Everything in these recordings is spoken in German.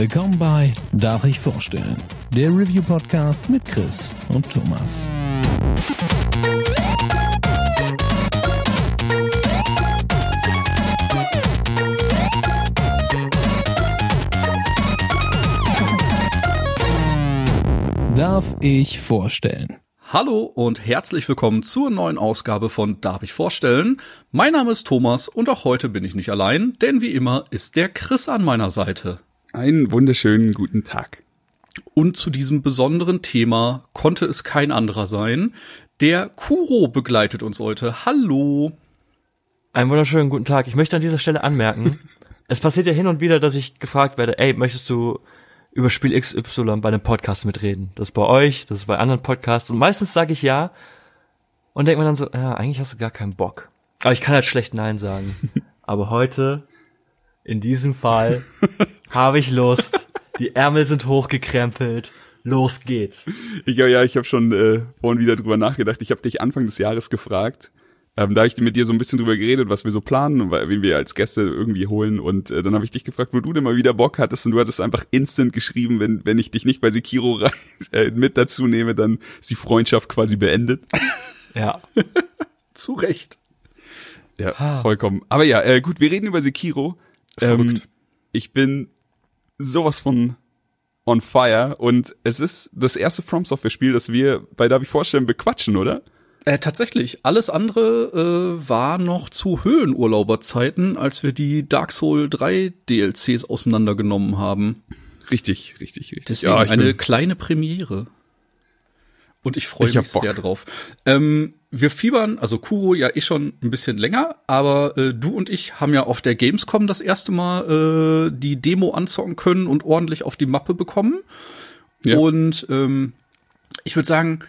Willkommen bei Darf ich vorstellen? Der Review-Podcast mit Chris und Thomas. Darf ich vorstellen? Hallo und herzlich willkommen zur neuen Ausgabe von Darf ich vorstellen? Mein Name ist Thomas und auch heute bin ich nicht allein, denn wie immer ist der Chris an meiner Seite. Einen wunderschönen guten Tag. Und zu diesem besonderen Thema konnte es kein anderer sein. Der Kuro begleitet uns heute. Hallo. Einen wunderschönen guten Tag. Ich möchte an dieser Stelle anmerken, es passiert ja hin und wieder, dass ich gefragt werde, ey, möchtest du über Spiel XY bei einem Podcast mitreden. Das ist bei euch, das ist bei anderen Podcasts. Und meistens sage ich ja und denke mir dann so, ja, eigentlich hast du gar keinen Bock. Aber ich kann halt schlecht Nein sagen. Aber heute, in diesem Fall, habe ich Lust. Die Ärmel sind hochgekrempelt. Los geht's. Ich, ja, ja, ich habe schon äh, vorhin wieder drüber nachgedacht. Ich habe dich Anfang des Jahres gefragt, ähm, da habe ich mit dir so ein bisschen drüber geredet, was wir so planen und wen wir als Gäste irgendwie holen. Und äh, dann habe ich dich gefragt, wo du denn mal wieder Bock hattest. Und du hattest einfach instant geschrieben, wenn, wenn ich dich nicht bei Sekiro rein, äh, mit dazu nehme, dann ist die Freundschaft quasi beendet. Ja. Zu Recht. Ja, vollkommen. Aber ja, äh, gut, wir reden über Sekiro. Verrückt. Ähm, ich bin sowas von on fire und es ist das erste From Software Spiel, das wir bei Darf ich vorstellen bequatschen, oder? Äh, tatsächlich, alles andere äh, war noch zu Höhenurlauberzeiten, als wir die Dark Soul 3 DLCs auseinandergenommen haben. Richtig, richtig, richtig. Deswegen ja, eine bin- kleine Premiere. Und ich freue mich sehr drauf. Ähm, wir fiebern, also Kuro ja eh schon ein bisschen länger, aber äh, du und ich haben ja auf der Gamescom das erste Mal äh, die Demo anzocken können und ordentlich auf die Mappe bekommen. Ja. Und ähm, ich würde sagen,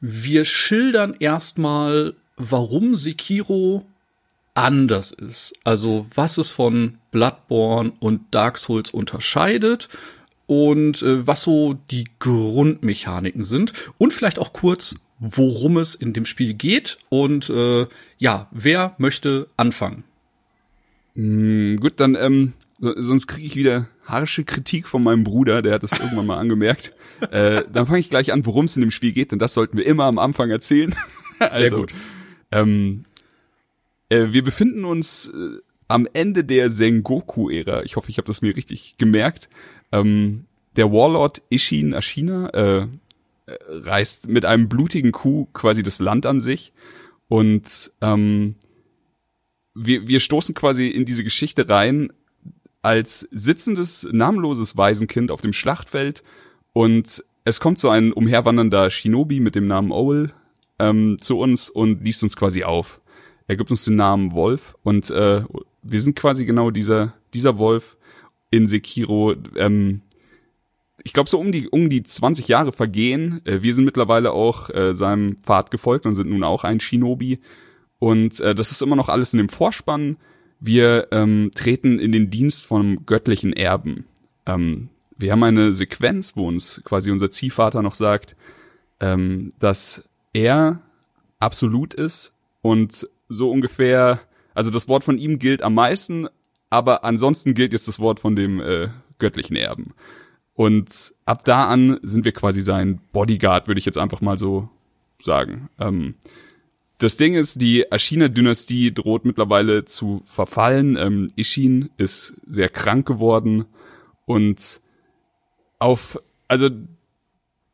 wir schildern erstmal, warum Sekiro anders ist. Also was es von Bloodborne und Dark Souls unterscheidet und äh, was so die Grundmechaniken sind und vielleicht auch kurz, worum es in dem Spiel geht und äh, ja, wer möchte anfangen? Mm, Gut, dann ähm, so, sonst kriege ich wieder harsche Kritik von meinem Bruder, der hat das irgendwann mal angemerkt. Äh, dann fange ich gleich an, worum es in dem Spiel geht, denn das sollten wir immer am Anfang erzählen. Sehr gut. Ähm, äh, wir befinden uns äh, am Ende der Sengoku-Ära. Ich hoffe, ich habe das mir richtig gemerkt. Ähm, der Warlord Ishin Ashina äh, reißt mit einem blutigen Coup quasi das Land an sich und ähm, wir, wir stoßen quasi in diese Geschichte rein als sitzendes, namenloses Waisenkind auf dem Schlachtfeld und es kommt so ein umherwandernder Shinobi mit dem Namen Owl ähm, zu uns und liest uns quasi auf. Er gibt uns den Namen Wolf und äh, wir sind quasi genau dieser, dieser Wolf in Sekiro. Ähm, ich glaube, so um die, um die 20 Jahre vergehen. Äh, wir sind mittlerweile auch äh, seinem Pfad gefolgt und sind nun auch ein Shinobi. Und äh, das ist immer noch alles in dem Vorspann. Wir ähm, treten in den Dienst vom göttlichen Erben. Ähm, wir haben eine Sequenz, wo uns quasi unser Ziehvater noch sagt, ähm, dass er absolut ist und so ungefähr, also das Wort von ihm gilt am meisten, aber ansonsten gilt jetzt das Wort von dem äh, göttlichen Erben. Und ab da an sind wir quasi sein Bodyguard, würde ich jetzt einfach mal so sagen. Ähm, das Ding ist, die Ashina-Dynastie droht mittlerweile zu verfallen. Ähm, Ishin ist sehr krank geworden und auf, also,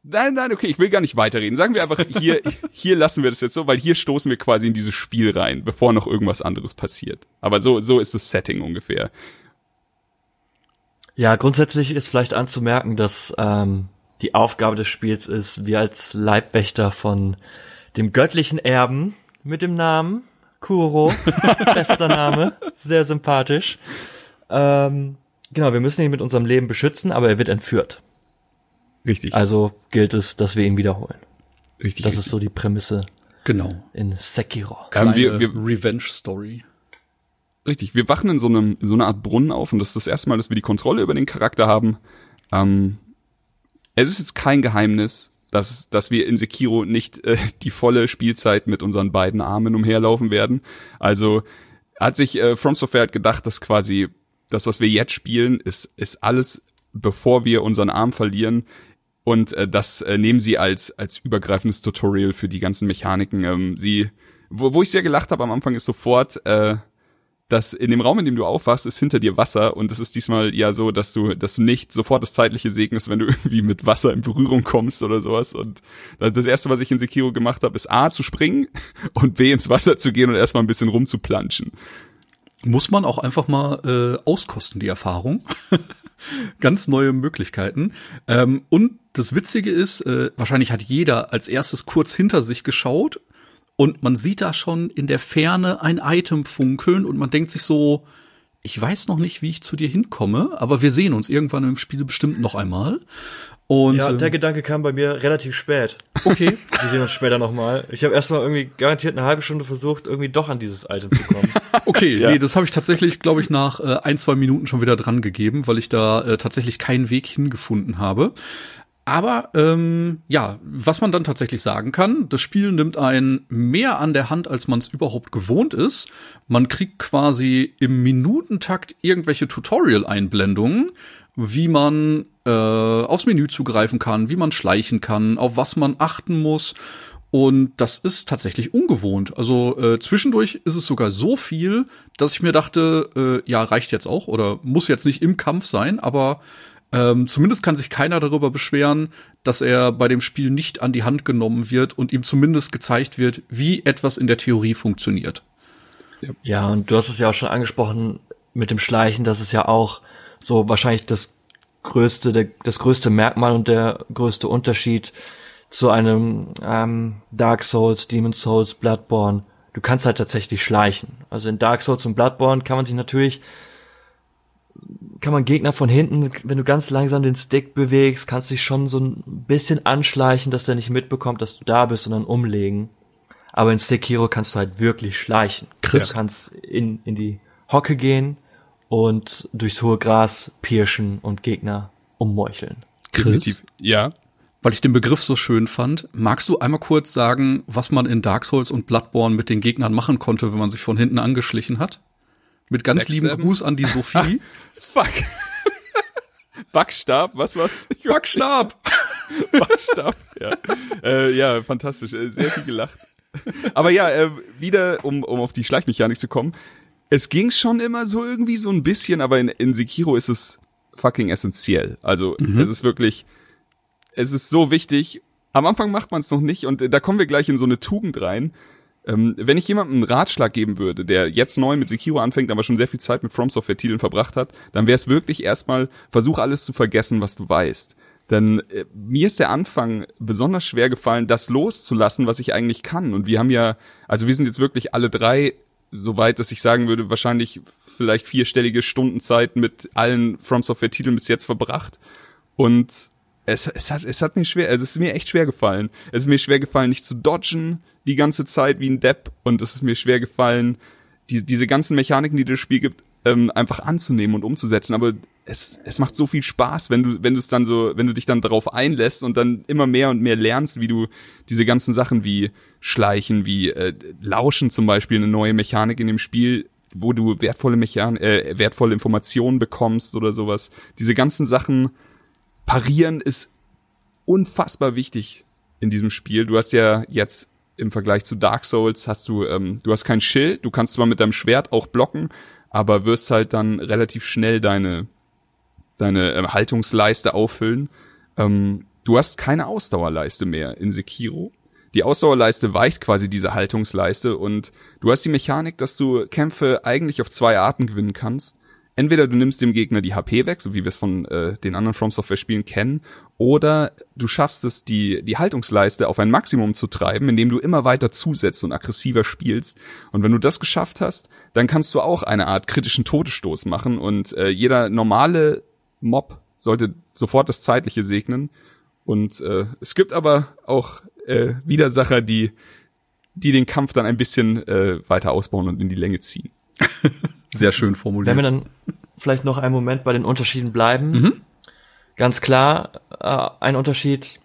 nein, nein, okay, ich will gar nicht weiterreden. Sagen wir einfach, hier, hier lassen wir das jetzt so, weil hier stoßen wir quasi in dieses Spiel rein, bevor noch irgendwas anderes passiert. Aber so, so ist das Setting ungefähr. Ja, grundsätzlich ist vielleicht anzumerken, dass ähm, die Aufgabe des Spiels ist, wir als Leibwächter von dem göttlichen Erben mit dem Namen Kuro, bester Name, sehr sympathisch. Ähm, genau, wir müssen ihn mit unserem Leben beschützen, aber er wird entführt. Richtig, Also gilt es, dass wir ihn wiederholen. richtig. Das richtig. ist so die Prämisse Genau. in Sekiro. Ähm, Kleine wir, wir, Revenge-Story. Richtig, wir wachen in so einem in so einer Art Brunnen auf und das ist das erste Mal, dass wir die Kontrolle über den Charakter haben. Ähm, es ist jetzt kein Geheimnis, dass dass wir in Sekiro nicht äh, die volle Spielzeit mit unseren beiden Armen umherlaufen werden. Also hat sich äh, From Software hat gedacht, dass quasi das, was wir jetzt spielen, ist ist alles bevor wir unseren Arm verlieren. Und äh, das äh, nehmen sie als als übergreifendes Tutorial für die ganzen Mechaniken. Ähm, sie, wo, wo ich sehr gelacht habe am Anfang, ist sofort äh, dass in dem Raum, in dem du aufwachst, ist hinter dir Wasser und es ist diesmal ja so, dass du, dass du nicht sofort das Zeitliche segnest, wenn du irgendwie mit Wasser in Berührung kommst oder sowas. Und das erste, was ich in Sekiro gemacht habe, ist A zu springen und B ins Wasser zu gehen und erstmal ein bisschen rumzuplanschen. Muss man auch einfach mal äh, auskosten, die Erfahrung. Ganz neue Möglichkeiten. Ähm, und das Witzige ist, äh, wahrscheinlich hat jeder als erstes kurz hinter sich geschaut und man sieht da schon in der Ferne ein Item funkeln und man denkt sich so, ich weiß noch nicht, wie ich zu dir hinkomme, aber wir sehen uns irgendwann im Spiel bestimmt noch einmal. Und, ja, der ähm, Gedanke kam bei mir relativ spät. okay. Wir sehen uns später nochmal. Ich habe erstmal irgendwie garantiert eine halbe Stunde versucht, irgendwie doch an dieses Item zu kommen. Okay, Ja. nee, das habe ich tatsächlich, glaube ich, nach äh, ein, zwei Minuten schon wieder dran gegeben, weil ich da äh, tatsächlich keinen Weg hingefunden habe. Aber ähm, ja, was man dann tatsächlich sagen kann, das Spiel nimmt einen mehr an der Hand, als man es überhaupt gewohnt ist. Man kriegt quasi im Minutentakt irgendwelche Tutorial-Einblendungen, wie man äh, aufs Menü zugreifen kann, wie man schleichen kann, auf was man achten muss. Und das ist tatsächlich ungewohnt. Also äh, zwischendurch ist es sogar so viel, dass ich mir dachte, äh, ja, reicht jetzt auch oder muss jetzt nicht im Kampf sein, aber ähm, zumindest kann sich keiner darüber beschweren, dass er bei dem Spiel nicht an die Hand genommen wird und ihm zumindest gezeigt wird, wie etwas in der Theorie funktioniert. Ja, und du hast es ja auch schon angesprochen mit dem Schleichen, das ist ja auch so wahrscheinlich das größte, der, das größte Merkmal und der größte Unterschied zu einem ähm, Dark Souls, Demon Souls, Bloodborne. Du kannst halt tatsächlich schleichen. Also in Dark Souls und Bloodborne kann man sich natürlich kann man Gegner von hinten, wenn du ganz langsam den Stick bewegst, kannst du dich schon so ein bisschen anschleichen, dass der nicht mitbekommt, dass du da bist und dann umlegen. Aber in Stick Hero kannst du halt wirklich schleichen. Chris. Du kannst in, in die Hocke gehen und durchs hohe Gras pirschen und Gegner ummeucheln. Chris, Ja. weil ich den Begriff so schön fand, magst du einmal kurz sagen, was man in Dark Souls und Bloodborne mit den Gegnern machen konnte, wenn man sich von hinten angeschlichen hat? Mit ganz Backstabben? lieben Gruß an die Sophie. Fuck. Backstab, was war's? Backstab! Backstab, ja. Äh, ja, fantastisch. Äh, Sehr viel gelacht. Aber ja, äh, wieder, um, um auf die Schleichmechanik zu kommen. Es ging schon immer so irgendwie so ein bisschen, aber in, in Sekiro ist es fucking essentiell. Also es ist wirklich, es ist so wichtig. Am Anfang macht man es noch nicht und äh, da kommen wir gleich in so eine Tugend rein. Ähm, wenn ich jemandem einen Ratschlag geben würde, der jetzt neu mit Sekiro anfängt, aber schon sehr viel Zeit mit From Software Titeln verbracht hat, dann wäre es wirklich erstmal, versuch alles zu vergessen, was du weißt. Denn äh, mir ist der Anfang besonders schwer gefallen, das loszulassen, was ich eigentlich kann. Und wir haben ja, also wir sind jetzt wirklich alle drei so weit, dass ich sagen würde, wahrscheinlich vielleicht vierstellige Stundenzeit mit allen From Software Titeln bis jetzt verbracht. Und es, es hat, es hat mir schwer, also es ist mir echt schwer gefallen. Es ist mir schwer gefallen, nicht zu dodgen die ganze Zeit wie ein Depp. Und es ist mir schwer gefallen, die, diese ganzen Mechaniken, die das Spiel gibt, ähm, einfach anzunehmen und umzusetzen. Aber es, es macht so viel Spaß, wenn du, wenn du es dann so, wenn du dich dann darauf einlässt und dann immer mehr und mehr lernst, wie du diese ganzen Sachen wie Schleichen, wie äh, Lauschen zum Beispiel, eine neue Mechanik in dem Spiel, wo du wertvolle Mechan äh, wertvolle Informationen bekommst oder sowas. Diese ganzen Sachen parieren ist unfassbar wichtig in diesem Spiel. Du hast ja jetzt im Vergleich zu Dark Souls hast du, ähm, du hast kein Schild, du kannst zwar mit deinem Schwert auch blocken, aber wirst halt dann relativ schnell deine, deine ähm, Haltungsleiste auffüllen. Ähm, du hast keine Ausdauerleiste mehr in Sekiro. Die Ausdauerleiste weicht quasi diese Haltungsleiste und du hast die Mechanik, dass du Kämpfe eigentlich auf zwei Arten gewinnen kannst. Entweder du nimmst dem Gegner die HP weg, so wie wir es von äh, den anderen From Software Spielen kennen, oder du schaffst es, die, die Haltungsleiste auf ein Maximum zu treiben, indem du immer weiter zusetzt und aggressiver spielst. Und wenn du das geschafft hast, dann kannst du auch eine Art kritischen Todesstoß machen und äh, jeder normale Mob sollte sofort das Zeitliche segnen. Und äh, es gibt aber auch äh, Widersacher, die, die den Kampf dann ein bisschen äh, weiter ausbauen und in die Länge ziehen. Sehr schön Wenn formuliert. wir dann vielleicht noch einen Moment bei den Unterschieden bleiben. Ganz klar, äh, ein Unterschied,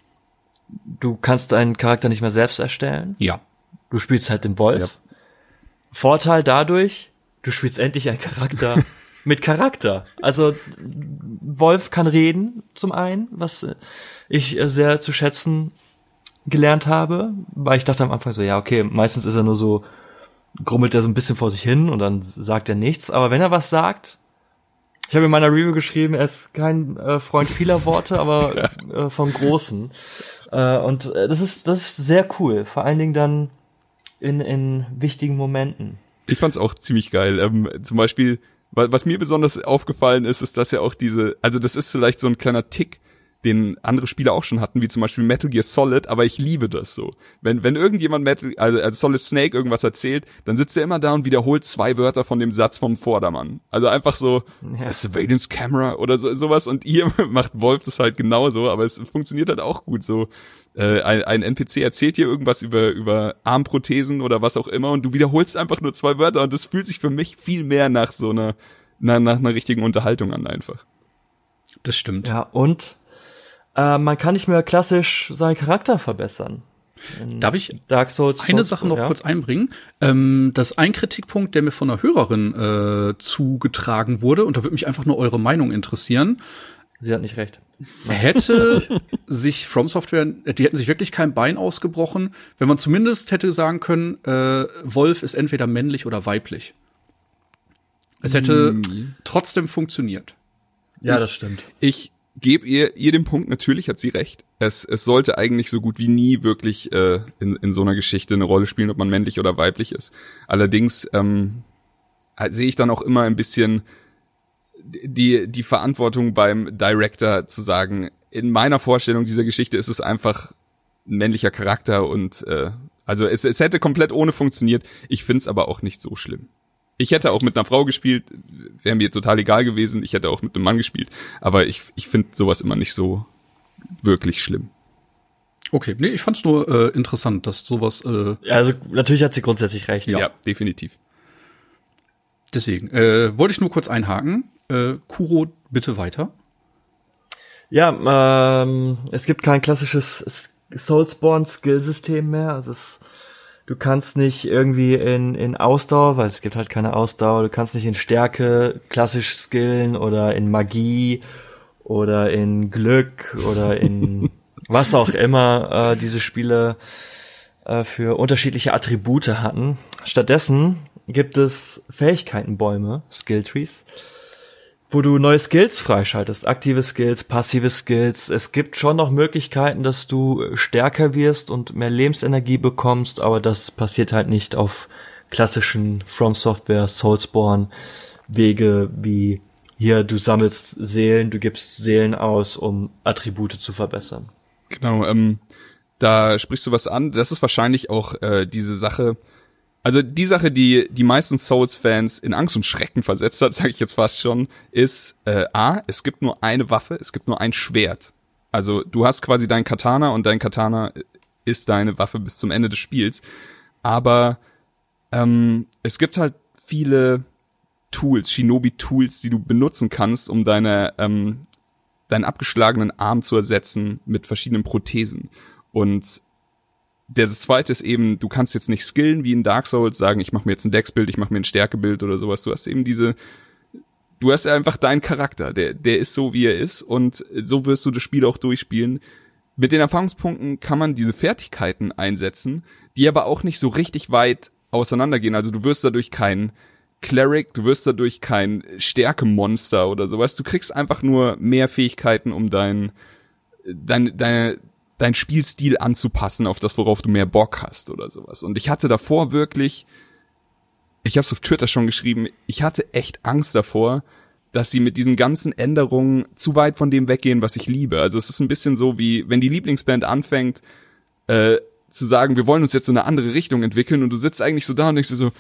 du kannst deinen Charakter nicht mehr selbst erstellen. ja. Du spielst halt den Wolf. Vorteil dadurch, du spielst endlich einen Charakter mit Charakter. Also Wolf kann reden zum einen, was ich sehr zu schätzen gelernt habe, weil ich dachte am Anfang so, ja, okay, meistens ist er nur so, grummelt er so ein bisschen vor sich hin und dann sagt er nichts, aber wenn er was sagt, ich habe in meiner Review geschrieben, er ist kein äh, Freund vieler Worte, aber äh, vom Großen. Äh, und äh, das ist das ist sehr cool, vor allen Dingen dann in in wichtigen Momenten. Ich fand's auch ziemlich geil. Ähm, zum Beispiel, was mir besonders aufgefallen ist, ist, dass ja auch diese, also das ist vielleicht so ein kleiner Tick, den andere Spieler auch schon hatten, wie zum Beispiel Metal Gear Solid, aber ich liebe das so. Wenn, wenn irgendjemand Metal, also, also Solid Snake irgendwas erzählt, dann sitzt er immer da und wiederholt zwei Wörter von dem Satz vom Vordermann. Also einfach so, ja. Surveillance Camera oder so, sowas und ihr macht Wolf das halt genauso, aber es funktioniert halt auch gut so. Äh, ein, ein NPC erzählt dir irgendwas über, über Armprothesen oder was auch immer und du wiederholst einfach nur zwei Wörter und das fühlt sich für mich viel mehr nach so einer, nach, nach einer richtigen Unterhaltung an einfach. Das stimmt. Ja, und äh, man kann nicht mehr klassisch seinen Charakter verbessern. Darf ich Dark Souls, eine Sache noch ja? kurz einbringen? Ähm, das ist ein Kritikpunkt, der mir von einer Hörerin äh, zugetragen wurde, und da würde mich einfach nur eure Meinung interessieren. Sie hat nicht recht. Hätte sich From Software, die hätten sich wirklich kein Bein ausgebrochen, wenn man zumindest hätte sagen können, äh, Wolf ist entweder männlich oder weiblich. Es hätte mm. trotzdem funktioniert. Ja, ich, das stimmt. Ich gebe ihr, ihr den Punkt, natürlich hat sie recht. Es, es sollte eigentlich so gut wie nie wirklich äh, in, in so einer Geschichte eine Rolle spielen, ob man männlich oder weiblich ist. Allerdings ähm, sehe ich dann auch immer ein bisschen die, die Verantwortung beim Director zu sagen, in meiner Vorstellung dieser Geschichte ist es einfach ein männlicher Charakter und äh, also es, es hätte komplett ohne funktioniert. Ich find's aber auch nicht so schlimm. Ich hätte auch mit einer Frau gespielt, wäre mir total egal gewesen. Ich hätte auch mit einem Mann gespielt. Aber ich, ich finde sowas immer nicht so wirklich schlimm. Okay, nee, ich fand's nur äh, interessant, dass sowas. Äh ja, also natürlich hat sie grundsätzlich recht. Ja, ja definitiv. Deswegen äh, wollte ich nur kurz einhaken. Äh, Kuro, bitte weiter. Ja, ähm, es gibt kein klassisches Soulsborne-Skillsystem mehr. Also es Du kannst nicht irgendwie in, in Ausdauer, weil es gibt halt keine Ausdauer, du kannst nicht in Stärke klassisch skillen oder in Magie oder in Glück oder in was auch immer äh, diese Spiele äh, für unterschiedliche Attribute hatten. Stattdessen gibt es Fähigkeitenbäume, Skilltrees, wo du neue Skills freischaltest, aktive Skills, passive Skills. Es gibt schon noch Möglichkeiten, dass du stärker wirst und mehr Lebensenergie bekommst, aber das passiert halt nicht auf klassischen From Software Soulsborne Wege wie hier du sammelst Seelen, du gibst Seelen aus, um Attribute zu verbessern. Genau, ähm, da sprichst du was an. Das ist wahrscheinlich auch äh, diese Sache, also die Sache, die die meisten Souls-Fans in Angst und Schrecken versetzt hat, sage ich jetzt fast schon, ist äh, a, es gibt nur eine Waffe, es gibt nur ein Schwert. Also du hast quasi dein Katana und dein Katana ist deine Waffe bis zum Ende des Spiels. Aber ähm, es gibt halt viele Tools, Shinobi-Tools, die du benutzen kannst, um deine ähm, deinen abgeschlagenen Arm zu ersetzen mit verschiedenen Prothesen. Und das zweite ist eben, du kannst jetzt nicht skillen wie in Dark Souls, sagen, ich mache mir jetzt ein Decksbild, ich mache mir ein Stärkebild oder sowas. Du hast eben diese, du hast einfach deinen Charakter, der, der ist so, wie er ist und so wirst du das Spiel auch durchspielen. Mit den Erfahrungspunkten kann man diese Fertigkeiten einsetzen, die aber auch nicht so richtig weit auseinandergehen. Also du wirst dadurch kein Cleric, du wirst dadurch kein Stärkemonster oder sowas. Du kriegst einfach nur mehr Fähigkeiten, um dein, dein, deine, dein Spielstil anzupassen auf das, worauf du mehr Bock hast oder sowas. Und ich hatte davor wirklich, ich habe es auf Twitter schon geschrieben, ich hatte echt Angst davor, dass sie mit diesen ganzen Änderungen zu weit von dem weggehen, was ich liebe. Also es ist ein bisschen so wie, wenn die Lieblingsband anfängt, äh, zu sagen, wir wollen uns jetzt in eine andere Richtung entwickeln und du sitzt eigentlich so da und denkst dir so,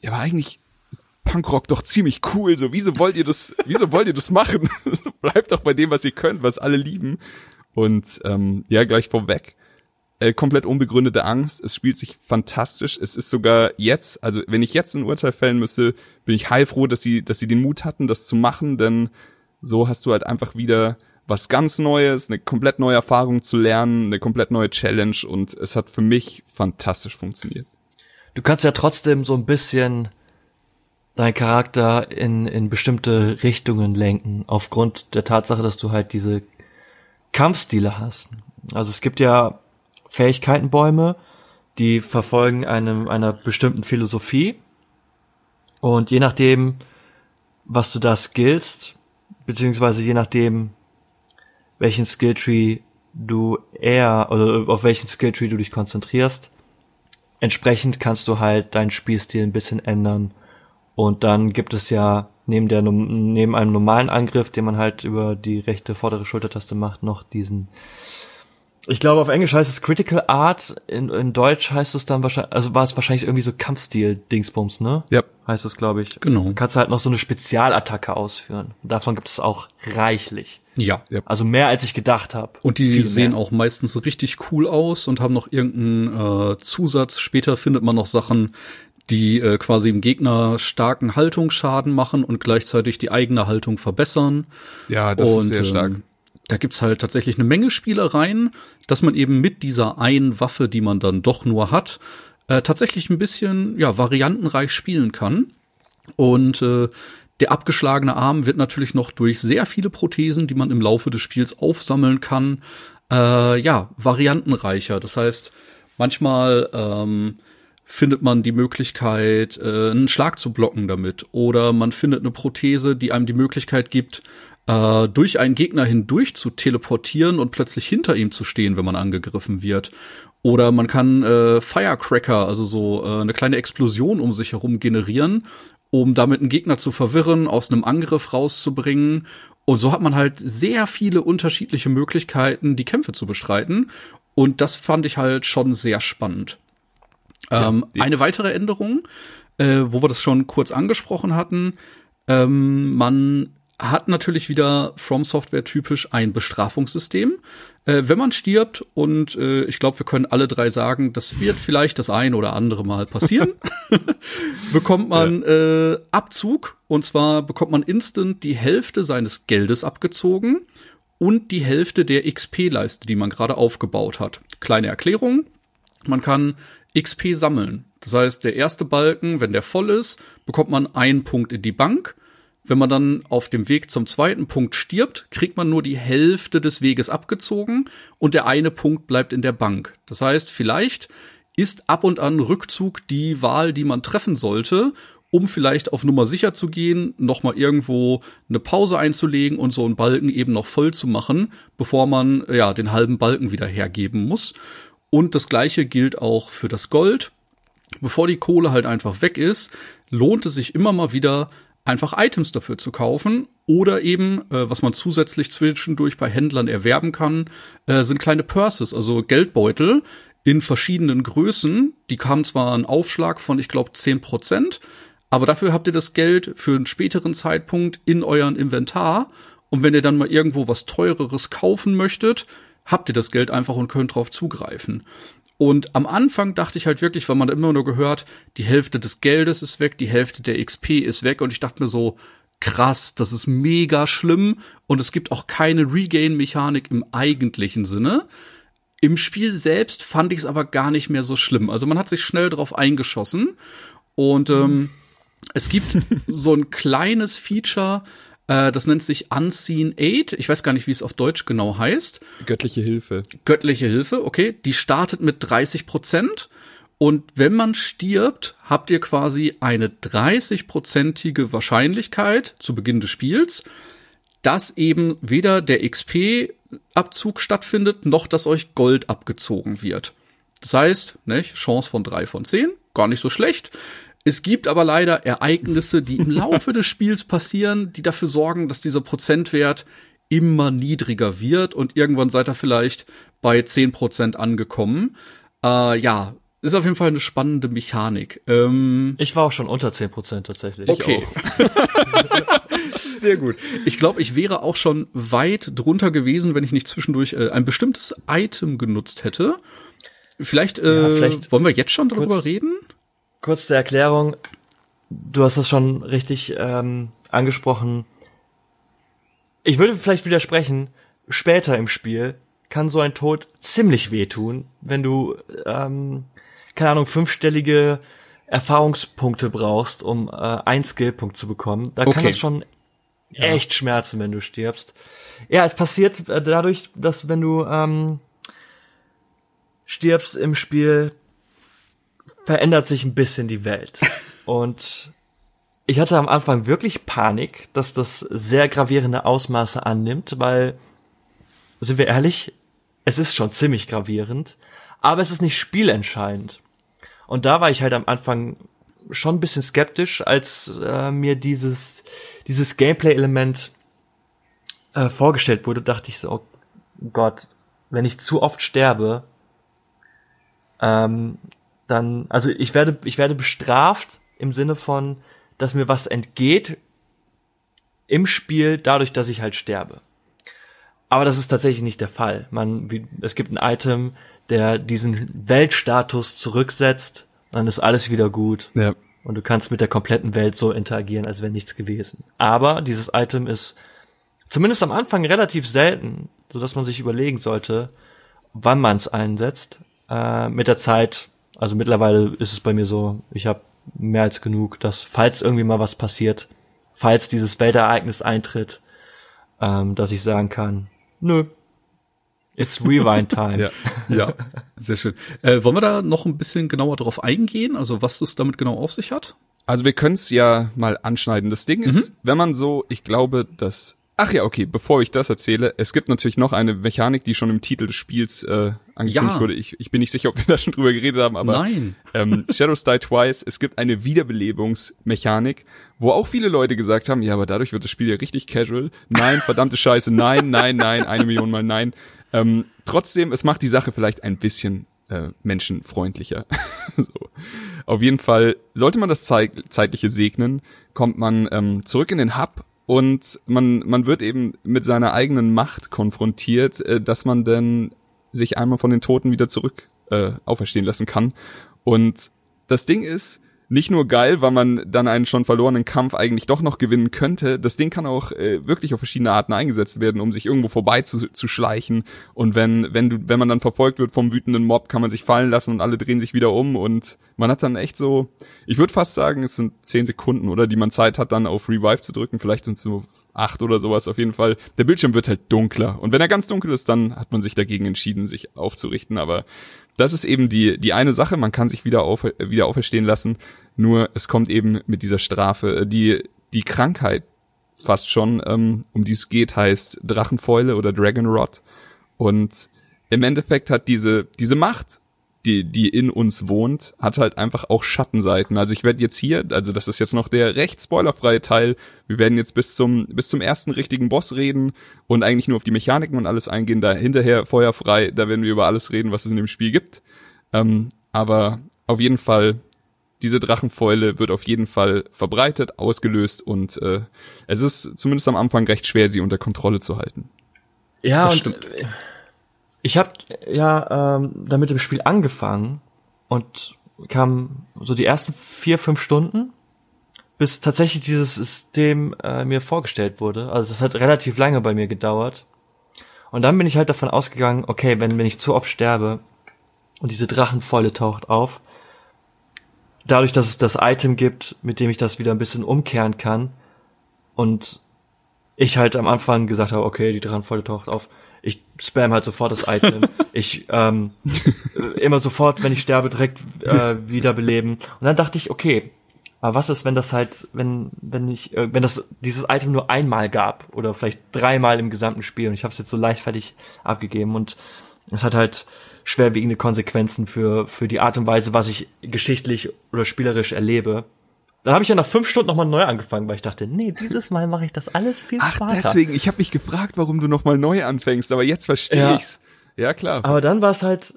ja, aber eigentlich ist Punkrock doch ziemlich cool, so wieso wollt ihr das, wieso wollt ihr das machen? Bleibt doch bei dem, was ihr könnt, was alle lieben. Und ähm, ja, gleich vorweg. Äh, komplett unbegründete Angst. Es spielt sich fantastisch. Es ist sogar jetzt, also wenn ich jetzt ein Urteil fällen müsste, bin ich heilfroh, dass sie, dass sie den Mut hatten, das zu machen, denn so hast du halt einfach wieder was ganz Neues, eine komplett neue Erfahrung zu lernen, eine komplett neue Challenge und es hat für mich fantastisch funktioniert. Du kannst ja trotzdem so ein bisschen deinen Charakter in, in bestimmte Richtungen lenken, aufgrund der Tatsache, dass du halt diese Kampfstile hast. Also es gibt ja Fähigkeitenbäume, die verfolgen einem, einer bestimmten Philosophie. Und je nachdem, was du da skillst, beziehungsweise je nachdem, welchen Skilltree du eher, oder auf welchen Skilltree du dich konzentrierst, entsprechend kannst du halt deinen Spielstil ein bisschen ändern. Und dann gibt es ja neben der neben einem normalen Angriff, den man halt über die rechte vordere Schultertaste macht, noch diesen ich glaube, auf Englisch heißt es Critical Art, in, in Deutsch heißt es dann wahrscheinlich, also war es wahrscheinlich irgendwie so Kampfstil-Dingsbums, ne? Ja. Heißt es, glaube ich. Genau. Kannst du halt noch so eine Spezialattacke ausführen. Davon gibt es auch reichlich. Ja. Ja. Also mehr als ich gedacht habe. Und die Viel sehen mehr. auch meistens richtig cool aus und haben noch irgendeinen äh, Zusatz. Später findet man noch Sachen, die äh, quasi im Gegner starken Haltungsschaden machen und gleichzeitig die eigene Haltung verbessern. Ja, das ist sehr stark. Ähm, da gibt's halt tatsächlich eine Menge Spielereien, dass man eben mit dieser einen Waffe, die man dann doch nur hat, äh, tatsächlich ein bisschen ja variantenreich spielen kann. Und äh, der abgeschlagene Arm wird natürlich noch durch sehr viele Prothesen, die man im Laufe des Spiels aufsammeln kann, äh, ja variantenreicher. Das heißt, manchmal ähm, findet man die Möglichkeit, äh, einen Schlag zu blocken damit. Oder man findet eine Prothese, die einem die Möglichkeit gibt, äh, durch einen Gegner hindurch zu teleportieren und plötzlich hinter ihm zu stehen, wenn man angegriffen wird. Oder man kann äh, Firecracker, also so äh, eine kleine Explosion um sich herum generieren, um damit einen Gegner zu verwirren, aus einem Angriff rauszubringen. Und so hat man halt sehr viele unterschiedliche Möglichkeiten, die Kämpfe zu bestreiten. Und das fand ich halt schon sehr spannend. Ähm, eine weitere Änderung, äh, wo wir das schon kurz angesprochen hatten, ähm, man hat natürlich wieder From Software typisch ein Bestrafungssystem. Äh, wenn man stirbt und äh, ich glaube, wir können alle drei sagen, das wird vielleicht das ein oder andere Mal passieren, bekommt man äh, Abzug und zwar bekommt man instant die Hälfte seines Geldes abgezogen und die Hälfte der XP-Leiste, die man gerade aufgebaut hat. Kleine Erklärung. Man kann XP sammeln. Das heißt, der erste Balken, wenn der voll ist, bekommt man einen Punkt in die Bank. Wenn man dann auf dem Weg zum zweiten Punkt stirbt, kriegt man nur die Hälfte des Weges abgezogen und der eine Punkt bleibt in der Bank. Das heißt, vielleicht ist ab und an Rückzug die Wahl, die man treffen sollte, um vielleicht auf Nummer sicher zu gehen, nochmal irgendwo eine Pause einzulegen und so einen Balken eben noch voll zu machen, bevor man ja den halben Balken wieder hergeben muss. Und das gleiche gilt auch für das Gold. Bevor die Kohle halt einfach weg ist, lohnt es sich immer mal wieder, einfach Items dafür zu kaufen oder eben, äh, was man zusätzlich zwischendurch bei Händlern erwerben kann, äh, sind kleine Purses, also Geldbeutel in verschiedenen Größen. Die kamen zwar einen Aufschlag von, ich glaube, 10 Prozent, aber dafür habt ihr das Geld für einen späteren Zeitpunkt in euren Inventar. Und wenn ihr dann mal irgendwo was teureres kaufen möchtet, habt ihr das Geld einfach und könnt drauf zugreifen. Und am Anfang dachte ich halt wirklich, weil man immer nur gehört, die Hälfte des Geldes ist weg, die Hälfte der XP ist weg und ich dachte mir so, krass, das ist mega schlimm und es gibt auch keine Regain-Mechanik im eigentlichen Sinne. Im Spiel selbst fand ich es aber gar nicht mehr so schlimm. Also man hat sich schnell drauf eingeschossen und ähm, es gibt so ein kleines Feature, äh, das nennt sich Unseen Aid. Ich weiß gar nicht, wie es auf Deutsch genau heißt. Göttliche Hilfe. Göttliche Hilfe, okay. Die startet mit 30 Prozent. Und wenn man stirbt, habt ihr quasi eine 30-prozentige Wahrscheinlichkeit zu Beginn des Spiels, dass eben weder der XP-Abzug stattfindet, noch dass euch Gold abgezogen wird. Das heißt, ne, Chance von drei von zehn, gar nicht so schlecht. Es gibt aber leider Ereignisse, die im Laufe des Spiels passieren, die dafür sorgen, dass dieser Prozentwert immer niedriger wird und irgendwann seid ihr vielleicht bei 10% angekommen. Äh, ja, ist auf jeden Fall eine spannende Mechanik. Ähm, Ich war auch schon unter 10% tatsächlich. okay. Sehr gut. Ich glaube, ich wäre auch schon weit drunter gewesen, wenn ich nicht zwischendurch äh, ein bestimmtes Item genutzt hätte. Vielleicht, äh, Ja, vielleicht wollen wir jetzt schon darüber reden? Kurz zur Erklärung. Du hast das schon richtig ähm, angesprochen. Ich würde vielleicht widersprechen. Später im Spiel kann so ein Tod ziemlich wehtun, wenn du, ähm, keine Ahnung, fünfstellige Erfahrungspunkte brauchst, um äh, einen Skillpunkt zu bekommen. Da kann Okay. das schon echt schmerzen, wenn du stirbst. Ja, es passiert äh, dadurch, dass wenn du ähm, stirbst im Spiel, verändert sich ein bisschen die Welt. Und ich hatte am Anfang wirklich Panik, dass das sehr gravierende Ausmaße annimmt, weil, sind wir ehrlich, es ist schon ziemlich gravierend, aber es ist nicht spielentscheidend. Und da war ich halt am Anfang schon ein bisschen skeptisch, als äh, mir dieses, dieses Gameplay-Element äh, vorgestellt wurde, dachte ich so, oh Gott, wenn ich zu oft sterbe, ähm, dann, also ich werde, ich werde bestraft im Sinne von, dass mir was entgeht im Spiel dadurch, dass ich halt sterbe. Aber das ist tatsächlich nicht der Fall. Man, wie, es gibt ein Item, der diesen Weltstatus zurücksetzt, dann ist alles wieder gut Ja. und du kannst mit der kompletten Welt so interagieren, als wäre nichts gewesen. Aber dieses Item ist zumindest am Anfang relativ selten, so dass man sich überlegen sollte, wann man es einsetzt. Äh, mit der Zeit, also mittlerweile ist es bei mir so, ich habe mehr als genug, dass falls irgendwie mal was passiert, falls dieses Weltereignis eintritt, ähm, dass ich sagen kann, nö, it's rewind time. Ja, ja, sehr schön. Äh, wollen wir da noch ein bisschen genauer drauf eingehen, also was es damit genau auf sich hat? Also wir können es ja mal anschneiden. Das Ding ist, wenn man so, ich glaube, dass. Ach ja, okay, bevor ich das erzähle, es gibt natürlich noch eine Mechanik, die schon im Titel des Spiels äh, angekündigt Ja. wurde. Ich, ich bin nicht sicher, ob wir da schon drüber geredet haben, aber Nein. ähm, Shadows Die Twice, es gibt eine Wiederbelebungsmechanik, wo auch viele Leute gesagt haben, ja, aber dadurch wird das Spiel ja richtig casual. Nein, verdammte Scheiße, nein, nein, nein, eine Million Mal nein. Ähm, trotzdem, es macht die Sache vielleicht ein bisschen äh, menschenfreundlicher. so. Auf jeden Fall, sollte man das Zei Zeitliche segnen, kommt man ähm, zurück in den Hub und man, man wird eben mit seiner eigenen Macht konfrontiert, äh, dass man denn sich einmal von den Toten wieder zurück äh, auferstehen lassen kann. Und das Ding ist, nicht nur geil, weil man dann einen schon verlorenen Kampf eigentlich doch noch gewinnen könnte. Das Ding kann auch äh, wirklich auf verschiedene Arten eingesetzt werden, um sich irgendwo vorbei zu, schleichen. Und wenn, wenn du, wenn man dann verfolgt wird vom wütenden Mob, kann man sich fallen lassen und alle drehen sich wieder um und man hat dann echt so, ich würde fast sagen, es sind zehn Sekunden, oder, die man Zeit hat, dann auf Revive zu drücken. Vielleicht sind es nur acht oder sowas auf jeden Fall. Der Bildschirm wird halt dunkler. Und wenn er ganz dunkel ist, dann hat man sich dagegen entschieden, sich aufzurichten. Aber das ist eben die, die eine Sache, man kann sich wieder, auf, wieder auferstehen lassen, nur es kommt eben mit dieser Strafe. Die, die Krankheit fast schon, ähm, um die es geht, heißt Drachenfäule oder Dragon Rot. Und im Endeffekt hat diese, diese Macht, die, die in uns wohnt, hat halt einfach auch Schattenseiten. Also ich werde jetzt hier, also das ist jetzt noch der recht spoilerfreie Teil. Wir werden jetzt bis zum, bis zum ersten richtigen Boss reden und eigentlich nur auf die Mechaniken und alles eingehen. Da hinterher feuerfrei, da werden wir über alles reden, was es in dem Spiel gibt. Ähm, aber auf jeden Fall, diese Drachenfäule wird auf jeden Fall verbreitet, ausgelöst und äh, es ist zumindest am Anfang recht schwer, sie unter Kontrolle zu halten. Ja, Das und stimmt. äh, ich habe ja ähm, damit im Spiel angefangen und kam so die ersten vier, fünf Stunden, bis tatsächlich dieses System äh, mir vorgestellt wurde. Also das hat relativ lange bei mir gedauert. Und dann bin ich halt davon ausgegangen, okay, wenn, wenn ich zu oft sterbe und diese Drachenfäule taucht auf, dadurch, dass es das Item gibt, mit dem ich das wieder ein bisschen umkehren kann und ich halt am Anfang gesagt habe, okay, die Drachenfäule taucht auf, ich spam halt sofort das Item. ich ähm, immer sofort, wenn ich sterbe, direkt äh, wiederbeleben. Und dann dachte ich, okay, aber was ist, wenn das halt, wenn wenn ich, äh, wenn das dieses Item nur einmal gab oder vielleicht dreimal im gesamten Spiel und ich habe es jetzt so leichtfertig abgegeben und es hat halt schwerwiegende Konsequenzen für für die Art und Weise, was ich geschichtlich oder spielerisch erlebe. Dann habe ich ja nach fünf Stunden nochmal neu angefangen, weil ich dachte, nee, dieses Mal mache ich das alles viel Ach, smarter. deswegen, ich habe mich gefragt, warum du nochmal neu anfängst, aber jetzt verstehe Ja. ich's. Ja, klar. Aber dann war es halt,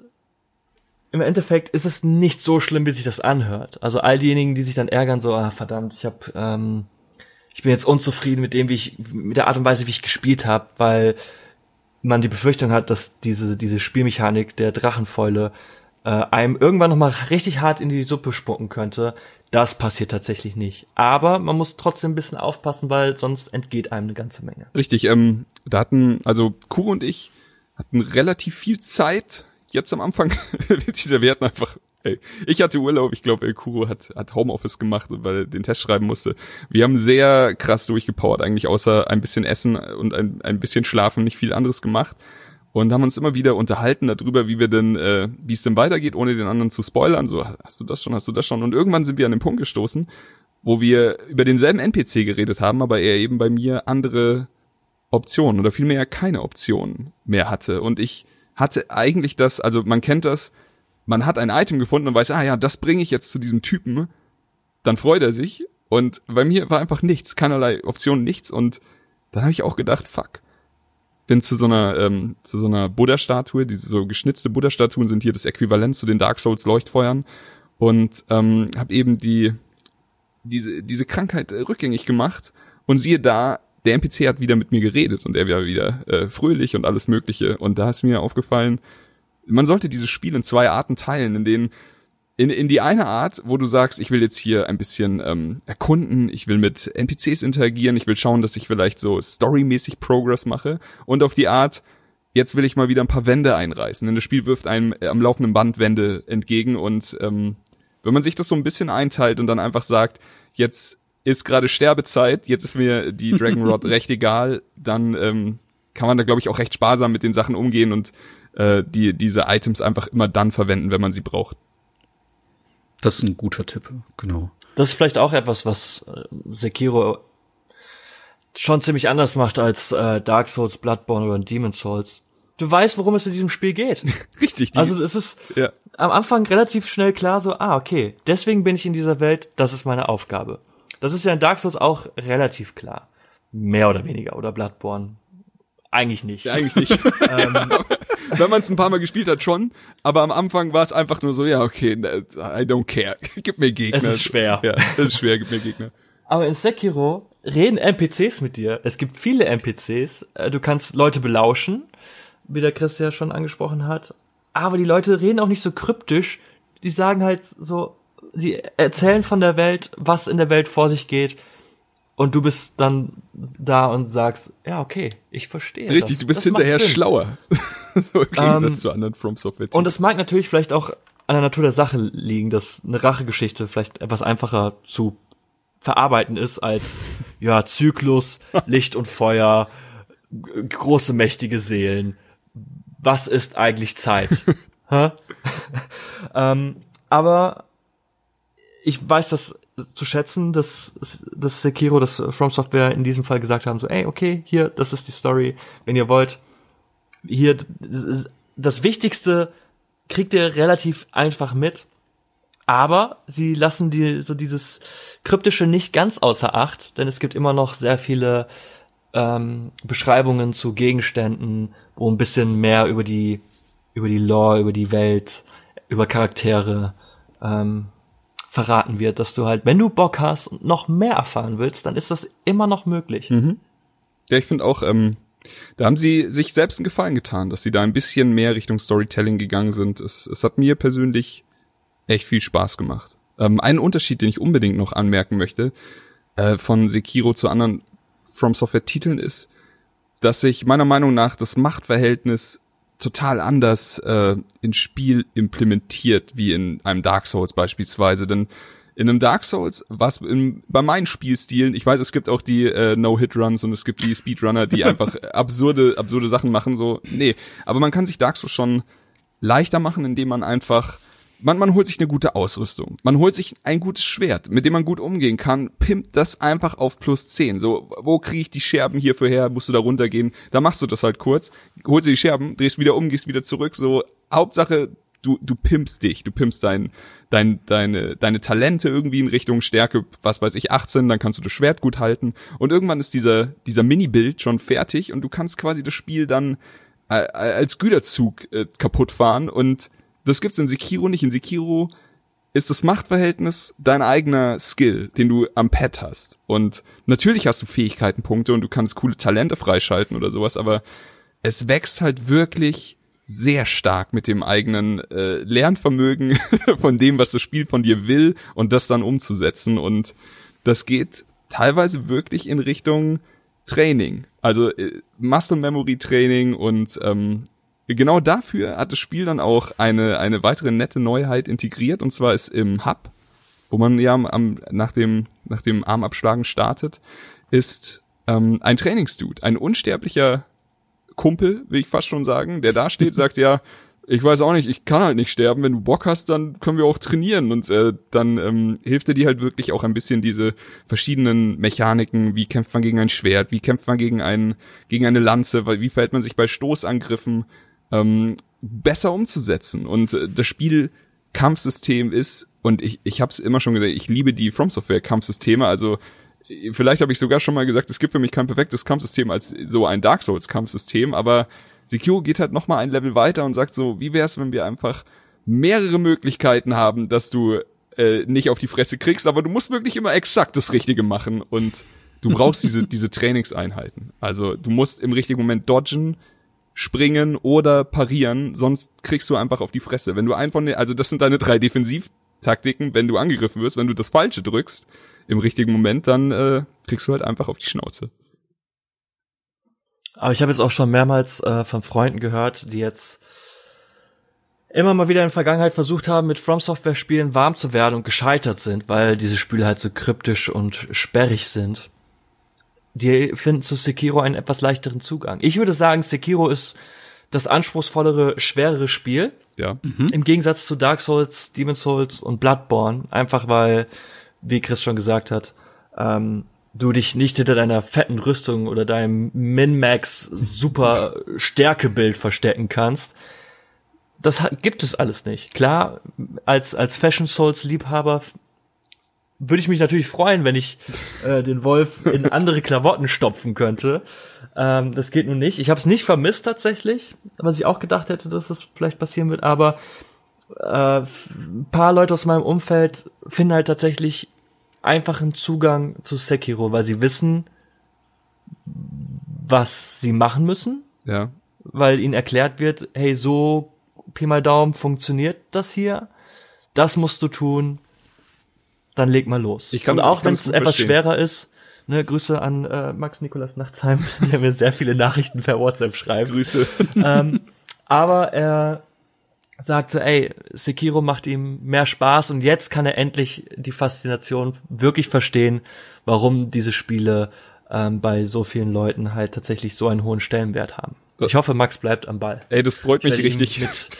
im Endeffekt ist es nicht so schlimm, wie sich das anhört. Also all diejenigen, die sich dann ärgern, so, ah verdammt, ich hab, ähm, ich bin jetzt unzufrieden mit dem, wie ich, mit der Art und Weise, wie ich gespielt habe, weil man die Befürchtung hat, dass diese, diese Spielmechanik der Drachenfäule äh, einem irgendwann nochmal richtig hart in die Suppe spucken könnte. Das passiert tatsächlich nicht. Aber man muss trotzdem ein bisschen aufpassen, weil sonst entgeht einem eine ganze Menge. Richtig, ähm, da hatten, also Kuro und ich hatten relativ viel Zeit jetzt am Anfang. dieser, wir hatten einfach Ey, ich hatte Urlaub, ich glaube, Kuro hat, hat Homeoffice gemacht, weil er den Test schreiben musste. Wir haben sehr krass durchgepowert, eigentlich außer ein bisschen Essen und ein, ein bisschen Schlafen, nicht viel anderes gemacht. Und haben uns immer wieder unterhalten darüber, wie wir denn, äh, wie es denn weitergeht, ohne den anderen zu spoilern. So, hast du das schon, hast du das schon? Und irgendwann sind wir an den Punkt gestoßen, wo wir über denselben NPC geredet haben, aber er eben bei mir andere Optionen oder vielmehr keine Optionen mehr hatte. Und ich hatte eigentlich das, also man kennt das, man hat ein Item gefunden und weiß, ah ja, das bringe ich jetzt zu diesem Typen, dann freut er sich. Und bei mir war einfach nichts, keinerlei Option, nichts. Und dann habe ich auch gedacht, fuck. Bin zu so einer, ähm, zu so einer Buddha-Statue, diese so geschnitzte Buddha-Statuen sind hier das Äquivalent zu den Dark Souls Leuchtfeuern. Und ähm, habe eben die, diese, diese Krankheit äh, rückgängig gemacht. Und siehe da, der NPC hat wieder mit mir geredet und er war wieder äh, fröhlich und alles Mögliche. Und da ist mir aufgefallen, man sollte dieses Spiel in zwei Arten teilen, in denen in, in die eine Art, wo du sagst, ich will jetzt hier ein bisschen ähm, erkunden, ich will mit NPCs interagieren, ich will schauen, dass ich vielleicht so storymäßig Progress mache und auf die Art, jetzt will ich mal wieder ein paar Wände einreißen. Denn das Spiel wirft einem äh, am laufenden Band Wände entgegen und ähm, wenn man sich das so ein bisschen einteilt und dann einfach sagt, jetzt ist gerade Sterbezeit, jetzt ist mir die Dragon Rod recht egal, dann ähm, kann man da glaube ich auch recht sparsam mit den Sachen umgehen und äh, die diese Items einfach immer dann verwenden, wenn man sie braucht. Das ist ein guter Tipp, genau. Das ist vielleicht auch etwas, was äh, Sekiro schon ziemlich anders macht als äh, Dark Souls, Bloodborne oder Demon Souls. Du weißt, worum es in diesem Spiel geht. Richtig. Also es ist ja. am Anfang relativ schnell klar so, ah, okay, deswegen bin ich in dieser Welt, das ist meine Aufgabe. Das ist ja in Dark Souls auch relativ klar. Mehr oder weniger. Oder Bloodborne. Eigentlich nicht. Ja, eigentlich nicht. Ähm, Wenn man es ein paar Mal gespielt hat, schon. Aber am Anfang war es einfach nur so, ja, okay, I don't care. Gib mir Gegner. Es ist schwer. Ja, es ist schwer, gib mir Gegner. Aber in Sekiro reden NPCs mit dir. Es gibt viele NPCs. Äh, Du kannst Leute belauschen, wie der Chris ja schon angesprochen hat. Aber die Leute reden auch nicht so kryptisch. Die sagen halt so, die erzählen von der Welt, was in der Welt vor sich geht. Und du bist dann da und sagst, ja, okay, ich verstehe. Richtig, das. du bist Das hinterher schlauer. so im Gegensatz Ähm, zu anderen From Software. Und es mag natürlich vielleicht auch an der Natur der Sache liegen, dass eine Rachegeschichte vielleicht etwas einfacher zu verarbeiten ist als, ja, Zyklus, Licht und Feuer, große mächtige Seelen. Was ist eigentlich Zeit? Ähm, aber ich weiß das zu schätzen, dass, dass Sekiro, dass From Software in diesem Fall gesagt haben, so, ey, okay, hier, das ist die Story, wenn ihr wollt, hier, das Wichtigste kriegt ihr relativ einfach mit, aber sie lassen die, so dieses Kryptische nicht ganz außer Acht, denn es gibt immer noch sehr viele ähm, Beschreibungen zu Gegenständen, wo ein bisschen mehr über die, über die Lore, über die Welt, über Charaktere ähm, verraten wird, dass du halt, wenn du Bock hast und noch mehr erfahren willst, dann ist das immer noch möglich. Ja, ich finde auch, ähm, da haben sie sich selbst einen Gefallen getan, dass sie da ein bisschen mehr Richtung Storytelling gegangen sind. Es, es hat mir persönlich echt viel Spaß gemacht. Ähm, ein Unterschied, den ich unbedingt noch anmerken möchte, äh, von Sekiro zu anderen From Software Titeln ist, dass sich meiner Meinung nach das Machtverhältnis total anders äh, ins Spiel implementiert, wie in einem Dark Souls beispielsweise. Denn in einem Dark Souls, was in, bei meinen Spielstilen, ich weiß, es gibt auch die äh, No-Hit-Runs und es gibt die Speedrunner, die einfach absurde, absurde Sachen machen, so, nee. Aber man kann sich Dark Souls schon leichter machen, indem man einfach, man, man holt sich eine gute Ausrüstung. Man holt sich ein gutes Schwert, mit dem man gut umgehen kann, pimpt das einfach auf plus 10. So, wo kriege ich die Scherben hierfür her? Musst du da runtergehen? Da machst du das halt kurz, holst dir die Scherben, drehst wieder um, gehst wieder zurück, so, Hauptsache, du, du pimpst dich, du pimpst dein, dein, deine, deine Talente irgendwie in Richtung Stärke, was weiß ich, 18, dann kannst du das Schwert gut halten und irgendwann ist dieser, dieser Mini-Bild schon fertig und du kannst quasi das Spiel dann äh, als Güterzug äh, kaputt fahren und das gibt's in Sekiro nicht. In Sekiro ist das Machtverhältnis dein eigener Skill, den du am Pad hast. Und natürlich hast du Fähigkeitenpunkte und du kannst coole Talente freischalten oder sowas, aber es wächst halt wirklich sehr stark mit dem eigenen äh, Lernvermögen von dem, was das Spiel von dir will und das dann umzusetzen. Und das geht teilweise wirklich in Richtung Training. Also äh, Muscle Memory Training und ähm, genau dafür hat das Spiel dann auch eine, eine weitere nette Neuheit integriert und zwar ist im Hub, wo man ja am, nach dem, nach dem Armabschlagen startet, ist ähm, ein Trainingsdude, ein unsterblicher Kumpel, will ich fast schon sagen, der da steht, sagt ja, ich weiß auch nicht, ich kann halt nicht sterben. Wenn du Bock hast, dann können wir auch trainieren. Und äh, dann ähm, hilft er dir halt wirklich auch ein bisschen diese verschiedenen Mechaniken. Wie kämpft man gegen ein Schwert? Wie kämpft man gegen, ein, gegen eine Lanze? Wie verhält man sich bei Stoßangriffen? Ähm, besser umzusetzen. Und äh, das Spiel Kampfsystem ist, und ich, ich habe es immer schon gesagt, ich liebe die From Software Kampfsysteme. Also vielleicht habe ich sogar schon mal gesagt, es gibt für mich kein perfektes Kampfsystem als so ein Dark Souls Kampfsystem, aber Sekiro geht halt noch mal ein Level weiter und sagt so, wie wär's, wenn wir einfach mehrere Möglichkeiten haben, dass du äh, nicht auf die Fresse kriegst, aber du musst wirklich immer exakt das Richtige machen und du brauchst diese diese Trainingseinheiten. Also du musst im richtigen Moment dodgen, springen oder parieren, sonst kriegst du einfach auf die Fresse. Wenn du einen von den, also das sind deine drei Defensivtaktiken, wenn du angegriffen wirst, wenn du das Falsche drückst im richtigen Moment, dann äh, kriegst du halt einfach auf die Schnauze. Aber ich habe jetzt auch schon mehrmals äh, von Freunden gehört, die jetzt immer mal wieder in der Vergangenheit versucht haben, mit From Software Spielen warm zu werden und gescheitert sind, weil diese Spiele halt so kryptisch und sperrig sind. Die finden zu Sekiro einen etwas leichteren Zugang. Ich würde sagen, Sekiro ist das anspruchsvollere, schwerere Spiel. Ja. Mhm. Im Gegensatz zu Dark Souls, Demon Souls und Bloodborne. Einfach weil, wie Chris schon gesagt hat, ähm, du dich nicht hinter deiner fetten Rüstung oder deinem Min-Max super Stärkebild verstecken kannst. Das gibt es alles nicht. Klar, als, als Fashion Souls Liebhaber würde ich mich natürlich freuen, wenn ich äh, den Wolf in andere Klamotten stopfen könnte. Ähm, das geht nun nicht. Ich habe es nicht vermisst tatsächlich, was ich auch gedacht hätte, dass das vielleicht passieren wird. Aber äh, ein paar Leute aus meinem Umfeld finden halt tatsächlich einfachen Zugang zu Sekiro, weil sie wissen, was sie machen müssen. Ja. Weil ihnen erklärt wird, hey, so Pi mal Daumen funktioniert das hier. Das musst du tun. Dann leg mal los. Ich kann Und auch wenn es etwas verstehen. schwerer ist, ne, Grüße an äh, Max Nikolas Nachtsheim, der mir sehr viele Nachrichten per WhatsApp schreibt. Grüße. ähm, aber er sagt so, ey, Sekiro macht ihm mehr Spaß und jetzt kann er endlich die Faszination wirklich verstehen, warum diese Spiele ähm, bei so vielen Leuten halt tatsächlich so einen hohen Stellenwert haben. Ich hoffe, Max bleibt am Ball. Ey, das freut mich richtig. Mit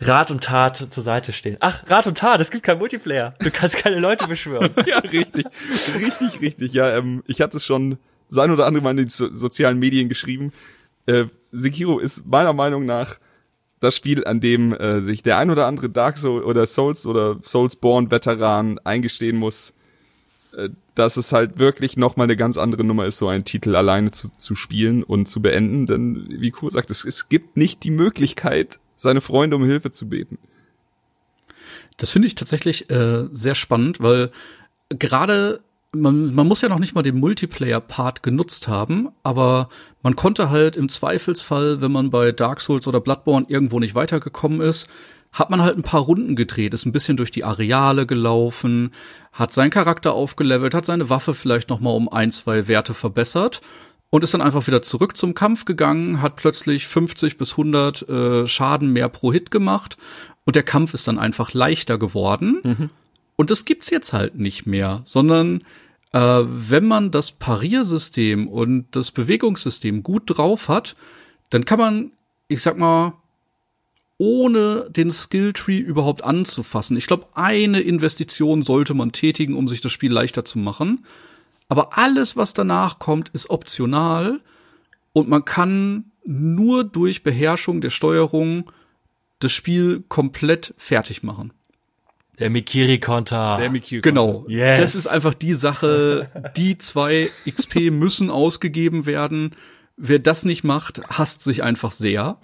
Rat und Tat zur Seite stehen. Ach, Rat und Tat, es gibt kein Multiplayer. Du kannst keine Leute beschwören. ja, richtig. Richtig, richtig. Ja, ähm, ich hatte es schon sein oder andere Mal in den so sozialen Medien geschrieben. Äh, Sekiro ist meiner Meinung nach das Spiel, an dem äh, sich der ein oder andere Dark Souls oder Souls oder Soulsborne Veteran eingestehen muss, äh, dass es halt wirklich noch mal eine ganz andere Nummer ist, so einen Titel alleine zu, zu spielen und zu beenden. Denn wie Kur sagt, es, es gibt nicht die Möglichkeit, seine Freunde um Hilfe zu beten. Das finde ich tatsächlich äh, sehr spannend, weil gerade man, man muss ja noch nicht mal den Multiplayer-Part genutzt haben, aber man konnte halt im Zweifelsfall, wenn man bei Dark Souls oder Bloodborne irgendwo nicht weitergekommen ist, hat man halt ein paar Runden gedreht, ist ein bisschen durch die Areale gelaufen, hat seinen Charakter aufgelevelt, hat seine Waffe vielleicht noch mal um ein, zwei Werte verbessert und ist dann einfach wieder zurück zum Kampf gegangen, hat plötzlich 50 bis 100 äh, Schaden mehr pro Hit gemacht und der Kampf ist dann einfach leichter geworden. Und das gibt's jetzt halt nicht mehr, sondern äh, wenn man das Pariersystem und das Bewegungssystem gut drauf hat, dann kann man, ich sag mal, ohne den Skilltree überhaupt anzufassen. Ich glaube, eine Investition sollte man tätigen, um sich das Spiel leichter zu machen. Aber alles, was danach kommt, ist optional und man kann nur durch Beherrschung der Steuerung das Spiel komplett fertig machen. Der Mikiri-Konter. Der Mikiri Genau. Yes. Das ist einfach die Sache, die zwei XP müssen ausgegeben werden. Wer das nicht macht, hasst sich einfach sehr.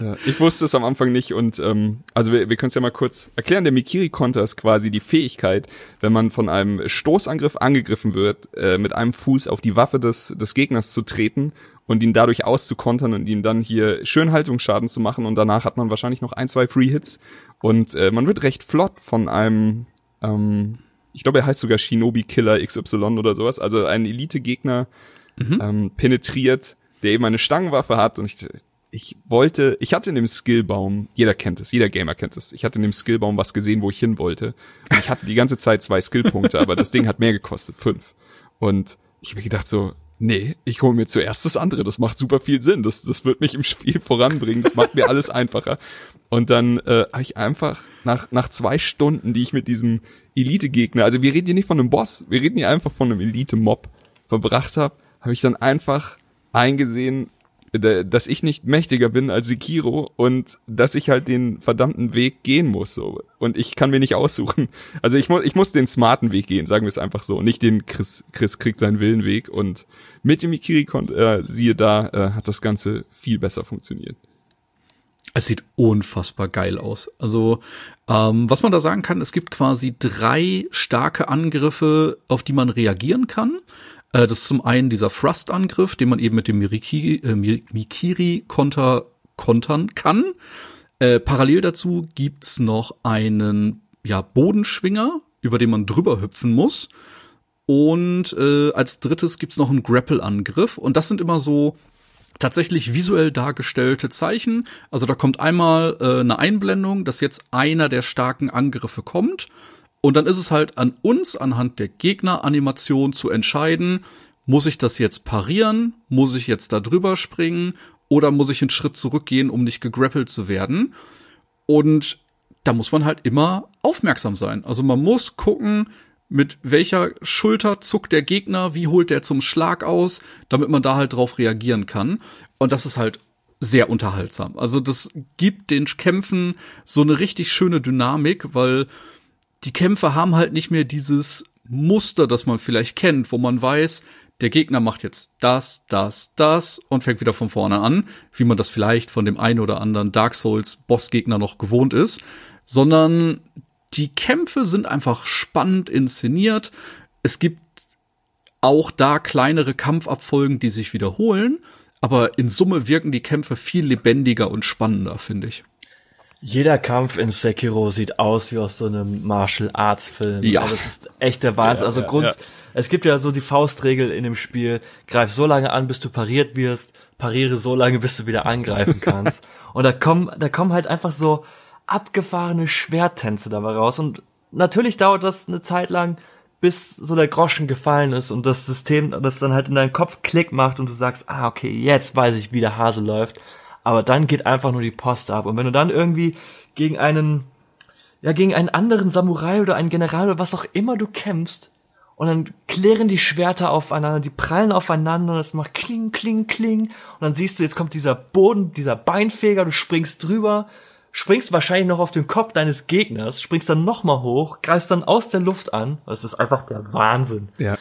Ja, ich wusste es am Anfang nicht und ähm, also wir, wir können es ja mal kurz erklären. Der Mikiri-Konter ist quasi die Fähigkeit, wenn man von einem Stoßangriff angegriffen wird, äh, mit einem Fuß auf die Waffe des, des Gegners zu treten und ihn dadurch auszukontern und ihm dann hier schön Haltungsschaden zu machen. Und danach hat man wahrscheinlich noch ein, zwei Free Hits. Und äh, man wird recht flott von einem, ähm, ich glaube er heißt sogar Shinobi Killer XY oder sowas, also ein Elite-Gegner ähm, penetriert, der eben eine Stangenwaffe hat. Und ich ich wollte, ich hatte in dem Skillbaum, jeder kennt es, jeder Gamer kennt es, ich hatte in dem Skillbaum was gesehen, wo ich hin wollte. Und ich hatte die ganze Zeit zwei Skillpunkte, aber das Ding hat mehr gekostet, fünf. Und ich habe mir gedacht so, nee, ich hole mir zuerst das andere, das macht super viel Sinn, das, das wird mich im Spiel voranbringen, das macht mir alles einfacher. Und dann äh, habe ich einfach nach, nach zwei Stunden, die ich mit diesem Elite-Gegner, also wir reden hier nicht von einem Boss, wir reden hier einfach von einem Elite-Mob verbracht habe, habe ich dann einfach eingesehen, dass ich nicht mächtiger bin als Sekiro und dass ich halt den verdammten Weg gehen muss so. Und ich kann mir nicht aussuchen. Also ich muss ich muss den smarten Weg gehen, sagen wir es einfach so, nicht den Chris Chris kriegt seinen Willen Weg und mit dem Ikiri äh, siehe da äh, hat das ganze viel besser funktioniert. Es sieht unfassbar geil aus. Also, ähm, was man da sagen kann, es gibt quasi drei starke Angriffe, auf die man reagieren kann. Äh, das ist zum einen dieser Thrust-Angriff, den man eben mit dem Miriki, äh, Mikiri-Konter kontern kann. Äh, parallel dazu gibt's noch einen ja, Bodenschwinger, über den man drüber hüpfen muss. Und äh, als drittes gibt's noch einen Grapple-Angriff. Und das sind immer so tatsächlich visuell dargestellte Zeichen. Also da kommt einmal äh, eine Einblendung, dass jetzt einer der starken Angriffe kommt. Und dann ist es halt an uns, anhand der Gegneranimation zu entscheiden, muss ich das jetzt parieren, muss ich jetzt da drüber springen oder muss ich einen Schritt zurückgehen, um nicht gegrappelt zu werden. Und da muss man halt immer aufmerksam sein. Also man muss gucken, mit welcher Schulter zuckt der Gegner, wie holt der zum Schlag aus, damit man da halt drauf reagieren kann. Und das ist halt sehr unterhaltsam. Also das gibt den Kämpfen so eine richtig schöne Dynamik, weil die Kämpfe haben halt nicht mehr dieses Muster, das man vielleicht kennt, wo man weiß, der Gegner macht jetzt das, das, das und fängt wieder von vorne an, wie man das vielleicht von dem einen oder anderen Dark Souls Bossgegner noch gewohnt ist, sondern die Kämpfe sind einfach spannend inszeniert. Es gibt auch da kleinere Kampfabfolgen, die sich wiederholen, aber in Summe wirken die Kämpfe viel lebendiger und spannender, finde ich. Jeder Kampf in Sekiro sieht aus wie aus so einem Martial Arts Film. Ja. Also das ist echt der Wahnsinn. Ja, also ja, Grund, ja. es gibt ja so die Faustregel in dem Spiel, greif so lange an, bis du pariert wirst, pariere so lange, bis du wieder angreifen kannst. und da kommen, da kommen halt einfach so abgefahrene Schwerttänze dabei raus. Und natürlich dauert das eine Zeit lang, bis so der Groschen gefallen ist und das System das dann halt in deinem Kopf Klick macht und du sagst, ah, okay, jetzt weiß ich, wie der Hase läuft aber dann geht einfach nur die Post ab. Und wenn du dann irgendwie gegen einen, ja, gegen einen anderen Samurai oder einen General oder was auch immer du kämpfst, und dann klären die Schwerter aufeinander, die prallen aufeinander und es macht kling, kling, kling. Und dann siehst du, jetzt kommt dieser Boden, dieser Beinfeger, du springst drüber, springst wahrscheinlich noch auf den Kopf deines Gegners, springst dann nochmal hoch, greifst dann aus der Luft an. Das ist einfach der Wahnsinn. Ja.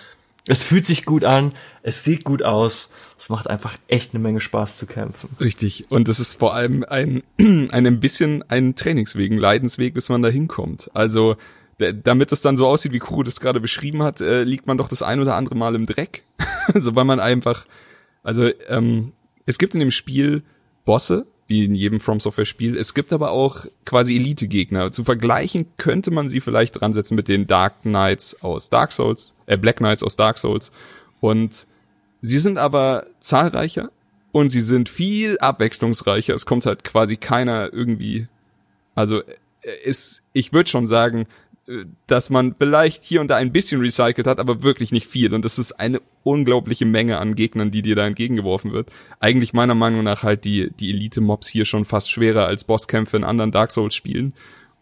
Es fühlt sich gut an, es sieht gut aus, es macht einfach echt eine Menge Spaß zu kämpfen. Richtig. Und es ist vor allem ein, ein, ein bisschen ein Trainingsweg, ein Leidensweg, bis man da hinkommt. Also, damit es dann so aussieht, wie Kuro das gerade beschrieben hat, äh, liegt man doch das ein oder andere Mal im Dreck. also, weil man einfach, also, ähm, es gibt in dem Spiel Bosse, wie in jedem From Software Spiel. Es gibt aber auch quasi Elite-Gegner. Zu vergleichen könnte man sie vielleicht dran setzen mit den Dark Knights aus Dark Souls, äh, Black Knights aus Dark Souls. Und sie sind aber zahlreicher und sie sind viel abwechslungsreicher. Es kommt halt quasi keiner irgendwie, also äh, ist, ich würde schon sagen, äh, dass man vielleicht hier und da ein bisschen recycelt hat, aber wirklich nicht viel. Und das ist eine unglaubliche Menge an Gegnern, die dir da entgegengeworfen wird. Eigentlich meiner Meinung nach halt die, die Elite-Mobs hier schon fast schwerer als Bosskämpfe in anderen Dark Souls-Spielen.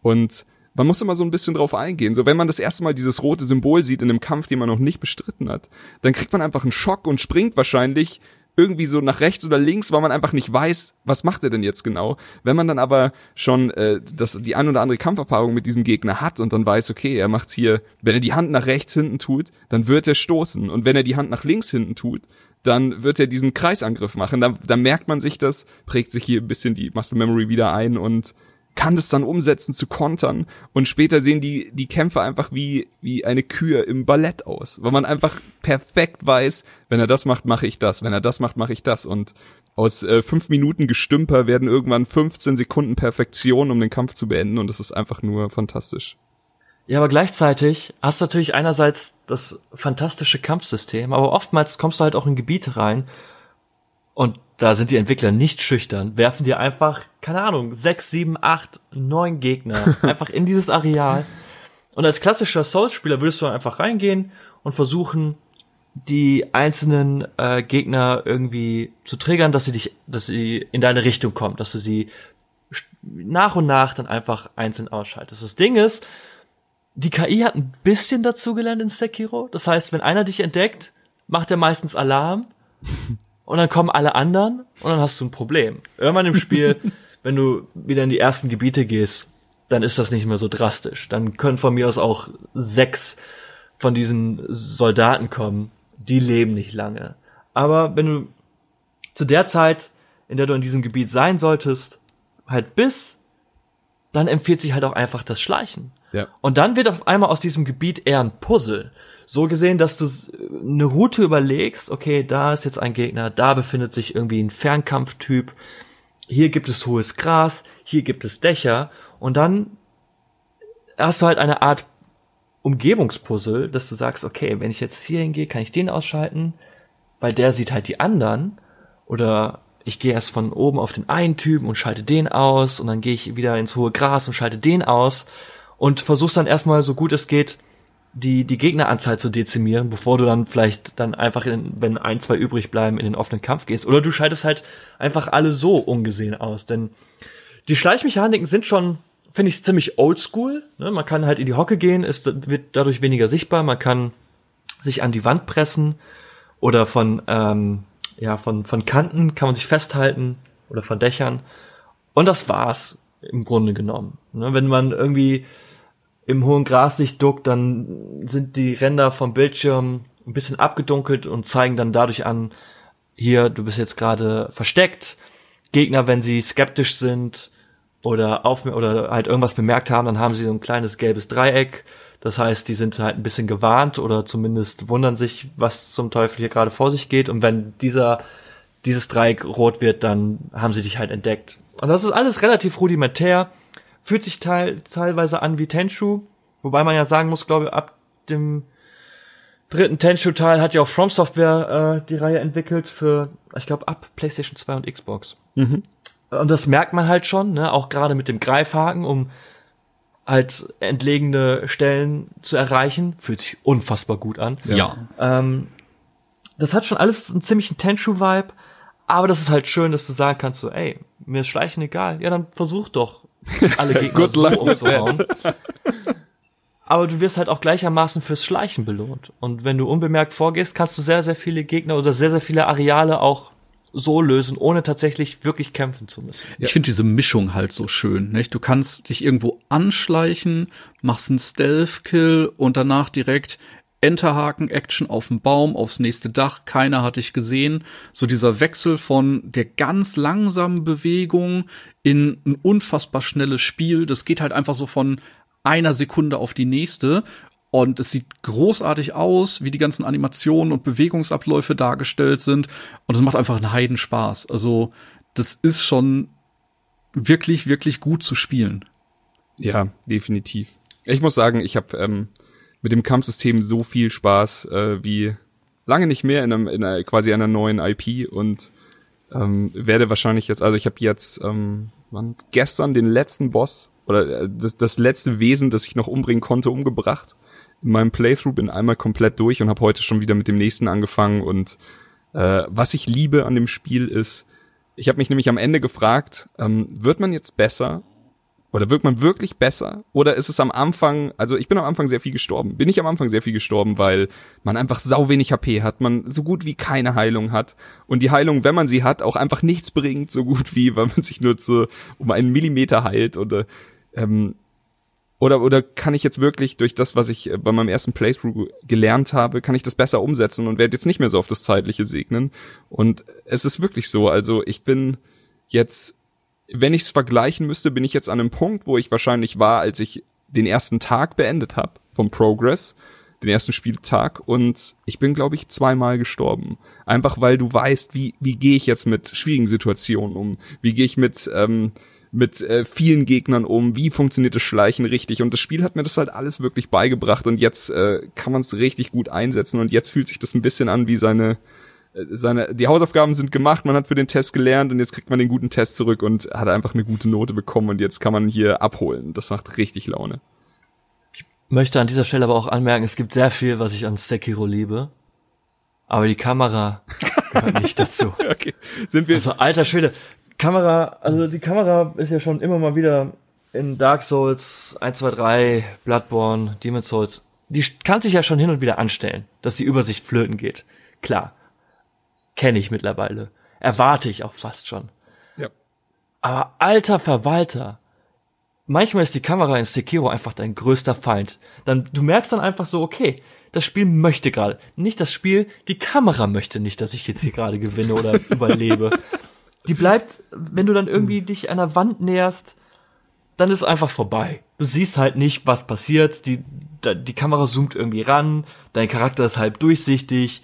Und man muss immer so ein bisschen drauf eingehen. So, wenn man das erste Mal dieses rote Symbol sieht in einem Kampf, den man noch nicht bestritten hat, dann kriegt man einfach einen Schock und springt wahrscheinlich irgendwie so nach rechts oder links, weil man einfach nicht weiß, was macht er denn jetzt genau. Wenn man dann aber schon äh, das, die ein oder andere Kampferfahrung mit diesem Gegner hat und dann weiß, okay, er macht hier, wenn er die Hand nach rechts hinten tut, dann wird er stoßen. Und wenn er die Hand nach links hinten tut, dann wird er diesen Kreisangriff machen. Dann, dann merkt man sich das, prägt sich hier ein bisschen die Muscle Memory wieder ein und kann das dann umsetzen zu kontern. Und später sehen die die Kämpfe einfach wie wie eine Kühe im Ballett aus, weil man einfach perfekt weiß, wenn er das macht, mache ich das, wenn er das macht, mache ich das. Und aus äh, fünf Minuten Gestümper werden irgendwann 15 Sekunden Perfektion, um den Kampf zu beenden. Und das ist einfach nur fantastisch. Ja, aber gleichzeitig hast du natürlich einerseits das fantastische Kampfsystem, aber oftmals kommst du halt auch in Gebiete rein und da sind die Entwickler nicht schüchtern, werfen dir einfach, keine Ahnung, sechs, sieben, acht, neun Gegner einfach in dieses Areal. Und als klassischer Souls-Spieler würdest du einfach reingehen und versuchen, die einzelnen äh, Gegner irgendwie zu triggern, dass sie dich, dass sie in deine Richtung kommen, dass du sie nach und nach dann einfach einzeln ausschaltest. Das Ding ist, die KI hat ein bisschen dazugelernt in Sekiro. Das heißt, wenn einer dich entdeckt, macht er meistens Alarm und dann kommen alle anderen und dann hast du ein Problem. Irgendwann im Spiel, wenn du wieder in die ersten Gebiete gehst, dann ist das nicht mehr so drastisch. Dann können von mir aus auch sechs von diesen Soldaten kommen. Die leben nicht lange. Aber wenn du zu der Zeit, in der du in diesem Gebiet sein solltest, halt bist, dann empfiehlt sich halt auch einfach das Schleichen. Ja. Und dann wird auf einmal aus diesem Gebiet eher ein Puzzle. So gesehen, dass du eine Route überlegst, okay, da ist jetzt ein Gegner, da befindet sich irgendwie ein Fernkampftyp, hier gibt es hohes Gras, hier gibt es Dächer und dann hast du halt eine Art Umgebungspuzzle, dass du sagst, okay, wenn ich jetzt hier hingehe, kann ich den ausschalten, weil der sieht halt die anderen oder ich gehe erst von oben auf den einen Typen und schalte den aus und dann gehe ich wieder ins hohe Gras und schalte den aus und versuchst dann erstmal so gut es geht die die Gegneranzahl zu dezimieren, bevor du dann vielleicht dann einfach in, wenn ein zwei übrig bleiben in den offenen Kampf gehst oder du schaltest halt einfach alle so ungesehen aus, denn die Schleichmechaniken sind schon finde ich ziemlich oldschool. Ne? Man kann halt in die Hocke gehen, ist wird dadurch weniger sichtbar. Man kann sich an die Wand pressen oder von ähm, ja von von Kanten kann man sich festhalten oder von Dächern und das war's im Grunde genommen. Ne? Wenn man irgendwie im hohen Gras sich duckt, dann sind die Ränder vom Bildschirm ein bisschen abgedunkelt und zeigen dann dadurch an, hier, du bist jetzt gerade versteckt. Gegner, wenn sie skeptisch sind oder auf oder halt irgendwas bemerkt haben, dann haben sie so ein kleines gelbes Dreieck. Das heißt, die sind halt ein bisschen gewarnt oder zumindest wundern sich, was zum Teufel hier gerade vor sich geht. Und wenn dieser dieses Dreieck rot wird, dann haben sie dich halt entdeckt. Und das ist alles relativ rudimentär fühlt sich teil, teilweise an wie Tenchu, wobei man ja sagen muss, glaube ich, ab dem dritten Tenchu-Teil hat ja auch From Software äh, die Reihe entwickelt für, ich glaube, ab PlayStation 2 und Xbox. Mhm. Und das merkt man halt schon, ne, auch gerade mit dem Greifhaken, um halt entlegene Stellen zu erreichen, fühlt sich unfassbar gut an. Ja. Ähm, das hat schon alles einen ziemlichen Tenchu-Vibe, aber das ist halt schön, dass du sagen kannst, so, ey, mir ist Schleichen egal, ja, dann versuch doch alle Gegner so umzuhauen. Aber du wirst halt auch gleichermaßen fürs Schleichen belohnt. Und wenn du unbemerkt vorgehst, kannst du sehr, sehr viele Gegner oder sehr, sehr viele Areale auch so lösen, ohne tatsächlich wirklich kämpfen zu müssen. Ich finde diese Mischung halt so schön. Nicht? Du kannst dich irgendwo anschleichen, machst einen Stealth-Kill und danach direkt Enterhaken-Action auf dem Baum, aufs nächste Dach, keiner hat dich gesehen. So dieser Wechsel von der ganz langsamen Bewegung in ein unfassbar schnelles Spiel, das geht halt einfach so von einer Sekunde auf die nächste. Und es sieht großartig aus, wie die ganzen Animationen und Bewegungsabläufe dargestellt sind. Und es macht einfach einen Heidenspaß. Also, das ist schon wirklich, wirklich gut zu spielen. Ja, definitiv. Ich muss sagen, ich habe ähm, mit dem Kampfsystem so viel Spaß äh, wie lange nicht mehr in, einem, in einer, quasi einer neuen IP und ähm, werde wahrscheinlich jetzt, also ich habe jetzt ähm, wann, gestern den letzten Boss oder äh, das, das letzte Wesen, das ich noch umbringen konnte, umgebracht. In meinem Playthrough bin einmal komplett durch und habe heute schon wieder mit dem nächsten angefangen und äh, was ich liebe an dem Spiel ist, ich habe mich nämlich am Ende gefragt, ähm, wird man jetzt besser, oder wirkt man wirklich besser? Oder ist es am Anfang, also ich bin am Anfang sehr viel gestorben. Bin ich am Anfang sehr viel gestorben, weil man einfach sau wenig HP hat, man so gut wie keine Heilung hat. Und die Heilung, wenn man sie hat, auch einfach nichts bringt, so gut wie, weil man sich nur zu, um einen Millimeter heilt oder, ähm, oder, oder kann ich jetzt wirklich durch das, was ich äh, bei meinem ersten Playthrough gelernt habe, kann ich das besser umsetzen und werde jetzt nicht mehr so auf das Zeitliche segnen. Und es ist wirklich so, also ich bin jetzt wenn ich es vergleichen müsste, bin ich jetzt an einem Punkt, wo ich wahrscheinlich war, als ich den ersten Tag beendet habe vom Progress, den ersten Spieltag. Und ich bin glaube ich zweimal gestorben, einfach weil du weißt, wie wie gehe ich jetzt mit schwierigen Situationen um, wie gehe ich mit ähm, mit äh, vielen Gegnern um, wie funktioniert das Schleichen richtig? Und das Spiel hat mir das halt alles wirklich beigebracht. Und jetzt äh, kann man es richtig gut einsetzen. Und jetzt fühlt sich das ein bisschen an wie seine seine, die Hausaufgaben sind gemacht, man hat für den Test gelernt und jetzt kriegt man den guten Test zurück und hat einfach eine gute Note bekommen und jetzt kann man hier abholen. Das macht richtig Laune. Möchte an dieser Stelle aber auch anmerken, es gibt sehr viel, was ich an Sekiro liebe. Aber die Kamera gehört nicht dazu. Okay. Sind wir Also alter Schwede, Kamera, also die Kamera ist ja schon immer mal wieder in Dark Souls 1, 2, 3, Bloodborne, Demon's Souls, die kann sich ja schon hin und wieder anstellen, dass die Übersicht flöten geht. Klar. Kenne ich mittlerweile. Erwarte ich auch fast schon. Ja. Aber alter Verwalter, manchmal ist die Kamera in Sekiro einfach dein größter Feind. Dann, du merkst dann einfach so, okay, das Spiel möchte gerade, nicht das Spiel, die Kamera möchte nicht, dass ich jetzt hier gerade gewinne oder überlebe. Die bleibt, wenn du dann irgendwie dich einer Wand näherst, dann ist einfach vorbei. Du siehst halt nicht, was passiert, die, die Kamera zoomt irgendwie ran, dein Charakter ist halb durchsichtig,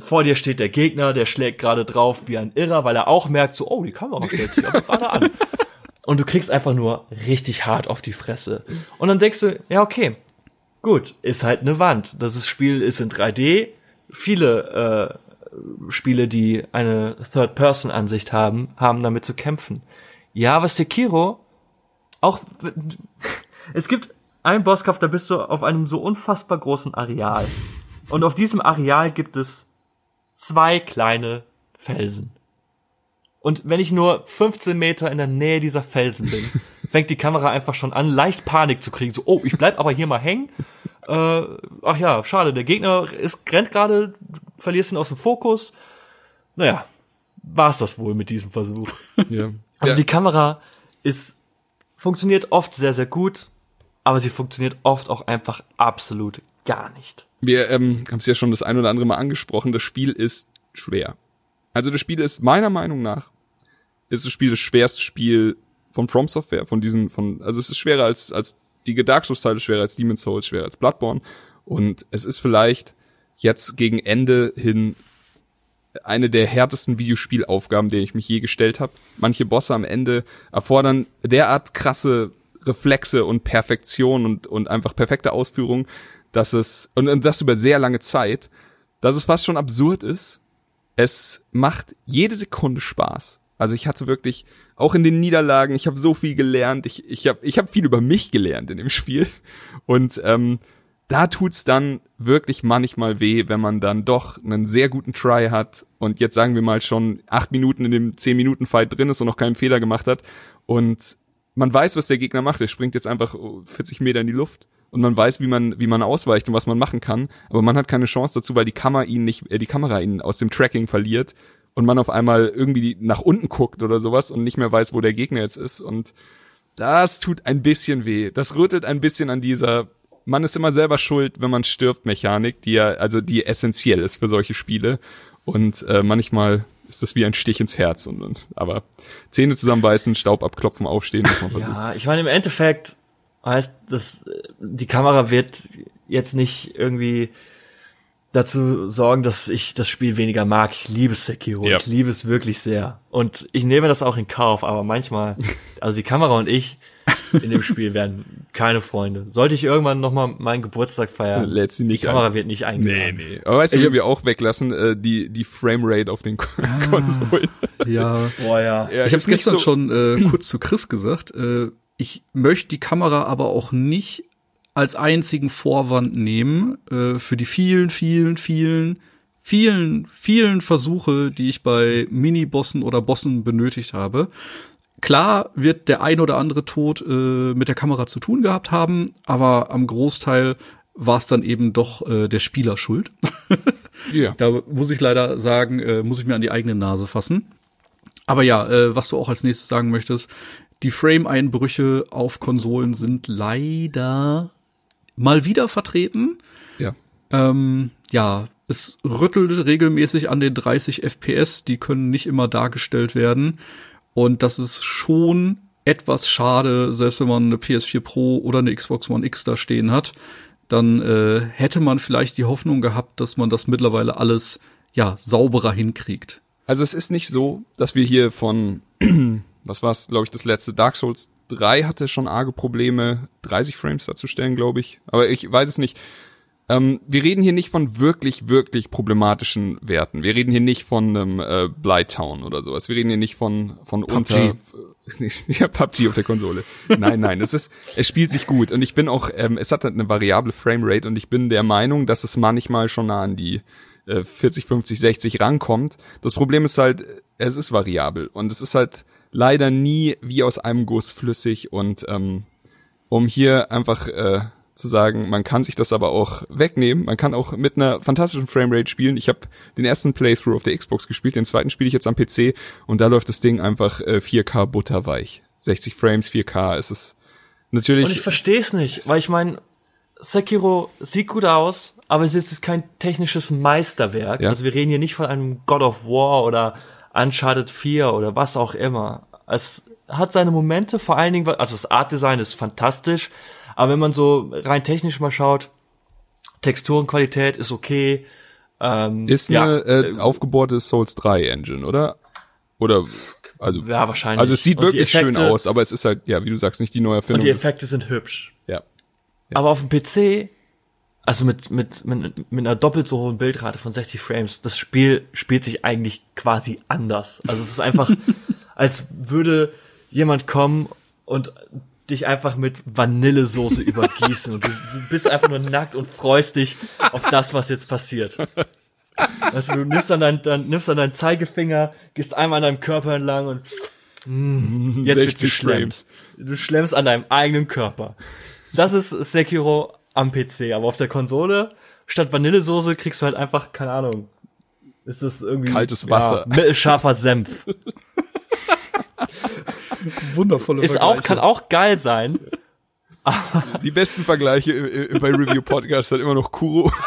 vor dir steht der Gegner, der schlägt gerade drauf wie ein Irrer, weil er auch merkt, so, oh, die Kamera stellt sich aber gerade an. Und du kriegst einfach nur richtig hart auf die Fresse. Und dann denkst du, ja, okay, gut, ist halt eine Wand. Das ist Spiel ist in 3D. Viele äh, Spiele, die eine Third-Person-Ansicht haben, haben damit zu kämpfen. Ja, aber Sekiro, auch, es gibt einen Bosskampf, da bist du auf einem so unfassbar großen Areal. Und auf diesem Areal gibt es zwei kleine Felsen. Und wenn ich nur 15 Meter in der Nähe dieser Felsen bin, fängt die Kamera einfach schon an, leicht Panik zu kriegen. So, oh, ich bleib aber hier mal hängen. Äh, ach ja, schade, der Gegner ist, rennt gerade, verlierst ihn aus dem Fokus. Naja, war's das wohl mit diesem Versuch. ja. Also ja. die Kamera ist, funktioniert oft sehr, sehr gut, aber sie funktioniert oft auch einfach absolut gar nicht. Wir ähm, haben es ja schon das ein oder andere Mal angesprochen. Das Spiel ist schwer. Also das Spiel ist meiner Meinung nach ist das Spiel das schwerste Spiel von From Software, von diesen, von, also es ist schwerer als als die Dark Souls Teile, schwerer als Demon's Souls, schwerer als Bloodborne und es ist vielleicht jetzt gegen Ende hin eine der härtesten Videospielaufgaben, der ich mich je gestellt habe. Manche Bosse am Ende erfordern derart krasse Reflexe und Perfektion und, und einfach perfekte Ausführung, dass es, und, und das über sehr lange Zeit, dass es fast schon absurd ist. Es macht jede Sekunde Spaß. Also ich hatte wirklich, auch in den Niederlagen, ich habe so viel gelernt, ich, ich habe ich hab viel über mich gelernt in dem Spiel. Und ähm, da tut's dann wirklich manchmal weh, wenn man dann doch einen sehr guten Try hat und jetzt sagen wir mal schon acht Minuten in dem zehn Minuten Fight drin ist und noch keinen Fehler gemacht hat und man weiß, was der Gegner macht. Er springt jetzt einfach 40 Meter in die Luft und man weiß, wie man wie man ausweicht und was man machen kann, aber man hat keine Chance dazu, weil die Kamera ihn nicht, äh, die Kamera ihn aus dem Tracking verliert und man auf einmal irgendwie nach unten guckt oder sowas und nicht mehr weiß, wo der Gegner jetzt ist und das tut ein bisschen weh. Das rüttelt ein bisschen an dieser man ist immer selber schuld, wenn man stirbt, Mechanik, die ja, also die essentiell ist für solche Spiele. Und äh, manchmal ist das wie ein Stich ins Herz. Und, und aber Zähne zusammenbeißen, Staub abklopfen, aufstehen, muss man versuchen. Ja, ich meine, im Endeffekt heißt das, die Kamera wird jetzt nicht irgendwie dazu sorgen, dass ich das Spiel weniger mag. Ich liebe Sekiro. Ja. Ich liebe es wirklich sehr. Und ich nehme das auch in Kauf, aber manchmal, also die Kamera und ich in dem Spiel werden keine Freunde. Sollte ich irgendwann nochmal meinen Geburtstag feiern, Lädt sie nicht die Kamera ein. wird nicht Nee, eingeladen. nee. Aber weißt du, hab- wir auch weglassen, äh, die, die Framerate auf den Konsolen. Ja. Boah, ja. Ja, ich habe es gestern so- schon äh, kurz zu Chris gesagt. Äh, ich möchte die Kamera aber auch nicht als einzigen Vorwand nehmen äh, für die vielen, vielen, vielen, vielen, vielen Versuche, die ich bei Mini-Bossen oder Bossen benötigt habe. Klar wird der ein oder andere Tod äh, mit der Kamera zu tun gehabt haben, aber am Großteil war es dann eben doch äh, der Spieler schuld. Ja. Da muss ich leider sagen, äh, muss ich mir an die eigene Nase fassen. Aber ja, äh, was du auch als nächstes sagen möchtest, die Frame-Einbrüche auf Konsolen sind leider mal wieder vertreten. Ja. Ähm, ja, es rüttelt regelmäßig an den 30 FPS, die können nicht immer dargestellt werden. Und das ist schon etwas schade, selbst wenn man eine PS4 Pro oder eine Xbox One X da stehen hat, dann äh, hätte man vielleicht die Hoffnung gehabt, dass man das mittlerweile alles ja sauberer hinkriegt. Also es ist nicht so, dass wir hier von, was war es, glaube ich, das letzte Dark Souls 3 hatte schon arge Probleme, 30 Frames darzustellen, glaube ich. Aber ich weiß es nicht. Ähm, wir reden hier nicht von wirklich, wirklich problematischen Werten. Wir reden hier nicht von einem äh, Blighttown oder sowas. Wir reden hier nicht von von unter ja PUBG auf der Konsole. Nein, nein, es ist es spielt sich gut und ich bin auch ähm, es hat halt eine variable Framerate und ich bin der Meinung, dass es manchmal schon nah an die äh, 40, 50, 60 rankommt. Das Problem ist halt, es ist variabel und es ist halt leider nie wie aus einem Guss flüssig und ähm, um hier einfach äh, zu sagen, man kann sich das aber auch wegnehmen. Man kann auch mit einer fantastischen Framerate spielen. Ich habe den ersten Playthrough auf der Xbox gespielt, den zweiten spiele ich jetzt am PC und da läuft das Ding einfach äh, 4K butterweich. 60 Frames, 4K, es ist natürlich. Und ich verstehe es nicht, weil ich meine, Sekiro sieht gut aus, aber es ist kein technisches Meisterwerk. Ja. Also wir reden hier nicht von einem God of War oder Uncharted 4 oder was auch immer. Es hat seine Momente, vor allen Dingen, also das Art Design ist fantastisch, aber wenn man so rein technisch mal schaut, Texturenqualität ist okay. Ähm, ist ja, eine äh, aufgebohrte Souls 3 Engine, oder? Oder also ja, wahrscheinlich. also es sieht Und die wirklich schön Effekte- aus, aber es ist halt ja, wie du sagst, nicht die neue Und Erfindung. die des- Effekte sind hübsch. ja. Aber auf dem PC, also mit, mit, mit, mit einer doppelt so hohen Bildrate von 60 Frames, das Spiel spielt sich eigentlich quasi anders. Also es ist einfach, als würde jemand kommen und dich einfach mit Vanillesoße übergießen und du, bist einfach nur nackt und freust dich auf das, was jetzt passiert. Also du nimmst dann dein, dann nimmst dann deinen Zeigefinger, gehst einmal an deinem Körper entlang und mm, jetzt wird 60 geschlemmt. Du schlemmst an deinem eigenen Körper. Das ist Sekiro am PC, aber auf der Konsole statt Vanillesoße kriegst du halt einfach, keine Ahnung, ist das irgendwie Kaltes Wasser. Ja, mittelscharfer Senf. Wundervolle Ist auch, kann auch geil sein. Die besten Vergleiche äh, äh, bei Review Podcast hat immer noch Kuro.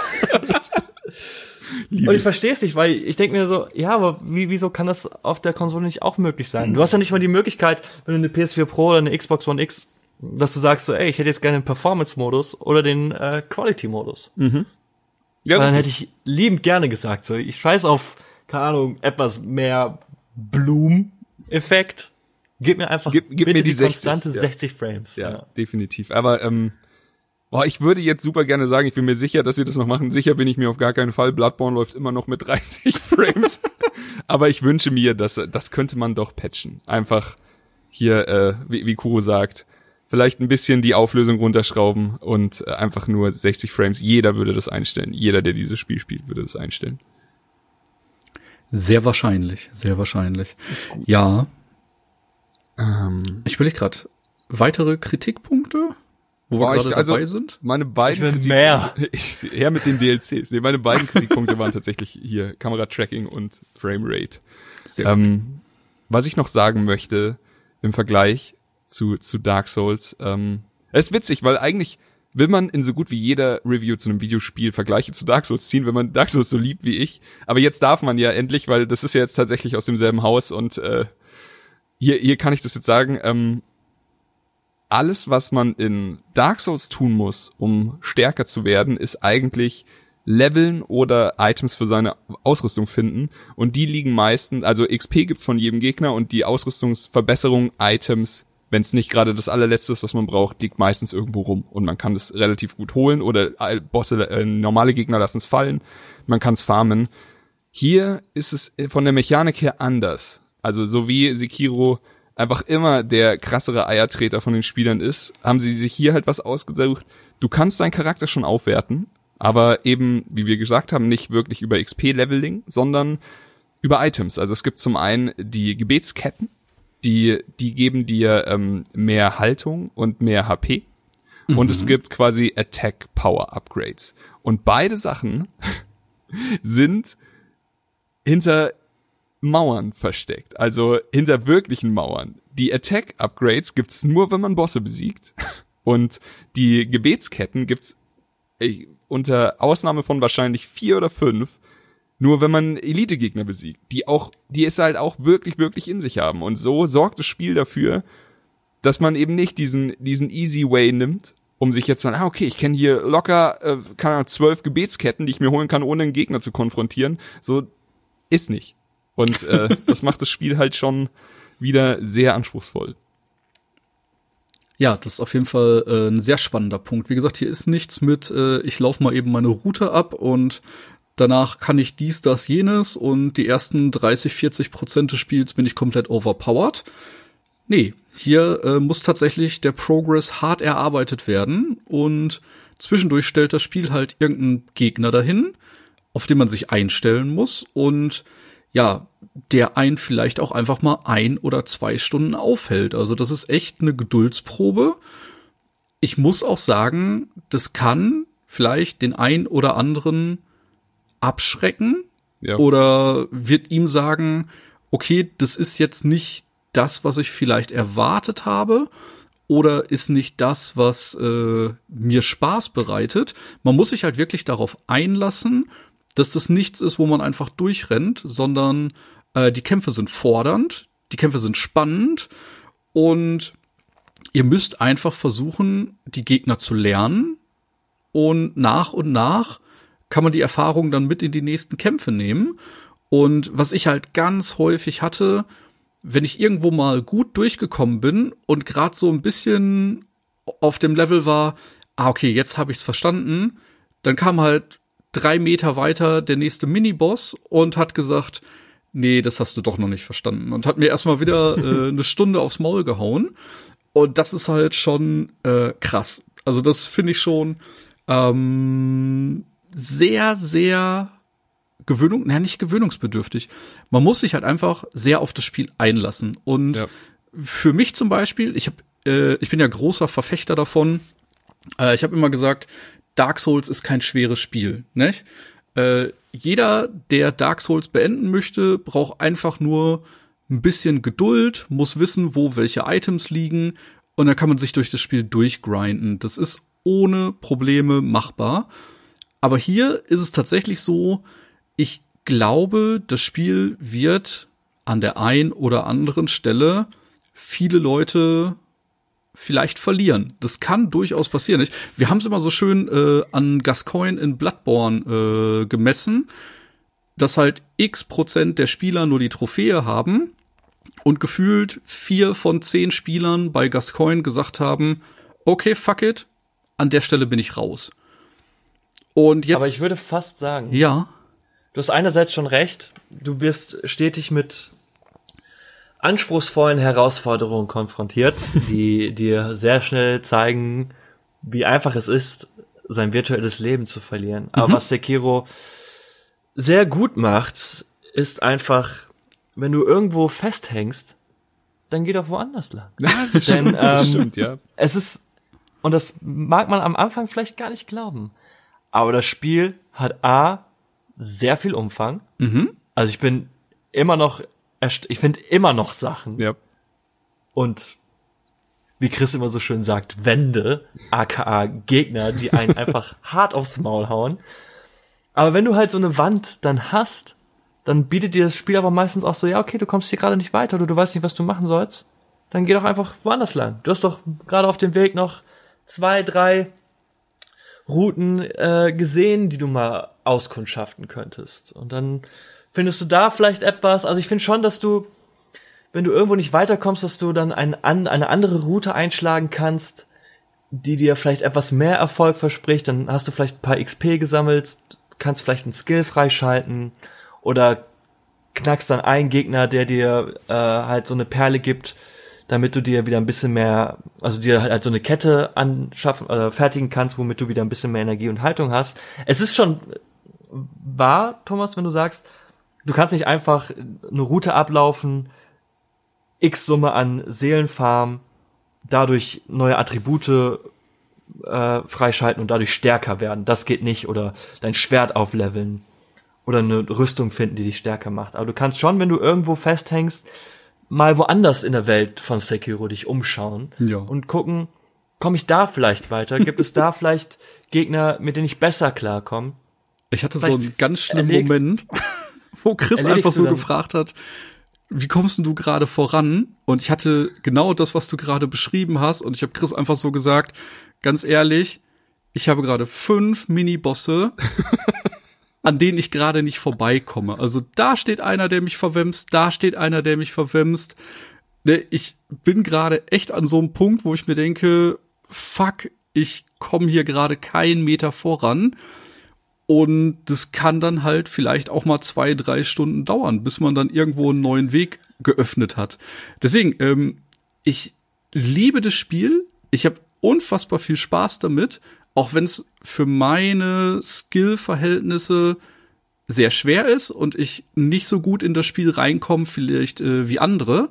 Und ich verstehe es nicht, weil ich denke mir so, ja, aber wie, wieso kann das auf der Konsole nicht auch möglich sein? Du hast ja nicht mal die Möglichkeit, wenn du eine PS4 Pro oder eine Xbox One X, dass du sagst so, ey, ich hätte jetzt gerne den Performance-Modus oder den äh, Quality-Modus. Ja, Weil dann hätte ich liebend gerne gesagt, so, ich scheiß auf, keine Ahnung, etwas mehr Bloom-Effekt. Gib mir einfach Gib- gib mir die die 60, konstante ja. 60 Frames. ja, definitiv. Aber ähm, boah, ich würde jetzt super gerne sagen, ich bin mir sicher, dass sie das noch machen. Sicher bin ich mir auf gar keinen Fall. Bloodborne läuft immer noch mit 30 Frames. Aber ich wünsche mir, dass das könnte man doch patchen. Einfach hier, äh, wie, wie Kuro sagt, vielleicht ein bisschen die Auflösung runterschrauben und äh, einfach nur 60 Frames. Jeder würde das einstellen. Jeder, der dieses Spiel spielt, würde das einstellen. Sehr wahrscheinlich, sehr wahrscheinlich. Ja. Ähm, Ich will gerade weitere Kritikpunkte, wo Boah, wir ich- gerade also- dabei sind. Meine beiden Ich will mehr. Ich, her mit den DLCs. Nee, meine beiden Kritikpunkte waren tatsächlich hier Kamera-Tracking und Framerate. Sehr gut. Ähm, was ich noch sagen möchte im Vergleich zu, zu Dark Souls, ähm, es ist witzig, weil eigentlich will man in so gut wie jeder Review zu einem Videospiel Vergleiche zu Dark Souls ziehen, wenn man Dark Souls so liebt wie ich. Aber jetzt darf man ja endlich, weil das ist ja jetzt tatsächlich aus demselben Haus und äh, hier, hier kann ich das jetzt sagen, ähm, alles, was man in Dark Souls tun muss, um stärker zu werden, ist eigentlich Leveln oder Items für seine Ausrüstung finden. Und die liegen meistens, also XP gibt's von jedem Gegner und die Ausrüstungsverbesserung, Items, wenn es nicht gerade das allerletzte ist, was man braucht, liegt meistens irgendwo rum. Und man kann das relativ gut holen oder äh, Bosse, äh, normale Gegner lassen es fallen. Man kann es farmen. Hier ist es von der Mechanik her anders. Also so wie Sekiro einfach immer der krassere Eiertreter von den Spielern ist, haben sie sich hier halt was ausgesucht. Du kannst deinen Charakter schon aufwerten, aber eben, wie wir gesagt haben, nicht wirklich über XP-Leveling, sondern über Items. Also es gibt zum einen die Gebetsketten, die, die geben dir ähm, mehr Haltung und mehr HP. Und es gibt quasi Attack Power Upgrades. Und beide Sachen sind hinter Mauern versteckt, also hinter wirklichen Mauern. Die Attack Upgrades gibt's nur, wenn man Bosse besiegt und die Gebetsketten gibt's unter Ausnahme von wahrscheinlich vier oder fünf nur wenn man Elite-Gegner besiegt, die auch, die es halt auch wirklich, wirklich in sich haben. Und so sorgt das Spiel dafür, dass man eben nicht diesen, diesen easy way nimmt, um sich jetzt dann, ah, okay, ich kenne hier locker, äh, keine Ahnung, zwölf Gebetsketten, die ich mir holen kann, ohne einen Gegner zu konfrontieren. So ist nicht. Und äh, das macht das Spiel halt schon wieder sehr anspruchsvoll. Ja, das ist auf jeden Fall äh, ein sehr spannender Punkt. Wie gesagt, hier ist nichts mit, äh, ich laufe mal eben meine Route ab und danach kann ich dies, das, jenes und die ersten 30, 40 Prozent des Spiels bin ich komplett overpowered. Nee, hier äh, muss tatsächlich der Progress hart erarbeitet werden und zwischendurch stellt das Spiel halt irgendeinen Gegner dahin, auf den man sich einstellen muss und ja, der einen vielleicht auch einfach mal ein oder zwei Stunden aufhält. Also das ist echt eine Geduldsprobe. Ich muss auch sagen, das kann vielleicht den ein oder anderen abschrecken Ja. oder wird ihm sagen, okay, das ist jetzt nicht das, was ich vielleicht erwartet habe oder ist nicht das, was äh, mir Spaß bereitet. Man muss sich halt wirklich darauf einlassen, dass das nichts ist, wo man einfach durchrennt, sondern äh, die Kämpfe sind fordernd, die Kämpfe sind spannend und ihr müsst einfach versuchen, die Gegner zu lernen und nach und nach kann man die Erfahrung dann mit in die nächsten Kämpfe nehmen. Und was ich halt ganz häufig hatte, wenn ich irgendwo mal gut durchgekommen bin und gerade so ein bisschen auf dem Level war, ah okay, jetzt habe ich's verstanden, dann kam halt drei Meter weiter der nächste Miniboss und hat gesagt, nee, das hast du doch noch nicht verstanden und hat mir erstmal wieder äh, eine Stunde aufs Maul gehauen. Und das ist halt schon äh, krass. Also das finde ich schon ähm, sehr, sehr Gewöhnung, naja, nicht gewöhnungsbedürftig. Man muss sich halt einfach sehr auf das Spiel einlassen. Und Ja. für mich zum Beispiel, ich hab, äh, ich bin ja großer Verfechter davon. Äh, ich habe immer gesagt, Dark Souls ist kein schweres Spiel, nicht? Äh, jeder, der Dark Souls beenden möchte, braucht einfach nur ein bisschen Geduld, muss wissen, wo welche Items liegen und dann kann man sich durch das Spiel durchgrinden. Das ist ohne Probleme machbar. Aber hier ist es tatsächlich so, ich glaube, das Spiel wird an der ein oder anderen Stelle viele Leute vielleicht verlieren. Das kann durchaus passieren. Ich, wir haben es immer so schön äh, an Gascoigne in Bloodborne äh, gemessen, dass halt x Prozent der Spieler nur die Trophäe haben und gefühlt vier von zehn Spielern bei Gascoigne gesagt haben, okay, fuck it, an der Stelle bin ich raus. Und jetzt, Aber ich würde fast sagen, ja, du hast einerseits schon recht, du wirst stetig mit anspruchsvollen Herausforderungen konfrontiert, die dir sehr schnell zeigen, wie einfach es ist, sein virtuelles Leben zu verlieren. Aber was Sekiro sehr gut macht, ist einfach, wenn du irgendwo festhängst, dann geh doch woanders lang. Ja, das Denn, ähm, stimmt, ja. Es ist, und das mag man am Anfang vielleicht gar nicht glauben, aber das Spiel hat A, sehr viel Umfang. mhm. Also ich bin immer noch, ich finde immer noch Sachen. Ja. Und wie Chris immer so schön sagt, Wände, aka Gegner, die einen einfach hart aufs Maul hauen. Aber wenn du halt so eine Wand dann hast, dann bietet dir das Spiel aber meistens auch so, ja, okay, du kommst hier gerade nicht weiter oder du weißt nicht, was du machen sollst. Dann geh doch einfach woanders lang. Du hast doch gerade auf dem Weg noch zwei, drei Routen äh, gesehen, die du mal auskundschaften könntest. Und dann findest du da vielleicht etwas. Also ich finde schon, dass du, wenn du irgendwo nicht weiterkommst, dass du dann ein, an, eine andere Route einschlagen kannst, die dir vielleicht etwas mehr Erfolg verspricht. Dann hast du vielleicht ein paar XP gesammelt, kannst vielleicht einen Skill freischalten oder knackst dann einen Gegner, der dir äh, halt so eine Perle gibt, damit du dir wieder ein bisschen mehr, also dir halt so eine Kette anschaffen oder fertigen kannst, womit du wieder ein bisschen mehr Energie und Haltung hast. Es ist schon wahr, Thomas, wenn du sagst, du kannst nicht einfach eine Route ablaufen, x Summe an Seelenfarm, dadurch neue Attribute äh, freischalten und dadurch stärker werden. Das geht nicht. Oder dein Schwert aufleveln. Oder eine Rüstung finden, die dich stärker macht. Aber du kannst schon, wenn du irgendwo festhängst, mal woanders in der Welt von Sekiro dich umschauen Ja. und gucken, komme ich da vielleicht weiter? Gibt es da vielleicht Gegner, mit denen ich besser klarkomme? Ich hatte so Vielleicht einen ganz schlimmen Moment, wo Chris einfach so dann- gefragt hat, wie kommst denn du gerade voran? Und ich hatte genau das, was du gerade beschrieben hast. Und ich habe Chris einfach so gesagt, ganz ehrlich, ich habe gerade fünf Mini-Bosse, an denen ich gerade nicht vorbeikomme. Also da steht einer, der mich verwemst, da steht einer, der mich verwemst. ne, ich bin gerade echt an so einem Punkt, wo ich mir denke, fuck, ich komme hier gerade keinen Meter voran. Und das kann dann halt vielleicht auch mal zwei, drei Stunden dauern, bis man dann irgendwo einen neuen Weg geöffnet hat. Deswegen, ähm, ich liebe das Spiel. Ich habe unfassbar viel Spaß damit, auch wenn es für meine Skill-Verhältnisse sehr schwer ist und ich nicht so gut in das Spiel reinkomme, vielleicht äh, wie andere.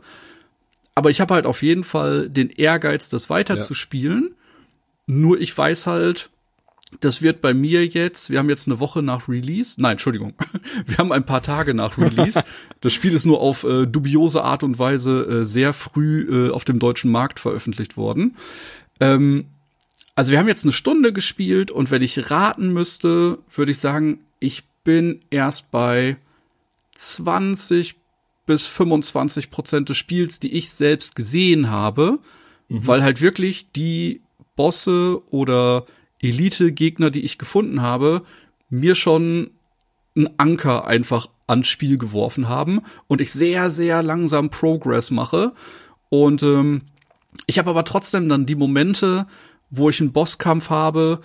Aber ich habe halt auf jeden Fall den Ehrgeiz, das weiterzuspielen. Ja. Nur ich weiß halt, das wird bei mir jetzt, wir haben jetzt eine Woche nach Release, nein, Entschuldigung, wir haben ein paar Tage nach Release. das Spiel ist nur auf äh, dubiose Art und Weise äh, sehr früh äh, auf dem deutschen Markt veröffentlicht worden. Ähm, also wir haben jetzt eine Stunde gespielt und wenn ich raten müsste, würde ich sagen, ich bin erst bei 20 bis 25 Prozent des Spiels, die ich selbst gesehen habe, mhm. weil halt wirklich die Bosse oder Elite-Gegner, die ich gefunden habe, mir schon einen Anker einfach ans Spiel geworfen haben und ich sehr, sehr langsam Progress mache. Und ähm, ich habe aber trotzdem dann die Momente, wo ich einen Bosskampf habe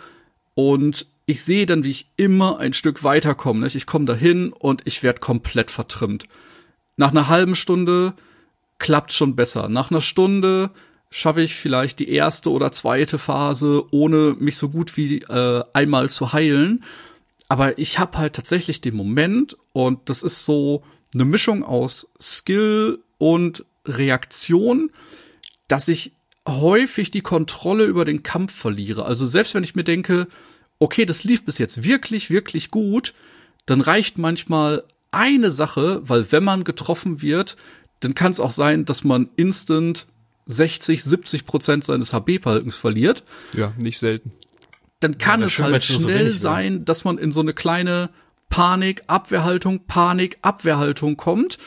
und ich sehe dann, wie ich immer ein Stück weiterkomme. Nicht? Ich komme dahin und ich werde komplett vertrimmt. Nach einer halben Stunde klappt schon besser. Nach einer Stunde schaffe ich vielleicht die erste oder zweite Phase, ohne mich so gut wie äh, einmal zu heilen. Aber ich habe halt tatsächlich den Moment und das ist so eine Mischung aus Skill und Reaktion, dass ich häufig die Kontrolle über den Kampf verliere. Also selbst wenn ich mir denke, okay, das lief bis jetzt wirklich, wirklich gut, dann reicht manchmal eine Sache, weil wenn man getroffen wird, dann kann es auch sein, dass man instant 60, 70 Prozent seines HB-Balkens verliert. Ja, nicht selten. Dann kann ja, es schön, halt schnell so sein, dass man in so eine kleine Panik, Abwehrhaltung, Panik, Abwehrhaltung kommt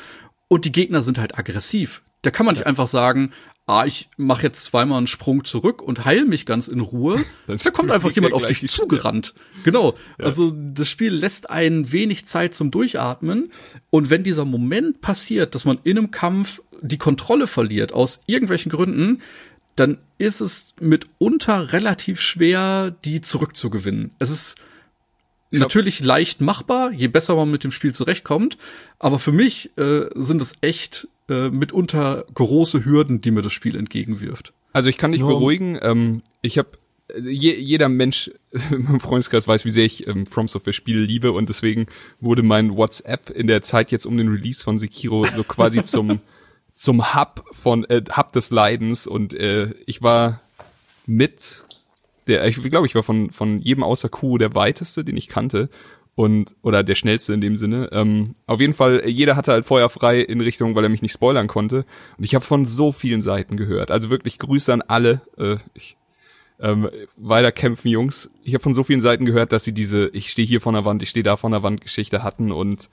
und die Gegner sind halt aggressiv. Da kann man nicht einfach sagen, ah, ich mache jetzt zweimal einen Sprung zurück und heil mich ganz in Ruhe. da kommt einfach jemand auf dich zugerannt. Genau. Ja. Also das Spiel lässt einen wenig Zeit zum Durchatmen. Und wenn dieser Moment passiert, dass man in einem Kampf die Kontrolle verliert, aus irgendwelchen Gründen, dann ist es mitunter relativ schwer, die zurückzugewinnen. Es ist ja. natürlich leicht machbar, je besser man mit dem Spiel zurechtkommt. Aber für mich äh, sind es echt äh, mitunter große Hürden, die mir das Spiel entgegenwirft. Also ich kann dich no. beruhigen. Ähm, ich habe je, jeder Mensch im Freundeskreis weiß, wie sehr ich ähm, From Software Spiele liebe und deswegen wurde mein WhatsApp in der Zeit jetzt um den Release von Sekiro so quasi zum zum Hub von äh, Hub des Leidens und äh, ich war mit der ich glaube ich war von von jedem außer Q der weiteste, den ich kannte und oder der schnellste in dem Sinne. Ähm, auf jeden Fall, jeder hatte halt Feuer frei in Richtung, weil er mich nicht spoilern konnte. Und ich habe von so vielen Seiten gehört. Also wirklich Grüße an alle. Äh, ich, ähm, weiter kämpfen, Jungs. Ich habe von so vielen Seiten gehört, dass sie diese Ich stehe hier von der Wand, ich stehe da von der Wand Geschichte hatten und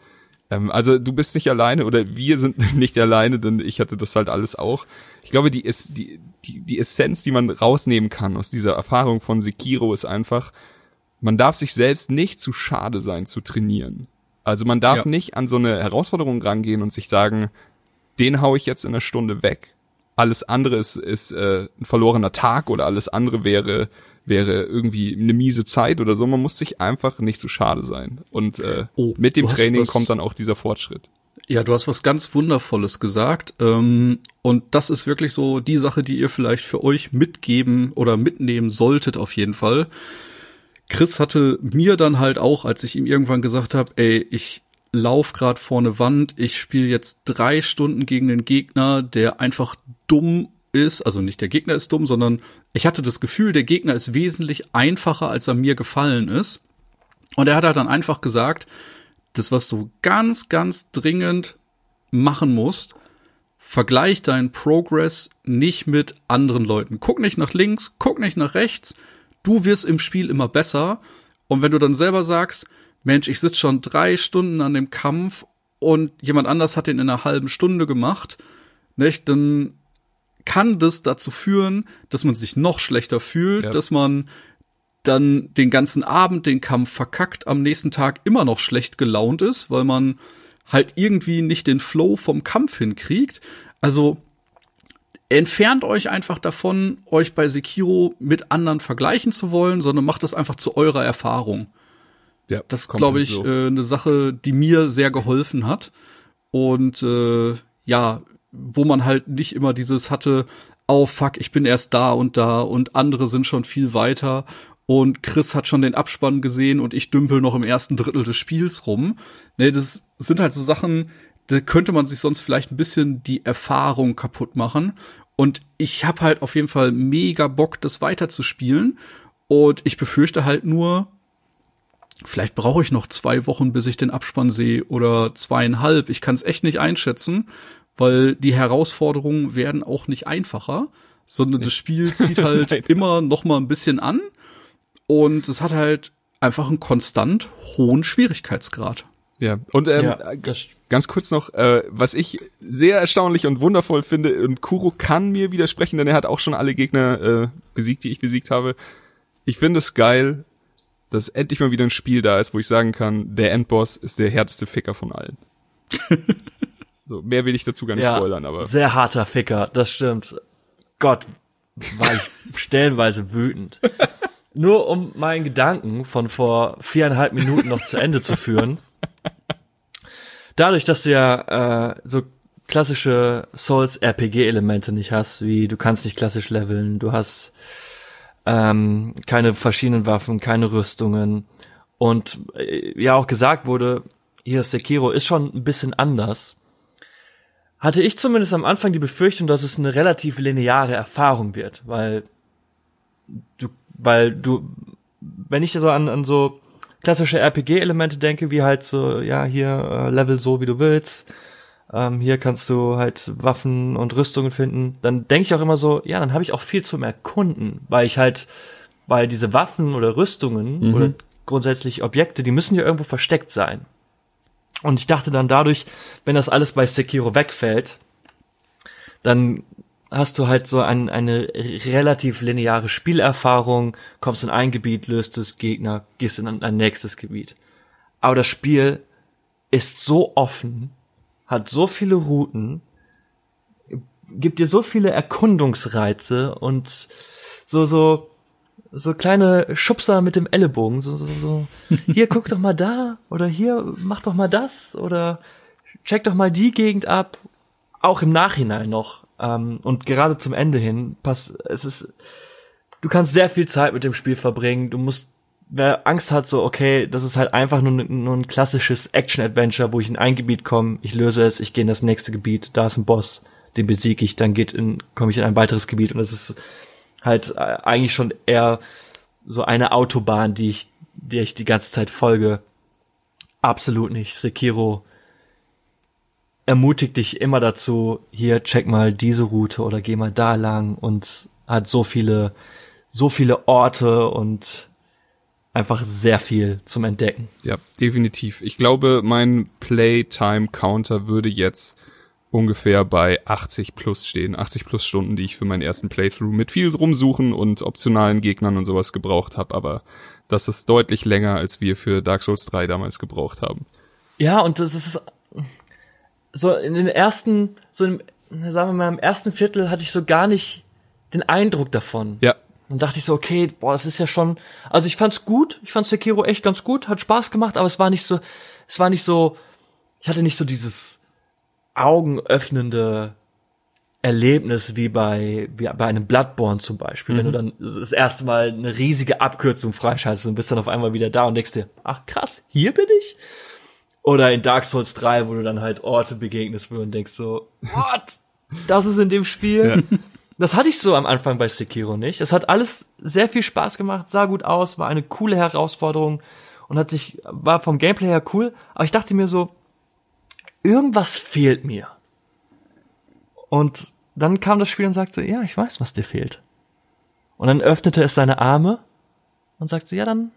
ähm, also du bist nicht alleine oder wir sind nicht alleine, denn ich hatte das halt alles auch. Ich glaube, die, ist, die, die, die Essenz, die man rausnehmen kann aus dieser Erfahrung von Sekiro ist einfach, man darf sich selbst nicht zu schade sein zu trainieren. Also man darf ja. nicht an so eine Herausforderung rangehen und sich sagen, den hau ich jetzt in einer Stunde weg. Alles andere ist, ist äh, ein verlorener Tag oder alles andere wäre wäre irgendwie eine miese Zeit oder so. Man muss sich einfach nicht zu schade sein. Und äh, oh, mit dem Training was, kommt dann auch dieser Fortschritt. Ja, du hast was ganz Wundervolles gesagt. Ähm, und das ist wirklich so die Sache, die ihr vielleicht für euch mitgeben oder mitnehmen solltet auf jeden Fall. Chris hatte mir dann halt auch, als ich ihm irgendwann gesagt habe, ey, ich lauf grad vor eine Wand, ich spiele jetzt drei Stunden gegen den Gegner, der einfach dumm ist, also nicht der Gegner ist dumm, sondern ich hatte das Gefühl, der Gegner ist wesentlich einfacher, als er mir gefallen ist. Und er hat halt dann einfach gesagt, das, was du ganz, ganz dringend machen musst, vergleich deinen Progress nicht mit anderen Leuten. Guck nicht nach links, guck nicht nach rechts, du wirst im Spiel immer besser. Und wenn du dann selber sagst, Mensch, ich sitze schon drei Stunden an dem Kampf und jemand anders hat den in einer halben Stunde gemacht, nicht, dann kann das dazu führen, dass man sich noch schlechter fühlt, ja. dass man dann den ganzen Abend den Kampf verkackt, am nächsten Tag immer noch schlecht gelaunt ist, weil man halt irgendwie nicht den Flow vom Kampf hinkriegt. Also entfernt euch einfach davon, euch bei Sekiro mit anderen vergleichen zu wollen, sondern macht das einfach zu eurer Erfahrung. Ja, Das ist, glaube ich, so. äh, eine Sache, die mir sehr geholfen hat. Und äh, ja, wo man halt nicht immer dieses hatte, oh fuck, ich bin erst da und da und andere sind schon viel weiter und Chris hat schon den Abspann gesehen und ich dümpel noch im ersten Drittel des Spiels rum. Nee, das sind halt so Sachen, da könnte man sich sonst vielleicht ein bisschen die Erfahrung kaputt machen. Und ich habe halt auf jeden Fall mega Bock, das weiterzuspielen. Und ich befürchte halt nur, vielleicht brauche ich noch zwei Wochen, bis ich den Abspann sehe oder zweieinhalb. Ich kann es echt nicht einschätzen, weil die Herausforderungen werden auch nicht einfacher, sondern das Spiel zieht halt immer noch mal ein bisschen an und es hat halt einfach einen konstant hohen Schwierigkeitsgrad. Ja, und ähm, ja, das, ganz kurz noch, äh, was ich sehr erstaunlich und wundervoll finde, und Kuro kann mir widersprechen, denn er hat auch schon alle Gegner äh, besiegt, die ich besiegt habe. Ich finde es geil, dass endlich mal wieder ein Spiel da ist, wo ich sagen kann, der Endboss ist der härteste Ficker von allen. so, mehr will ich dazu gar nicht ja, spoilern, aber. sehr harter Ficker, das stimmt. Gott, war ich stellenweise wütend. Nur um meinen Gedanken von vor viereinhalb Minuten noch zu Ende zu führen. Dadurch, dass du ja äh, so klassische Souls-RPG-Elemente nicht hast, wie du kannst nicht klassisch leveln, du hast ähm, keine verschiedenen Waffen, keine Rüstungen und äh, ja auch gesagt wurde, hier Sekiro ist schon ein bisschen anders. Hatte ich zumindest am Anfang die Befürchtung, dass es eine relativ lineare Erfahrung wird, weil du, weil du, wenn ich so an, an so klassische RPG-Elemente denke, wie halt so, ja, hier äh, Level so, wie du willst, ähm, hier kannst du halt Waffen und Rüstungen finden, dann denke ich auch immer so, ja, dann habe ich auch viel zum Erkunden, weil ich halt, weil diese Waffen oder Rüstungen Mhm. oder grundsätzlich Objekte, die müssen ja irgendwo versteckt sein. Und ich dachte dann dadurch, wenn das alles bei Sekiro wegfällt, dann hast du halt so ein, eine relativ lineare Spielerfahrung, kommst in ein Gebiet, löst es Gegner, gehst in ein, ein nächstes Gebiet. Aber das Spiel ist so offen, hat so viele Routen, gibt dir so viele Erkundungsreize und so, so, so kleine Schubser mit dem Ellenbogen, so, so, so, hier guck doch mal da, oder hier mach doch mal das, oder check doch mal die Gegend ab, auch im Nachhinein noch, ähm, und gerade zum Ende hin, pass, es ist, du kannst sehr viel Zeit mit dem Spiel verbringen, du musst, wer Angst hat, so, okay, das ist halt einfach nur, nur ein klassisches Action-Adventure, wo ich in ein Gebiet komme, ich löse es, ich gehe in das nächste Gebiet, da ist ein Boss, den besiege ich, dann geht in, komme ich in ein weiteres Gebiet und das ist halt äh, eigentlich schon eher so eine Autobahn, die ich, der ich die ganze Zeit folge. Absolut nicht. Sekiro ermutigt dich immer dazu, hier check mal diese Route oder geh mal da lang und hat so viele, so viele Orte und einfach sehr viel zum Entdecken. Ja, definitiv. Ich glaube, mein Playtime-Counter würde jetzt ungefähr bei 80 plus stehen. 80 plus Stunden, die ich für meinen ersten Playthrough mit viel rumsuchen und optionalen Gegnern und sowas gebraucht habe. Aber das ist deutlich länger, als wir für Dark Souls 3 damals gebraucht haben. Ja, und das ist so in den ersten, so im, sagen wir mal, im ersten Viertel hatte ich so gar nicht den Eindruck davon. Ja, Dann dachte ich so, okay, boah, das ist ja schon, also ich fand's gut, ich fand Sekiro echt ganz gut, hat Spaß gemacht, aber es war nicht so, es war nicht so, ich hatte nicht so dieses augenöffnende Erlebnis wie bei, wie bei einem Bloodborne zum Beispiel, wenn du dann das erste Mal eine riesige Abkürzung freischaltest und bist dann auf einmal wieder da und denkst dir, ach krass, hier bin ich? Oder in Dark Souls 3, wo du dann halt Orte begegnest und denkst so, what? Das ist in dem Spiel? Das hatte ich so am Anfang bei Sekiro nicht. Es hat alles sehr viel Spaß gemacht, sah gut aus, war eine coole Herausforderung und hat sich, war vom Gameplay her cool, aber ich dachte mir so, irgendwas fehlt mir. Und dann kam das Spiel und sagte, ja, ich weiß, was dir fehlt. Und dann öffnete es seine Arme und sagte, ja, dann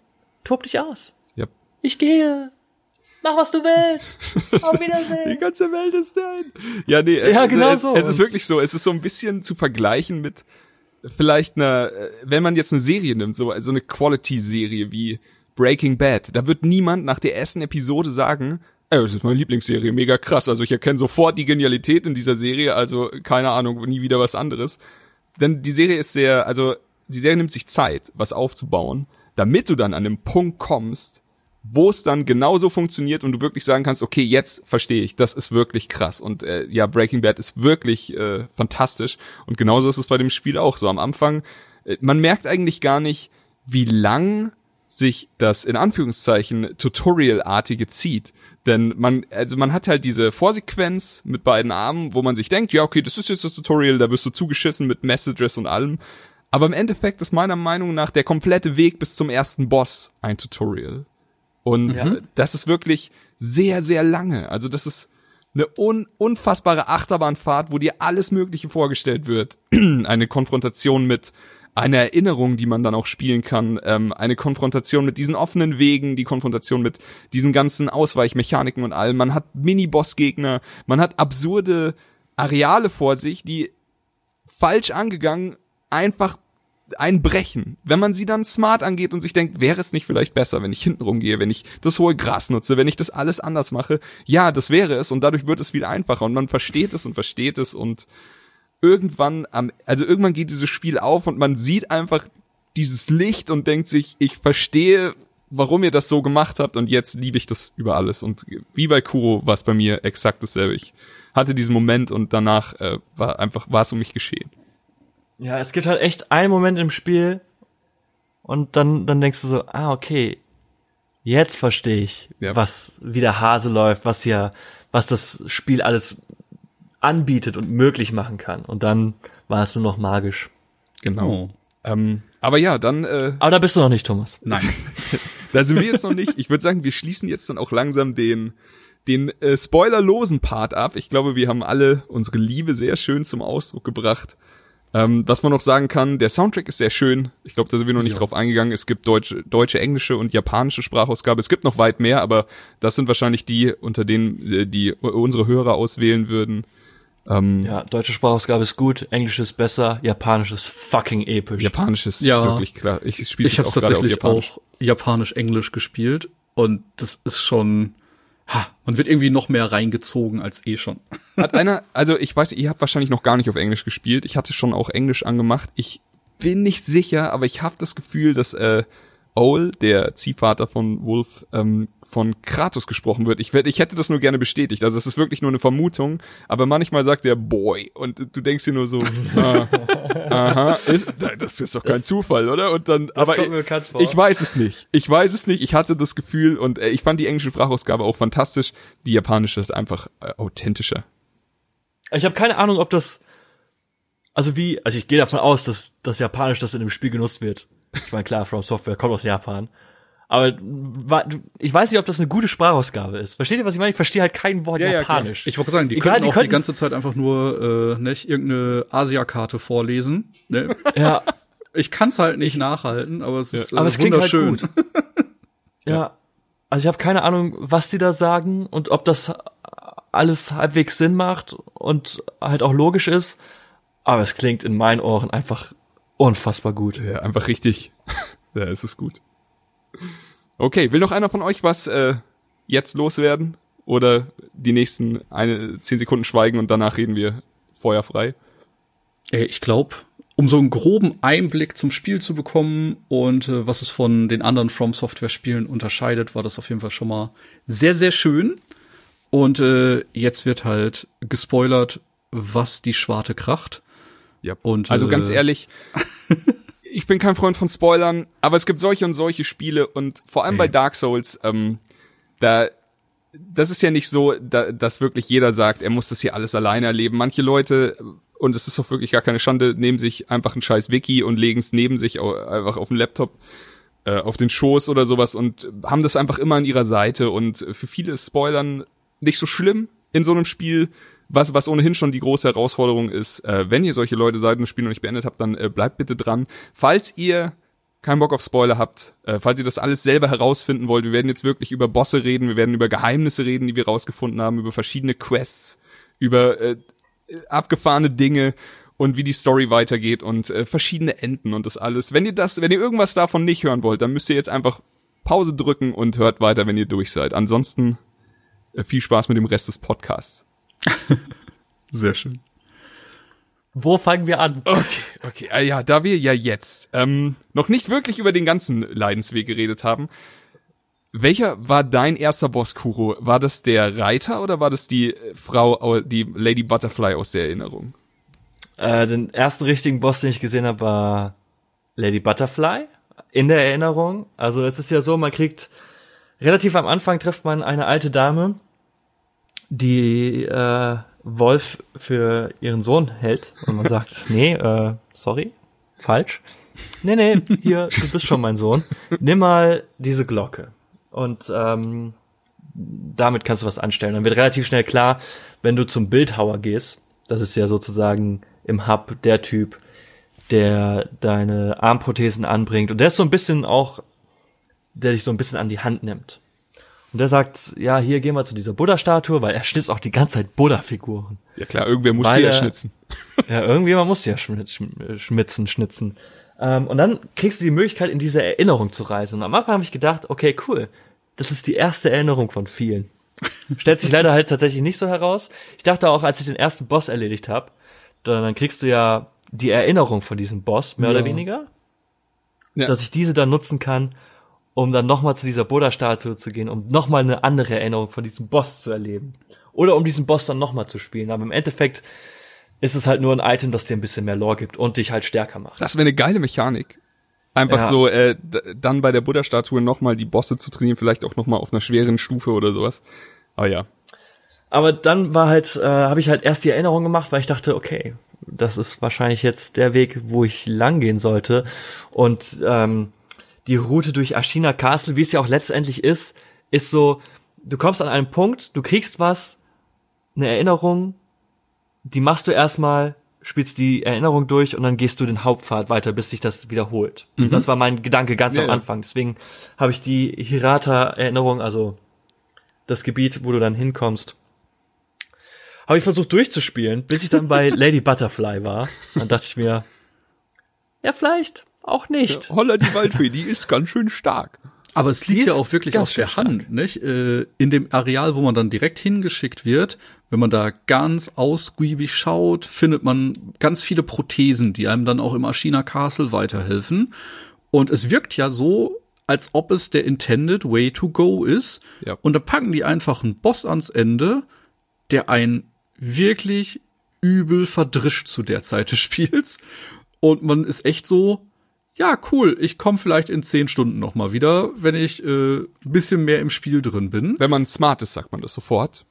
tob dich aus. ja. Ich gehe. Mach, was du willst. Auf Die Wiedersehen. ganze Welt ist dein. Ja, nee, Ja, äh, genau es, so. Es ist wirklich so. Es ist so ein bisschen zu vergleichen mit vielleicht einer, äh, wenn man jetzt eine Serie nimmt, so also eine Quality-Serie wie Breaking Bad. Da wird niemand nach der ersten Episode sagen, Ey, das ist meine Lieblingsserie, mega krass. Also ich erkenne sofort die Genialität in dieser Serie, also keine Ahnung, nie wieder was anderes. Denn die Serie ist sehr, also die Serie nimmt sich Zeit, was aufzubauen, damit du dann an den Punkt kommst, wo es dann genauso funktioniert und du wirklich sagen kannst, okay, jetzt verstehe ich, das ist wirklich krass. Und äh, ja, Breaking Bad ist wirklich äh, fantastisch. Und genauso ist es bei dem Spiel auch so. Am Anfang, äh, man merkt eigentlich gar nicht, wie lang sich das in Anführungszeichen Tutorial-artige zieht. Denn man, also man hat halt diese Vorsequenz mit beiden Armen, wo man sich denkt, ja, okay, das ist jetzt das Tutorial, da wirst du zugeschissen mit Messages und allem. Aber im Endeffekt ist meiner Meinung nach der komplette Weg bis zum ersten Boss ein Tutorial. Und Ja. das ist wirklich sehr, sehr lange. Also das ist eine un unfassbare Achterbahnfahrt, wo dir alles Mögliche vorgestellt wird. eine Konfrontation mit einer Erinnerung, die man dann auch spielen kann, ähm, eine Konfrontation mit diesen offenen Wegen, die Konfrontation mit diesen ganzen Ausweichmechaniken und allem. Man hat Mini-Boss-Gegner, man hat absurde Areale vor sich, die falsch angegangen einfach einbrechen. Wenn man sie dann smart angeht und sich denkt, wäre es nicht vielleicht besser, wenn ich hinten rumgehe, wenn ich das hohe Gras nutze, wenn ich das alles anders mache? Ja, das wäre es und dadurch wird es viel einfacher und man versteht es und versteht es und irgendwann am, also irgendwann geht dieses Spiel auf und man sieht einfach dieses Licht und denkt sich, ich verstehe, warum ihr das so gemacht habt und jetzt liebe ich das über alles und wie bei Kuro war es bei mir exakt dasselbe. Ich hatte diesen Moment und danach äh, war einfach, war es um mich geschehen. Ja, es gibt halt echt einen Moment im Spiel und dann, dann denkst du so, ah, okay, jetzt verstehe ich, Ja. was, wie der Hase läuft, was hier, was das Spiel alles anbietet und möglich machen kann. Und dann war es nur noch magisch. Genau. Oh. Ähm, aber ja, dann äh, Aber da bist du noch nicht, Thomas. Nein. Da sind wir jetzt noch nicht. Ich würde sagen, wir schließen jetzt dann auch langsam den den äh, spoilerlosen Part ab. Ich glaube, wir haben alle unsere Liebe sehr schön zum Ausdruck gebracht. Ähm, was man noch sagen kann, der Soundtrack ist sehr schön. Ich glaube, da sind wir noch nicht Ja. drauf eingegangen. Es gibt deutsche, deutsche, englische und japanische Sprachausgabe. Es gibt noch weit mehr, aber das sind wahrscheinlich die, unter denen äh, die unsere Hörer auswählen würden. Ähm, Ja, deutsche Sprachausgabe ist gut, Englisch ist besser, Japanisch ist fucking episch. Japanisch ist Ja. wirklich klar. Ich spiele Ich habe tatsächlich Japanisch. auch Japanisch-Englisch gespielt und das ist schon, ha, man wird irgendwie noch mehr reingezogen als eh schon. Hat einer, also ich weiß, ihr habt wahrscheinlich noch gar nicht auf Englisch gespielt. Ich hatte schon auch Englisch angemacht. Ich bin nicht sicher, aber ich habe das Gefühl, dass äh, Owl, der Ziehvater von Wolf, ähm, von Kratos gesprochen wird. Ich, ich hätte das nur gerne bestätigt. Also es ist wirklich nur eine Vermutung, aber manchmal sagt er Boy und du denkst dir nur so, ah, aha, ist, das ist doch kein Zufall, oder? Und dann, aber vor. ich weiß es nicht. Ich weiß es nicht. Ich hatte das Gefühl und äh, ich fand die englische Sprachausgabe auch fantastisch. Die japanische ist einfach äh, authentischer. Ich habe keine Ahnung, ob das, also wie, also ich gehe davon aus, dass das Japanisch das in dem Spiel genutzt wird. Ich meine, klar, From Software kommt aus Japan. Aber ich weiß nicht, ob das eine gute Sprachausgabe ist. Versteht ihr, was ich meine? Ich verstehe halt kein Wort Ja, ja, Japanisch. Ich wollte sagen, die Egal, die auch die ganze Zeit einfach nur äh, nicht irgendeine Asiakarte vorlesen. Ne? ja, Ich kann's halt nicht nachhalten, aber es ist äh, aber es klingt halt wunderschön. gut. ja. Also ich habe keine Ahnung, was die da sagen und ob das alles halbwegs Sinn macht und halt auch logisch ist. Aber es klingt in meinen Ohren einfach unfassbar gut. Ja, einfach richtig. ja, es ist gut. Okay, will noch einer von euch was äh, jetzt loswerden? Oder die nächsten eine, zehn Sekunden schweigen und danach reden wir feuerfrei? Ey, ich glaube, um so einen groben Einblick zum Spiel zu bekommen und äh, was es von den anderen From Software Spielen unterscheidet, war das auf jeden Fall schon mal sehr, sehr schön. Und äh, jetzt wird halt gespoilert, was die Schwarte kracht. Ja. Und, also äh, ganz ehrlich, ich bin kein Freund von Spoilern, aber es gibt solche und solche Spiele und vor allem bei Dark Souls, ähm, da das ist ja nicht so, da, dass wirklich jeder sagt, er muss das hier alles alleine erleben. Manche Leute, und es ist doch wirklich gar keine Schande, nehmen sich einfach ein scheiß Wiki und legen es neben sich einfach auf den Laptop, äh, auf den Schoß oder sowas und haben das einfach immer an ihrer Seite. Und für viele ist Spoilern nicht so schlimm in so einem Spiel, was, was ohnehin schon die große Herausforderung ist. Äh, wenn ihr solche Leute seid und das Spiel noch nicht beendet habt, dann äh, bleibt bitte dran. Falls ihr keinen Bock auf Spoiler habt, äh, falls ihr das alles selber herausfinden wollt, wir werden jetzt wirklich über Bosse reden, wir werden über Geheimnisse reden, die wir rausgefunden haben, über verschiedene Quests, über äh, abgefahrene Dinge und wie die Story weitergeht und äh, verschiedene Enden und das alles. Wenn ihr das, wenn ihr irgendwas davon nicht hören wollt, dann müsst ihr jetzt einfach Pause drücken und hört weiter, wenn ihr durch seid. Ansonsten äh, viel Spaß mit dem Rest des Podcasts. Sehr schön. Wo fangen wir an? Okay, okay. Ah, ja, da wir ja jetzt ähm, noch nicht wirklich über den ganzen Leidensweg geredet haben, welcher war dein erster Boss, Kuro? War das der Reiter oder war das die Frau, au- die Lady Butterfly aus der Erinnerung? Äh, den ersten richtigen Boss, den ich gesehen habe, war Lady Butterfly in der Erinnerung. Also es ist ja so, man kriegt relativ am Anfang trifft man eine alte Dame, die äh, Wolf für ihren Sohn hält und man sagt, nee, äh, sorry, falsch. Nee, nee, hier, du bist schon mein Sohn. Nimm mal diese Glocke. Und ähm, damit kannst du was anstellen. Dann wird relativ schnell klar, wenn du zum Bildhauer gehst, das ist ja sozusagen im Hub der Typ, der deine Armprothesen anbringt. Und der ist so ein bisschen auch, der dich so ein bisschen an die Hand nimmt. Und der sagt, ja, hier gehen wir zu dieser Buddha-Statue, weil er schnitzt auch die ganze Zeit Buddha-Figuren. Ja klar, irgendwer muss sie ja schnitzen. Ja, irgendjemand muss ja schmitz, schm- schmitzen, schnitzen. Ähm, und dann kriegst du die Möglichkeit, in diese Erinnerung zu reisen. Und am Anfang habe ich gedacht, okay, cool. Das ist die erste Erinnerung von vielen. Stellt sich leider halt tatsächlich nicht so heraus. Ich dachte auch, als ich den ersten Boss erledigt habe, dann, dann kriegst du ja die Erinnerung von diesem Boss, mehr Ja. oder weniger. Ja. Dass ich diese dann nutzen kann, um dann nochmal zu dieser Buddha-Statue zu gehen, um nochmal eine andere Erinnerung von diesem Boss zu erleben. Oder um diesen Boss dann nochmal zu spielen. Aber im Endeffekt ist es halt nur ein Item, das dir ein bisschen mehr Lore gibt und dich halt stärker macht. Das wäre eine geile Mechanik. Einfach Ja. so, äh, dann bei der Buddha-Statue nochmal die Bosse zu trainieren, vielleicht auch nochmal auf einer schweren Stufe oder sowas. Aber ja. Aber dann war halt, äh, habe ich halt erst die Erinnerung gemacht, weil ich dachte, okay, das ist wahrscheinlich jetzt der Weg, wo ich lang gehen sollte. Und ähm, die Route durch Ashina Castle, wie es ja auch letztendlich ist, ist so, du kommst an einen Punkt, du kriegst was, eine Erinnerung, die machst du erstmal, spielst die Erinnerung durch und dann gehst du den Hauptpfad weiter, bis sich das wiederholt. Das war mein Gedanke ganz Ja, am. Anfang. Deswegen habe ich die Hirata-Erinnerung, also das Gebiet, wo du dann hinkommst, habe ich versucht durchzuspielen, bis ich dann bei Lady Butterfly war. Dann dachte ich mir, ja, vielleicht auch nicht. Holla die Waldfee, die ist ganz schön stark. Aber es liegt ja auch wirklich auf der Hand, nicht? Äh, in dem Areal, wo man dann direkt hingeschickt wird, wenn man da ganz ausgiebig schaut, findet man ganz viele Prothesen, die einem dann auch im Ashina Castle weiterhelfen. Und es wirkt ja so, als ob es der intended way to go ist. Ja. Und da packen die einfach einen Boss ans Ende, der einen wirklich übel verdrischt zu der Zeit des Spiels. Und man ist echt so, ja, cool, ich komme vielleicht in zehn Stunden noch mal wieder, wenn ich äh, ein bisschen mehr im Spiel drin bin. Wenn man smart ist, sagt man das sofort.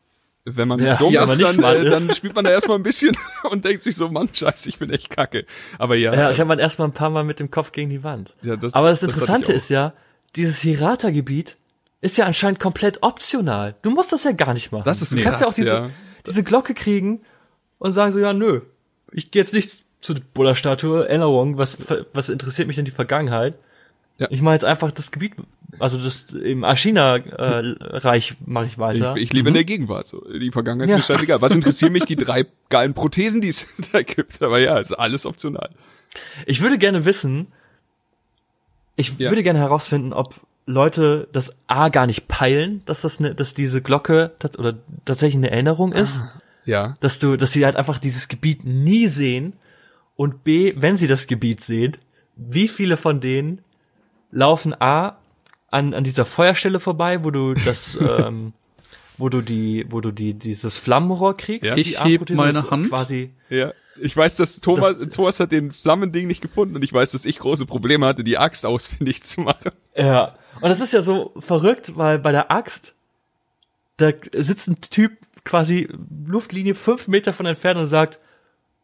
Wenn man Ja, dumm ja, ist, dann, smart äh, ist. dann spielt man da erstmal ein bisschen und denkt sich so, Mann, scheiße, ich bin echt kacke. Aber ja, Ja, ich habe man erstmal ein paar Mal mit dem Kopf gegen die Wand. Ja, das- Aber das das Interessante ist ja, dieses Hirata-Gebiet ist ja anscheinend komplett optional. Du musst das ja gar nicht machen. Das ist du kannst ja auch krass, diese, ja. diese Glocke kriegen und sagen so, ja, nö, ich gehe jetzt nicht zu der Buddha-Statue, Erinnerung, was, was interessiert mich denn die Vergangenheit? Ja. Ich mache jetzt einfach das Gebiet, also das im Ashina-Reich mache ich ich, weiter. ich lebe in der Gegenwart. So. Die Vergangenheit Ja. ist mir scheißegal. Was interessieren mich die drei geilen Prothesen, die es da gibt? Aber ja, ist alles optional. Ich würde gerne wissen, ich Ja. würde gerne herausfinden, ob Leute das A gar nicht peilen, dass das ne, dass diese Glocke tat- oder tatsächlich eine Erinnerung ist, Ja. dass du, dass sie halt einfach dieses Gebiet nie sehen und B, wenn sie das Gebiet sehen, wie viele von denen laufen A an, an dieser Feuerstelle vorbei, wo du das, ähm, wo du die, wo du die, dieses Flammenrohr kriegst. Ja. die Ich heb meine Hand. Quasi, Ja. Ich weiß, dass Thomas, Das- Thomas hat den Flammending nicht gefunden und ich weiß, dass ich große Probleme hatte, die Axt ausfindig zu machen. Ja. Und das ist ja so verrückt, weil bei der Axt, da sitzt ein Typ quasi Luftlinie fünf Meter von entfernt und sagt,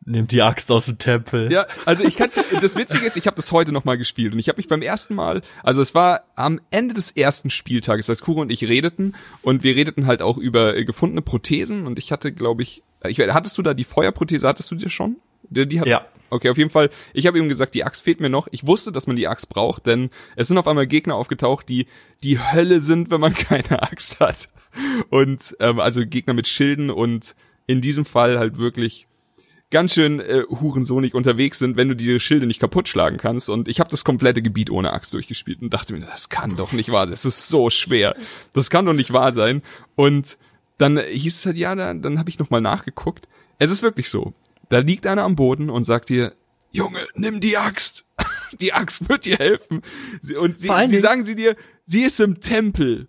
nimm die Axt aus dem Tempel. Ja, also ich kann's, das Witzige ist, ich habe das heute noch mal gespielt und ich habe mich beim ersten Mal, also es war am Ende des ersten Spieltages, als Kuro und ich redeten und wir redeten halt auch über äh, gefundene Prothesen und ich hatte, glaube ich, ich, hattest du da die Feuerprothese, hattest du dir schon? Die, die hat, Ja. Okay, auf jeden Fall. Ich habe ihm gesagt, die Axt fehlt mir noch. Ich wusste, dass man die Axt braucht, denn es sind auf einmal Gegner aufgetaucht, die die Hölle sind, wenn man keine Axt hat. Und ähm, also Gegner mit Schilden und in diesem Fall halt wirklich ganz schön äh, hurensohnig unterwegs sind, wenn du die Schilde nicht kaputt schlagen kannst. Und ich habe das komplette Gebiet ohne Axt durchgespielt und dachte mir, das kann doch nicht wahr sein. Es ist so schwer. Das kann doch nicht wahr sein. Und dann hieß es halt, ja, dann, dann habe ich nochmal nachgeguckt. Es ist wirklich so. Da liegt einer am Boden und sagt dir, Junge, nimm die Axt. Die Axt wird dir helfen. Und sie, sie sagen sie dir, sie ist im Tempel.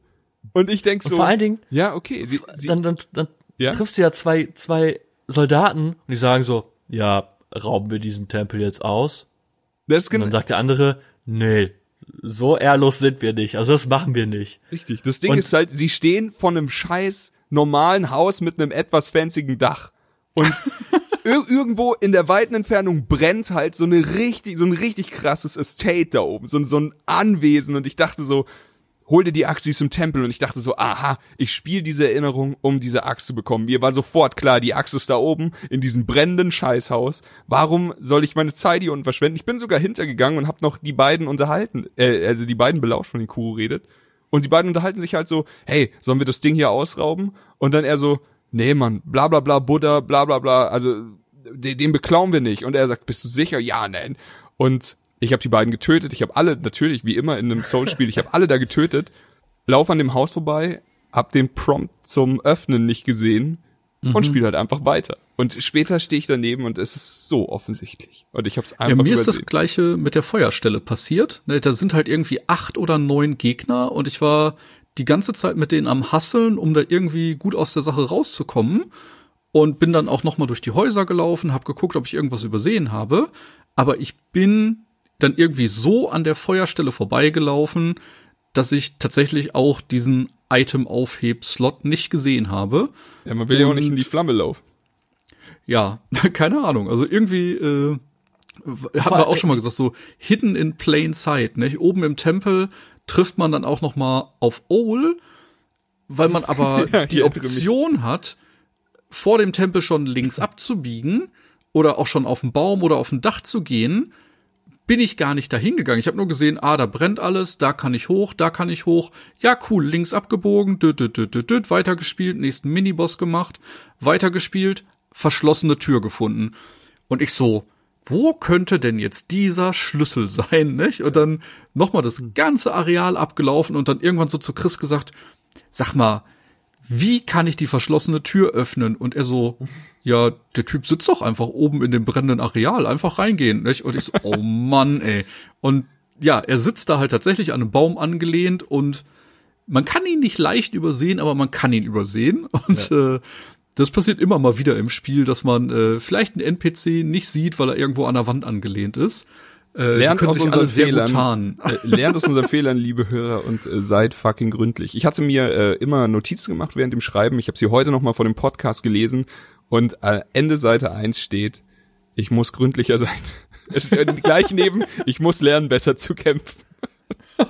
Und ich denk so, vor allen Dingen, ja, okay. Sie, sie, dann, dann, dann Ja? triffst du ja zwei, zwei Soldaten und die sagen so, ja, rauben wir diesen Tempel jetzt aus? das ist Und dann sagt der andere, nee, so ehrlos sind wir nicht, also das machen wir nicht. richtig. Das Ding Und- ist halt, sie stehen vor einem scheiß normalen Haus mit einem etwas fanzigen Dach. Und ir irgendwo in der weiten Entfernung brennt halt so eine richtig, so ein richtig krasses Estate da oben, so, so ein Anwesen. Und ich dachte so, hol dir die Axt, sie ist im Tempel. Und ich dachte so, aha, ich spiele diese Erinnerung, um diese Axt zu bekommen. Mir war sofort klar, die Axt ist da oben in diesem brennenden Scheißhaus. Warum soll ich meine Zeit hier unten verschwenden? Ich bin sogar hintergegangen und habe noch die beiden unterhalten, äh, also die beiden belauscht, von den Kuro redet. Und die beiden unterhalten sich halt so, hey, sollen wir das Ding hier ausrauben? Und dann er so, nee, Mann, bla bla bla, Buddha, bla bla bla, also den beklauen wir nicht. Und er sagt, bist du sicher? Ja, nein. Und ich habe die beiden getötet. Ich habe alle, natürlich, wie immer in einem Soul-Spiel, ich habe alle da getötet. Lauf an dem Haus vorbei, hab den Prompt zum Öffnen nicht gesehen und spiele halt einfach weiter. Und später stehe ich daneben und es ist so offensichtlich. Und ich habe es einfach Ja, mir ist das übersehen. gleiche mit der Feuerstelle passiert. Ne, Da sind halt irgendwie acht oder neun Gegner und ich war die ganze Zeit mit denen am Hasseln, um da irgendwie gut aus der Sache rauszukommen. Und bin dann auch noch mal durch die Häuser gelaufen, habe geguckt, ob ich irgendwas übersehen habe. Aber ich bin dann irgendwie so an der Feuerstelle vorbeigelaufen, dass ich tatsächlich auch diesen Item-Aufheb-Slot nicht gesehen habe. ja, man will ja auch nicht und- in die Flamme laufen. Ja, keine Ahnung. Also irgendwie äh, haben Vor- wir auch schon mal gesagt, so hidden in plain sight. Nicht? Oben im Tempel trifft man dann auch noch mal auf Owl, weil man aber Ja, die. Option hat, vor dem Tempel schon links abzubiegen oder auch schon auf den Baum oder auf ein Dach zu gehen. Bin ich gar nicht dahin gegangen. Ich habe nur gesehen, ah, da brennt alles, da kann ich hoch, da kann ich hoch. Ja, cool, links abgebogen, düt, düt, düt, düt, düt, weitergespielt, nächsten Miniboss gemacht, weitergespielt, verschlossene Tür gefunden. Und ich so, wo könnte denn jetzt dieser Schlüssel sein, nicht? Und dann nochmal das ganze Areal abgelaufen und dann irgendwann so zu Chris gesagt, sag mal, wie kann ich die verschlossene Tür öffnen? Und er so, ja, der Typ sitzt doch einfach oben in dem brennenden Areal, einfach reingehen, nicht? Und ich so, oh Mann, ey. Und ja, er sitzt da halt tatsächlich an einem Baum angelehnt und man kann ihn nicht leicht übersehen, aber man kann ihn übersehen. Und äh, das passiert immer mal wieder im Spiel, dass man äh, vielleicht einen NPC nicht sieht, weil er irgendwo an der Wand angelehnt ist. Äh, Lernt aus unseren Fehlern. Äh, lernt aus unseren Fehlern, liebe Hörer, und äh, seid fucking gründlich. Ich hatte mir äh, immer Notizen gemacht während dem Schreiben. Ich habe sie heute noch mal vor dem Podcast gelesen und äh, Ende Seite 1 steht, ich muss gründlicher sein. Es ist gleich neben, ich muss lernen, besser zu kämpfen.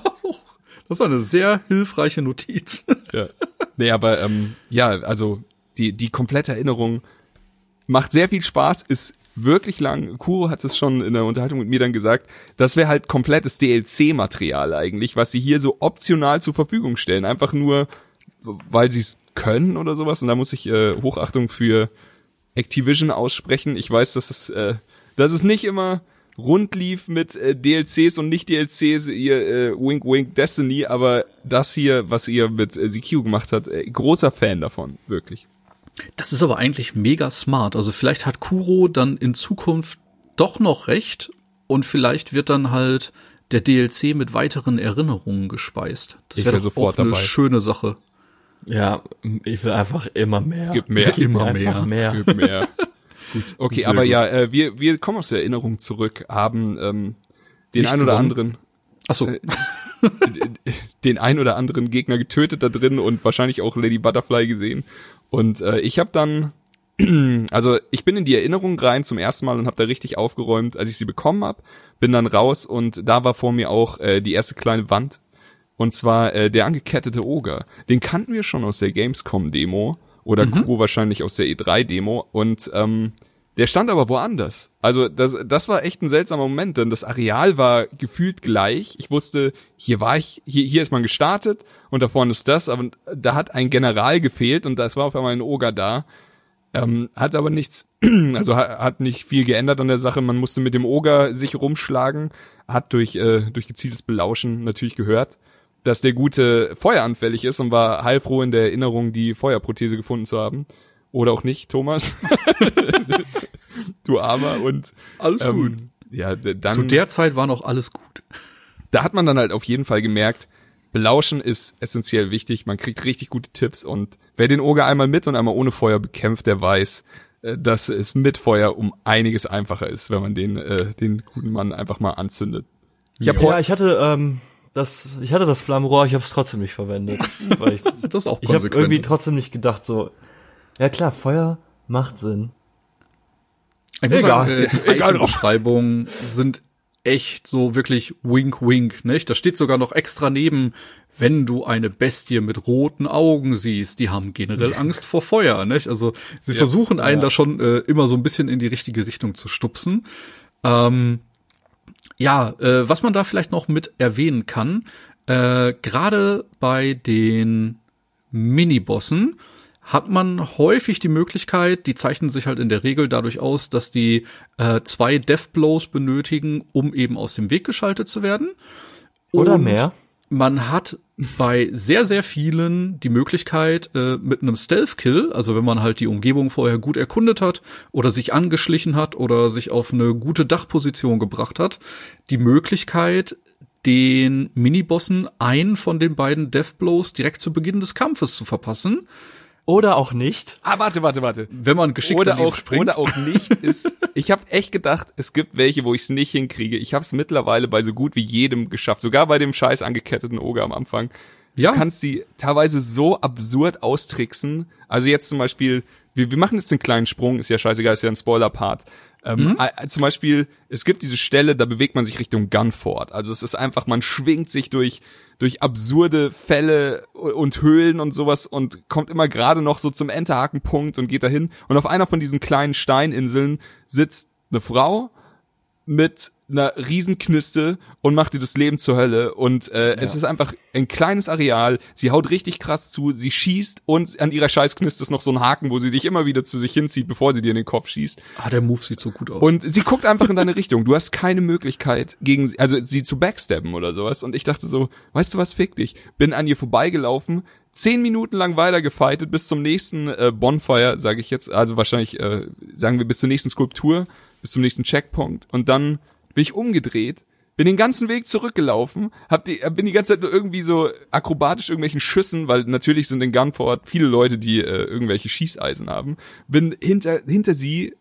Das ist eine sehr hilfreiche Notiz. Ja. Nee, aber ähm, ja, also die, die komplette Erinnerung macht sehr viel Spaß, ist wirklich lang. Kuro hat es schon in der Unterhaltung mit mir dann gesagt, das wäre halt komplettes DLC-Material eigentlich, was sie hier so optional zur Verfügung stellen. Einfach nur, weil sie es können oder sowas. Und da muss ich äh, Hochachtung für Activision aussprechen. Ich weiß, dass es, äh, dass es nicht immer rund lief mit äh, DLCs und nicht DLCs, ihr äh, Wink Wink Destiny, aber das hier, was ihr mit äh, Sekiro gemacht habt, äh, großer Fan davon, wirklich. Das ist aber eigentlich mega smart. Also vielleicht hat Kuro dann in Zukunft doch noch recht und vielleicht wird dann halt der DLC mit weiteren Erinnerungen gespeist. Das wäre sofort auch eine dabei. schöne Sache. Ja, ich will einfach immer mehr. Gib mehr. Immer Einfach mehr. mehr. Gib mehr. gut. Okay, Sehr aber gut. ja, äh, wir, wir kommen aus der Erinnerung zurück, haben ähm, den Nicht ein oder gewonnen. anderen Ach so. den ein oder anderen Gegner getötet da drin und wahrscheinlich auch Lady Butterfly gesehen. Und äh, ich habe dann, also ich bin in die Erinnerung rein zum ersten Mal und habe da richtig aufgeräumt, als ich sie bekommen habe. Bin dann raus und da war vor mir auch äh, die erste kleine Wand. Und zwar äh, der angekettete Oger. Den kannten wir schon aus der Gamescom-Demo oder Kuro wahrscheinlich aus der E3-Demo. Und ähm, der stand aber woanders. Also das, das war echt ein seltsamer Moment, denn das Areal war gefühlt gleich. Ich wusste, hier war ich, hier, hier ist man gestartet und da vorne ist das, aber da hat ein General gefehlt und das war auf einmal ein Oger da. Ähm, hat aber nichts, also hat, hat nicht viel geändert an der Sache. Man musste mit dem Oger sich rumschlagen, hat durch, äh, durch gezieltes Belauschen natürlich gehört. dass der Gute feueranfällig ist und war heilfroh in der Erinnerung, die Feuerprothese gefunden zu haben. Oder auch nicht, Thomas. du Armer und Alles ähm, ja, d- dann Zu der Zeit war noch alles gut. da hat man dann halt auf jeden Fall gemerkt, Belauschen ist essentiell wichtig. Man kriegt richtig gute Tipps und wer den Oger einmal mit und einmal ohne Feuer bekämpft, der weiß, äh, dass es mit Feuer um einiges einfacher ist, wenn man den äh, den guten Mann einfach mal anzündet. Ich habe Ja, ich hatte ähm, das, ich hatte das Flammenrohr, ich habe es trotzdem nicht verwendet, weil ich, Das ist auch ich habe konsequent. irgendwie trotzdem nicht gedacht so. Ja klar, Feuer macht Sinn. Ich muss Egal. sagen, äh, die Egal. Itembeschreibungen sind echt so wirklich wink wink, nicht? Da steht sogar noch extra neben, wenn du eine Bestie mit roten Augen siehst, die haben generell Angst vor Feuer, nicht? Also sie versuchen einen da schon äh, immer so ein bisschen in die richtige Richtung zu stupsen. Ähm, ja, äh, was man da vielleicht noch mit erwähnen kann, äh, gerade bei den Minibossen hat man häufig die Möglichkeit, die zeichnen sich halt in der Regel dadurch aus, dass die äh, zwei Death Blows benötigen, um eben aus dem Weg geschaltet zu werden. Oder Und mehr. Man hat bei sehr, sehr vielen die Möglichkeit, äh, mit einem Stealth-Kill, also wenn man halt die Umgebung vorher gut erkundet hat oder sich angeschlichen hat oder sich auf eine gute Dachposition gebracht hat, die Möglichkeit, den Minibossen einen von den beiden Death Blows direkt zu Beginn des Kampfes zu verpassen, Oder auch nicht. Ah, warte, warte, warte. wenn man geschickt Oder auch, springt. oder auch nicht ist. Ich habe echt gedacht, es gibt welche, wo ich es nicht hinkriege. Ich habe es mittlerweile bei so gut wie jedem geschafft, sogar bei dem scheiß angeketteten Oger am Anfang. Ja. Du kannst die teilweise so absurd austricksen. Also jetzt zum Beispiel, wir, wir machen jetzt den kleinen Sprung, ist ja scheißegal, ist ja ein Spoiler-Part. Ähm, äh, zum Beispiel, es gibt diese Stelle, da bewegt man sich Richtung Gunfort. Also es ist einfach, man schwingt sich durch durch absurde Fälle und Höhlen und sowas und kommt immer gerade noch so zum Enterhakenpunkt und geht dahin. Und auf einer von diesen kleinen Steininseln sitzt eine Frau mit einer Riesenkniste und macht dir das Leben zur Hölle. Und äh, es ist einfach ein kleines Areal. Sie haut richtig krass zu, sie schießt und an ihrer Scheißkniste ist noch so ein Haken, wo sie dich immer wieder zu sich hinzieht, bevor sie dir in den Kopf schießt. ah, der Move sieht so gut aus. Und sie guckt einfach in deine Richtung. Du hast keine Möglichkeit, gegen sie, also sie zu backstabben oder sowas. Und ich dachte so, weißt du was, fick dich. Bin an ihr vorbeigelaufen, zehn Minuten lang weitergefightet bis zum nächsten äh, Bonfire, sage ich jetzt. Also wahrscheinlich, äh, sagen wir, bis zur nächsten Skulptur, bis zum nächsten Checkpoint. Und dann bin ich umgedreht, bin den ganzen Weg zurückgelaufen, hab die, bin die ganze Zeit nur irgendwie so akrobatisch irgendwelchen Schüssen, weil natürlich sind in Gunfort viele Leute, die äh, irgendwelche Schießeisen haben, bin hinter, hinter sie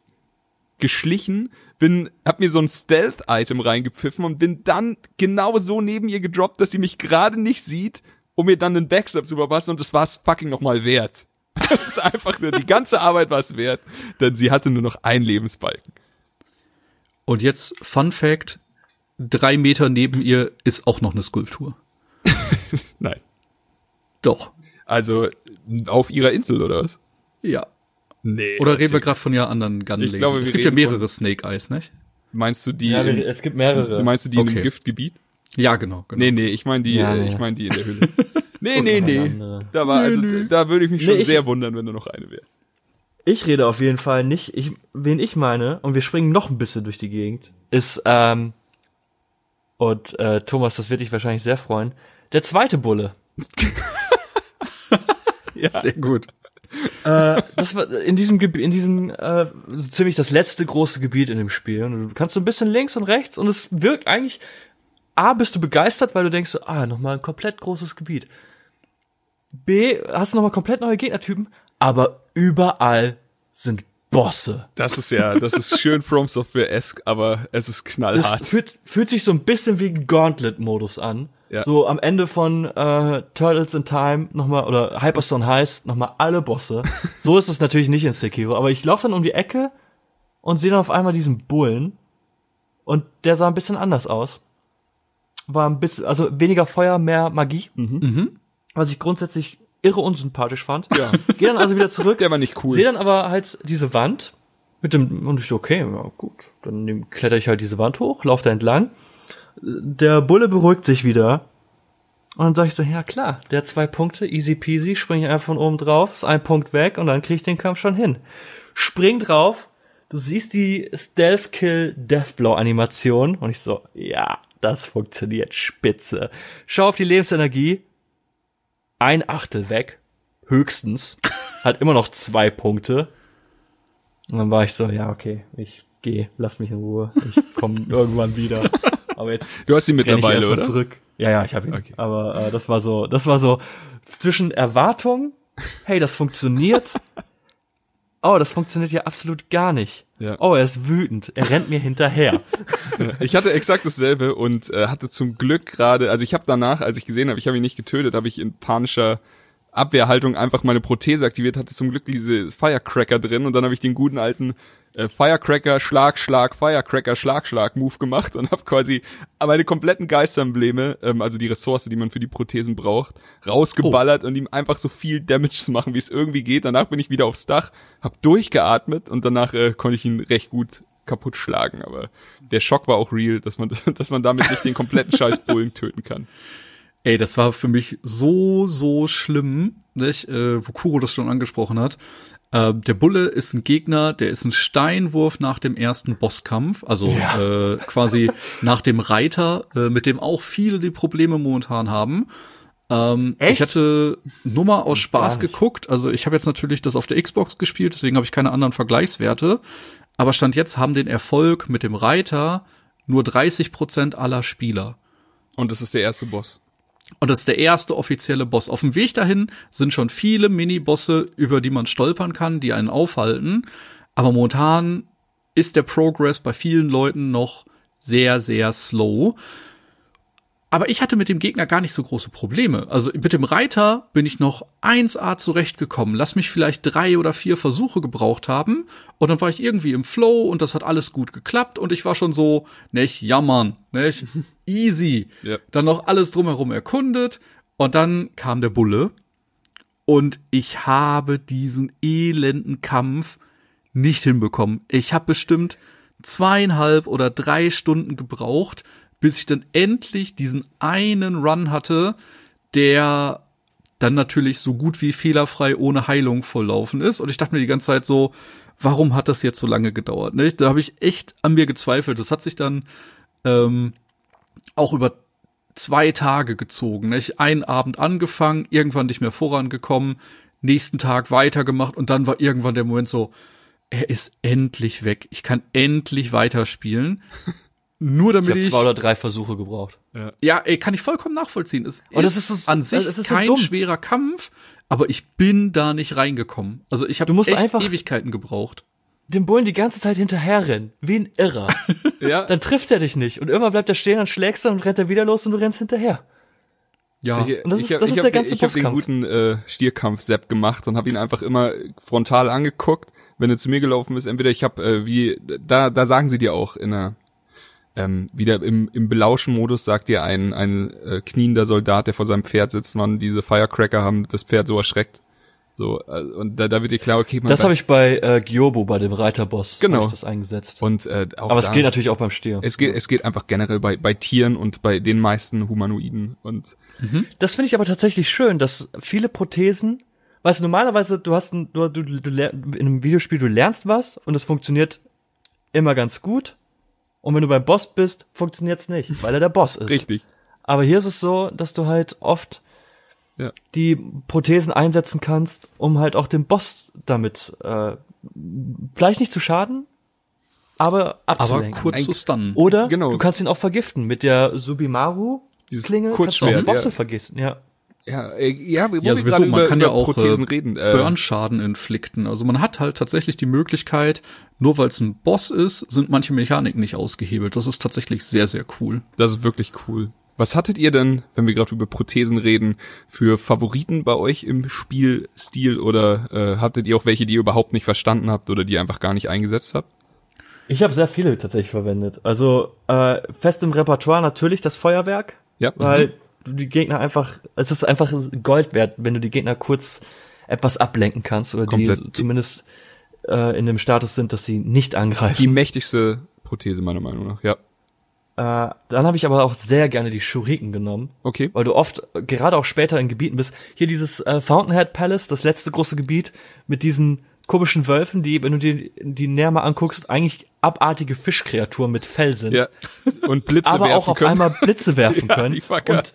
geschlichen, bin, hab mir so ein Stealth-Item reingepfiffen und bin dann genau so neben ihr gedroppt, dass sie mich gerade nicht sieht, um mir dann den Backstab zu verpassen und das war es fucking nochmal wert. Das ist einfach nur, die ganze Arbeit war es wert, denn sie hatte nur noch einen Lebensbalken. Und jetzt Fun Fact, drei Meter neben ihr ist auch noch eine Skulptur. Nein. Doch. Also, auf ihrer Insel, oder was? Ja. Nee. Oder reden wir gerade von ja anderen Gunlady? Ich glaube, es gibt ja mehrere Snake Eyes, nicht? Meinst du die, Ja, im, es gibt mehrere. du meinst du die in Okay. dem Giftgebiet? Ja, genau. genau. Nee, nee, ich meine die, Ja, äh, ich meine die in der Höhle. nee, nee, nee. Da war, also, da würde ich mich schon Nee, ich- sehr wundern, wenn da noch eine wäre. Ich rede auf jeden Fall nicht. Ich, wen ich meine, und wir springen noch ein bisschen durch die Gegend, ist, ähm, und äh, Thomas, das wird dich wahrscheinlich sehr freuen, der zweite Bulle. Sehr gut. äh, das war in diesem Gebiet, in diesem äh, so ziemlich das letzte große Gebiet in dem Spiel. Und du kannst so ein bisschen links und rechts und es wirkt eigentlich. A, bist du begeistert, weil du denkst, so, ah, nochmal ein komplett großes Gebiet. B, hast du nochmal komplett neue Gegnertypen, aber überall sind Bosse. Das ist ja, das ist schön From Software-esque, aber es ist Das knallhart. fühlt, fühlt sich so ein bisschen wie Gauntlet-Modus an. Ja. So am Ende von äh, Turtles in Time nochmal, oder Hyperstone Heist, nochmal alle Bosse. so ist es natürlich nicht in Sekiro, aber ich laufe dann um die Ecke und sehe dann auf einmal diesen Bullen und der sah ein bisschen anders aus. War ein bisschen, also weniger Feuer, mehr Magie. Mhm. Was ich grundsätzlich irre unsympathisch fand. Ja. Geh dann also wieder zurück. Der war nicht cool. Sehe dann aber halt diese Wand mit dem und ich so okay, ja gut, dann kletter ich halt diese Wand hoch, laufe da entlang. Der Bulle beruhigt sich wieder und dann sage ich so, ja klar, der hat zwei Punkte, easy peasy, springe ich einfach von oben drauf, ist ein Punkt weg und dann kriege ich den Kampf schon hin. Spring drauf, du siehst die Stealth Kill Deathblow Animation und ich so, ja, das funktioniert spitze. Schau auf die Lebensenergie, ein Achtel weg, höchstens, hat immer noch zwei Punkte. Und dann war ich so, ja, okay, ich geh, lass mich in Ruhe, ich komme irgendwann wieder. Aber jetzt Du hast ihn ich mittlerweile, oder? zurück. Ja, ja, ich habe ihn. Okay. Aber äh, das war so, das war so zwischen Erwartung, hey, das funktioniert. Oh, das funktioniert ja absolut gar nicht. Ja. Oh, er ist wütend. Er rennt mir hinterher. Ich hatte exakt dasselbe und äh, hatte zum Glück gerade, also ich habe danach, als ich gesehen habe, ich habe ihn nicht getötet, habe ich in panischer Abwehrhaltung einfach meine Prothese aktiviert, hatte zum Glück diese Firecracker drin und dann habe ich den guten alten äh, Firecracker Schlag Schlag Firecracker Schlag Schlag Move gemacht und habe quasi meine kompletten Geisterembleme, ähm, also die Ressource, die man für die Prothesen braucht, rausgeballert und ihm einfach so viel Damage zu machen, wie es irgendwie geht. Danach bin ich wieder aufs Dach, habe durchgeatmet und danach äh, konnte ich ihn recht gut kaputt schlagen, aber der Schock war auch real, dass man dass man damit nicht den kompletten Scheiß Bullen töten kann. Ey, das war für mich so, so schlimm, nicht? Äh, wo Kuro das schon angesprochen hat. Äh, der Bulle ist ein Gegner, der ist ein Steinwurf nach dem ersten Bosskampf, also äh, quasi nach dem Reiter, äh, mit dem auch viele die Probleme momentan haben. Ähm, Echt? Ich hatte nur mal aus Spaß geguckt. Also ich habe jetzt natürlich das auf der Xbox gespielt, deswegen habe ich keine anderen Vergleichswerte. Aber Stand jetzt haben den Erfolg mit dem Reiter nur 30 Prozent aller Spieler. Und das ist der erste Boss. Und das ist der erste offizielle Boss. Auf dem Weg dahin sind schon viele Mini-Bosse, über die man stolpern kann, die einen aufhalten. Aber momentan ist der Progress bei vielen Leuten noch sehr, sehr slow. Aber ich hatte mit dem Gegner gar nicht so große Probleme. Also mit dem Reiter bin ich noch 1A zurechtgekommen. Lass mich vielleicht drei oder vier Versuche gebraucht haben. Und dann war ich irgendwie im Flow und das hat alles gut geklappt. Und ich war schon so, nicht jammern, nicht easy. Ja. Dann noch alles drumherum erkundet. Und dann kam der Bulle. Und ich habe diesen elenden Kampf nicht hinbekommen. Ich habe bestimmt zweieinhalb oder drei Stunden gebraucht, bis ich dann endlich diesen einen Run hatte, der dann natürlich so gut wie fehlerfrei ohne Heilung volllaufen ist. Und ich dachte mir die ganze Zeit so, warum hat das jetzt so lange gedauert? Ne? Da habe ich echt an mir gezweifelt. Das hat sich dann ähm, auch über zwei Tage gezogen. Nicht? Einen Abend angefangen, irgendwann nicht mehr vorangekommen, nächsten Tag weitergemacht und dann war irgendwann der Moment so, er ist endlich weg. Ich kann endlich weiterspielen. Nur Ich damit habe ich, zwei oder drei Versuche gebraucht. ja, ey, kann ich vollkommen nachvollziehen. Es Und das ist so- an sich das ist so kein dumm. schwerer Kampf, aber ich bin da nicht reingekommen. Also ich habe Du musst echt einfach- Ewigkeiten gebraucht. Dem Bullen die ganze Zeit hinterherrennen, wie ein Irrer. Ja, Dann trifft er dich nicht. Und irgendwann bleibt er stehen, dann schlägst du und rennt er wieder los und du rennst hinterher. Ja, Ich, Und das ich ist- hab, das ich ist hab, der ganze Ich habe den guten äh, Stierkampf-Sepp gemacht und habe ihn einfach immer frontal angeguckt, wenn er zu mir gelaufen ist. Entweder ich habe, äh, wie, da, da sagen sie dir auch in der, ähm, wieder im, im Belauschen-Modus sagt dir ein, ein äh, kniender Soldat, der vor seinem Pferd sitzt, man, diese Firecracker haben das Pferd so erschreckt. So, äh, und da, da wird dir klar, okay, man Das habe ich bei äh, Gyobo, bei dem Reiterboss, Genau. ich das eingesetzt. und äh, auch Aber es da, geht natürlich auch beim Stier. es geht, es geht einfach generell bei, bei Tieren und bei den meisten Humanoiden und Das finde ich aber tatsächlich schön, dass viele Prothesen, weißt du, normalerweise, du hast ein, du, du, du in einem Videospiel, du lernst was und es funktioniert immer ganz gut. Und wenn du beim Boss bist, funktioniert's nicht, weil er der Boss ist. richtig. Aber hier ist es so, dass du halt oft Ja. die Prothesen einsetzen kannst, um halt auch den Boss damit äh, vielleicht nicht zu schaden, aber aber abzulenken. kurz Ein- zu stunnen. Oder Genau. du kannst ihn auch vergisten mit der Subimaru Dieses Klinge kannst du auch Kurzschwert, Bosse ja. vergessen, ja. Ja, äh, ja, wo Ja, wir sowieso, man über, kann über ja auch Prothesen äh, reden. Äh, Burnschaden inflikten. Also man hat halt tatsächlich die Möglichkeit, nur weil es ein Boss ist, sind manche Mechaniken nicht ausgehebelt. Das ist tatsächlich sehr, sehr cool. Das ist wirklich cool. Was hattet ihr denn, wenn wir gerade über Prothesen reden, für Favoriten bei euch im Spielstil oder äh, hattet ihr auch welche, die ihr überhaupt nicht verstanden habt oder die ihr einfach gar nicht eingesetzt habt? Ich habe sehr viele tatsächlich verwendet. Also äh, fest im Repertoire natürlich das Feuerwerk, Ja, weil du die Gegner einfach, es ist einfach Gold wert, wenn du die Gegner kurz etwas ablenken kannst oder die Komplett. zumindest äh, in dem Status sind, dass sie nicht die angreifen. mächtigste Prothese meiner Meinung nach. Ja, Äh, dann habe ich aber auch sehr gerne die Shuriken genommen. okay. weil du oft gerade auch später in Gebieten bist. Hier dieses äh, Fountainhead Palace, das letzte große Gebiet mit diesen komischen Wölfen, die, wenn du dir die näher mal anguckst, eigentlich abartige Fischkreaturen mit Fell sind. Ja. Und Blitze aber werfen auch auf können. einmal Blitze werfen Ja, können. Und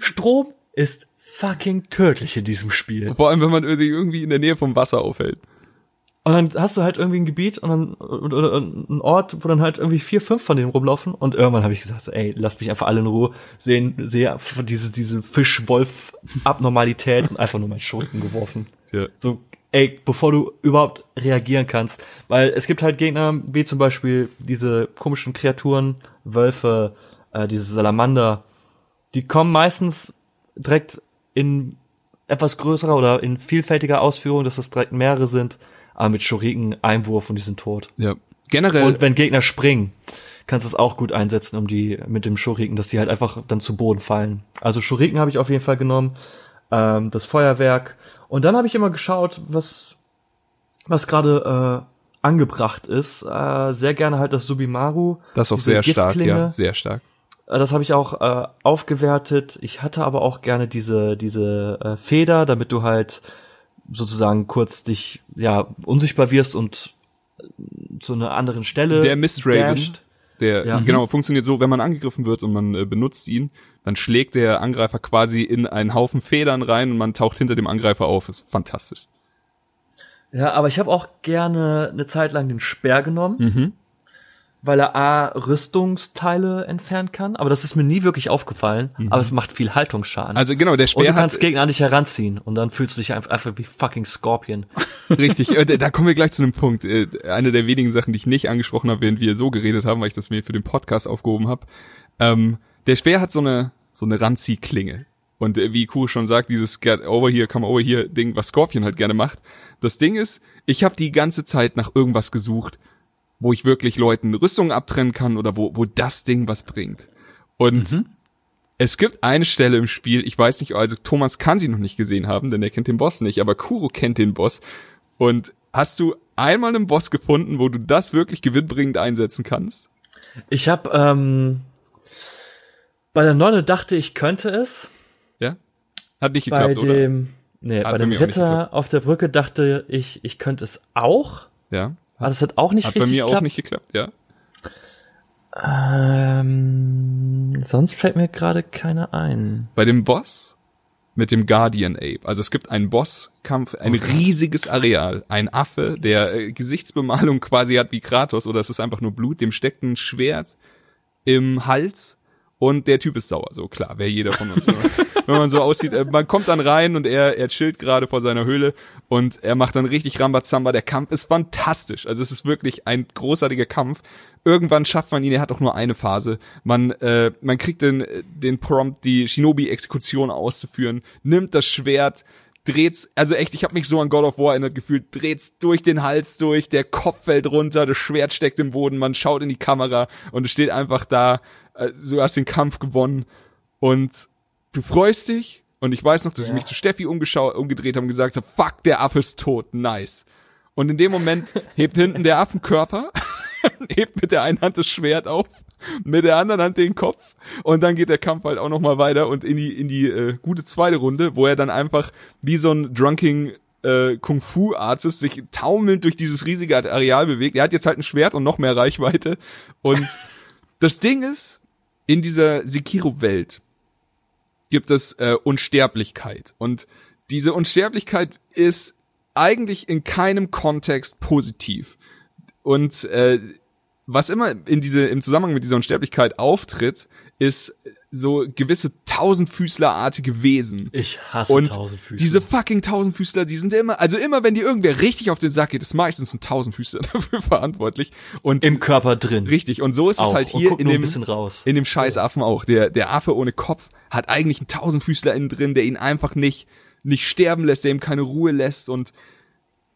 Strom ist fucking tödlich in diesem Spiel. Vor allem, wenn man sich irgendwie in der Nähe vom Wasser aufhält. Und dann hast du halt irgendwie ein Gebiet und dann oder, oder ein Ort, wo dann halt irgendwie vier, fünf von denen rumlaufen. Und irgendwann habe ich gesagt, so, ey, lasst mich einfach alle in Ruhe sehen, sehe diese diese Fisch-Wolf-Abnormalität und einfach nur mein Schurken geworfen. Ja. So, ey, bevor du überhaupt reagieren kannst. Weil es gibt halt Gegner, wie zum Beispiel diese komischen Kreaturen, Wölfe, äh, diese Salamander, die kommen meistens direkt in etwas größerer oder in vielfältiger Ausführung, dass es direkt mehrere sind, aber mit Schuriken, Einwurf und die sind tot. Ja. Generell. Und wenn Gegner springen, kannst du es auch gut einsetzen, um die mit dem Schuriken, dass die halt einfach dann zu Boden fallen. Also Schuriken habe ich auf jeden Fall genommen, ähm, das Feuerwerk. Und dann habe ich immer geschaut, was was gerade äh, angebracht ist. Äh, sehr gerne halt das Subimaru. das ist auch sehr stark, ja. Sehr stark. Äh, Das habe ich auch äh, aufgewertet. Ich hatte aber auch gerne diese diese äh, Feder, damit du halt sozusagen kurz dich ja unsichtbar wirst und äh, zu einer anderen Stelle. Der Mistraven, dasht. der Ja. genau funktioniert so, wenn man angegriffen wird und man äh, benutzt ihn, dann schlägt der Angreifer quasi in einen Haufen Federn rein und man taucht hinter dem Angreifer auf. Ist fantastisch. Ja, aber ich habe auch gerne eine Zeit lang den Speer genommen, Mhm. Weil er A Rüstungsteile entfernen kann, aber das ist mir nie wirklich aufgefallen, aber es macht viel Haltungsschaden. Also genau, der und Speer du kannst Gegner dich heranziehen und dann fühlst du dich einfach, einfach wie fucking Scorpion. richtig. äh, da kommen wir gleich zu einem Punkt. Äh, eine der wenigen Sachen, die ich nicht angesprochen habe, während wir so geredet haben, weil ich das mir für den Podcast aufgehoben habe. Ähm, der Speer hat so eine so eine Ranziehklinge. Und äh, wie Kuh schon sagt, dieses Get over here, come over here Ding, was Scorpion halt gerne macht. Das Ding ist, ich habe die ganze Zeit nach irgendwas gesucht, wo ich wirklich Leuten Rüstungen abtrennen kann oder wo, wo das Ding was bringt. Und es gibt eine Stelle im Spiel, ich weiß nicht, also Thomas kann sie noch nicht gesehen haben, denn er kennt den Boss nicht, aber Kuro kennt den Boss. Und hast du einmal einen Boss gefunden, wo du das wirklich gewinnbringend einsetzen kannst? Ich habe ähm, bei der Nonne dachte ich könnte es, Ja? Hat nicht bei geklappt, oder? dem nee, Hat bei bei dem Ritter auf der Brücke dachte ich, ich könnte es auch, Ja. Aber das hat auch nicht Hat bei richtig mir auch geklappt. nicht geklappt, ja. Ähm, sonst fällt mir gerade keiner ein. Bei dem Boss mit dem Guardian Ape. Also es gibt einen Bosskampf, ein riesiges Areal, ein Affe, der äh, Gesichtsbemalung quasi hat wie Kratos oder es ist einfach nur Blut, dem steckt ein Schwert im Hals und der Typ ist sauer. So klar, wäre jeder von uns. wenn man so aussieht, äh, man kommt dann rein und er, er chillt gerade vor seiner Höhle und er macht dann richtig Rambazamba. Der Kampf ist fantastisch. Also es ist wirklich ein großartiger Kampf. Irgendwann schafft man ihn, er hat auch nur eine Phase. Man, äh, man kriegt den, den Prompt, die Shinobi-Exekution auszuführen, nimmt das Schwert, dreht's, also echt, ich habe mich so an God of War erinnert gefühlt, dreht's durch den Hals durch, der Kopf fällt runter, das Schwert steckt im Boden, man schaut in die Kamera und es steht einfach da, äh, du hast den Kampf gewonnen und du freust dich und ich weiß noch, dass ich mich zu Steffi umgeschaut, umgedreht habe und gesagt habe, fuck, der Affe ist tot, nice. Und in dem Moment hebt hinten der Affenkörper, hebt mit der einen Hand das Schwert auf, mit der anderen Hand den Kopf und dann geht der Kampf halt auch noch mal weiter und in die in die äh, gute zweite Runde, wo er dann einfach wie so ein drunking äh, Kung Fu Artist sich taumelnd durch dieses riesige Areal bewegt. Er hat jetzt halt ein Schwert und noch mehr Reichweite und das Ding ist in dieser Sekiro Welt gibt es äh, Unsterblichkeit und diese Unsterblichkeit ist eigentlich in keinem Kontext positiv. Und äh, was immer in diese im Zusammenhang mit dieser Unsterblichkeit auftritt, ist so gewisse Tausendfüßlerartige Wesen. Ich hasse Und Tausendfüßler. diese fucking Tausendfüßler, die sind immer, also immer wenn die irgendwer richtig auf den Sack geht, ist meistens ein Tausendfüßler dafür verantwortlich. Und im Körper drin. richtig, und so ist es Auch. halt Und hier in dem, in dem scheiß Affen auch. Der, der Affe ohne Kopf hat eigentlich einen Tausendfüßler innen drin, der ihn einfach nicht, nicht sterben lässt, der ihm keine Ruhe lässt. Und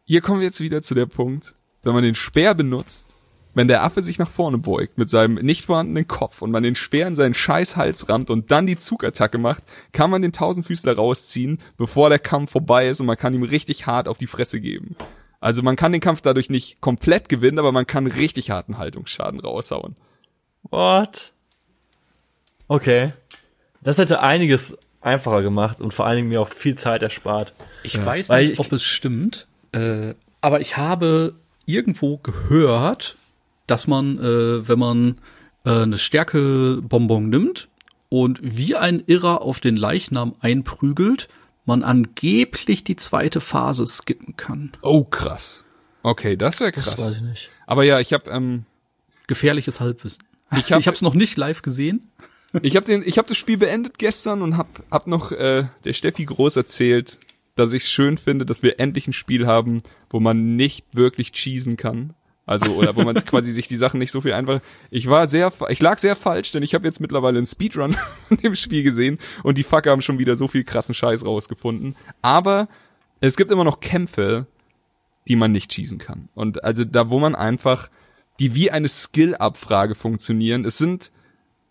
hier kommen wir jetzt wieder zu der Punkt, wenn man den Speer benutzt, wenn der Affe sich nach vorne beugt mit seinem nicht vorhandenen Kopf und man den Speer in seinen scheiß Hals rammt und dann die Zugattacke macht, kann man den Tausendfüßler rausziehen, bevor der Kampf vorbei ist und man kann ihm richtig hart auf die Fresse geben. Also man kann den Kampf dadurch nicht komplett gewinnen, aber man kann richtig harten Haltungsschaden raushauen. What? Okay. Das hätte einiges einfacher gemacht und vor allen Dingen mir auch viel Zeit erspart. Ich weiß Weil nicht, ich- ob es stimmt, äh, aber ich habe irgendwo gehört, dass man, äh, wenn man äh, eine Stärkebonbon nimmt und wie ein Irrer auf den Leichnam einprügelt, man angeblich die zweite Phase skippen kann. Oh, krass. Okay, das wäre krass. Das weiß ich nicht. Aber ja, ich habe ähm, Gefährliches Halbwissen. Ich hab- ich habe es noch nicht live gesehen. ich habe den ich habe das Spiel beendet gestern und hab hab noch äh, der Steffi groß erzählt, dass ich es schön finde, dass wir endlich ein Spiel haben, wo man nicht wirklich cheesen kann. Also oder wo man quasi sich die Sachen nicht so viel einfach. Ich war sehr ich lag sehr falsch, denn ich habe jetzt mittlerweile einen Speedrun von dem Spiel gesehen und die Fucker haben schon wieder so viel krassen Scheiß rausgefunden, aber es gibt immer noch Kämpfe, die man nicht cheesen kann. Und also da wo man einfach die wie eine Skill-Abfrage funktionieren. Es sind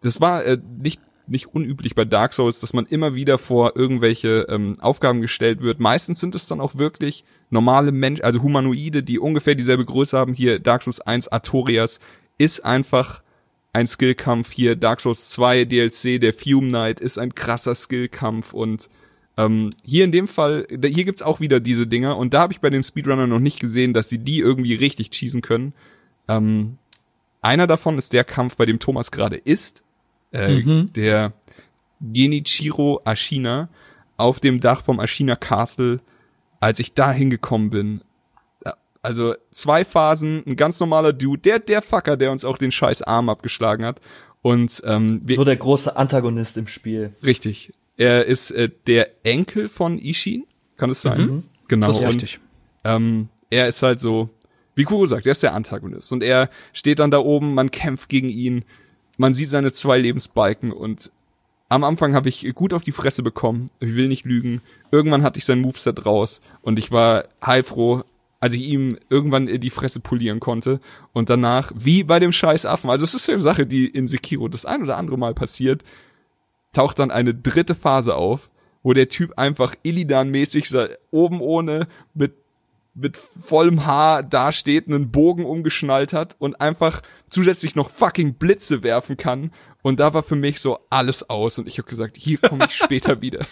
das war äh, nicht nicht unüblich bei Dark Souls, dass man immer wieder vor irgendwelche ähm, Aufgaben gestellt wird. Meistens sind es dann auch wirklich normale Menschen, also Humanoide, die ungefähr dieselbe Größe haben. Hier Dark Souls 1 Artorias ist einfach ein Skillkampf. Hier Dark Souls 2 DLC, der Fume Knight ist ein krasser Skillkampf und ähm, hier in dem Fall, hier gibt's auch wieder diese Dinger und da habe ich bei den Speedrunnern noch nicht gesehen, dass sie die irgendwie richtig cheesen können. Ähm, einer davon ist der Kampf, bei dem Thomas gerade ist. Äh, Der Genichiro Ashina auf dem Dach vom Ashina Castle, als ich da hingekommen bin. Ja, Also zwei Phasen, ein ganz normaler Dude, der der Fucker, der uns auch den scheiß Arm abgeschlagen hat. Und ähm, wir, So der große Antagonist im Spiel. richtig. Er ist äh, der Enkel von Ishin, kann es sein? Genau. Das ist und richtig. ähm, er ist halt so, wie Kuro sagt, er ist der Antagonist. Und er steht dann da oben, man kämpft gegen ihn, man sieht seine zwei Lebensbalken und am Anfang habe ich gut auf die Fresse bekommen, ich will nicht lügen. Irgendwann hatte ich sein Moveset raus und ich war heilfroh, als ich ihm irgendwann die Fresse polieren konnte. Und danach, wie bei dem scheiß Affen, also es ist eine Sache, die in Sekiro das ein oder andere Mal passiert, taucht dann eine dritte Phase auf, wo der Typ einfach Illidan-mäßig oben ohne mit mit vollem Haar dasteht, einen Bogen umgeschnallt hat und einfach zusätzlich noch fucking Blitze werfen kann. Und da war für mich so alles aus und ich habe gesagt, hier komme ich später wieder.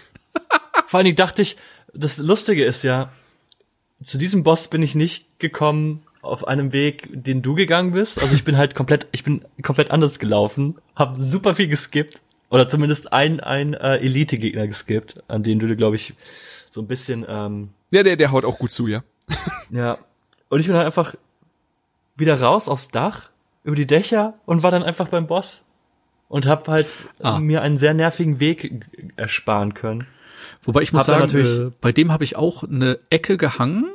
Vor allen Dingen dachte ich, das Lustige ist ja, zu diesem Boss bin ich nicht gekommen auf einem Weg, den du gegangen bist. Also ich bin halt komplett, ich bin komplett anders gelaufen, habe super viel geskippt oder zumindest ein ein äh, Elite-Gegner geskippt, an den du glaube ich so ein bisschen ähm, Ja, der, der haut auch gut zu, ja. ja. Und ich bin halt einfach wieder raus aufs Dach über die Dächer und war dann einfach beim Boss und hab halt Ah. mir einen sehr nervigen Weg ersparen können. Wobei ich muss Hab sagen, natürlich- äh, bei dem habe ich auch eine Ecke gehangen,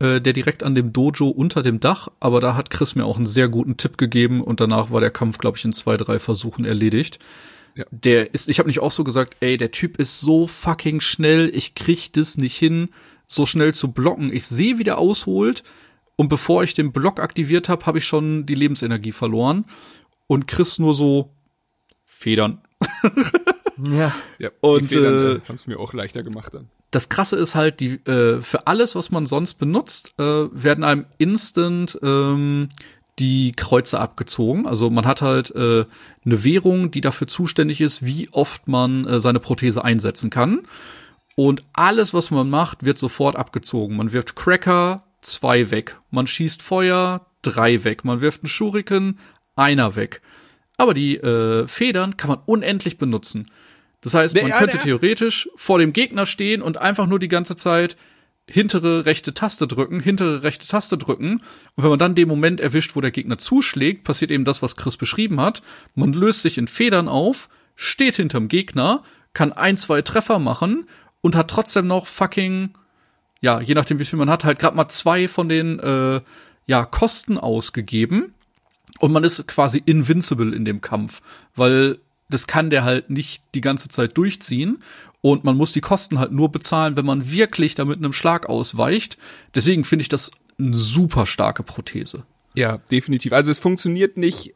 äh, der direkt an dem Dojo unter dem Dach, aber da hat Chris mir auch einen sehr guten Tipp gegeben und danach war der Kampf, glaube ich, in zwei, drei Versuchen erledigt. Ja. Der ist, ich habe nicht auch so gesagt, ey, der Typ ist so fucking schnell, ich krieg das nicht hin, so schnell zu blocken. Ich sehe, wie der ausholt und bevor ich den Block aktiviert habe, habe ich schon die Lebensenergie verloren und Chris nur so Federn. ja Ja. die Und, Federn, äh, haben es mir auch leichter gemacht dann. das Krasse ist halt, die äh, für alles, was man sonst benutzt, äh, werden einem instant ähm, die Kreuze abgezogen. Also man hat halt äh, eine Währung, die dafür zuständig ist, wie oft man äh, seine Prothese einsetzen kann. Und alles, was man macht, wird sofort abgezogen. Man wirft Cracker, zwei weg. Man schießt Feuer, drei weg. Man wirft einen Shuriken, einer weg. Aber die äh, Federn kann man unendlich benutzen. Das heißt, man könnte theoretisch vor dem Gegner stehen und einfach nur die ganze Zeit hintere rechte Taste drücken, hintere rechte Taste drücken. Und wenn man dann den Moment erwischt, wo der Gegner zuschlägt, passiert eben das, was Chris beschrieben hat. Man löst sich in Federn auf, steht hinterm Gegner, kann ein, zwei Treffer machen und hat trotzdem noch fucking, ja, je nachdem wie viel man hat, halt gerade mal zwei von den, äh, ja, Kosten ausgegeben. Und man ist quasi invincible in dem Kampf, weil das kann der halt nicht die ganze Zeit durchziehen. Und man muss die Kosten halt nur bezahlen, wenn man wirklich da mit einem Schlag ausweicht. Deswegen finde ich das eine super starke Prothese. Ja, definitiv. Also es funktioniert nicht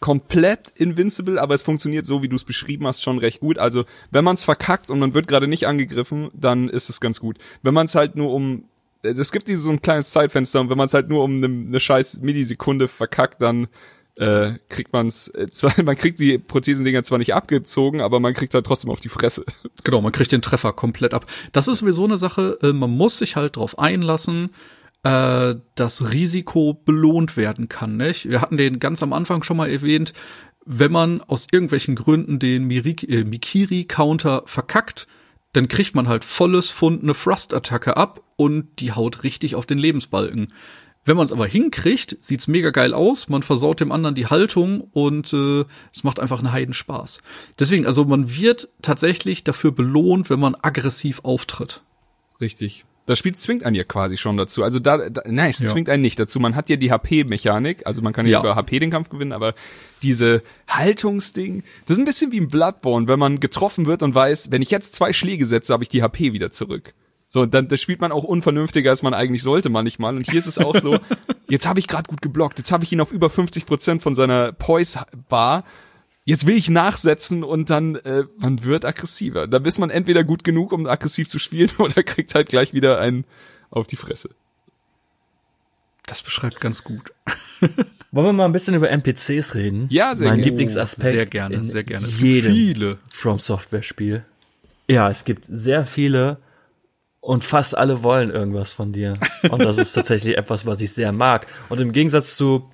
komplett invincible, aber es funktioniert so, wie du es beschrieben hast, schon recht gut. Also wenn man es verkackt und man wird gerade nicht angegriffen, dann ist es ganz gut. Wenn man es halt nur um es gibt dieses so ein kleines Zeitfenster und wenn man es halt nur um eine, eine scheiß Millisekunde verkackt, dann äh, kriegt man es äh, zwar man kriegt die Prothesendinger zwar nicht abgezogen, aber man kriegt halt trotzdem auf die Fresse. Genau, man kriegt den Treffer komplett ab. Das ist sowieso eine Sache, äh, man muss sich halt drauf einlassen. äh, das Risiko belohnt werden kann. Nicht? Wir hatten den ganz am Anfang schon mal erwähnt, wenn man aus irgendwelchen Gründen den äh, Mikiri-Counter verkackt, dann kriegt man halt volles Pfund eine Thrust-Attacke ab und die haut richtig auf den Lebensbalken. Wenn man es aber hinkriegt, sieht's mega geil aus, man versaut dem anderen die Haltung und äh, es macht einfach einen Heidenspaß. Deswegen, also man wird tatsächlich dafür belohnt, wenn man aggressiv auftritt. Richtig. Das Spiel zwingt einen ja quasi schon dazu. Also da, da nein, es Ja. zwingt einen nicht dazu. Man hat ja die HP-Mechanik, also man kann ja, über HP den Kampf gewinnen, aber diese Haltungsding, das ist ein bisschen wie im Bloodborne, wenn man getroffen wird und weiß, wenn ich jetzt zwei Schläge setze, habe ich die HP wieder zurück. So, und dann das spielt man auch unvernünftiger, als man eigentlich sollte manchmal. Und hier ist es auch so, jetzt habe ich gerade gut geblockt, jetzt habe ich ihn auf über 50 Prozent von seiner Poise-Bar. Jetzt will ich nachsetzen und dann äh, man wird aggressiver. Da ist man entweder gut genug, um aggressiv zu spielen, oder kriegt halt gleich wieder einen auf die Fresse. Das beschreibt ganz gut. Wollen wir mal ein bisschen über NPCs reden? Ja, sehr mein gerne. Lieblingsaspekt. Sehr gerne, in sehr gerne. Es jedem gibt viele. From Software Spiel. Ja, es gibt sehr viele und fast alle wollen irgendwas von dir. Und das ist tatsächlich etwas, was ich sehr mag. Und im Gegensatz zu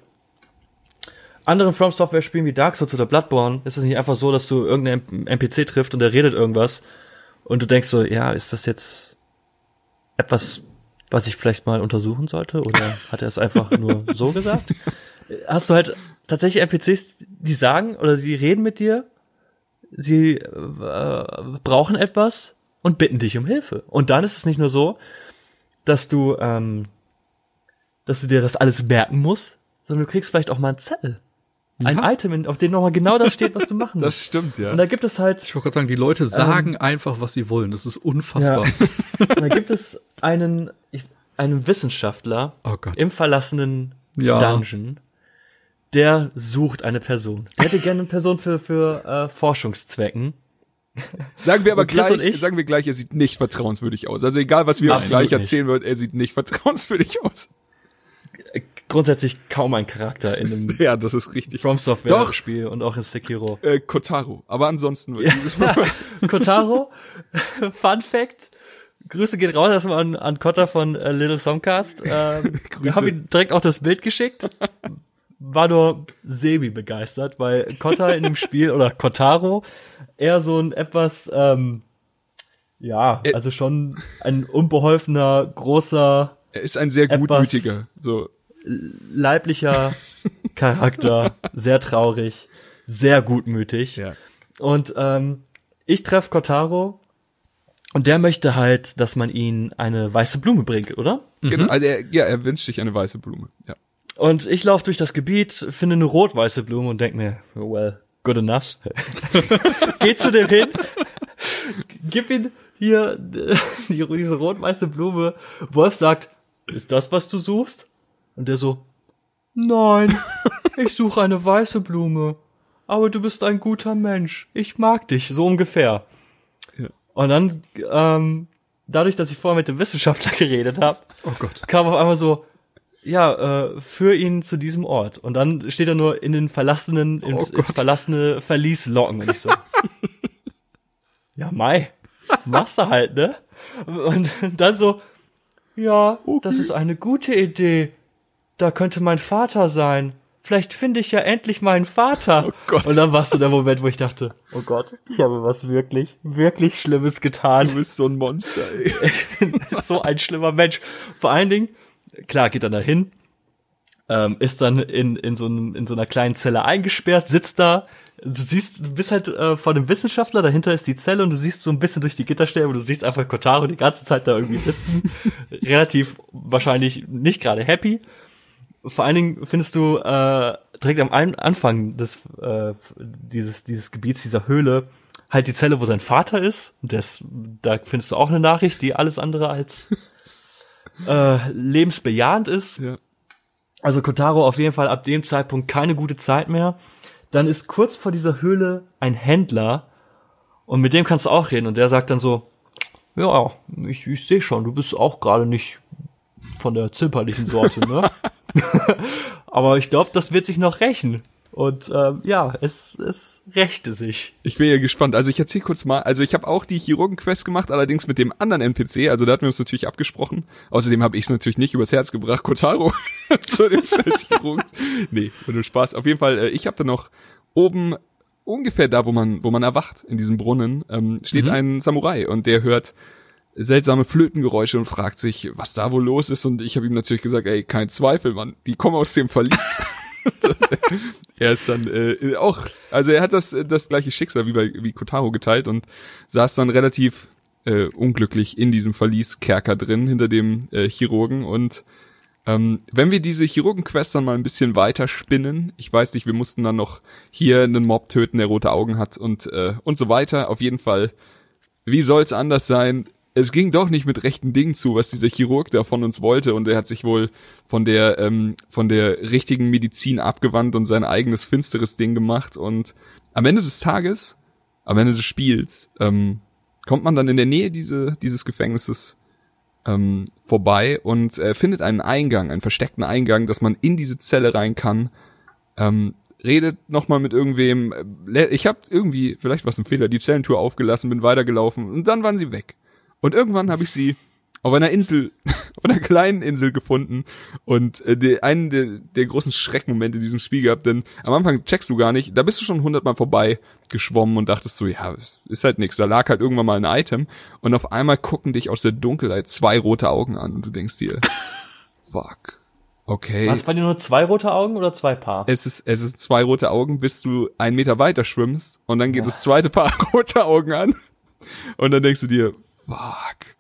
anderen From Software Spielen wie Dark Souls oder Bloodborne ist es nicht einfach so, dass du irgendeinen NPC trifft und der redet irgendwas und du denkst so, ja, ist das jetzt etwas, was ich vielleicht mal untersuchen sollte oder hat er es einfach nur so gesagt? Hast du halt tatsächlich NPCs, die sagen oder die reden mit dir, sie äh, brauchen etwas und bitten dich um Hilfe. Und dann ist es nicht nur so, dass du, ähm, dass du dir das alles merken musst, sondern du kriegst vielleicht auch mal ein Zettel. Ein Ja. Item, auf dem nochmal genau das steht, was du machen musst. stimmt, ja. Und da gibt es halt, Ich wollte gerade sagen, die Leute sagen einfach, was sie wollen. Das ist unfassbar. da gibt es einen, einen Wissenschaftler Oh Gott. im verlassenen Ja. Dungeon, der sucht eine Person. Der hätte gerne eine Person für, für äh, Forschungszwecken. Sagen wir aber gleich, und ich- sagen wir gleich, er sieht nicht vertrauenswürdig aus. Also egal, was wir Absolut gleich nicht. erzählen wird, er sieht nicht vertrauenswürdig aus. Grundsätzlich kaum ein Charakter in einem Ja, das ist richtig. From Software. Spiel und auch in Sekiro. Äh, Kotaro. Aber ansonsten wird dieses Mal Kotaro, Fun Fact. Grüße geht raus erstmal an, an Kotta von äh, Little Songcast. Ähm, wir Grüße. haben ihm direkt auch das Bild geschickt. War nur semi begeistert, weil Kotta in dem Spiel oder Kotaro eher so ein etwas, ähm, ja, Äh. also schon ein unbeholfener, großer, er ist ein sehr gutmütiger. So, leiblicher Charakter, sehr traurig, sehr gutmütig. ja. Und ähm, ich treffe Kotaro und der möchte halt, dass man ihn eine weiße Blume bringt, oder? Genau, also er, ja, er wünscht sich eine weiße Blume. Ja. Und ich laufe durch das Gebiet, finde eine rot-weiße Blume und denk mir, well, good enough. Geh zu dem hin, gib ihm hier die, diese rot-weiße Blume. Wolf sagt, ist das, was du suchst? Und der so, nein, ich suche eine weiße Blume. Aber du bist ein guter Mensch. Ich mag dich, so ungefähr. Ja. Und dann, ähm, dadurch, dass ich vorher mit dem Wissenschaftler geredet habe, Oh kam auf einmal so, ja, äh, für ihn zu diesem Ort. Und dann steht er nur in den verlassenen, ins, Oh ins verlassene Verlies locken. Und ich so, ja, Mai, machst du halt, ne? Und dann so, ja, das ist eine gute Idee. Da könnte mein Vater sein. Vielleicht finde ich ja endlich meinen Vater. Oh Gott. Und dann war so der Moment, wo ich dachte, oh Gott, ich habe was wirklich, wirklich Schlimmes getan Du bist so ein Monster, ey. so ein schlimmer Mensch. Vor allen Dingen, klar, geht dann dahin, ähm, ist dann in, in, so einem, in so einer kleinen Zelle eingesperrt, sitzt da. Du siehst, du bist halt äh, vor dem Wissenschaftler, dahinter ist die Zelle und du siehst so ein bisschen durch die Gitterstäbe, du siehst einfach Kotaro die ganze Zeit da irgendwie sitzen. Relativ wahrscheinlich nicht gerade happy. Vor allen Dingen findest du äh, direkt am Anfang des äh, dieses dieses Gebiets dieser Höhle halt die Zelle, wo sein Vater ist. Das, da findest du auch eine Nachricht, die alles andere als äh, lebensbejahend ist. Ja. Also Kotaro auf jeden Fall ab dem Zeitpunkt keine gute Zeit mehr. Dann ist kurz vor dieser Höhle ein Händler und mit dem kannst du auch reden und der sagt dann so, ja, ich, ich sehe schon, du bist auch gerade nicht von der zimperlichen Sorte, ne? Aber ich glaube, das wird sich noch rächen. Und ähm, ja, es, es rächte sich. Ich bin ja gespannt. Also ich erzähle kurz mal. Also ich habe auch die Chirurgen-Quest gemacht, allerdings mit dem anderen NPC. Also da hatten wir uns natürlich abgesprochen. Außerdem habe ich es natürlich nicht übers Herz gebracht, Kotaro zu dem Chirurgen. Nee, nur Spaß. Auf jeden Fall, äh, ich habe da noch oben ungefähr da, wo man, wo man erwacht, in diesem Brunnen, ähm, steht Mhm. ein Samurai und der hört seltsame Flötengeräusche und fragt sich, was da wohl los ist. Und ich habe ihm natürlich gesagt, ey, kein Zweifel, Mann, die kommen aus dem Verlies. er ist dann äh, auch, also er hat das das gleiche Schicksal wie bei wie Kotaro geteilt und saß dann relativ äh, unglücklich in diesem Verlieskerker drin hinter dem äh, Chirurgen und ähm, wenn wir diese Chirurgen-Quest dann mal ein bisschen weiter spinnen, ich weiß nicht, wir mussten dann noch hier einen Mob töten, der rote Augen hat und äh, und so weiter. Auf jeden Fall, wie soll's anders sein? Es ging doch nicht mit rechten Dingen zu, was dieser Chirurg da von uns wollte und er hat sich wohl von der ähm, von der richtigen Medizin abgewandt und sein eigenes finsteres Ding gemacht und am Ende des Tages, am Ende des Spiels, ähm, kommt man dann in der Nähe diese, dieses Gefängnisses ähm, vorbei und äh, findet einen Eingang, einen versteckten Eingang, dass man in diese Zelle rein kann. Ähm, redet nochmal mit irgendwem. äh, Ich habe irgendwie, vielleicht war es ein Fehler, die Zellentür aufgelassen, bin weitergelaufen und dann waren sie weg. Und irgendwann habe ich sie auf einer Insel, auf einer kleinen Insel gefunden und äh, der, einen der, der großen Schreckmomente in diesem Spiel gehabt, denn am Anfang checkst du gar nicht, da bist du schon hundertmal vorbei geschwommen und dachtest so, ja, ist halt nix, da lag halt irgendwann mal ein Item und auf einmal gucken dich aus der Dunkelheit zwei rote Augen an und du denkst dir, fuck, okay. Es bei dir nur zwei rote Augen oder zwei Paar? Es ist, es ist zwei rote Augen, bis du einen Meter weiter schwimmst und dann geht das zweite Paar rote Augen an und dann denkst du dir, fuck.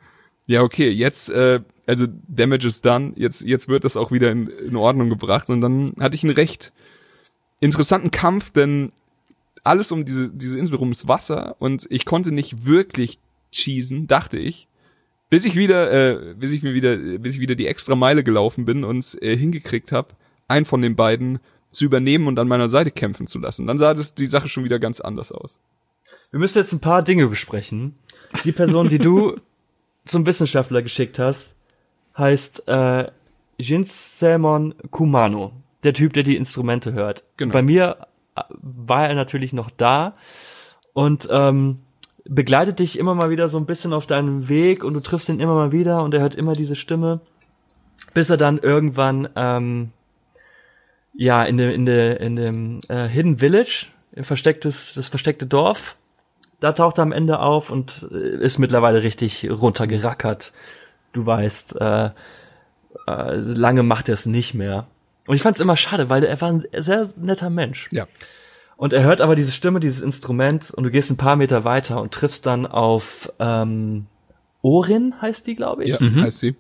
Ja, okay, jetzt, äh, also Damage is done, jetzt, jetzt wird das auch wieder in, in Ordnung gebracht und dann hatte ich einen recht interessanten Kampf, denn alles um diese, diese Insel rum ist Wasser und ich konnte nicht wirklich cheesen, dachte ich, bis ich wieder, äh, bis ich mir wieder, bis ich wieder die extra Meile gelaufen bin und äh, hingekriegt habe, einen von den beiden zu übernehmen und an meiner Seite kämpfen zu lassen. Dann sah das die Sache schon wieder ganz anders aus. Wir müssen jetzt ein paar Dinge besprechen. Die Person, die du zum Wissenschaftler geschickt hast, heißt äh, Jinsemon Kumano. Der Typ, der die Instrumente hört. Genau. Bei mir äh, war er natürlich noch da und ähm, begleitet dich immer mal wieder so ein bisschen auf deinem Weg und du triffst ihn immer mal wieder und er hört immer diese Stimme, bis er dann irgendwann ähm, ja in dem in der in dem äh, Hidden Village, ein verstecktes das versteckte Dorf, da taucht er am Ende auf und äh, ist mittlerweile richtig runtergerackert. Du weißt, äh, äh, lange macht er es nicht mehr. Und ich fand es immer schade, weil er war ein sehr netter Mensch. Ja. Und er hört aber diese Stimme, dieses Instrument und du gehst ein paar Meter weiter und triffst dann auf ähm, Orin, heißt die, glaube ich. Ja, heißt sie.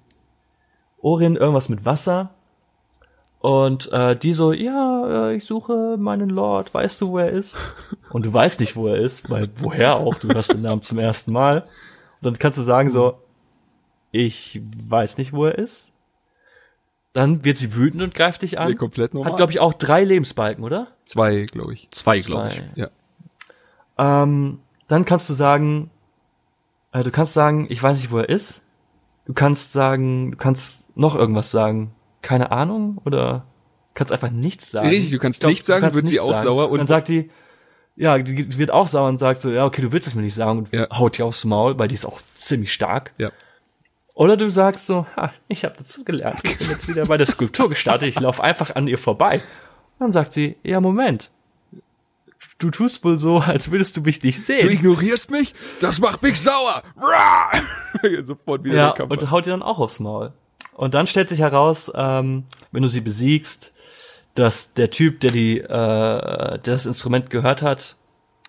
Orin, irgendwas mit Wasser. Und äh, die so, ja, äh, ich suche meinen Lord, weißt du, wo er ist? Und du weißt nicht, wo er ist, weil woher auch, du hörst den Namen zum ersten Mal. Und dann kannst du sagen so, ich weiß nicht, wo er ist. Dann wird sie wütend und greift dich Nee, an. komplett normal. Hat, glaube ich, auch drei Lebensbalken, oder? Zwei, glaube ich. Zwei, glaube ich. Zwei. Ja. Ähm, dann kannst du sagen, äh, du kannst sagen, ich weiß nicht, wo er ist. Du kannst sagen, du kannst noch irgendwas sagen. Keine Ahnung oder kannst einfach nichts sagen. Richtig, du kannst glaub, nichts sagen, wird sie nichts auch sauer und dann sagt die, ja, die wird auch sauer und sagt so, ja, okay, du willst es mir nicht sagen und Ja. haut dir aufs Maul, weil die ist auch ziemlich stark. Ja. Oder du sagst so, ha, ich habe dazu gelernt. Ich bin jetzt wieder bei der Skulptur gestartet. Ich laufe einfach an ihr vorbei. Und dann sagt sie, ja, Moment. Du tust wohl so, als würdest du mich nicht Du sehen. ignorierst mich? Das macht mich sauer. Sofort wieder Ja, und haut dir dann auch aufs Maul. Und dann stellt sich heraus, ähm, wenn du sie besiegst, dass der Typ, der die, äh, der das Instrument gehört hat,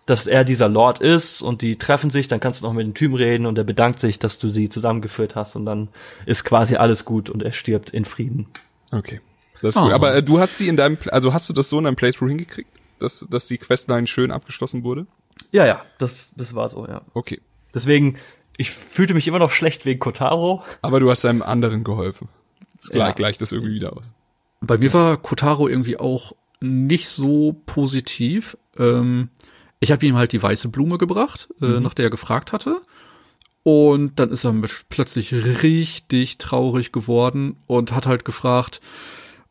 dass er dieser Lord ist und die treffen sich, dann kannst du noch mit dem Typen reden und er bedankt sich, dass du sie zusammengeführt hast und dann ist quasi alles gut und er stirbt in Frieden. Okay. Das ist Ah. gut. Aber äh, du hast sie in deinem, also hast du das so in deinem Playthrough hingekriegt, dass, dass die Questline schön abgeschlossen wurde? Ja, ja, das, das war so, ja. Okay. Deswegen, ich fühlte mich immer noch schlecht wegen Kotaro. Aber du hast einem anderen geholfen. Das gleich, Ja. gleicht das irgendwie wieder aus. Bei mir war Kotaro irgendwie auch nicht so positiv. Ähm, ich habe ihm halt die weiße Blume gebracht, äh, nach der er gefragt hatte. Und dann ist er mit plötzlich richtig traurig geworden und hat halt gefragt,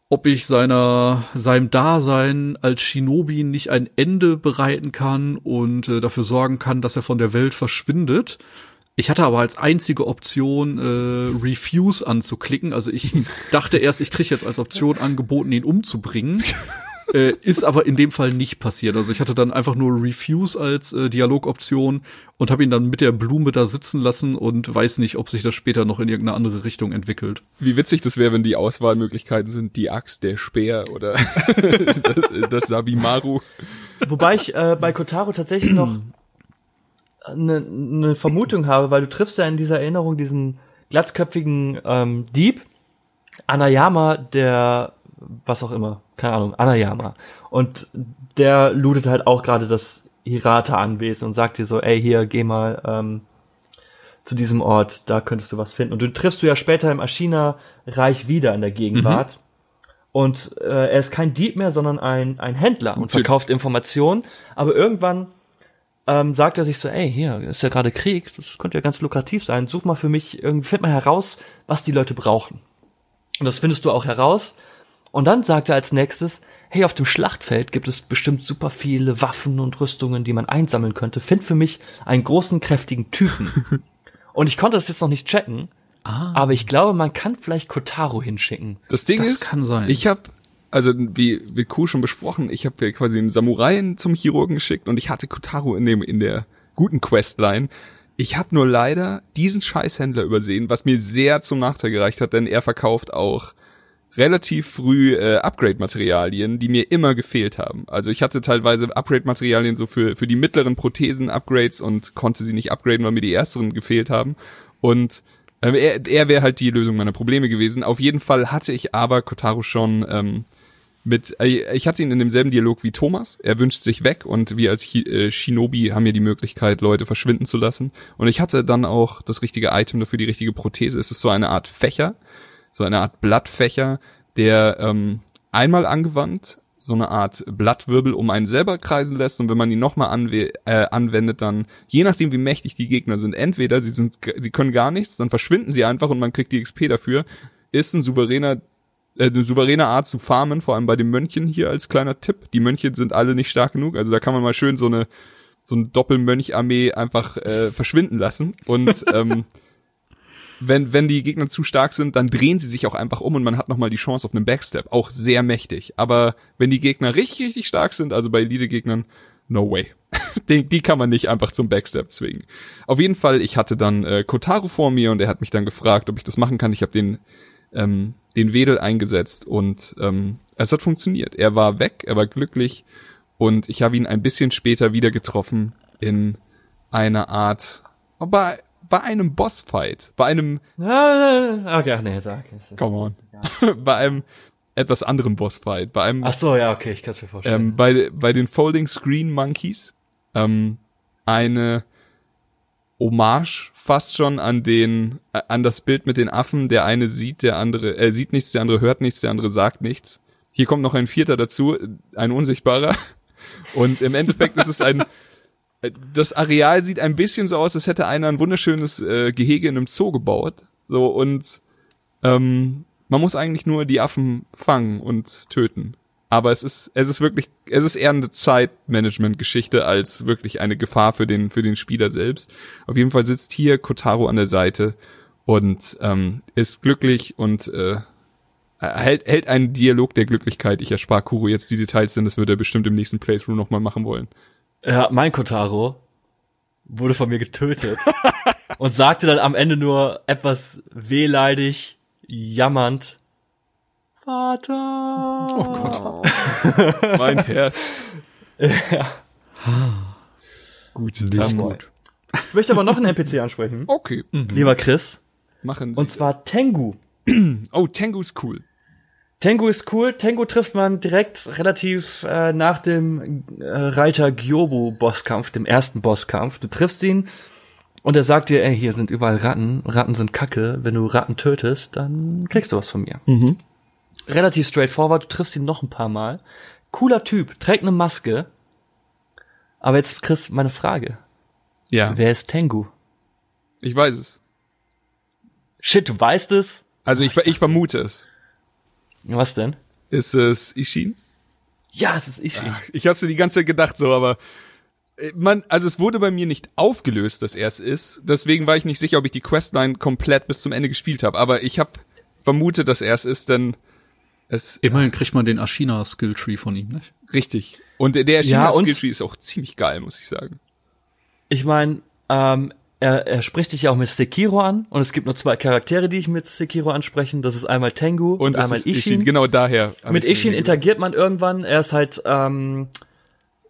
ob ich seiner seinem Dasein als Shinobi nicht ein Ende bereiten kann und äh, dafür sorgen kann, dass er von der Welt verschwindet. Ich hatte aber als einzige Option äh, Refuse anzuklicken. Also ich dachte erst, ich kriege jetzt als Option angeboten, ihn umzubringen. äh, ist aber in dem Fall nicht passiert. Also ich hatte dann einfach nur Refuse als äh, Dialogoption und habe ihn dann mit der Blume da sitzen lassen und weiß nicht, ob sich das später noch in irgendeine andere Richtung entwickelt. Wie witzig das wäre, wenn die Auswahlmöglichkeiten sind, die Axt, der Speer oder das, das Sabimaru. Wobei ich äh, bei Kotaro tatsächlich noch eine, eine Vermutung habe, weil du triffst ja in dieser Erinnerung diesen glatzköpfigen ähm, Dieb, Anayama, der was auch immer, keine Ahnung, Anayama. Und der lootet halt auch gerade das Hirata-Anwesen und sagt dir so, ey, hier, geh mal ähm, zu diesem Ort, da könntest du was finden. Und du triffst du ja später im Ashina-Reich wieder in der Gegenwart. Mhm. Und äh, er ist kein Dieb mehr, sondern ein, ein Händler und verkauft Informationen. Aber irgendwann ähm, sagt er sich so, ey, hier ist ja gerade Krieg, das könnte ja ganz lukrativ sein. Such mal für mich, irgendwie find mal heraus, was die Leute brauchen. Und das findest du auch heraus. Und dann sagt er als nächstes, hey, auf dem Schlachtfeld gibt es bestimmt super viele Waffen und Rüstungen, die man einsammeln könnte. Find für mich einen großen, kräftigen Typen. und ich konnte das jetzt noch nicht checken, ah. aber ich glaube, man kann vielleicht Kotaro hinschicken. Das Ding das ist, kann sein. ich habe also wie wie Kuh schon besprochen, ich habe ja quasi den Samurai zum Chirurgen geschickt und ich hatte Kotaro in dem in der guten Questline. Ich habe nur leider diesen Scheißhändler übersehen, was mir sehr zum Nachteil gereicht hat, denn er verkauft auch relativ früh äh, Upgrade-Materialien, die mir immer gefehlt haben. Also ich hatte teilweise Upgrade-Materialien so für, für die mittleren Prothesen-Upgrades und konnte sie nicht upgraden, weil mir die ersteren gefehlt haben. Und ähm, er, er wäre halt die Lösung meiner Probleme gewesen. Auf jeden Fall hatte ich aber Kotaro schon ähm, mit, äh, ich hatte ihn in demselben Dialog wie Thomas. Er wünscht sich weg und wir als äh, Shinobi haben ja die Möglichkeit, Leute verschwinden zu lassen. Und ich hatte dann auch das richtige Item dafür, die richtige Prothese. Es ist so eine Art Fächer, so eine Art Blattfächer, der ähm, einmal angewandt so eine Art Blattwirbel um einen selber kreisen lässt und wenn man ihn nochmal anwe äh, anwendet, dann je nachdem wie mächtig die Gegner sind, entweder sie sind, sie können gar nichts, dann verschwinden sie einfach und man kriegt die XP dafür, ist ein souveräner eine souveräne Art zu farmen, vor allem bei den Mönchen hier als kleiner Tipp. Die Mönche sind alle nicht stark genug, also da kann man mal schön so eine so eine Doppelmönch-Armee einfach äh, verschwinden lassen und ähm, wenn, wenn die Gegner zu stark sind, dann drehen sie sich auch einfach um und man hat nochmal die Chance auf einen Backstep. Auch sehr mächtig. Aber wenn die Gegner richtig, richtig stark sind, also bei Elite-Gegnern, no way. die, die kann man nicht einfach zum Backstep zwingen. Auf jeden Fall, ich hatte dann äh, Kotaro vor mir und er hat mich dann gefragt, ob ich das machen kann. Ich habe den, ähm, den Wedel eingesetzt und ähm, es hat funktioniert. Er war weg, er war glücklich und ich habe ihn ein bisschen später wieder getroffen in einer Art, aber bei einem Bossfight, bei einem Okay, ach nee, sag ich. Come on. bei einem etwas anderen Bossfight, bei einem Ach so, ja, okay, ich kann es mir vorstellen. ähm, bei bei den Folding Screen Monkeys ähm, eine Hommage fast schon an den äh, an das Bild mit den Affen, der eine sieht, der andere äh, sieht nichts, der andere hört nichts, der andere sagt nichts. Hier kommt noch ein vierter dazu, ein unsichtbarer. Und im Endeffekt ist es ein das Areal sieht ein bisschen so aus, als hätte einer ein wunderschönes äh, Gehege in einem Zoo gebaut. So und ähm, man muss eigentlich nur die Affen fangen und töten. Aber es ist, es ist wirklich, es ist eher eine Zeitmanagement-Geschichte als wirklich eine Gefahr für den, für den Spieler selbst. Auf jeden Fall sitzt hier Kotaro an der Seite und ähm, ist glücklich und äh, hält, hält einen Dialog der Glücklichkeit. Ich erspare Kuro jetzt die Details, denn das wird er bestimmt im nächsten Playthrough nochmal machen wollen. Ja, mein Kotaro wurde von mir getötet und sagte dann am Ende nur etwas wehleidig, jammernd, Vater. Oh Gott. mein Herz. ja. Gut, Nicht ähm, gut. Ich möchte aber noch einen NPC ansprechen. Okay. Lieber Chris. Machen Sie. Und zwar Tengu. oh, Tengu ist cool. Tengu ist cool. Tengu trifft man direkt relativ äh, nach dem äh, Reiter Gyobu Bosskampf, dem ersten Bosskampf. Du triffst ihn und er sagt dir, ey, hier sind überall Ratten. Ratten sind Kacke. Wenn du Ratten tötest, dann kriegst du was von mir. Mhm. Relativ straightforward. Du triffst ihn noch ein paar Mal. Cooler Typ, trägt eine Maske. Aber jetzt, Chris, meine Frage. Ja, Wer ist Tengu? ich weiß es. Shit, du weißt es? Also ich, ich vermute es. Was denn? Ist es Ishin? Ja, es ist Ishin. Ach, ich hatte die ganze Zeit gedacht so, aber äh, man, also es wurde bei mir nicht aufgelöst, dass er es ist. Deswegen war ich nicht sicher, ob ich die Questline komplett bis zum Ende gespielt habe. Aber ich habe vermutet, dass er es ist, denn es Immerhin kriegt man den Ashina Skilltree von ihm, nicht? richtig. Und der- der Ja, Shina und- Skilltree ist auch ziemlich geil, muss ich sagen. Ich meine, ähm, er, er spricht dich ja auch mit Sekiro an und es gibt nur zwei Charaktere, die ich mit Sekiro ansprechen. Das ist einmal Tengu und, Und einmal ist Ishin. Genau daher. Mit Ishin interagiert man irgendwann. Er ist halt ähm,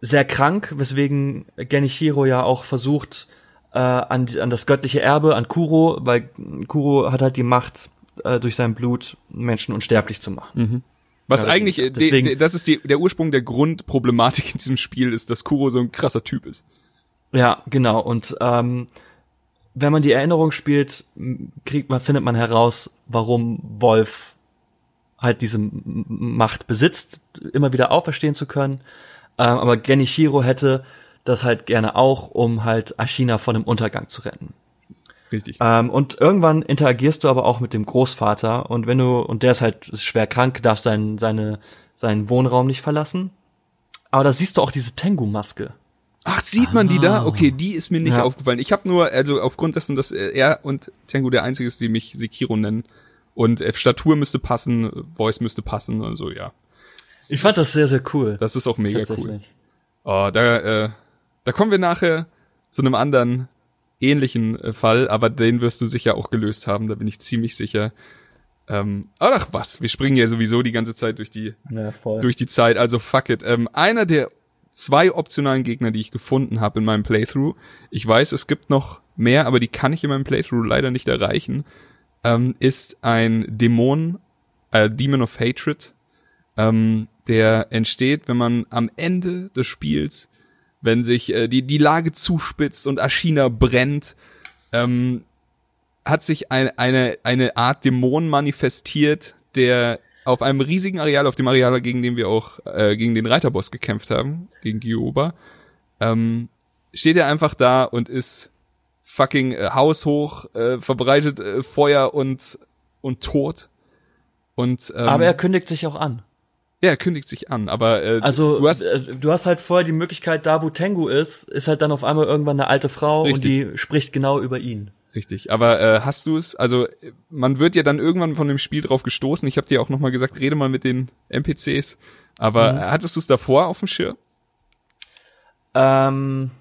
sehr krank, weswegen Genichiro ja auch versucht, äh, an, an das göttliche Erbe, an Kuro, weil Kuro hat halt die Macht, äh, durch sein Blut Menschen unsterblich zu machen. Was Ja, eigentlich, äh, de, deswegen- de, das ist die, der Ursprung der Grundproblematik in diesem Spiel ist, dass Kuro so ein krasser Typ ist. Ja, genau. Und ähm, wenn man die Erinnerung spielt, kriegt man, findet man heraus, warum Wolf halt diese Macht besitzt, immer wieder auferstehen zu können. Ähm, aber Genichiro hätte das halt gerne auch, um halt Ashina von dem Untergang zu retten. Richtig. Ähm, und irgendwann interagierst du aber auch mit dem Großvater und wenn du, und der ist halt schwer krank, darfst seinen, seine, seinen Wohnraum nicht verlassen. Aber da siehst du auch diese Tengu-Maske. Ach, sieht man die da? Okay, die ist mir nicht Ja. aufgefallen. Ich habe nur, also aufgrund dessen, dass er und Tengu der einzige ist, die mich Sekiro nennen. Und äh, Statur müsste passen, Voice müsste passen und so, ja. Ich fand das sehr, sehr cool. Das ist auch mega cool. Oh, da, äh, da kommen wir nachher zu einem anderen ähnlichen äh, Fall, aber den wirst du sicher auch gelöst haben, da bin ich ziemlich sicher. Ähm, ach was, wir springen ja sowieso die ganze Zeit durch die Ja, durch die Zeit, also fuck it. Ähm, einer der zwei optionalen Gegner, die ich gefunden habe in meinem Playthrough, ich weiß, es gibt noch mehr, aber die kann ich in meinem Playthrough leider nicht erreichen, ähm, ist ein Dämon, äh, Demon of Hatred, ähm, der entsteht, wenn man am Ende des Spiels, wenn sich äh, die, die Lage zuspitzt und Ashina brennt, ähm, hat sich ein, eine, eine Art Dämon manifestiert, der auf einem riesigen Areal, auf dem Areal, gegen den wir auch, äh, gegen den Reiterboss gekämpft haben, gegen Gyoba, ähm, steht er einfach da und ist fucking äh, haushoch, äh, verbreitet äh, Feuer und, und Tod. Und, ähm, Aber er kündigt sich auch an. Ja, er kündigt sich an, aber äh, Also du hast, äh, du hast halt vorher die Möglichkeit, da wo Tengu ist, ist halt dann auf einmal irgendwann eine alte Frau und Richtig. die spricht genau über ihn. Richtig, aber äh, hast du es? Also man wird ja dann irgendwann von dem Spiel drauf gestoßen. Ich habe dir auch noch mal gesagt, rede mal mit den NPCs. Aber Mhm. hattest du es davor auf dem Schirm? Ähm,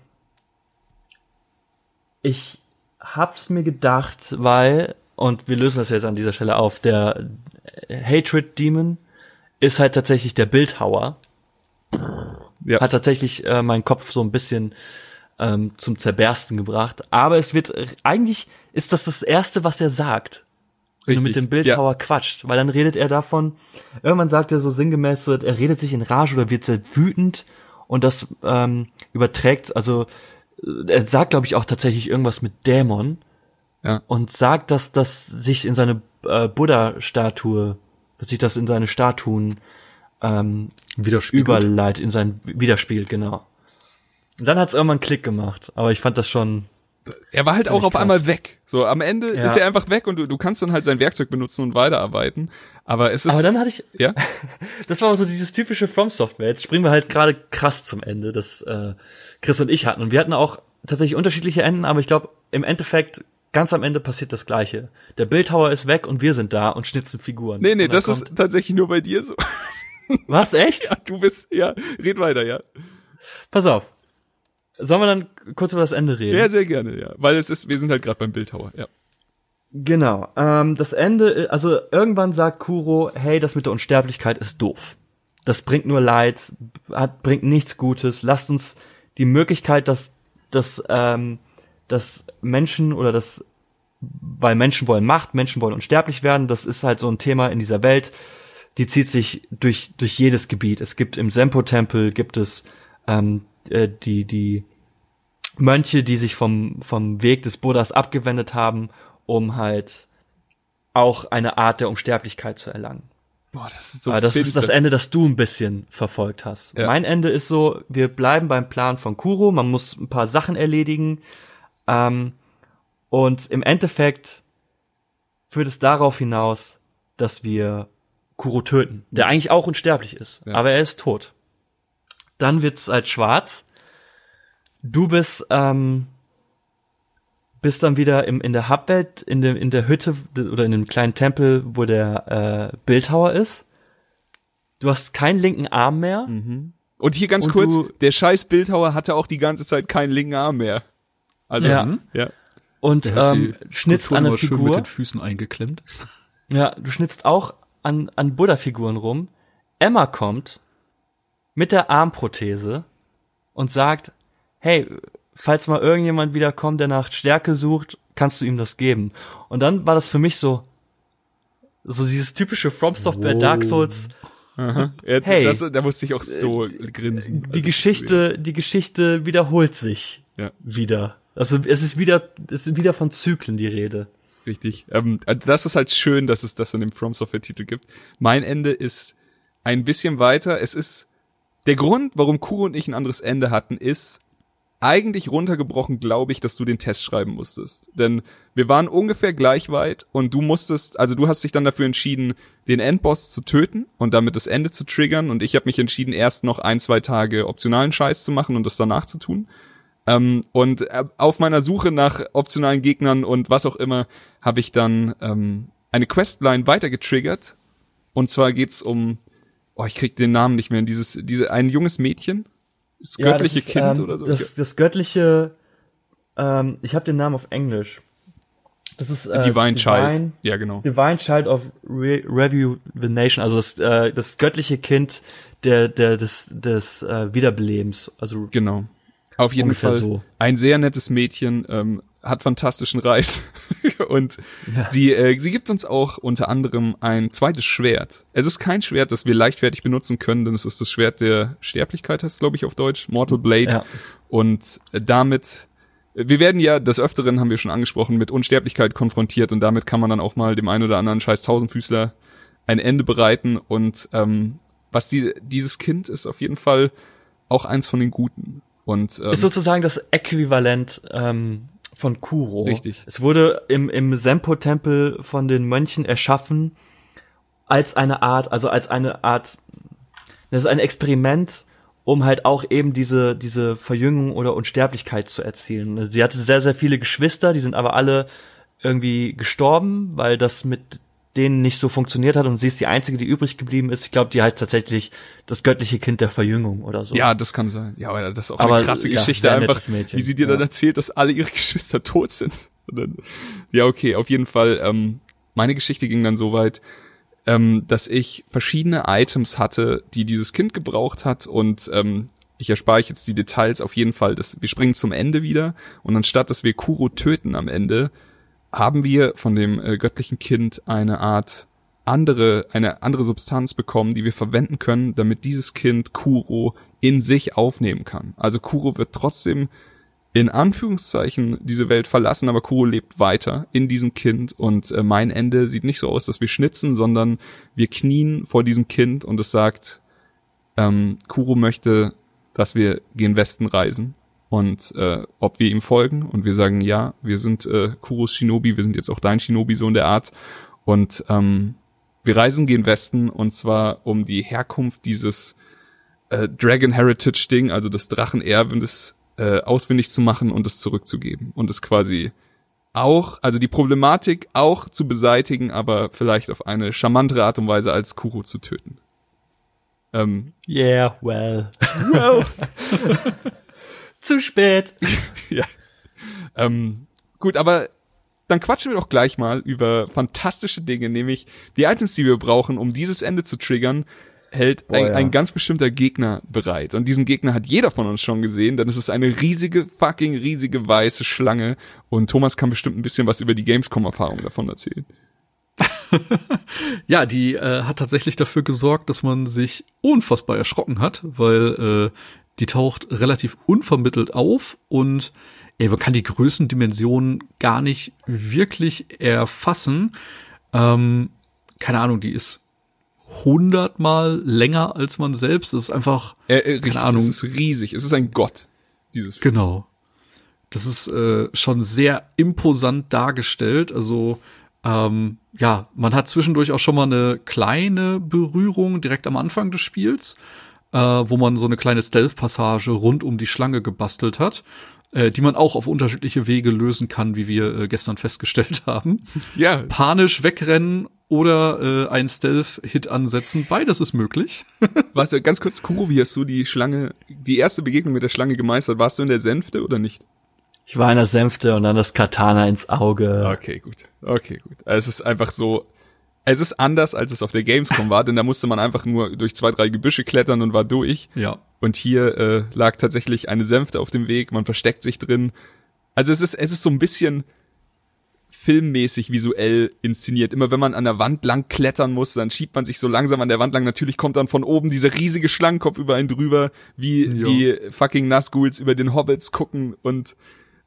ich hab's mir gedacht, weil, und wir lösen das jetzt an dieser Stelle auf, der Hatred Demon ist halt tatsächlich der Bildhauer. Ja. Hat tatsächlich äh, meinen Kopf so ein bisschen ähm, zum Zerbersten gebracht. Aber es wird, eigentlich ist das das Erste, was er sagt. Wenn du mit dem Bildhauer quatscht, weil dann redet er davon, irgendwann sagt er so sinngemäß, so, er redet sich in Rage oder wird sehr wütend und das ähm, überträgt, also äh, er sagt, glaube ich, auch tatsächlich irgendwas mit Dämon Ja. und sagt, dass das sich in seine äh, Buddha-Statue, dass sich das in seine Statuen ähm, überleitet, in sein widerspiegelt, genau. Und dann hat's irgendwann einen Klick gemacht, aber ich fand das schon Er war halt auch auf krass. einmal weg. So am Ende Ja. ist er einfach weg und du, du kannst dann halt sein Werkzeug benutzen und weiterarbeiten. Aber es ist Aber dann hatte ich, ja das war so dieses typische From Software. Jetzt springen wir halt gerade krass zum Ende, das äh, Chris und ich hatten. Und wir hatten auch tatsächlich unterschiedliche Enden, aber ich glaube, im Endeffekt, ganz am Ende passiert das Gleiche. Der Bildhauer ist weg und wir sind da und schnitzen Figuren. nee nee das ist tatsächlich nur bei dir so. Was, echt? Ja, du bist ja red weiter ja. Pass auf. Sollen wir dann kurz über das Ende reden? Ja sehr gerne ja, weil es ist wir sind halt gerade beim Bildhauer ja. Genau. Ähm, das Ende, also irgendwann sagt Kuro, hey, das mit der Unsterblichkeit ist doof. Das bringt nur Leid, hat, bringt nichts Gutes. Lasst uns die Möglichkeit, dass, dass, ähm, dass Menschen oder das, weil Menschen wollen Macht, Menschen wollen unsterblich werden, das ist halt so ein Thema in dieser Welt, die zieht sich durch, durch jedes Gebiet. Es gibt im Sempo-Tempel, gibt es ähm, äh, die, die Mönche, die sich vom, vom Weg des Buddhas abgewendet haben, um halt auch eine Art der Unsterblichkeit zu erlangen. Boah, das ist so Aber das ist finster. das Ende, das du ein bisschen verfolgt hast. Ja. Mein Ende ist so, wir bleiben beim Plan von Kuro, man muss ein paar Sachen erledigen. Ähm, und im Endeffekt führt es darauf hinaus, dass wir Kuro töten, der eigentlich auch unsterblich ist, Ja. aber er ist tot. Dann wird's halt schwarz. Du bist ähm, bist dann wieder im, in der Hubwelt, in dem in der Hütte oder in dem kleinen Tempel, wo der äh, Bildhauer ist. Du hast keinen linken Arm mehr. Und hier ganz Und kurz, der scheiß Bildhauer hatte auch die ganze Zeit keinen linken Arm mehr. Also, Ja. ja. Und ähm, schnitzt an der immer schön mit Figur. den Füßen eingeklemmt. Ja, du schnitzt auch an, an Buddha-Figuren rum. Emma kommt mit der Armprothese und sagt, hey, falls mal irgendjemand wieder kommt, der nach Stärke sucht, kannst du ihm das geben. Und dann war das für mich so, so dieses typische From Software Dark Souls, Er, Hey. das, da musste ich auch so grinsen. die Geschichte, die Geschichte wiederholt sich Ja. wieder. Also es ist wieder, es ist wieder von Zyklen die Rede. Richtig. Ähm, das ist halt schön, dass es das in dem From Software Titel gibt. Mein Ende ist ein bisschen weiter. Es ist der Grund, warum Kuro und ich ein anderes Ende hatten, ist eigentlich runtergebrochen, glaube ich, dass du den Test schreiben musstest. Denn wir waren ungefähr gleich weit und du musstest, also du hast dich dann dafür entschieden, den Endboss zu töten und damit das Ende zu triggern und ich habe mich entschieden, erst noch ein, zwei Tage optionalen Scheiß zu machen und das danach zu tun. Ähm, und äh, auf meiner Suche nach optionalen Gegnern und was auch immer, habe ich dann ähm, eine Questline weiter getriggert. Und zwar geht's um, oh, ich krieg den Namen nicht mehr, dieses, diese, ein junges Mädchen, das Ja, göttliche das ist, Kind ähm, oder so. Das, das göttliche, ähm, ich habe den Namen auf Englisch. Das ist äh, Divine, Child. Ja, genau. Divine Child of Re Review the Nation, also das, äh, das göttliche Kind der, der, des, des äh, Wiederbelebens. Also Genau. Auf jeden Ungefähr Fall so. ein sehr nettes Mädchen, ähm, hat fantastischen Reis und sie, äh, sie gibt uns auch unter anderem ein zweites Schwert. Es ist kein Schwert, das wir leichtfertig benutzen können, denn es ist das Schwert der Sterblichkeit, heißt es glaube ich auf Deutsch, Mortal Blade. Ja. Und äh, damit, wir werden ja des Öfteren, haben wir schon angesprochen, mit Unsterblichkeit konfrontiert und damit kann man dann auch mal dem einen oder anderen scheiß Tausendfüßler ein Ende bereiten und ähm, was die, dieses Kind ist auf jeden Fall auch eins von den Guten. Und ähm, ist sozusagen das Äquivalent ähm, von Kuro. Richtig. Es wurde im, im Sempo-Tempel von den Mönchen erschaffen als eine Art, also als eine Art, das ist ein Experiment, um halt auch eben diese, diese Verjüngung oder Unsterblichkeit zu erzielen. Sie hatte sehr, sehr viele Geschwister, die sind aber alle irgendwie gestorben, weil das mit denen nicht so funktioniert hat und sie ist die einzige, die übrig geblieben ist. Ich glaube, die heißt tatsächlich das göttliche Kind der Verjüngung oder so. Ja, das kann sein. Ja, aber das ist auch Aber, eine krasse ja, Geschichte sehr einfach, wie sie dir dann Ja. erzählt, dass alle ihre Geschwister tot sind. Dann, ja, okay, auf jeden Fall. Ähm, meine Geschichte ging dann so weit, ähm, dass ich verschiedene Items hatte, die dieses Kind gebraucht hat und ähm, ich erspare euch jetzt die Details auf jeden Fall. Dass wir springen zum Ende wieder und anstatt, dass wir Kuro töten am Ende, haben wir von dem äh, göttlichen Kind eine Art andere, eine andere Substanz bekommen, die wir verwenden können, damit dieses Kind Kuro in sich aufnehmen kann. Also Kuro wird trotzdem in Anführungszeichen diese Welt verlassen, aber Kuro lebt weiter in diesem Kind und äh, mein Ende sieht nicht so aus, dass wir schnitzen, sondern wir knien vor diesem Kind und es sagt, ähm, Kuro möchte, dass wir gen Westen reisen und äh, ob wir ihm folgen und wir sagen ja, wir sind äh, Kuros Shinobi, wir sind jetzt auch dein Shinobi so in der Art und ähm, wir reisen gen Westen und zwar um die Herkunft dieses äh, Dragon Heritage Ding, also des Drachenerbendes äh, ausfindig zu machen und es zurückzugeben und es quasi auch, also die Problematik auch zu beseitigen, aber vielleicht auf eine charmantere Art und Weise als Kuro zu töten. Ähm, Yeah, well. well. Zu spät. ja. Ähm, gut, aber dann quatschen wir doch gleich mal über fantastische Dinge, nämlich die Items, die wir brauchen, um dieses Ende zu triggern, hält Boah, ein, ja. ein ganz bestimmter Gegner bereit. Und diesen Gegner hat jeder von uns schon gesehen, denn es ist eine riesige, fucking riesige weiße Schlange. Und Thomas kann bestimmt ein bisschen was über die Gamescom-Erfahrung davon erzählen. Ja, die äh, hat tatsächlich dafür gesorgt, dass man sich unfassbar erschrocken hat, weil äh, die taucht relativ unvermittelt auf und ey, man kann die Größendimensionen gar nicht wirklich erfassen. Ähm, keine Ahnung, die ist hundertmal länger als man selbst. Das ist einfach, Äh, äh, richtig, keine Ahnung. es ist riesig. Es ist ein Gott, dieses Vieh. Genau. Das ist äh, schon sehr imposant dargestellt. Also Ähm, ja, man hat zwischendurch auch schon mal eine kleine Berührung direkt am Anfang des Spiels, äh, wo man so eine kleine Stealth-Passage rund um die Schlange gebastelt hat, äh, die man auch auf unterschiedliche Wege lösen kann, wie wir äh, gestern festgestellt haben. Ja, Panisch wegrennen oder äh, einen Stealth-Hit ansetzen, beides ist möglich. was, ganz kurz, Kuro, wie hast du die Schlange, die erste Begegnung mit der Schlange gemeistert? Warst du in der Sänfte oder nicht? Ich war in der Sänfte und dann das Katana ins Auge. Okay, gut. Okay, gut. Also Es ist einfach so, es ist anders, als es auf der Gamescom war, denn da musste man einfach nur durch zwei, drei Gebüsche klettern und war durch. Ja. Und hier äh, lag tatsächlich eine Sänfte auf dem Weg, man versteckt sich drin. Also es ist, es ist so ein bisschen filmmäßig visuell inszeniert. Immer wenn man an der Wand lang klettern muss, dann schiebt man sich so langsam an der Wand lang. Natürlich kommt dann von oben dieser riesige Schlangenkopf über einen drüber, wie Ja. die fucking Nazguls über den Hobbits gucken und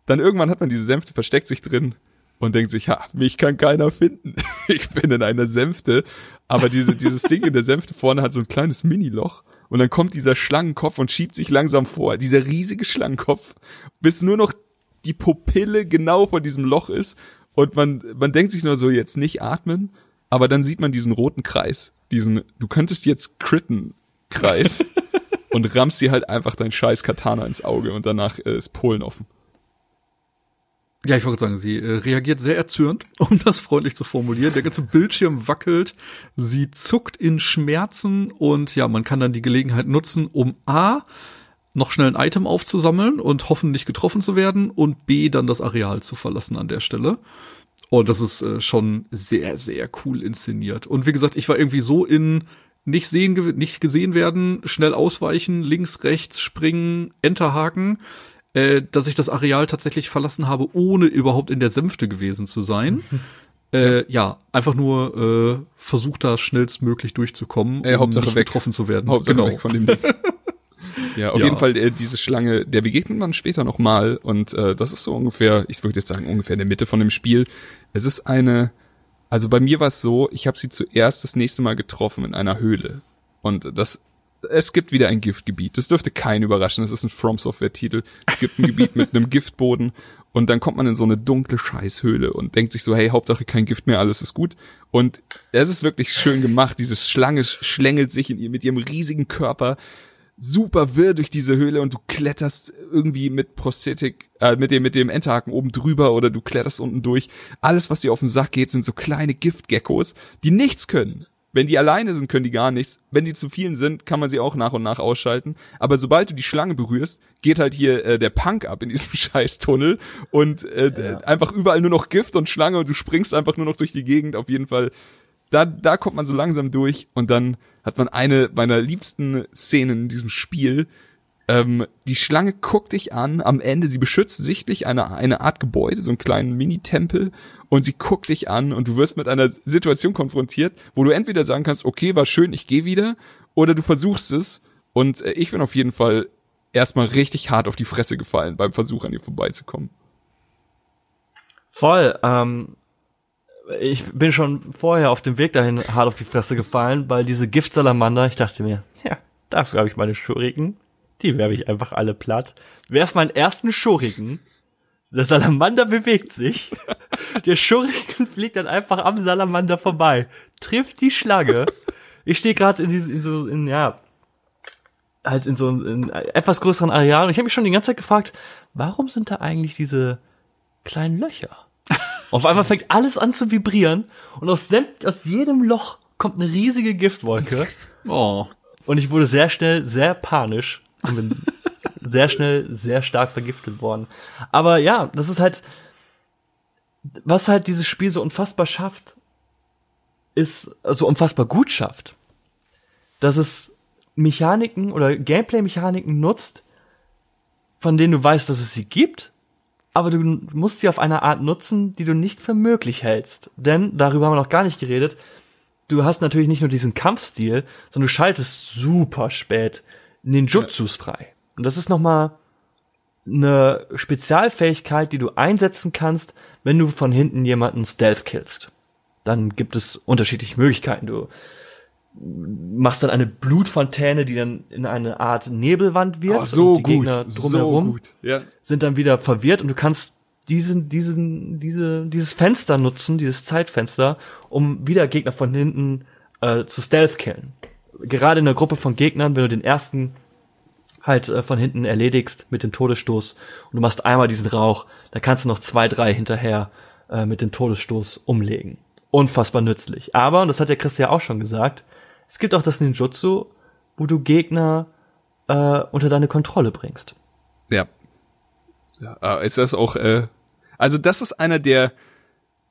dann irgendwann hat man diese Sänfte, versteckt sich drin und denkt sich, ha, mich kann keiner finden. Ich bin in einer Sänfte, aber diese, dieses Ding in der Sänfte vorne hat so ein kleines Miniloch. Und dann kommt dieser Schlangenkopf und schiebt sich langsam vor, dieser riesige Schlangenkopf, bis nur noch die Pupille genau vor diesem Loch ist. Und man, man denkt sich nur so, jetzt nicht atmen, aber dann sieht man diesen roten Kreis, diesen, du könntest jetzt critten Kreis und rammst dir halt einfach dein scheiß Katana ins Auge und danach äh, ist Polen offen. Ja, ich wollte sagen, sie äh, reagiert sehr erzürnt, um das freundlich zu formulieren. Der ganze Bildschirm wackelt, sie zuckt in Schmerzen und ja, man kann dann die Gelegenheit nutzen, um A, noch schnell ein Item aufzusammeln und hoffen, nicht getroffen zu werden und B, dann das Areal zu verlassen an der Stelle. Und das ist äh, schon sehr, sehr cool inszeniert. Und wie gesagt, ich war irgendwie so in nicht sehen, nicht gesehen werden, schnell ausweichen, links, rechts, springen, Enterhaken, äh, dass ich das Areal tatsächlich verlassen habe, ohne überhaupt in der Sänfte gewesen zu sein. Äh, ja, einfach nur äh, versucht da schnellstmöglich durchzukommen, Äh, Hauptsache nicht weg. getroffen zu werden. Hauptsache genau. weg von dem Ding. Ja, auf Ja. jeden Fall äh, diese Schlange, der begegnet man später noch mal und äh, das ist so ungefähr, ich würde jetzt sagen ungefähr in der Mitte von dem Spiel. Es ist eine, also bei mir war es so, ich habe sie zuerst das nächste Mal getroffen in einer Höhle und das es gibt wieder ein Giftgebiet. Das dürfte keinen überraschen. Das ist ein From Software Titel. Es gibt ein Gebiet mit einem Giftboden und dann kommt man in so eine dunkle Scheißhöhle und denkt sich so, hey, Hauptsache kein Gift mehr, alles ist gut. Und es ist wirklich schön gemacht. Diese Schlange schlängelt sich in ihr mit ihrem riesigen Körper super wirr durch diese Höhle und du kletterst irgendwie mit Prosthetik, äh, mit dem, mit dem Enterhaken oben drüber oder du kletterst unten durch. Alles, was dir auf den Sack geht, sind so kleine Giftgeckos, die nichts können. Wenn die alleine sind, können die gar nichts. Wenn die zu vielen sind, kann man sie auch nach und nach ausschalten. Aber sobald du die Schlange berührst, geht halt hier äh, der Punk ab in diesem Scheißtunnel und äh, Ja. einfach überall nur noch Gift und Schlange und du springst einfach nur noch durch die Gegend. Auf jeden Fall da, da kommt man so langsam durch und dann hat man eine meiner liebsten Szenen in diesem Spiel. Ähm, die Schlange guckt dich an, am Ende, sie beschützt sichtlich eine, eine Art Gebäude, so einen kleinen Mini-Tempel und sie guckt dich an und du wirst mit einer Situation konfrontiert, wo du entweder sagen kannst, okay, war schön, ich gehe wieder, oder du versuchst es und äh, ich bin auf jeden Fall erstmal richtig hart auf die Fresse gefallen beim Versuch an ihr vorbeizukommen. Voll. Ähm, ich bin schon vorher auf dem Weg dahin hart auf die Fresse gefallen, weil diese Giftsalamander, ich dachte mir, ja, dafür habe ich meine Schuriken. Die werfe ich einfach alle platt. Werf meinen ersten Schuriken. Der Salamander bewegt sich. Der Schuriken fliegt dann einfach am Salamander vorbei. Trifft die Schlange. Ich stehe gerade in, diesem- in so, in, ja, halt in so einem etwas größeren Areal und ich habe mich schon die ganze Zeit gefragt, warum sind da eigentlich diese kleinen Löcher? Auf einmal fängt alles an zu vibrieren und aus, aus jedem Loch kommt eine riesige Giftwolke Oh, und ich wurde sehr schnell sehr panisch und bin sehr schnell sehr stark vergiftet worden. Aber ja, das ist halt, was halt dieses Spiel so unfassbar schafft, ist, also unfassbar gut schafft, dass es Mechaniken oder Gameplay-Mechaniken nutzt, von denen du weißt, dass es sie gibt, aber du musst sie auf eine Art nutzen, die du nicht für möglich hältst. Denn, darüber haben wir noch gar nicht geredet, du hast natürlich nicht nur diesen Kampfstil, sondern du schaltest super spät Ninjutsus frei. Und das ist nochmal eine Spezialfähigkeit, die du einsetzen kannst, wenn du von hinten jemanden stealth killst. Dann gibt es unterschiedliche Möglichkeiten. Du machst dann eine Blutfontäne, die dann in eine Art Nebelwand wird. Oh, so und die gut, Gegner so drumherum gut. Ja. sind dann wieder verwirrt und du kannst diesen, diesen, diese, dieses Fenster nutzen, dieses Zeitfenster, um wieder Gegner von hinten äh, zu Stealth killen. Gerade in einer Gruppe von Gegnern, wenn du den ersten halt äh, von hinten erledigst mit dem Todesstoß und du machst einmal diesen Rauch, da kannst du noch zwei, drei hinterher äh, mit dem Todesstoß umlegen. Unfassbar nützlich. Aber, und das hat der Chris ja auch schon gesagt, es gibt auch das Ninjutsu, wo du Gegner äh, unter deine Kontrolle bringst. Ja. ja äh, ist das auch, äh, also das ist einer der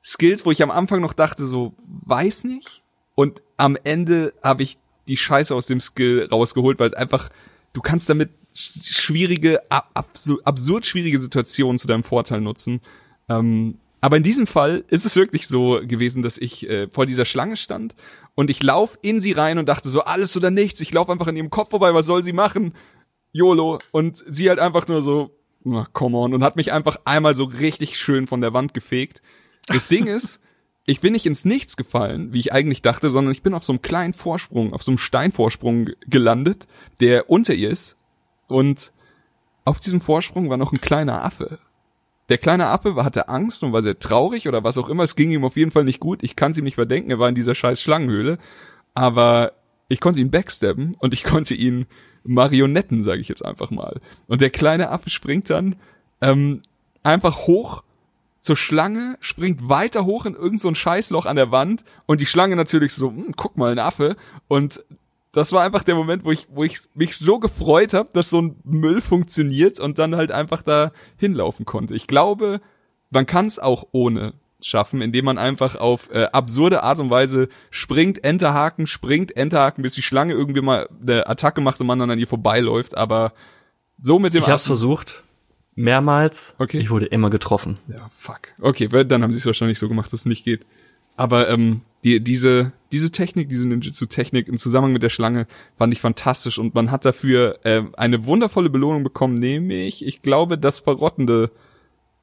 Skills, wo ich am Anfang noch dachte, so, weiß nicht. Und am Ende habe ich die Scheiße aus dem Skill rausgeholt, weil einfach, du kannst damit schwierige, absurd, absurd schwierige Situationen zu deinem Vorteil nutzen. Ähm, aber in diesem Fall ist es wirklich so gewesen, dass ich äh, vor dieser Schlange stand und ich lauf in sie rein und dachte so, alles oder nichts. Ich lauf einfach an ihrem Kopf vorbei, was soll sie machen? YOLO. Und sie halt einfach nur so, na, come on. Und hat mich einfach einmal so richtig schön von der Wand gefegt. Das Ding ist, ich bin nicht ins Nichts gefallen, wie ich eigentlich dachte, sondern ich bin auf so einem kleinen Vorsprung, auf so einem Steinvorsprung gelandet, der unter ihr ist. Und auf diesem Vorsprung war noch ein kleiner Affe. Der kleine Affe hatte Angst und war sehr traurig oder was auch immer. Es ging ihm auf jeden Fall nicht gut. Ich kann es ihm nicht verdenken. Er war in dieser scheiß Schlangenhöhle. Aber ich konnte ihn backstabben und ich konnte ihn Marionetten, sage ich jetzt einfach mal. Und der kleine Affe springt dann ähm, einfach hoch zur Schlange, springt weiter hoch in irgendein so Scheißloch an der Wand und die Schlange natürlich so, hm, guck mal, ein Affe. Und das war einfach der Moment, wo ich, wo ich mich so gefreut habe, dass so ein Müll funktioniert und dann halt einfach da hinlaufen konnte. Ich glaube, man kann es auch ohne schaffen, indem man einfach auf äh, absurde Art und Weise springt, Enterhaken, springt, Enterhaken, bis die Schlange irgendwie mal eine Attacke macht und man dann an ihr vorbeiläuft, aber so mit dem Ich hab's versucht. Mehrmals. Okay. Ich wurde immer getroffen. Ja, fuck. Okay, weil dann haben sie es wahrscheinlich so gemacht, dass es nicht geht. Aber ähm, die, diese, diese Technik, diese Ninjutsu-Technik im Zusammenhang mit der Schlange fand ich fantastisch und man hat dafür äh, eine wundervolle Belohnung bekommen, nämlich, ich glaube, das verrottende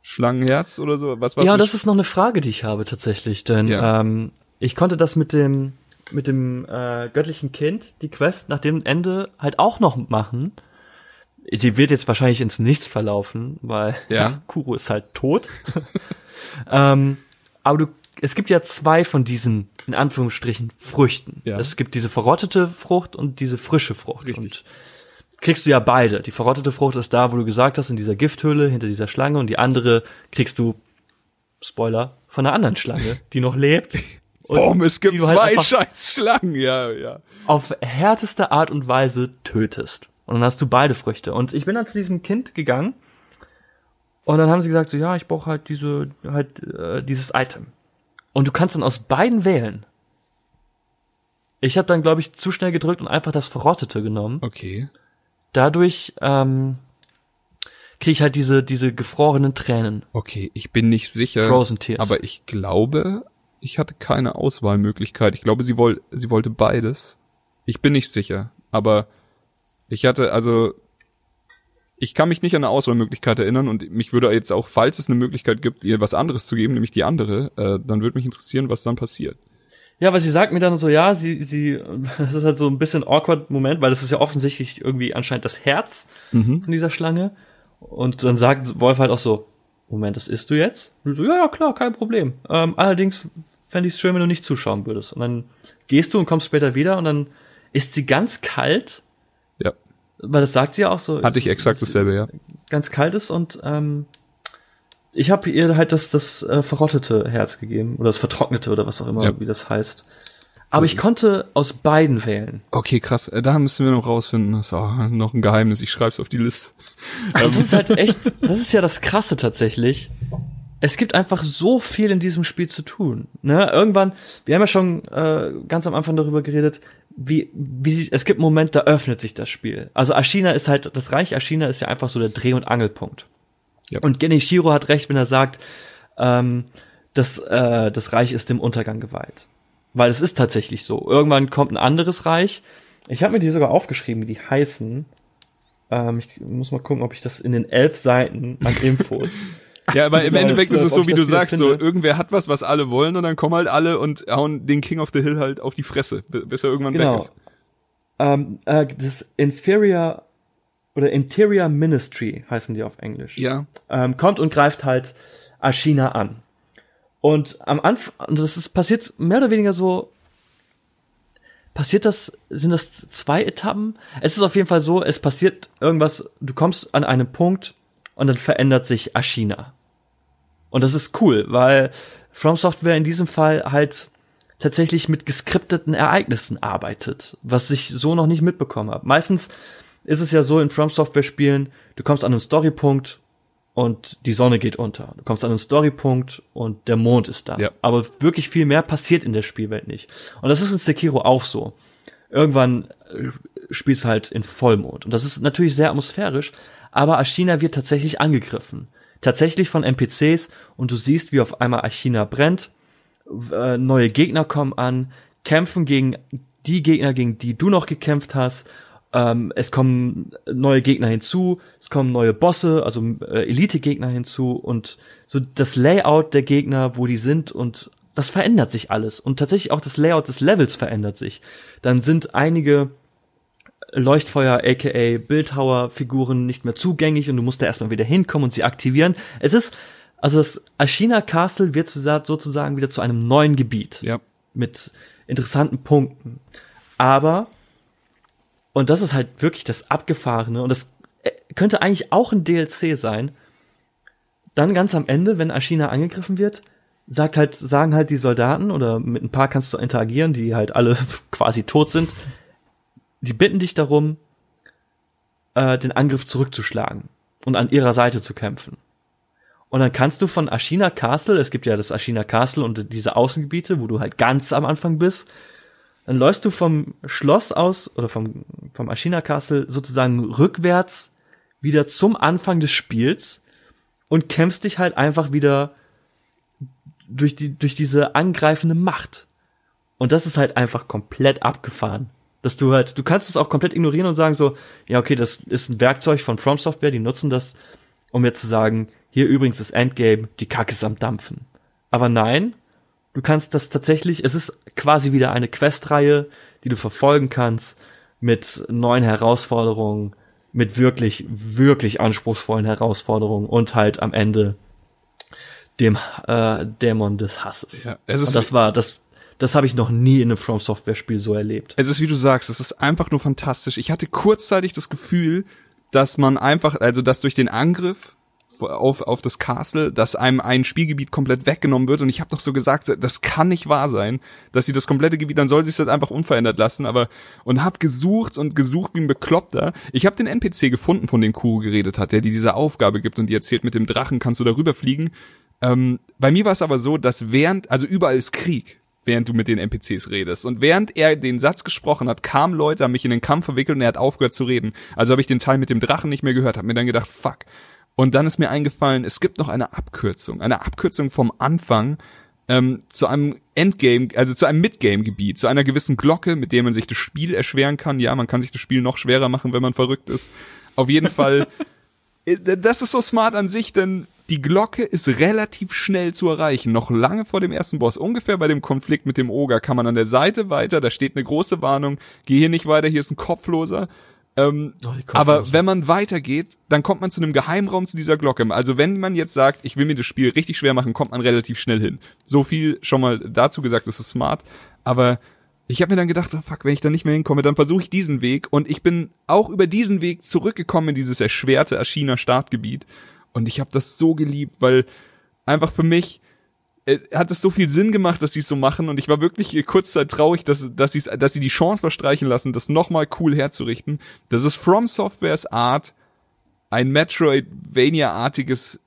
Schlangenherz oder so. Was, was ja, das ist noch eine Frage, die ich habe tatsächlich, denn Ja. ähm, ich konnte das mit dem mit dem äh, göttlichen Kind die Quest nach dem Ende halt auch noch machen. Die wird jetzt wahrscheinlich ins Nichts verlaufen, weil Ja. Kuro ist halt tot. ähm, aber du, es gibt ja zwei von diesen in Anführungsstrichen Früchten. Ja. Es gibt diese verrottete Frucht und diese frische Frucht. Richtig. Und kriegst du ja beide. Die verrottete Frucht ist da, wo du gesagt hast, in dieser Gifthöhle hinter dieser Schlange und die andere kriegst du, Spoiler, von einer anderen Schlange, die noch lebt. Boom, es gibt halt zwei einfach scheiß Schlangen, ja, ja. auf härteste Art und Weise tötest. Und dann hast du beide Früchte. Und ich bin dann zu diesem Kind gegangen und dann haben sie gesagt, so ja, ich brauche halt diese, halt äh, dieses Item. Und du kannst dann aus beiden wählen. Ich habe dann, glaube ich, zu schnell gedrückt und einfach das Verrottete genommen. Okay. Dadurch ähm, kriege ich halt diese, diese gefrorenen Tränen. Okay, ich bin nicht sicher. Frozen Tears. Aber ich glaube, ich hatte keine Auswahlmöglichkeit. Ich glaube, sie, woll, sie wollte beides. Ich bin nicht sicher. Aber ich hatte, also, ich kann mich nicht an eine Auswahlmöglichkeit erinnern und mich würde jetzt auch, falls es eine Möglichkeit gibt, ihr was anderes zu geben, nämlich die andere, äh, dann würde mich interessieren, was dann passiert. Ja, weil sie sagt mir dann so, ja, sie, sie, das ist halt so ein bisschen awkward Moment, weil das ist ja offensichtlich irgendwie anscheinend das Herz Mhm. von dieser Schlange. Und dann sagt Wolf halt auch so, Moment, das isst du jetzt? Und so, ja, ja, klar, kein Problem. Ähm, allerdings fände ich es schön, wenn du nicht zuschauen würdest. Und dann gehst du und kommst später wieder und dann ist sie ganz kalt. Weil das sagt sie ja auch so. Hatte ich exakt dasselbe, ja. Ganz kalt ist und ähm, ich habe ihr halt das, das äh, verrottete Herz gegeben oder das vertrocknete oder was auch immer, Ja. wie das heißt. Aber ich konnte aus beiden wählen. Okay, krass. Äh, Da müssen wir noch rausfinden. Das ist auch noch ein Geheimnis. Ich schreib's auf die Liste. Das ist halt echt, das ist ja das Krasse tatsächlich. Es gibt einfach so viel in diesem Spiel zu tun. Ne? Irgendwann, wir haben ja schon äh, ganz am Anfang darüber geredet, wie, wie sie, es gibt einen Moment, da öffnet sich das Spiel. Also Ashina ist halt, das Reich Ashina ist ja einfach so der Dreh- und Angelpunkt. Ja. Und Genichiro hat recht, wenn er sagt, ähm, das, äh, das Reich ist dem Untergang geweiht. Weil es ist tatsächlich so. Irgendwann kommt ein anderes Reich. Ich habe mir die sogar aufgeschrieben, wie die heißen. Ähm, ich muss mal gucken, ob ich das in den elf Seiten an Infos. Ja, aber im Endeffekt ist es ob so, wie du sagst, so, irgendwer hat was, was alle wollen und dann kommen halt alle und hauen den King of the Hill halt auf die Fresse, bi- bis er irgendwann weg genau. ist. Ähm, äh, das Inferior oder Interior Ministry heißen die auf Englisch. Ja. ähm, kommt und greift halt Ashina an. Und am Anfang, und das ist passiert mehr oder weniger so, passiert das, sind das zwei Etappen? Es ist auf jeden Fall so, es passiert irgendwas, du kommst an einen Punkt und dann verändert sich Ashina. Und das ist cool, weil From Software in diesem Fall halt tatsächlich mit geskripteten Ereignissen arbeitet, was ich so noch nicht mitbekommen habe. Meistens ist es ja so in From Software Spielen, du kommst an einen Storypunkt und die Sonne geht unter. Du kommst an einen Storypunkt und der Mond ist da. Ja. Aber wirklich viel mehr passiert in der Spielwelt nicht. Und das ist in Sekiro auch so. Irgendwann äh, spielst du halt in Vollmond. Und das ist natürlich sehr atmosphärisch, aber Ashina wird tatsächlich angegriffen. Tatsächlich von NPCs und du siehst, wie auf einmal Ashina brennt, äh, neue Gegner kommen an, kämpfen gegen die Gegner, gegen die du noch gekämpft hast ähm, es kommen neue Gegner hinzu, es kommen neue Bosse, also äh, Elite-Gegner hinzu und so das Layout der Gegner, wo die sind und das verändert sich alles. Und tatsächlich auch das Layout des Levels verändert sich. Dann sind einige Leuchtfeuer, aka Bildhauer-Figuren nicht mehr zugänglich und du musst da erstmal wieder hinkommen und sie aktivieren. Es ist, also das Ashina Castle wird sozusagen wieder zu einem neuen Gebiet. Ja. Mit interessanten Punkten. Aber und das ist halt wirklich das Abgefahrene. Und das äh, könnte eigentlich auch ein DLC sein. Dann ganz am Ende, wenn Ashina angegriffen wird, sagt halt, sagen halt die Soldaten oder mit ein paar kannst du interagieren, die halt alle quasi tot sind. Die bitten dich darum, äh, den Angriff zurückzuschlagen und an ihrer Seite zu kämpfen. Und dann kannst du von Ashina Castle, es gibt ja das Ashina Castle und diese Außengebiete, wo du halt ganz am Anfang bist, dann läufst du vom Schloss aus oder vom, vom Ashina Castle sozusagen rückwärts wieder zum Anfang des Spiels und kämpfst dich halt einfach wieder durch die, durch diese angreifende Macht. Und das ist halt einfach komplett abgefahren. Dass du halt, du kannst es auch komplett ignorieren und sagen so, ja, okay, das ist ein Werkzeug von From Software, die nutzen das, um jetzt zu sagen, hier übrigens das Endgame, die Kacke ist am Dampfen. Aber nein, Du kannst das tatsächlich, es ist quasi wieder eine Questreihe, die du verfolgen kannst mit neuen Herausforderungen, mit wirklich, wirklich anspruchsvollen Herausforderungen und halt am Ende dem äh, Dämon des Hasses. Ja, es ist und das war das das habe ich noch nie in einem From Software Spiel so erlebt. Es ist wie du sagst, es ist einfach nur fantastisch. Ich hatte kurzzeitig das Gefühl, dass man einfach, also dass durch den Angriff auf, auf das Castle, dass einem ein Spielgebiet komplett weggenommen wird. Und ich habe doch so gesagt, das kann nicht wahr sein, dass sie das komplette Gebiet, dann soll sich das einfach unverändert lassen. Aber und hab gesucht und gesucht wie ein Bekloppter. Ich habe den NPC gefunden, von dem Kuro geredet hat, der dir diese Aufgabe gibt und die erzählt, mit dem Drachen kannst du darüber fliegen. Ähm, bei mir war es aber so, dass während, also überall ist Krieg während du mit den NPCs redest. Und während er den Satz gesprochen hat, kamen Leute, haben mich in den Kampf verwickelt und er hat aufgehört zu reden. Also habe ich den Teil mit dem Drachen nicht mehr gehört, habe mir dann gedacht, fuck, und dann ist mir eingefallen, es gibt noch eine Abkürzung, eine Abkürzung vom Anfang ähm, zu einem Endgame, also zu einem Midgame-Gebiet, zu einer gewissen Glocke, mit der man sich das Spiel erschweren kann. Ja, man kann sich das Spiel noch schwerer machen, wenn man verrückt ist. Auf jeden Fall, äh, das ist so smart an sich, denn die Glocke ist relativ schnell zu erreichen, noch lange vor dem ersten Boss. Ungefähr bei dem Konflikt mit dem Oger kann man an der Seite weiter, da steht eine große Warnung, geh hier nicht weiter, hier ist ein Kopfloser. Ähm, Oh, aber wenn man weitergeht, dann kommt man zu einem Geheimraum zu dieser Glocke. Also wenn man jetzt sagt, ich will mir das Spiel richtig schwer machen, kommt man relativ schnell hin. So viel schon mal dazu gesagt, das ist smart. Aber ich habe mir dann gedacht, oh fuck, wenn ich da nicht mehr hinkomme, dann versuche ich diesen Weg. Und ich bin auch über diesen Weg zurückgekommen in dieses erschwerte Aschina Startgebiet. Und ich habe das so geliebt, weil einfach für mich äh, hat es so viel Sinn gemacht, dass sie es so machen und ich war wirklich kurzzeit traurig, dass, dass, sie's, dass sie die Chance verstreichen lassen, das nochmal cool herzurichten. Das ist From Softwares Art, ein Metroidvania-artiges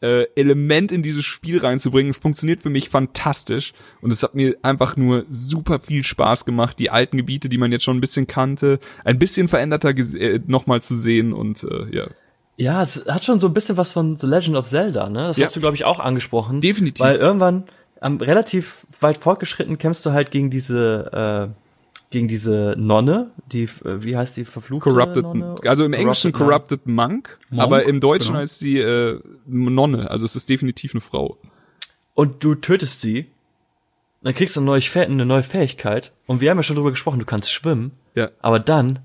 äh, Element in dieses Spiel reinzubringen. Es funktioniert für mich fantastisch und es hat mir einfach nur super viel Spaß gemacht, die alten Gebiete, die man jetzt schon ein bisschen kannte, ein bisschen veränderter äh, nochmal zu sehen und äh, ja. Ja, es hat schon so ein bisschen was von The Legend of Zelda, ne? Das Ja. hast du, glaube ich, auch angesprochen. Definitiv. Weil irgendwann, am relativ weit fortgeschritten, kämpfst du halt gegen diese, äh, gegen diese Nonne, die, äh, wie heißt die, verfluchte Corrupted, Nonne? also im Englischen Nun. Corrupted Monk, Monk, aber im Deutschen genau. heißt sie äh, Nonne, also es ist definitiv eine Frau. Und du tötest sie, dann kriegst du eine neue, eine neue Fähigkeit. Und wir haben ja schon drüber gesprochen, du kannst schwimmen, Ja. aber dann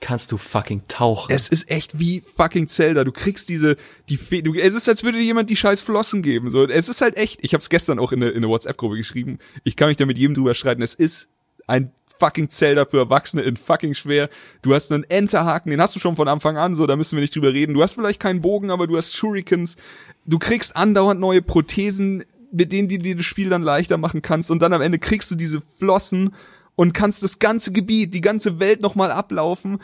kannst du fucking tauchen. Es ist echt wie fucking Zelda. Du kriegst diese, die, Fe du, es ist, als würde dir jemand die scheiß Flossen geben. So, es ist halt echt. Ich habe es gestern auch in eine, in eine WhatsApp-Gruppe geschrieben. Ich kann mich da mit jedem drüber streiten. Es ist ein fucking Zelda für Erwachsene in fucking schwer. Du hast einen Enterhaken, den hast du schon von Anfang an, so, da müssen wir nicht drüber reden. Du hast vielleicht keinen Bogen, aber du hast Shurikens. Du kriegst andauernd neue Prothesen, mit denen du dir das Spiel dann leichter machen kannst. Und dann am Ende kriegst du diese Flossen und kannst das ganze Gebiet, die ganze Welt nochmal ablaufen.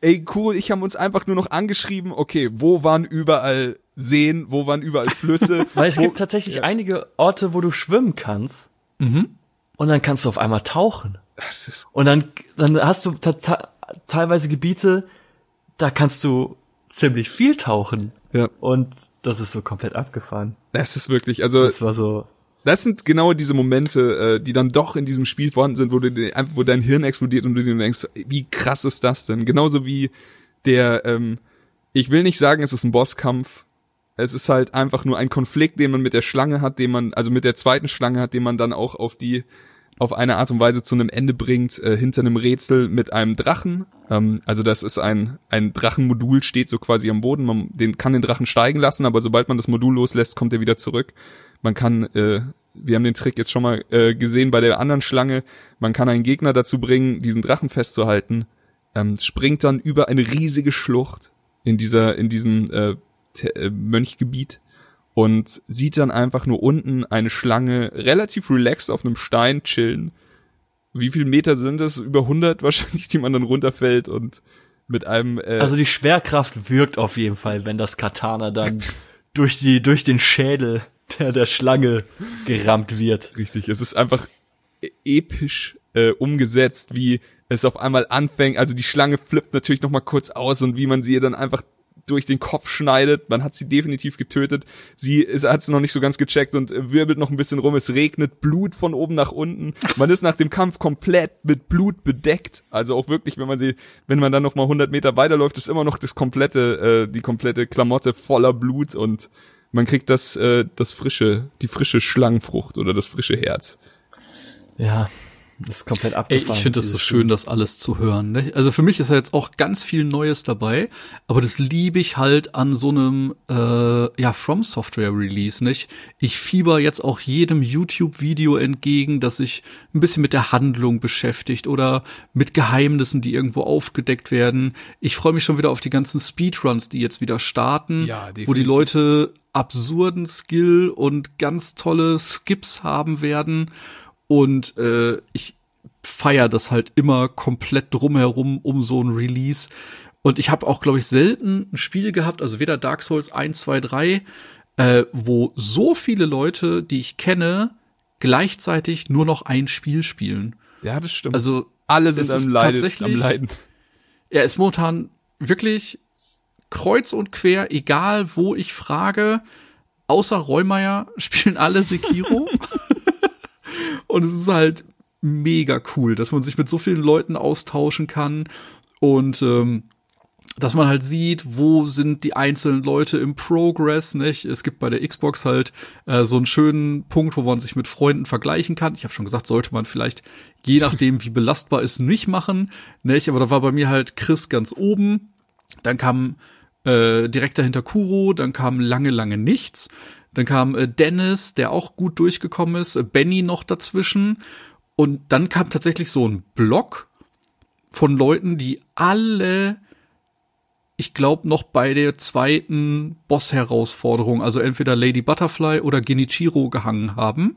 Ey, cool, ich haben uns einfach nur noch angeschrieben, okay, wo waren überall Seen, wo waren überall Flüsse. Weil es wo, gibt tatsächlich einige Orte, wo du schwimmen kannst. Und dann kannst du auf einmal tauchen. Und dann, dann hast du teilweise Gebiete, da kannst du ziemlich viel tauchen. ja, Und das ist so komplett abgefahren. das ist wirklich, also Das war so, das sind genau diese Momente, äh, die dann doch in diesem Spiel vorhanden sind, wo du wo dein Hirn explodiert und du dir denkst, wie krass ist das denn? Genauso wie der, ähm, ich will nicht sagen, es ist ein Bosskampf. Es ist halt einfach nur ein Konflikt, den man mit der Schlange hat, den man, also mit der zweiten Schlange hat, den man dann auch auf die, auf eine Art und Weise zu einem Ende bringt, äh, hinter einem Rätsel mit einem Drachen. Ähm, also das ist ein, ein Drachenmodul, steht so quasi am Boden. Man den, kann den Drachen steigen lassen, aber sobald man das Modul loslässt, kommt er wieder zurück. Man kann, äh, wir haben den Trick jetzt schon mal äh, gesehen bei der anderen Schlange, man kann einen Gegner dazu bringen, diesen Drachen festzuhalten, ähm, springt dann über eine riesige Schlucht in dieser, in diesem äh, äh, Mönchgebiet und sieht dann einfach nur unten eine Schlange relativ relaxed auf einem Stein chillen. Wie viel Meter sind es? Über 100 wahrscheinlich, die man dann runterfällt und mit einem äh, also die Schwerkraft wirkt auf jeden Fall, wenn das Katana dann durch die, durch den Schädel der, der Schlange gerammt wird. Richtig, es ist einfach e- episch äh, umgesetzt, wie es auf einmal anfängt. Also die Schlange flippt natürlich noch mal kurz aus und wie man sie ihr dann einfach durch den Kopf schneidet. Man hat sie definitiv getötet. Sie hat es noch nicht so ganz gecheckt und äh, wirbelt noch ein bisschen rum. Es regnet Blut von oben nach unten. Man ist nach dem Kampf komplett mit Blut bedeckt. Also auch wirklich, wenn man sie, wenn man dann noch mal 100 Meter weiterläuft, ist immer noch das komplette, äh, die komplette Klamotte voller Blut und man kriegt das, äh, das frische, die frische Schlangenfrucht oder das frische Herz. Ja, das ist komplett Ey, abgefahren. ich finde es so schön, das alles zu hören. Ne? Also für mich ist ja jetzt auch ganz viel Neues dabei, aber das liebe ich halt an so einem äh, ja From Software Release. Nicht? Ich fieber jetzt auch jedem YouTube-Video entgegen, das sich ein bisschen mit der Handlung beschäftigt oder mit Geheimnissen, die irgendwo aufgedeckt werden. Ich freue mich schon wieder auf die ganzen Speedruns, die jetzt wieder starten, Ja, wo die Leute absurden Skill und ganz tolle Skips haben werden. Und äh, ich feier das halt immer komplett drumherum um so ein Release. Und ich habe auch, glaube ich, selten ein Spiel gehabt, also weder Dark Souls 1, 2, 3, äh, wo so viele Leute, die ich kenne, gleichzeitig nur noch ein Spiel spielen. Ja, das stimmt. Also alle sind am, Leiden, tatsächlich- am Leiden. er ist momentan wirklich kreuz und quer, egal wo ich frage, außer Reumeier spielen alle Sekiro. und es ist halt mega cool, dass man sich mit so vielen Leuten austauschen kann und ähm, dass man halt sieht, wo sind die einzelnen Leute im Progress, nicht? Es gibt bei der Xbox halt äh, so einen schönen Punkt, wo man sich mit Freunden vergleichen kann. Ich habe schon gesagt, sollte man vielleicht je nachdem, wie belastbar ist, nicht machen, nicht? Aber da war bei mir halt Chris ganz oben, dann kam äh, direkt dahinter Kuro, dann kam lange, lange nichts, dann kam äh, Dennis, der auch gut durchgekommen ist, äh, Benny noch dazwischen und dann kam tatsächlich so ein Block von Leuten, die alle ich glaube, noch bei der zweiten Boss-Herausforderung, also entweder Lady Butterfly oder Genichiro gehangen haben.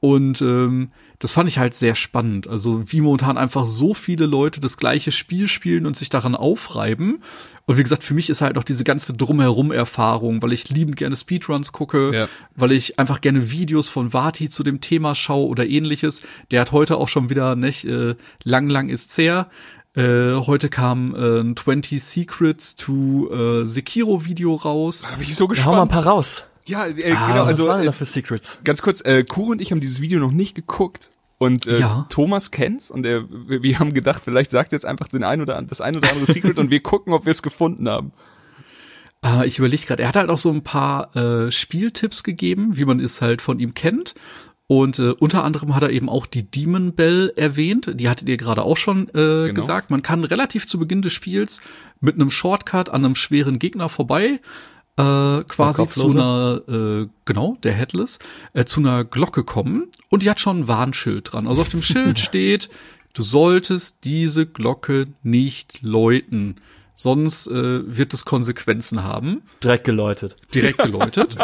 Und ähm, das fand ich halt sehr spannend. Also wie momentan einfach so viele Leute das gleiche Spiel spielen und sich daran aufreiben. Und wie gesagt, für mich ist halt noch diese ganze Drumherum-Erfahrung, weil ich liebend gerne Speedruns gucke, Ja. weil ich einfach gerne Videos von Vati zu dem Thema schaue oder ähnliches. Der hat heute auch schon wieder, nicht, äh, lang, lang ist's her. Äh, heute kam äh, ein 20 Secrets to äh, Sekiro Video raus. Da bin ich so Ja, hau mal ein gespannt. paar raus. Ja, äh, Ah, genau, was also waren äh, da für Secrets? ganz kurz, äh, Kuro und ich haben dieses Video noch nicht geguckt. Und äh, Ja. Thomas kennt's und er, wir wir haben gedacht, vielleicht sagt er jetzt einfach den ein oder das ein oder andere Secret und wir gucken, ob wir es gefunden haben. Äh, ich überlege gerade, er hat halt auch so ein paar äh, Spieltipps gegeben, wie man es halt von ihm kennt. Und äh, unter anderem hat er eben auch die Demon Bell erwähnt. Die hattet ihr gerade auch schon äh, Genau. gesagt. Man kann relativ zu Beginn des Spiels mit einem Shortcut an einem schweren Gegner vorbei äh, quasi zu einer, äh, genau, der Headless, äh, zu einer Glocke kommen. Und die hat schon ein Warnschild dran. Also auf dem Schild steht, du solltest diese Glocke nicht läuten. Sonst äh, wird es Konsequenzen haben Direkt geläutet. direkt geläutet.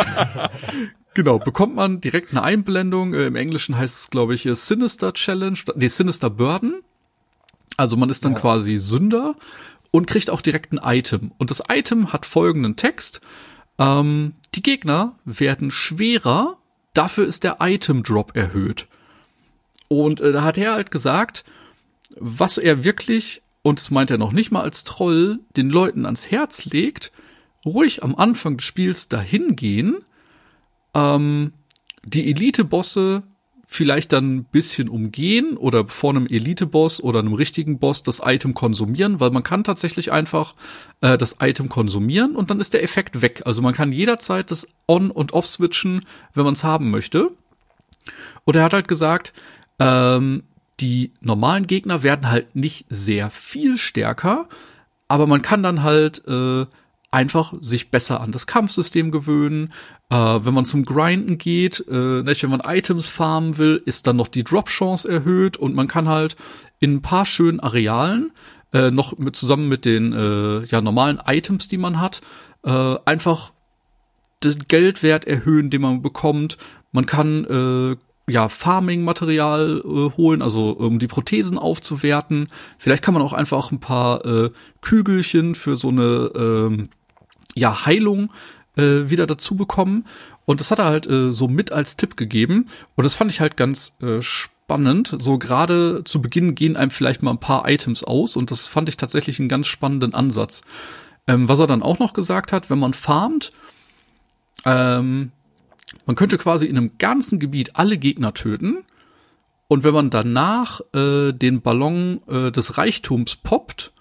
genau, bekommt man direkt eine Einblendung. Äh, Im Englischen heißt es, glaube ich, äh, Sinister Challenge, nee, Sinister Burden. Also man ist dann quasi Sünder und kriegt auch direkt ein Item. Und das Item hat folgenden Text. Ähm, die Gegner werden schwerer, dafür ist der Item Drop erhöht. Und äh, da hat er halt gesagt, was er wirklich, und das meint er noch nicht mal als Troll, den Leuten ans Herz legt, ruhig am Anfang des Spiels dahin gehen, ähm, die Elite-Bosse vielleicht dann ein bisschen umgehen oder vor einem Elite-Boss oder einem richtigen Boss das Item konsumieren, weil man kann tatsächlich einfach äh, das Item konsumieren und dann ist der Effekt weg. Also man kann jederzeit das On- und Off-Switchen, wenn man es haben möchte. Und er hat halt gesagt, ähm, die normalen Gegner werden halt nicht sehr viel stärker, aber man kann dann halt äh, einfach sich besser an das Kampfsystem gewöhnen. Äh, wenn man zum Grinden geht, äh, nicht, wenn man Items farmen will, ist dann noch die Drop-Chance erhöht und man kann halt in ein paar schönen Arealen äh, noch mit zusammen mit den äh, ja normalen Items, die man hat, äh, einfach den Geldwert erhöhen, den man bekommt. Man kann äh, ja Farming-Material äh, holen, also um die Prothesen aufzuwerten. Vielleicht kann man auch einfach ein paar äh, Kügelchen für so eine ähm, ja Heilung äh, wieder dazu bekommen. Und das hat er halt äh, so mit als Tipp gegeben. Und das fand ich halt ganz äh, spannend. So gerade zu Beginn gehen einem vielleicht mal ein paar Items aus. Und das fand ich tatsächlich einen ganz spannenden Ansatz. Ähm, was er dann auch noch gesagt hat, wenn man farmt, ähm, man könnte quasi in einem ganzen Gebiet alle Gegner töten. Und wenn man danach äh, den Ballon äh, des Reichtums poppt,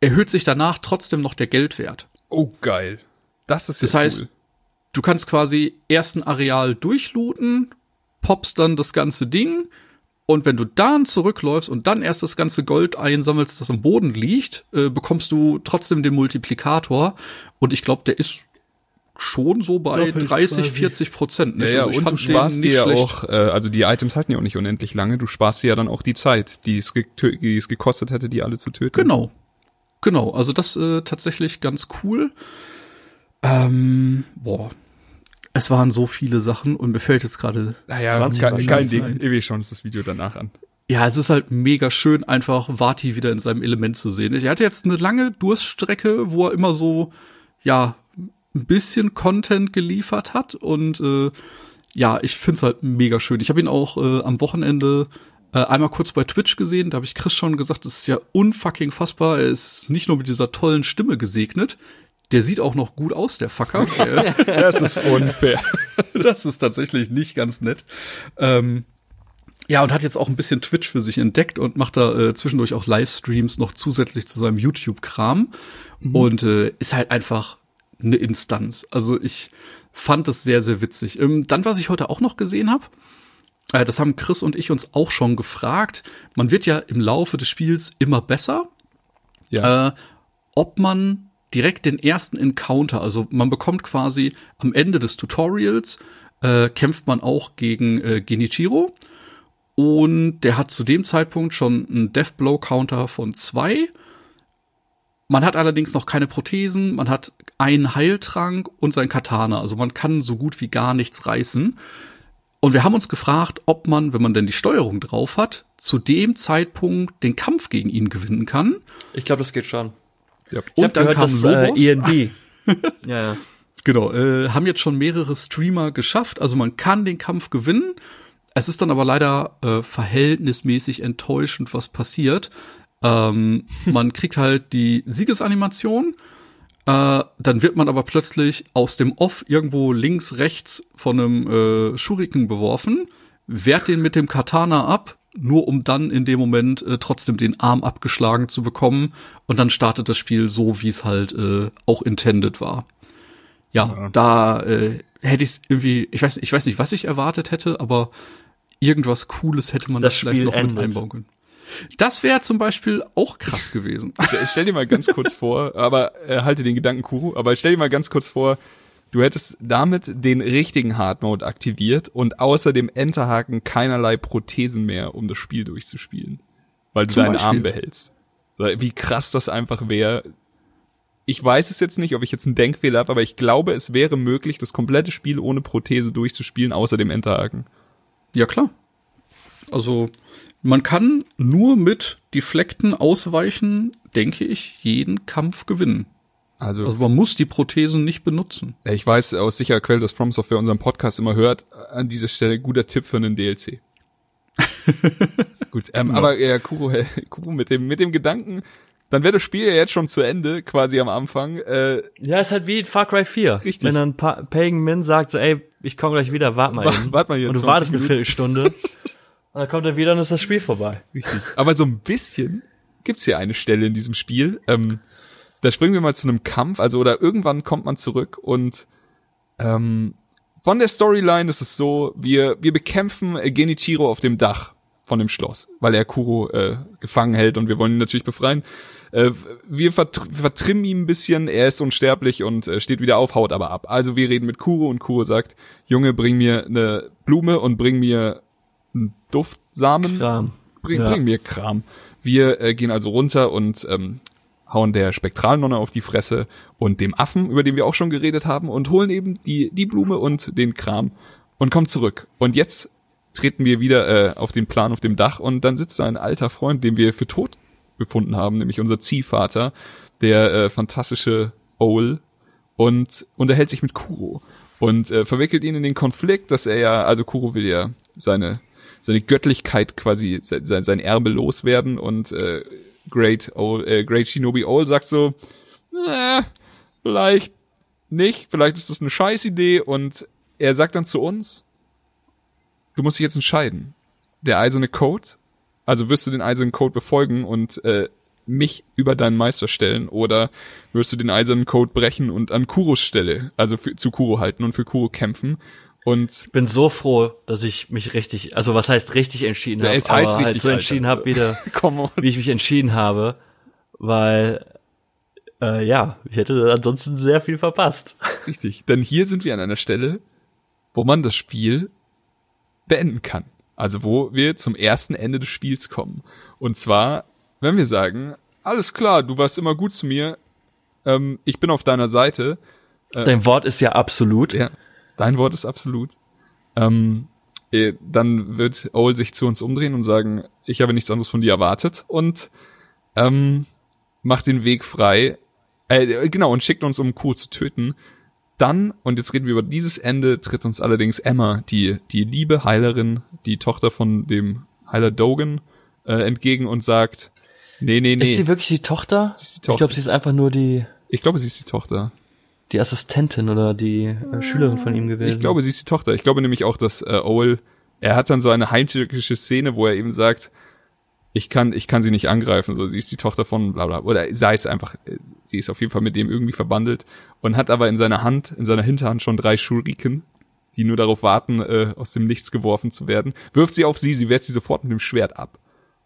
erhöht sich danach trotzdem noch der Geldwert. Oh, geil. Das ist ja Das heißt, cool. du kannst quasi erst ein Areal durchlooten, poppst dann das ganze Ding und wenn du dann zurückläufst und dann erst das ganze Gold einsammelst, das am Boden liegt, äh, bekommst du trotzdem den Multiplikator und ich glaube, der ist schon so bei Doppelt 30, quasi. 40 Prozent. Ja, Nicht? ja, Also ich und du sparst dir ja auch, äh, also die Items halten ja auch nicht unendlich lange, du sparst dir ja dann auch die Zeit, die es, die es gekostet hätte, die alle zu töten. Genau. Genau, also das äh, tatsächlich ganz cool. Ähm, boah, es waren so viele Sachen und mir fällt jetzt gerade Naja, 20 kein, kein Ding. sein. Wir schauen uns das Video danach an. Ja, es ist halt mega schön, einfach Vati wieder in seinem Element zu sehen. Er hatte jetzt eine lange Durststrecke, wo er immer so, ja, ein bisschen Content geliefert hat und äh, ja, ich find's halt mega schön. Ich habe ihn auch äh, am Wochenende äh, einmal kurz bei Twitch gesehen, da habe ich Chris schon gesagt, das ist ja unfucking fassbar. Er ist nicht nur mit dieser tollen Stimme gesegnet, der sieht auch noch gut aus, der Fucker. Der- Das ist unfair. das ist tatsächlich nicht ganz nett. Ähm, ja, und hat jetzt auch ein bisschen Twitch für sich entdeckt und macht da äh, zwischendurch auch Livestreams noch zusätzlich zu seinem YouTube-Kram. Und äh, ist halt einfach eine Instanz. Also ich fand es sehr, sehr witzig. Ähm, dann, was ich heute auch noch gesehen habe, äh, das haben Chris und ich uns auch schon gefragt. Man wird ja im Laufe des Spiels immer besser Ja. äh, ob man direkt den ersten Encounter, also man bekommt quasi am Ende des Tutorials, äh, kämpft man auch gegen äh, Genichiro und der hat zu dem Zeitpunkt schon einen Death Blow Counter von zwei. Man hat allerdings noch keine Prothesen, man hat einen Heiltrank und sein Katana, also man kann so gut wie gar nichts reißen. Und wir haben uns gefragt, ob man, wenn man denn die Steuerung drauf hat, zu dem Zeitpunkt den Kampf gegen ihn gewinnen kann. Ich glaube, das geht schon. Ja. Ich Und hab dann gehört, kam dass, Lobos. Äh, ENB. ja, ja. Genau, äh, haben jetzt schon mehrere Streamer geschafft. Also man kann den Kampf gewinnen. Es ist dann aber leider äh, verhältnismäßig enttäuschend, was passiert. Ähm, man kriegt halt die Siegesanimation. Äh, dann wird man aber plötzlich aus dem Off irgendwo links, rechts von einem äh, Schuriken beworfen, wehrt den mit dem Katana ab, nur um dann in dem Moment äh, trotzdem den Arm abgeschlagen zu bekommen. Und dann startet das Spiel so, wie es halt äh, auch intended war. Ja, da äh, hätte ich irgendwie, ich weiß, ich weiß nicht, was ich erwartet hätte, aber irgendwas Cooles hätte man Das da vielleicht Spiel noch mit endet. einbauen können. Das wäre zum Beispiel auch krass gewesen. Stell, stell dir mal ganz kurz vor, aber äh, halte den Gedanken Kuru, aber stell dir mal ganz kurz vor, du hättest damit den richtigen Hard Mode aktiviert und außer dem Enterhaken keinerlei Prothesen mehr, um das Spiel durchzuspielen. Weil du Zum deinen Beispiel. Arm behältst. So, wie krass das einfach wäre. Ich weiß es jetzt nicht, ob ich jetzt einen Denkfehler habe, aber ich glaube, es wäre möglich, das komplette Spiel ohne Prothese durchzuspielen, außer dem Enterhaken. Ja, klar. Also, man kann nur mit Deflekten ausweichen, denke ich, jeden Kampf gewinnen. Also, Also man muss die Prothesen nicht benutzen. ich weiß aus sicherer Quelle, dass From Software unseren Podcast immer hört. An dieser Stelle guter Tipp für einen DLC. Gut, ähm, aber ja, Kuro, Kuro mit dem mit dem Gedanken, dann wäre das Spiel ja jetzt schon zu Ende, quasi am Anfang. Äh, Ja, ist halt wie in Far Cry 4. Richtig. Wenn dann pa Pagan Min sagt so, ey, ich komme gleich wieder, wart mal Wa- eben. wart mal hier Und du 20 wartest eine Minuten. Viertelstunde. und dann kommt er wieder und ist das Spiel vorbei. aber so ein bisschen gibt's hier eine Stelle in diesem Spiel. Ähm, da springen wir mal zu einem Kampf, also oder irgendwann kommt man zurück und ähm, von der Storyline ist es so, wir wir bekämpfen Genichiro auf dem Dach von dem Schloss, weil er Kuro äh, gefangen hält und wir wollen ihn natürlich befreien. Äh, wir vertr vertrimmen ihn ein bisschen, er ist unsterblich und äh, steht wieder auf, haut aber ab. Also wir reden mit Kuro und Kuro sagt, Junge, bring mir eine Blume und bring mir einen Duftsamen. Kram. Bring, Ja. bring mir Kram. Wir äh, gehen also runter und ähm, hauen der Spektralnonne auf die Fresse und dem Affen, über den wir auch schon geredet haben, und holen eben die, die Blume und den Kram und kommen zurück. Und jetzt treten wir wieder äh, auf den Plan auf dem Dach und dann sitzt da ein alter Freund, den wir für tot befunden haben, nämlich unser Ziehvater, der äh, fantastische Owl, und unterhält sich mit Kuro und äh, verwickelt ihn in den Konflikt, dass er ja, also Kuro will ja seine seine Göttlichkeit quasi sein, sein, Erbe loswerden und äh, Great Owl, äh, Great Shinobi Owl sagt so, äh, vielleicht nicht, vielleicht ist das eine Scheißidee und er sagt dann zu uns, du musst dich jetzt entscheiden. Der eiserne Code, also wirst du den eisernen Code befolgen und äh, mich über deinen Meister stellen oder wirst du den eisernen Code brechen und an Kuros Stelle, also für, zu Kuro halten und für Kuro kämpfen und bin so froh, dass ich mich richtig, also was heißt richtig entschieden Ja, habe, es heißt aber halt richtig, so Alter. entschieden habe, wieder, wie ich mich entschieden habe, weil äh, ja, ich hätte ansonsten sehr viel verpasst. Richtig, denn hier sind wir an einer Stelle, wo man das Spiel beenden kann. Also wo wir zum ersten Ende des Spiels kommen. Und zwar, wenn wir sagen, alles klar, du warst immer gut zu mir, ähm, ich bin auf deiner Seite, Dein Wort ist ja absolut. ja, dein Wort ist absolut, ähm, äh, dann wird Owl sich zu uns umdrehen und sagen, ich habe nichts anderes von dir erwartet und ähm, macht den Weg frei, äh, genau, und schickt uns, um Kuh zu töten. Dann, und jetzt reden wir über dieses Ende, tritt uns allerdings Emma, die, die liebe Heilerin, die Tochter von dem Heiler Dogan, äh, entgegen und sagt, nee, nee, nee. Ist sie wirklich die Tochter? ist die Ich Tochter. glaube, sie ist einfach nur die ich glaube, sie ist die Tochter. Die Assistentin oder die äh, Schülerin von ihm gewesen. Ich glaube, sie ist die Tochter. Ich glaube nämlich auch, dass äh, Owl, er hat dann so eine heimtückische Szene, wo er eben sagt, ich kann, ich kann sie nicht angreifen, so, sie ist die Tochter von bla bla, oder sei es einfach, äh, sie ist auf jeden Fall mit dem irgendwie verbandelt und hat aber in seiner Hand, in seiner Hinterhand schon drei Shuriken, die nur darauf warten, äh, aus dem Nichts geworfen zu werden, wirft sie auf sie, sie wehrt sie sofort mit dem Schwert ab.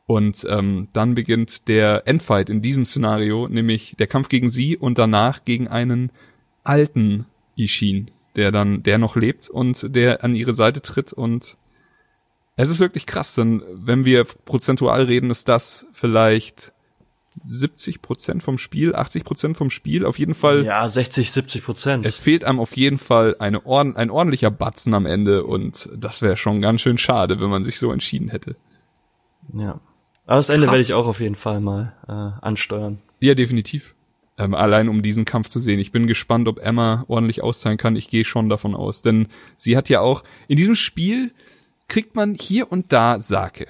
Und ähm, dann beginnt der Endfight in diesem Szenario, nämlich der Kampf gegen sie und danach gegen einen alten Ishin, der dann, der noch lebt und der an ihre Seite tritt und es ist wirklich krass, denn wenn wir prozentual reden, ist das vielleicht 70 Prozent vom Spiel, 80 Prozent vom Spiel, auf jeden Fall. ja, 60, 70 Prozent. Es fehlt einem auf jeden Fall eine Ord ein ordentlicher Batzen am Ende und das wäre schon ganz schön schade, wenn man sich so entschieden hätte. Ja. Aber das Ende werde ich auch auf jeden Fall mal äh, ansteuern. Ja, definitiv. Ähm, allein um diesen Kampf zu sehen. Ich bin gespannt, ob Emma ordentlich auszahlen kann. Ich gehe schon davon aus, denn sie hat ja auch in diesem Spiel kriegt man hier und da Sake.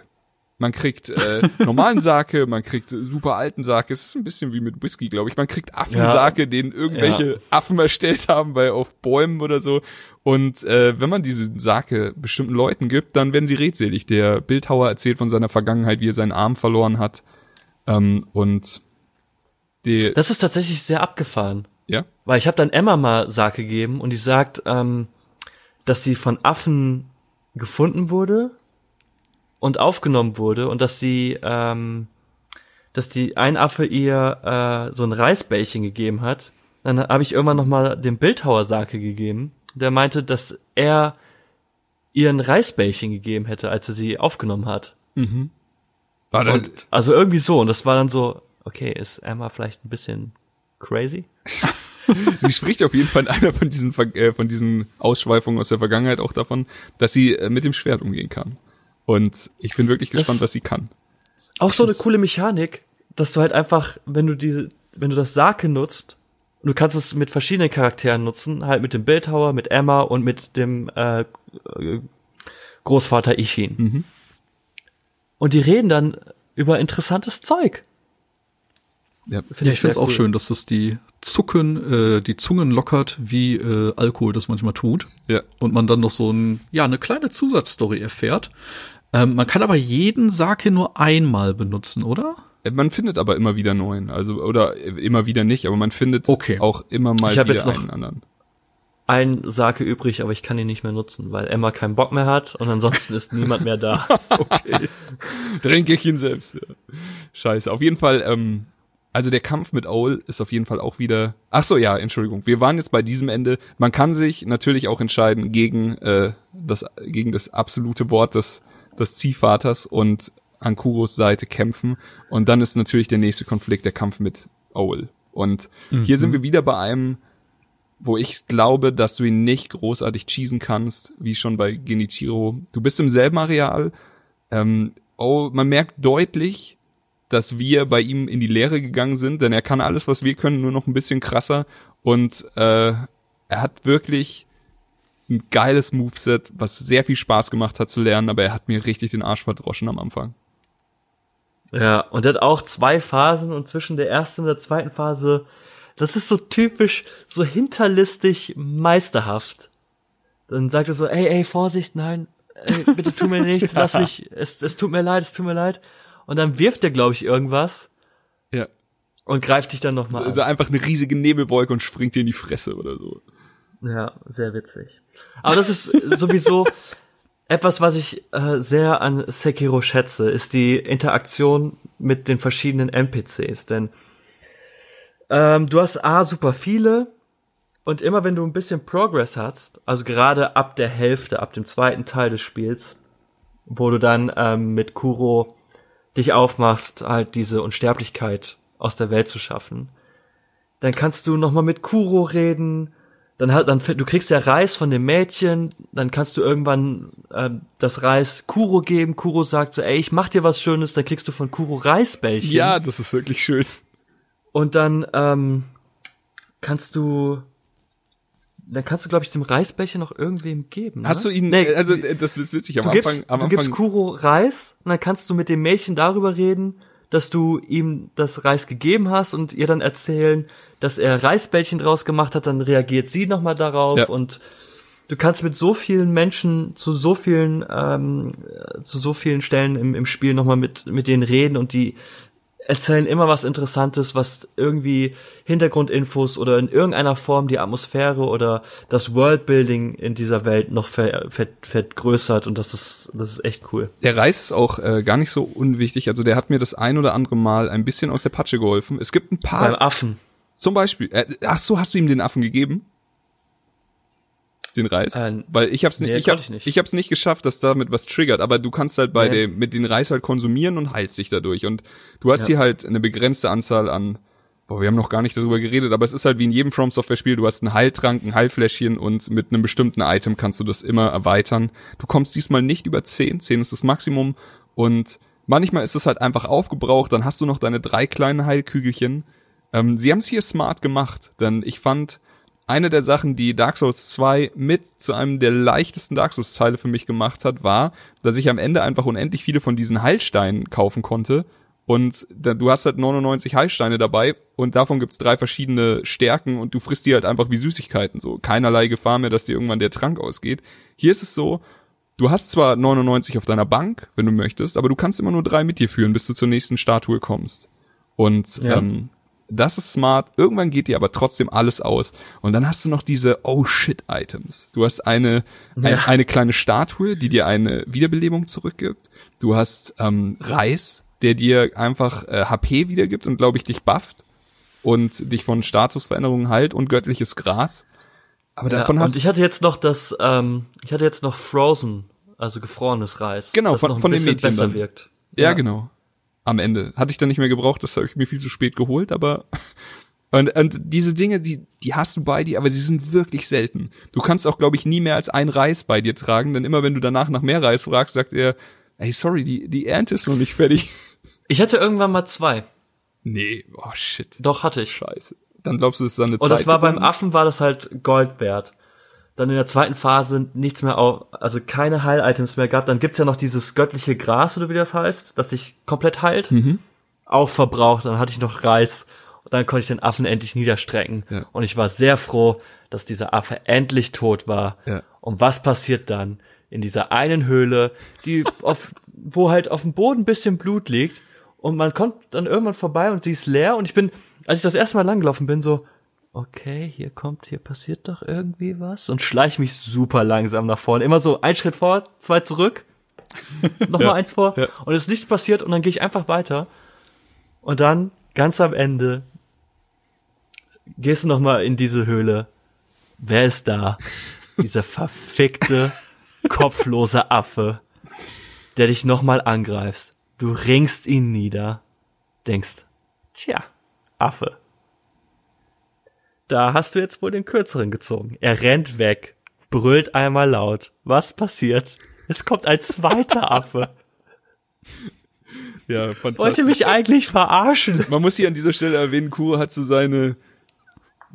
Man kriegt äh, normalen Sake, man kriegt super alten Sake. Es ist ein bisschen wie mit Whisky, glaube ich. Man kriegt Affensake, den irgendwelche Ja. Affen erstellt haben bei auf Bäumen oder so. Und äh, wenn man diese Sake bestimmten Leuten gibt, dann werden sie redselig. Der Bildhauer erzählt von seiner Vergangenheit, wie er seinen Arm verloren hat. Ähm, und die, Das ist tatsächlich sehr abgefahren. ja, Weil ich habe dann Emma mal Sake gegeben und die sagt, ähm, dass sie von Affen gefunden wurde und aufgenommen wurde und dass sie, ähm, dass die ein Affe ihr äh, so ein Reisbällchen gegeben hat. Dann habe ich irgendwann noch mal dem Bildhauer Sake gegeben. Der meinte, dass er ihr ein Reisbällchen gegeben hätte, als er sie aufgenommen hat. War dann, Und, also irgendwie so. Und das war dann so, okay, ist Emma vielleicht ein bisschen crazy? sie spricht auf jeden Fall in einer von diesen, äh, von diesen Ausschweifungen aus der Vergangenheit auch davon, dass sie äh, mit dem Schwert umgehen kann. Und ich bin wirklich gespannt, Das- was sie kann. Auch so eine coole Mechanik, dass du halt einfach, wenn du diese, wenn du das Sake nutzt, du kannst es mit verschiedenen Charakteren nutzen, halt mit dem Bildhauer, mit Emma und mit dem äh, Großvater Ishin. Und die reden dann über interessantes Zeug. Ja. Find Ja, ich finde es auch cool. schön, dass das die Zucken, äh, die Zungen lockert, wie äh, Alkohol das manchmal tut. Ja. Und man dann noch so ein, ja, eine kleine Zusatzstory erfährt. Ähm, man kann aber jeden Sake nur einmal benutzen, oder? Äh, Man findet aber immer wieder neuen, also oder äh, immer wieder nicht, aber man findet Okay. auch immer mal Ich hab wieder jetzt noch- einen anderen. Ein Sake übrig, aber ich kann ihn nicht mehr nutzen, weil Emma keinen Bock mehr hat und ansonsten ist niemand mehr da. Trinke ich ihn selbst. Ja. Scheiße. Auf jeden Fall, ähm, also der Kampf mit Owl ist auf jeden Fall auch wieder. Ach so, ja, Entschuldigung. Wir waren jetzt bei diesem Ende. Man kann sich natürlich auch entscheiden gegen äh, das gegen das absolute Wort des des Ziehvaters und an Kuros Seite kämpfen. Und dann ist natürlich der nächste Konflikt der Kampf mit Owl. Und hier sind wir wieder bei einem wo ich glaube, dass du ihn nicht großartig cheesen kannst, wie schon bei Genichiro. Du bist im selben Areal. Ähm, oh, man merkt deutlich, dass wir bei ihm in die Lehre gegangen sind, denn er kann alles, was wir können, nur noch ein bisschen krasser. Und äh, er hat wirklich ein geiles Moveset, was sehr viel Spaß gemacht hat zu lernen, aber er hat mir richtig den Arsch verdroschen am Anfang. Ja, und er hat auch zwei Phasen und zwischen der ersten und der zweiten Phase, das ist so typisch, so hinterlistig meisterhaft. Dann sagt er so, ey, ey, Vorsicht, nein, ey, bitte tu mir nichts, lass mich, es, es tut mir leid, es tut mir leid. Und dann wirft er, glaube ich, irgendwas Ja. und greift dich dann nochmal Also an. einfach eine riesige Nebelwolke und springt dir in die Fresse oder so. Ja, sehr witzig. Aber das ist sowieso etwas, was ich äh, sehr an Sekiro schätze, ist die Interaktion mit den verschiedenen NPCs. Denn ähm, du hast A, super viele und immer wenn du ein bisschen Progress hast, also gerade ab der Hälfte, ab dem zweiten Teil des Spiels, wo du dann ähm, mit Kuro dich aufmachst, halt diese Unsterblichkeit aus der Welt zu schaffen, dann kannst du nochmal mit Kuro reden, dann hat dann du kriegst ja Reis von dem Mädchen, dann kannst du irgendwann äh, das Reis Kuro geben. Kuro sagt so, ey, ich mach dir was Schönes, dann kriegst du von Kuro Reisbällchen. Ja, das ist wirklich schön. Und dann ähm, kannst du, dann kannst du, glaube ich, dem Reisbällchen noch irgendwem geben. Ne? Hast du ihn, Nee, also das ist witzig, am du Anfang, gibst, am du Anfang gibst Kuro Reis und dann kannst du mit dem Mädchen darüber reden, dass du ihm das Reis gegeben hast und ihr dann erzählen, dass er Reisbällchen draus gemacht hat, dann reagiert sie nochmal darauf Ja. und du kannst mit so vielen Menschen zu so vielen ähm, zu so vielen Stellen im, im Spiel nochmal mit mit denen reden und die erzählen immer was Interessantes, was irgendwie Hintergrundinfos oder in irgendeiner Form die Atmosphäre oder das Worldbuilding in dieser Welt noch ver, ver, vergrößert und das ist das ist echt cool. Der Reis ist auch äh, gar nicht so unwichtig. Also der hat mir das ein oder andere Mal ein bisschen aus der Patsche geholfen. Es gibt ein Beim paar, Affen. zum Beispiel. Äh, ach so, hast du ihm den Affen gegeben? Den Reis? Äh, Weil ich hab's nee, nicht, ich, hab, ich nicht. ich hab's nicht geschafft, dass damit was triggert. Aber du kannst halt bei Nee. dem mit den Reis halt konsumieren und heilst dich dadurch. Und du hast Ja. hier halt eine begrenzte Anzahl an. Boah, wir haben noch gar nicht darüber geredet, aber es ist halt wie in jedem From Software Spiel. Du hast einen Heiltrank, ein Heilfläschchen und mit einem bestimmten Item kannst du das immer erweitern. Du kommst diesmal nicht über 10. 10 ist das Maximum und manchmal ist es halt einfach aufgebraucht. Dann hast du noch deine drei kleinen Heilkügelchen. Ähm, sie haben es hier smart gemacht, denn ich fand eine der Sachen, die Dark Souls 2 mit zu einem der leichtesten Dark Souls Teile für mich gemacht hat, war, dass ich am Ende einfach unendlich viele von diesen Heilsteinen kaufen konnte. Und da, du hast halt 99 Heilsteine dabei und davon gibt's drei verschiedene Stärken und du frisst die halt einfach wie Süßigkeiten so. Keinerlei Gefahr mehr, dass dir irgendwann der Trank ausgeht. Hier ist es so, du hast zwar 99 auf deiner Bank, wenn du möchtest, aber du kannst immer nur drei mit dir führen, bis du zur nächsten Statue kommst. Und Ja. ähm, das ist smart. Irgendwann geht dir aber trotzdem alles aus. Und dann hast du noch diese Oh shit Items. Du hast eine, ein, Ja. eine kleine Statue, die dir eine Wiederbelebung zurückgibt. Du hast ähm, Reis, der dir einfach äh, HP wiedergibt und glaube ich dich bufft und dich von Statusveränderungen heilt und göttliches Gras. Aber Ja, davon hast und ich hatte jetzt noch das, ähm, ich hatte jetzt noch Frozen, also gefrorenes Reis. Genau, von- noch ein von dem Mädchen besser dann. wirkt. Ja, genau. Am Ende. Hatte ich dann nicht mehr gebraucht, das habe ich mir viel zu spät geholt, aber und, und diese Dinge, die, die hast du bei dir, aber sie sind wirklich selten. Du kannst auch, glaube ich, nie mehr als ein Reis bei dir tragen, denn immer wenn du danach nach mehr Reis fragst, sagt er, ey, sorry, die, die Ernte ist noch nicht fertig. Ich hatte irgendwann mal zwei. Nee, oh shit, Doch, hatte ich. scheiße. Dann glaubst du, es ist eine Und das war beim? Affen war das halt Gold wert. Dann in der zweiten Phase nichts mehr, au- also keine Heil-Items mehr gab. Dann gibt's ja noch dieses göttliche Gras, oder wie das heißt, das dich komplett heilt. Mhm. Auch verbraucht. Dann hatte ich noch Reis. Und dann konnte ich den Affen endlich niederstrecken. Ja. Und ich war sehr froh, dass dieser Affe endlich tot war. Ja. Und was passiert dann? In dieser einen Höhle, die auf, wo halt auf dem Boden ein bisschen Blut liegt. Und man kommt dann irgendwann vorbei und sie ist leer. Und ich bin, als ich das erste Mal langgelaufen bin, so, okay, hier kommt, hier passiert doch irgendwie was. Und schleich mich super langsam nach vorne. Immer so ein Schritt vor, zwei zurück. Nochmal Ja, eins vor. ja. Und es ist nichts passiert und dann gehe ich einfach weiter. Und dann, ganz am Ende, gehst du nochmal in diese Höhle. Wer ist da? Dieser verfickte, kopflose Affe, der dich nochmal angreifst. Du ringst ihn nieder, denkst, tja, Affe. Da hast du jetzt wohl den kürzeren gezogen. Er rennt weg, brüllt einmal laut. Was passiert? Es kommt ein zweiter Affe. Ja, fantastisch. Wollte mich eigentlich verarschen. Man muss hier an dieser Stelle erwähnen, Kuro hat so seine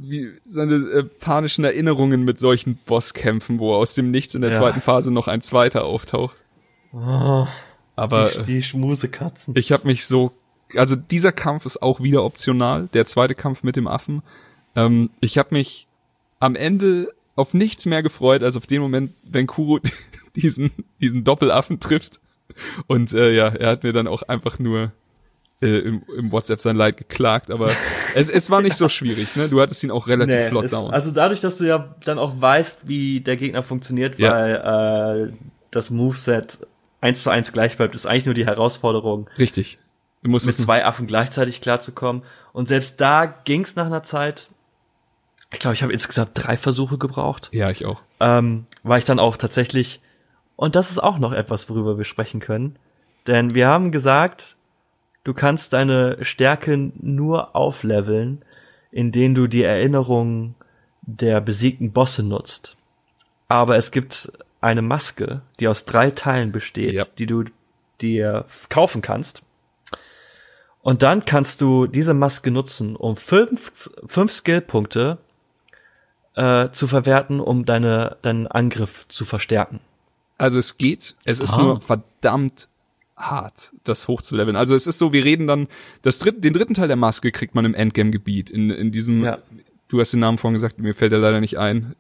wie, seine äh, panischen Erinnerungen mit solchen Bosskämpfen, wo aus dem Nichts in der Ja. zweiten Phase noch ein zweiter auftaucht. Oh, Aber die, die Schmusekatzen. ich habe mich so, also dieser Kampf ist auch wieder optional, der zweite Kampf mit dem Affen. Ähm, ich habe mich am Ende auf nichts mehr gefreut, als auf den Moment, wenn Kuro diesen, diesen Doppelaffen trifft. Und äh, ja, er hat mir dann auch einfach nur äh, im, im WhatsApp sein Leid geklagt, aber es, es war nicht so schwierig, ne? Du hattest ihn auch relativ Nee, flott es, down. also dadurch, dass du ja dann auch weißt, wie der Gegner funktioniert, Ja. weil äh, das Moveset eins zu eins gleich bleibt, ist eigentlich nur die Herausforderung, Richtig. Du musst mit zwei Affen gleichzeitig klarzukommen. Und selbst da ging's nach einer Zeit. Ich glaube, ich habe insgesamt drei Versuche gebraucht. Ja, ich auch. ähm, war ich dann auch tatsächlich, und das ist auch noch etwas, worüber wir sprechen können, denn wir haben gesagt, du kannst deine Stärke nur aufleveln, indem du die Erinnerung der besiegten Bosse nutzt. Aber es gibt eine Maske, die aus drei Teilen besteht, Ja. die du dir kaufen kannst. Und dann kannst du diese Maske nutzen, um fünf, fünf Skillpunkte äh, zu verwerten, um deine, deinen Angriff zu verstärken. Also es geht, es ist Ah. nur verdammt hart, das hochzuleveln. Also es ist so, wir reden dann, das dritt, den dritten Teil der Maske kriegt man im Endgame-Gebiet, in, in diesem, Ja. du hast den Namen vorhin gesagt, mir fällt er leider nicht ein,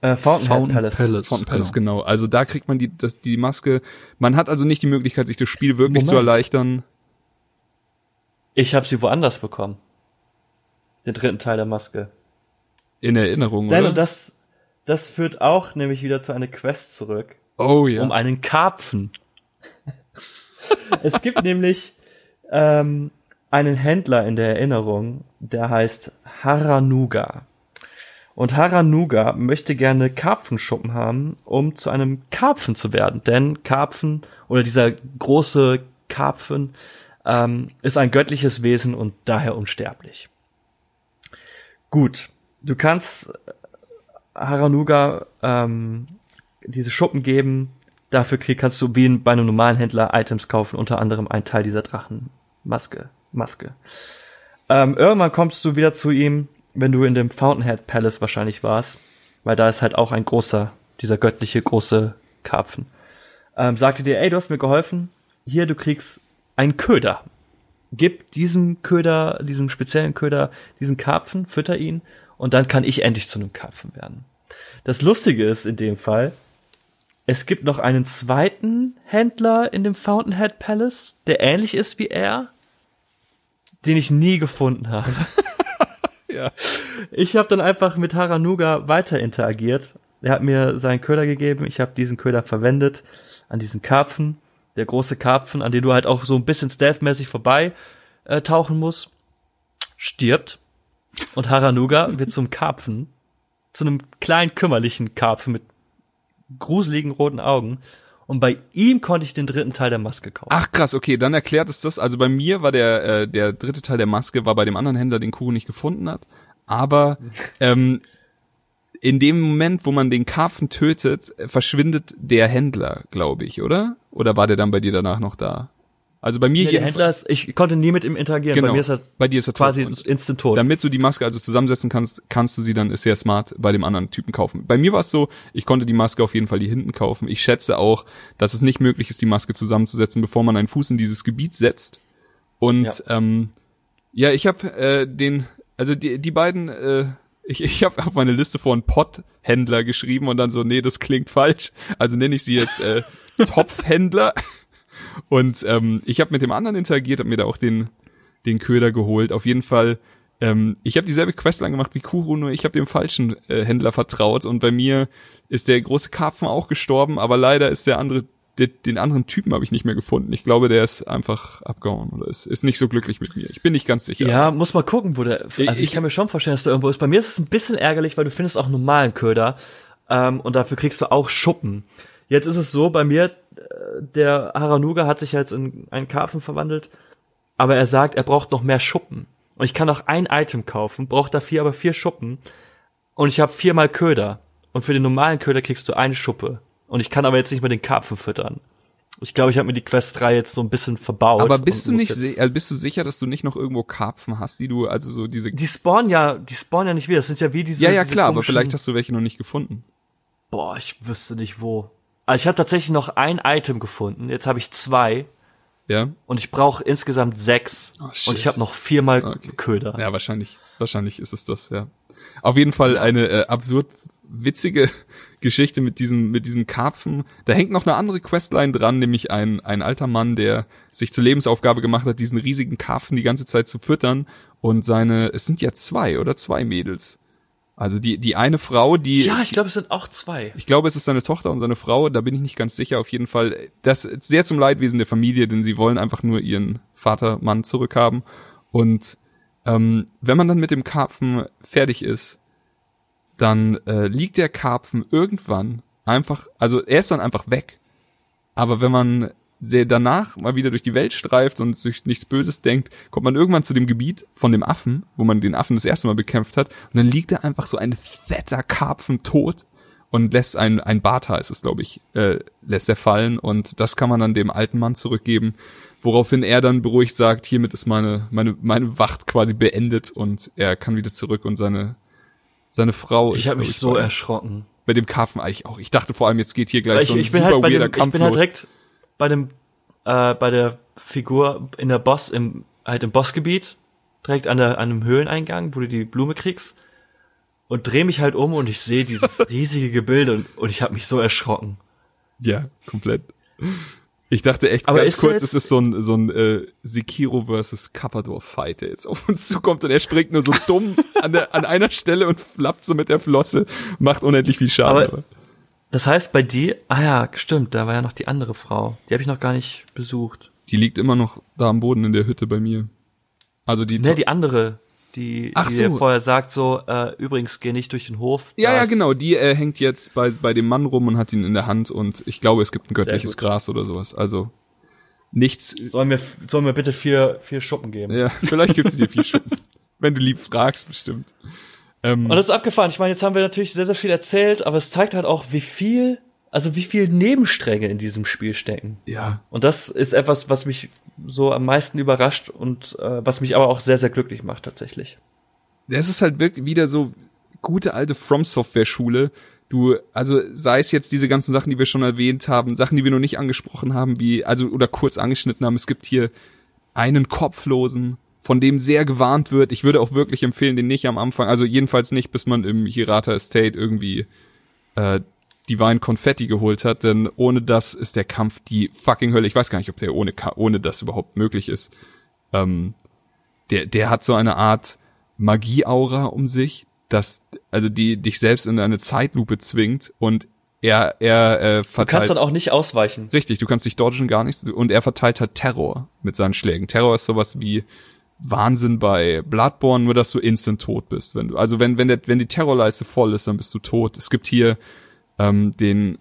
Äh, Fountain Palace. Palace. Fountain Palace, genau. Also da kriegt man die, das, die Maske, man hat also nicht die Möglichkeit, sich das Spiel wirklich zu Moment. erleichtern. Ich habe sie woanders bekommen. Den dritten Teil der Maske. In Erinnerung, Nein, oder? und das, das führt auch nämlich wieder zu einer Quest zurück. oh ja. um einen Karpfen. es gibt nämlich ähm, einen Händler in der Erinnerung, der heißt Haranuga. Und Haranuga möchte gerne Karpfenschuppen haben, um zu einem Karpfen zu werden. Denn Karpfen oder dieser große Karpfen ähm, ist ein göttliches Wesen und daher unsterblich. Gut, du kannst Haranuga ähm, diese Schuppen geben. Dafür krieg, kannst du wie in- bei einem normalen Händler Items kaufen, unter anderem ein Teil dieser Drachenmaske. Maske. Ähm, irgendwann kommst du wieder zu ihm, wenn du in dem Fountainhead Palace wahrscheinlich warst, weil da ist halt auch ein großer, dieser göttliche große Karpfen. Ähm, sagte dir, ey, du hast mir geholfen, hier, du kriegst einen Köder. Gib diesem Köder, diesem speziellen Köder, diesen Karpfen, fütter ihn und dann kann ich endlich zu einem Karpfen werden. Das Lustige ist in dem Fall, es gibt noch einen zweiten Händler in dem Fountainhead Palace, der ähnlich ist wie er, den ich nie gefunden habe. Ja. Ich habe dann einfach mit Haranuga weiter interagiert. Er hat mir seinen Köder gegeben, ich habe diesen Köder verwendet an diesen Karpfen, der große Karpfen, an den du halt auch so ein bisschen stealthmäßig vorbei äh, tauchen musst, stirbt und Haranuga wird zum Karpfen, zu einem kleinen kümmerlichen Karpfen mit gruseligen roten Augen und bei ihm konnte ich den dritten Teil der Maske kaufen. Ach krass, okay, dann erklärt es das. Also bei mir war der äh, der dritte Teil der Maske war bei dem anderen Händler, den Kuro nicht gefunden hat. Aber ähm, in dem Moment, wo man den Karpfen tötet, verschwindet der Händler, glaube ich, oder? Oder war der dann bei dir danach noch da? Also bei mir Ja, jedenfalls- Händler ich konnte nie mit ihm interagieren. Genau. Bei mir ist er Bei dir ist er tot. quasi Und instant tot. Damit du die Maske also zusammensetzen kannst, kannst du sie dann, ist sehr smart, bei dem anderen Typen kaufen. Bei mir war es so, ich konnte die Maske auf jeden Fall hier hinten kaufen. Ich schätze auch, dass es nicht möglich ist, die Maske zusammenzusetzen, bevor man einen Fuß in dieses Gebiet setzt. Und Ja. ja, ähm, ja ich habe äh, den, also die, die beiden, äh, ich, ich habe auf meine Liste vor einen Potthändler geschrieben und dann so, nee, das klingt falsch. Also nenne ich sie jetzt äh, Topfhändler. Und ähm, ich habe mit dem anderen interagiert, habe mir da auch den, den Köder geholt. Auf jeden Fall, ähm, ich habe dieselbe Questline gemacht wie Kuro, nur ich habe dem falschen äh, Händler vertraut. Und bei mir ist der große Karpfen auch gestorben, aber leider ist der andere, der, den anderen Typen habe ich nicht mehr gefunden. Ich glaube, der ist einfach abgehauen oder ist, ist nicht so glücklich mit mir. Ich bin nicht ganz sicher. Ja, muss mal gucken, wo der. Also ich, ich- kann mir schon vorstellen, dass der irgendwo ist. Bei mir ist es ein bisschen ärgerlich, weil du findest auch einen normalen Köder ähm, und dafür kriegst du auch Schuppen. Jetzt ist es so, bei mir, der Haranuga hat sich jetzt in einen Karpfen verwandelt, aber er sagt, er braucht noch mehr Schuppen. Und ich kann auch ein Item kaufen, braucht dafür aber vier Schuppen. Und ich habe viermal Köder. Und für den normalen Köder kriegst du eine Schuppe. Und ich kann aber jetzt nicht mehr den Karpfen füttern. Ich glaube, ich habe mir die Quest 3 jetzt so ein bisschen verbaut. Aber bist du nicht, also bist du sicher, dass du nicht noch irgendwo Karpfen hast, die du, also so diese, Die spawnen ja, die spawnen ja nicht wieder. Das sind ja wie diese. ja, ja, klar, aber vielleicht hast du welche noch nicht gefunden. Boah, ich wüsste nicht wo. Also ich habe tatsächlich noch ein Item gefunden. Jetzt habe ich zwei Ja? und ich brauche insgesamt sechs. Oh, shit. und ich habe noch viermal Okay. Köder. Ja, wahrscheinlich, wahrscheinlich ist es das, ja. Auf jeden Fall eine äh, absurd witzige Geschichte mit diesem, mit diesem Karpfen. Da hängt noch eine andere Questline dran, nämlich ein, ein alter Mann, der sich zur Lebensaufgabe gemacht hat, diesen riesigen Karpfen die ganze Zeit zu füttern und seine, es sind ja zwei oder zwei Mädels. Also die, die eine Frau, die, Ja, ich glaube, es sind auch zwei. ich glaube, es ist seine Tochter und seine Frau, da bin ich nicht ganz sicher. Auf jeden Fall, das ist sehr zum Leidwesen der Familie, denn sie wollen einfach nur ihren Vater, Mann zurückhaben. Und ähm, wenn man dann mit dem Karpfen fertig ist, dann äh, liegt der Karpfen irgendwann einfach, also er ist dann einfach weg. Aber wenn man sehr danach mal wieder durch die Welt streift und sich nichts Böses denkt, kommt man irgendwann zu dem Gebiet von dem Affen, wo man den Affen das erste Mal bekämpft hat, und dann liegt da einfach so ein fetter Karpfen tot und lässt ein, ein Bata ist es, glaube ich, äh, lässt er fallen und das kann man dann dem alten Mann zurückgeben, woraufhin er dann beruhigt sagt, hiermit ist meine, meine, meine Wacht quasi beendet und er kann wieder zurück und seine, seine Frau ist, Ich habe mich so bei, erschrocken. bei dem Karpfen eigentlich auch. Ich dachte vor allem, jetzt geht hier gleich Weil ich, so ein ich bin super halt weirder dem, ich Kampf bin halt los. Bei dem, äh, bei der Figur in der Boss, im, halt im Bossgebiet, direkt an der, an einem Höhleneingang, wo du die Blume kriegst. Und dreh mich halt um und ich sehe dieses riesige Gebilde und, und ich habe mich so erschrocken. Ja, komplett. Ich dachte echt Aber ganz ist kurz, es ist so ein, so ein äh, Sekiro versus Kappador Fight, der jetzt auf uns zukommt und er springt nur so dumm an, der, an einer Stelle und flappt so mit der Flosse, macht unendlich viel Schaden. Aber- Das heißt bei dir, ah ja, stimmt, da war ja noch die andere Frau. Die habe ich noch gar nicht besucht. die liegt immer noch da am Boden in der Hütte bei mir. Also die, Ne, die andere, die, Ach die so. vorher sagt so, äh, übrigens geh nicht durch den Hof. ja, ja, genau, die äh, hängt jetzt bei, bei dem Mann rum und hat ihn in der Hand und ich glaube, es gibt ein göttliches. Gras oder sowas. Also nichts, Sollen wir, sollen wir bitte vier, vier Schuppen geben? ja, vielleicht gibt's dir viel Schuppen. Wenn du lieb fragst, bestimmt. Ähm, Und das ist abgefahren. Ich meine, jetzt haben wir natürlich sehr, sehr viel erzählt, aber es zeigt halt auch, wie viel, also wie viel Nebenstränge in diesem Spiel stecken. ja, Und das ist etwas, was mich so am meisten überrascht und äh, was mich aber auch sehr, sehr glücklich macht tatsächlich. es ist halt wirklich wieder so gute alte From Software Schule. Du, also sei es jetzt diese ganzen Sachen, die wir schon erwähnt haben, Sachen, die wir noch nicht angesprochen haben, wie, also oder kurz angeschnitten haben. Es gibt hier einen Kopflosen, von dem sehr gewarnt wird. Ich würde auch wirklich empfehlen, den nicht am Anfang, also jedenfalls nicht, bis man im Hirata Estate irgendwie äh, Divine Confetti geholt hat, denn ohne das ist der Kampf die fucking Hölle. Ich weiß gar nicht, ob der ohne, ohne das überhaupt möglich ist. Ähm, der, der hat so eine Art Magieaura um sich, dass, also die dich selbst in eine Zeitlupe zwingt und er, er äh, Du verteilt. kannst dann auch nicht ausweichen. Richtig, du kannst dich dodgen gar nicht. Und er verteilt halt Terror mit seinen Schlägen. Terror ist sowas wie Wahnsinn bei Bloodborne, nur dass du instant tot bist. Wenn du, also wenn, wenn, der, wenn die Terrorleiste voll ist, dann bist du tot. Es gibt hier ähm, den,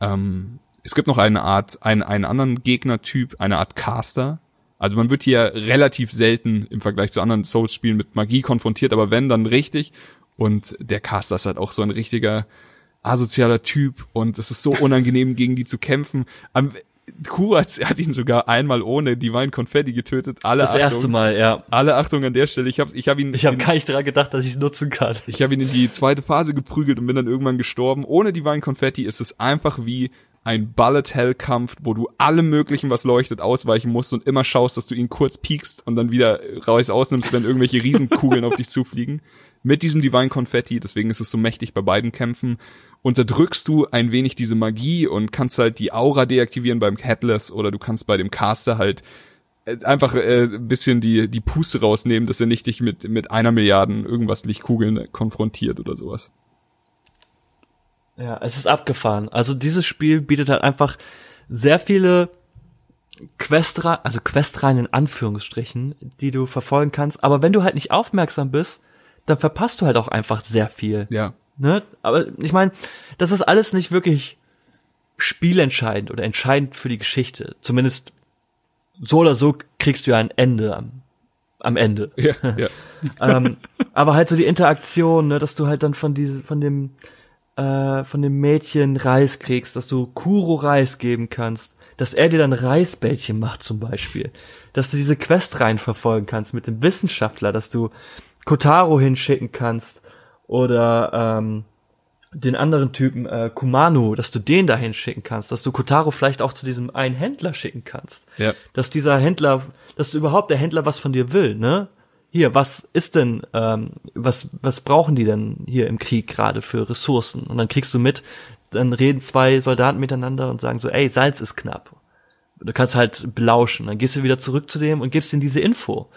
ähm, es gibt noch eine Art, einen, einen anderen Gegnertyp, eine Art Caster. Also man wird hier relativ selten im Vergleich zu anderen Souls-Spielen mit Magie konfrontiert, aber wenn, dann richtig. Und der Caster ist halt auch so ein richtiger asozialer Typ und es ist so unangenehm, gegen die zu kämpfen. Kuratz hat ihn sogar einmal ohne Divine Confetti getötet. Alle Das Achtung, erste Mal, ja. Alle Achtung an der Stelle. Ich habe ich hab ihn, Ich habe gar nicht dran gedacht, dass ich es nutzen kann. ich hab ihn in die zweite Phase geprügelt und bin dann irgendwann gestorben. Ohne Divine Confetti ist es einfach wie ein Bullet Hell Kampf, wo du allem möglichen, was leuchtet, ausweichen musst und immer schaust, dass du ihn kurz piekst und dann wieder raus ausnimmst, wenn irgendwelche Riesenkugeln auf dich zufliegen. Mit diesem Divine Confetti, deswegen ist es so mächtig bei beiden Kämpfen, unterdrückst du ein wenig diese Magie und kannst halt die Aura deaktivieren beim Catalyst oder du kannst bei dem Caster halt äh, einfach äh, ein bisschen die die Puste rausnehmen, dass er nicht dich mit mit einer Milliarden irgendwas Lichtkugeln konfrontiert oder sowas. Ja, es ist abgefahren. Also dieses Spiel bietet halt einfach sehr viele Questra, also Questreihen in Anführungsstrichen, die du verfolgen kannst. Aber wenn du halt nicht aufmerksam bist, dann verpasst du halt auch einfach sehr viel. Ja. Ne? Aber ich meine, das ist alles nicht wirklich spielentscheidend oder entscheidend für die Geschichte. Zumindest so oder so kriegst du ja ein Ende am, am Ende. Ja, ja. ähm, aber halt so die Interaktion, ne, dass du halt dann von diese, von dem, äh, von dem Mädchen Reis kriegst, dass du Kuro Reis geben kannst, dass er dir dann Reisbällchen macht zum Beispiel, dass du diese Quest rein verfolgen kannst mit dem Wissenschaftler, dass du Kotaro hinschicken kannst oder ähm, den anderen Typen äh, Kumano, dass du den da hinschicken kannst, dass du Kotaro vielleicht auch zu diesem einen Händler schicken kannst Ja. dass dieser Händler, dass du überhaupt der Händler was von dir will, ne? Hier, was ist denn, ähm, was, was brauchen die denn hier im Krieg gerade für Ressourcen? Und dann kriegst du mit, dann reden zwei Soldaten miteinander und sagen so, ey, Salz ist knapp. Du kannst halt belauschen. Dann gehst du wieder zurück zu dem und gibst ihm diese Info.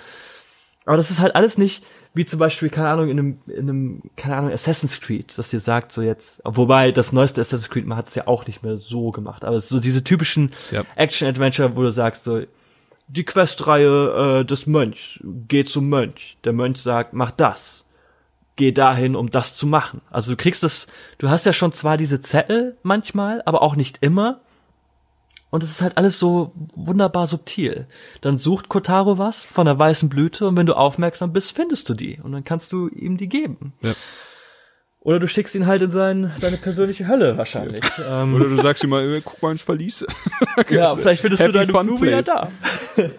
Aber das ist halt alles nicht, wie zum Beispiel, keine Ahnung, in einem, in einem, keine Ahnung, Assassin's Creed, dass dir sagt, so jetzt, wobei das neueste Assassin's Creed, man hat es ja auch nicht mehr so gemacht, aber so diese typischen Ja. Action-Adventure, wo du sagst, so, die Questreihe äh, des Mönchs, geh zum Mönch. Der Mönch sagt, mach das. Geh dahin, um das zu machen. Also du kriegst das, du hast ja schon zwar diese Zettel manchmal, aber auch nicht immer. Und es ist halt alles so wunderbar subtil. Dann sucht Kotaro was von der weißen Blüte und wenn du aufmerksam bist, findest du die. Und dann kannst du ihm die geben. Ja. Oder du schickst ihn halt in sein, seine persönliche Hölle wahrscheinlich. ähm, Oder du sagst ihm mal, äh, guck mal ins Verlies. ja, vielleicht findest Happy du deine Fun Blume ja da.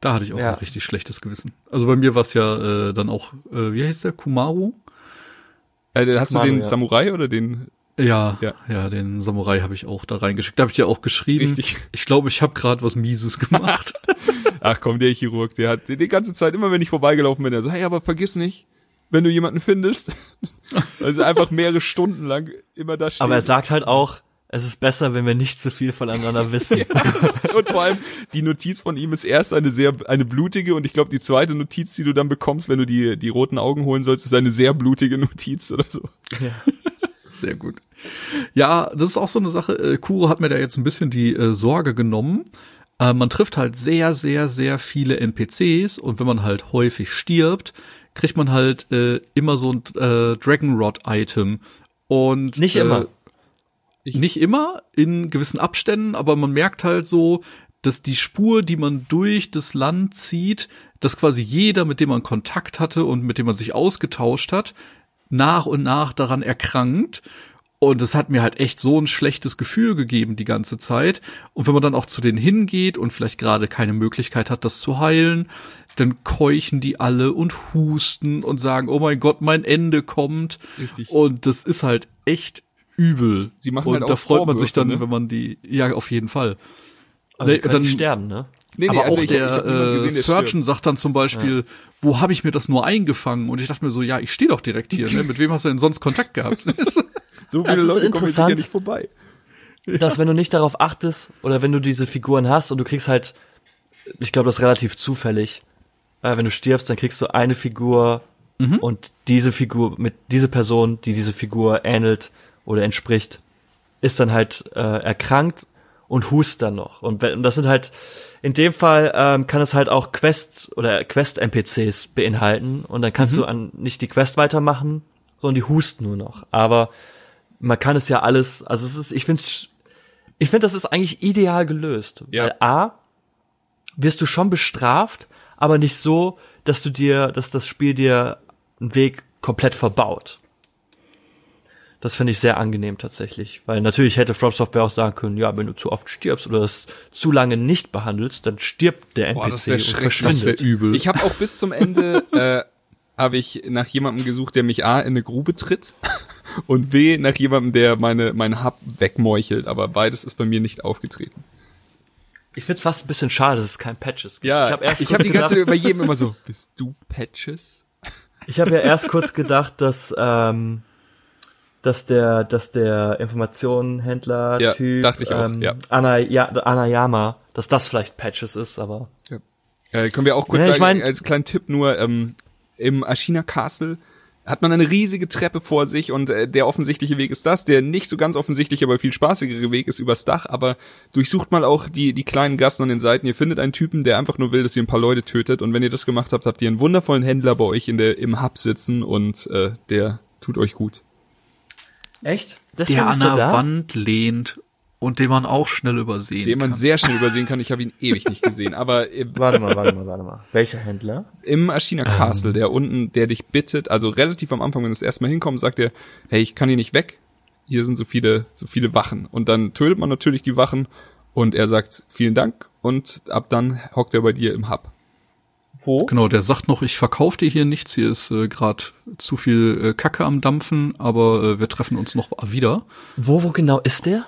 Da hatte ich auch Ja. ein richtig schlechtes Gewissen. Also bei mir war es ja äh, dann auch, äh, wie heißt der, Kumaru? Äh, hast du Manu, den ja. Samurai oder den? Ja, Ja. ja, den Samurai habe ich auch da reingeschickt. Da habe ich dir auch geschrieben. Richtig. Ich glaube, ich habe gerade was Mieses gemacht. Ach komm, der Chirurg, der hat die ganze Zeit, immer wenn ich vorbeigelaufen bin, der so, hey, aber vergiss nicht, wenn du jemanden findest, also einfach mehrere Stunden lang immer da stehen. Aber er sagt halt auch, es ist besser, wenn wir nicht zu viel voneinander wissen. und vor allem die Notiz von ihm ist erst eine sehr eine blutige und ich glaube die zweite Notiz, die du dann bekommst, wenn du die die roten Augen holen sollst, ist eine sehr blutige Notiz oder so. Sehr gut. Ja, das ist auch so eine Sache. Äh, Kuro hat mir da jetzt ein bisschen die äh, Sorge genommen. Äh, man trifft halt sehr, sehr, sehr viele NPCs und wenn man halt häufig stirbt, kriegt man halt äh, immer so ein äh, Dragonrod-Item. Und Nicht äh, immer. nicht immer, in gewissen Abständen, aber man merkt halt so, dass die Spur, die man durch das Land zieht, dass quasi jeder, mit dem man Kontakt hatte und mit dem man sich ausgetauscht hat, nach und nach daran erkrankt. Und es hat mir halt echt so ein schlechtes Gefühl gegeben die ganze Zeit. Und wenn man dann auch zu denen hingeht und vielleicht gerade keine Möglichkeit hat, das zu heilen, dann keuchen die alle und husten und sagen, oh mein Gott, mein Ende kommt. Richtig. Und das ist halt echt übel. Sie machen und halt auch da freut man sich dann, ne? wenn man die, ja, auf jeden Fall. Also Nee, die können dann- nicht sterben, ne? Nee, Aber also auch ich ich der, niemanden äh, gesehen, der Surgeon stirbt. sagt dann zum Beispiel, wo habe ich mir das nur eingefangen? Und ich dachte mir so, ja, ich stehe doch direkt hier. Ne? Mit wem hast du denn sonst Kontakt gehabt? So Das viele ist Leute kommen hier interessant. nicht vorbei. dass wenn du nicht darauf achtest oder wenn du diese Figuren hast und du kriegst halt, ich glaube, das ist relativ zufällig, äh, wenn du stirbst, dann kriegst du eine Figur und diese Figur mit diese Person, die diese Figur ähnelt oder entspricht, ist dann halt äh, erkrankt und hust dann noch. Und, wenn- und das sind halt in dem Fall ähm, kann es halt auch Quest oder Quest NPCs beinhalten und dann kannst du an nicht die Quest weitermachen, sondern die husten nur noch. Aber man kann es ja alles, also es ist, ich finde, ich finde, das ist eigentlich ideal gelöst. Ja. Weil A, wirst du schon bestraft, aber nicht so, dass du dir, dass das Spiel dir einen Weg komplett verbaut. Das finde ich sehr angenehm tatsächlich, weil natürlich hätte From Software auch sagen können, ja, wenn du zu oft stirbst oder es zu lange nicht behandelst, dann stirbt der NPC Boah, das und schrecklich. Das wäre verschwindet. übel. Ich habe auch bis zum Ende äh, habe ich nach jemandem gesucht, der mich A in eine Grube tritt und B nach jemandem, der meine mein Hub wegmeuchelt, aber beides ist bei mir nicht aufgetreten. Ich finde es fast ein bisschen schade, dass es kein Patches gibt. Ja, ich habe erst ich habe die ganze Zeit über jedem immer so, bist du Patches? ich habe ja erst kurz gedacht, dass ähm, dass der dass der Informationenhändler Ja, Typ dachte ich auch, ähm, ja. Ana, ja, Anayama, dass das vielleicht Patches ist, aber Äh, können wir auch kurz Ja, ich sagen, mein- als kleinen Tipp nur, ähm, im Ashina Castle hat man eine riesige Treppe vor sich und äh, der offensichtliche Weg ist das, der nicht so ganz offensichtliche, aber viel spaßigere Weg ist übers Dach, aber durchsucht mal auch die, die kleinen Gassen an den Seiten. Ihr findet einen Typen, der einfach nur will, dass ihr ein paar Leute tötet und wenn ihr das gemacht habt, habt ihr einen wundervollen Händler bei euch in der, im Hub sitzen und äh, der tut euch gut. Echt? der Deswegen an ist er der da? Wand lehnt und den man auch schnell übersehen Den man kann. sehr schnell übersehen kann. Ich habe ihn ewig nicht gesehen, aber äh, Warte mal, warte mal, warte mal. Welcher Händler? im Ashina Castle, der unten, der dich bittet, also relativ am Anfang, wenn du das erste Mal hinkommst, sagt er, hey, ich kann hier nicht weg. Hier sind so viele, so viele Wachen. Und dann tötet man natürlich die Wachen und er sagt, vielen Dank und ab dann hockt er bei dir im Hub. Wo? Genau, der sagt noch, ich verkaufe dir hier nichts, hier ist äh, gerade zu viel äh, Kacke am Dampfen, aber äh, wir treffen uns noch wieder. Wo, wo genau ist der?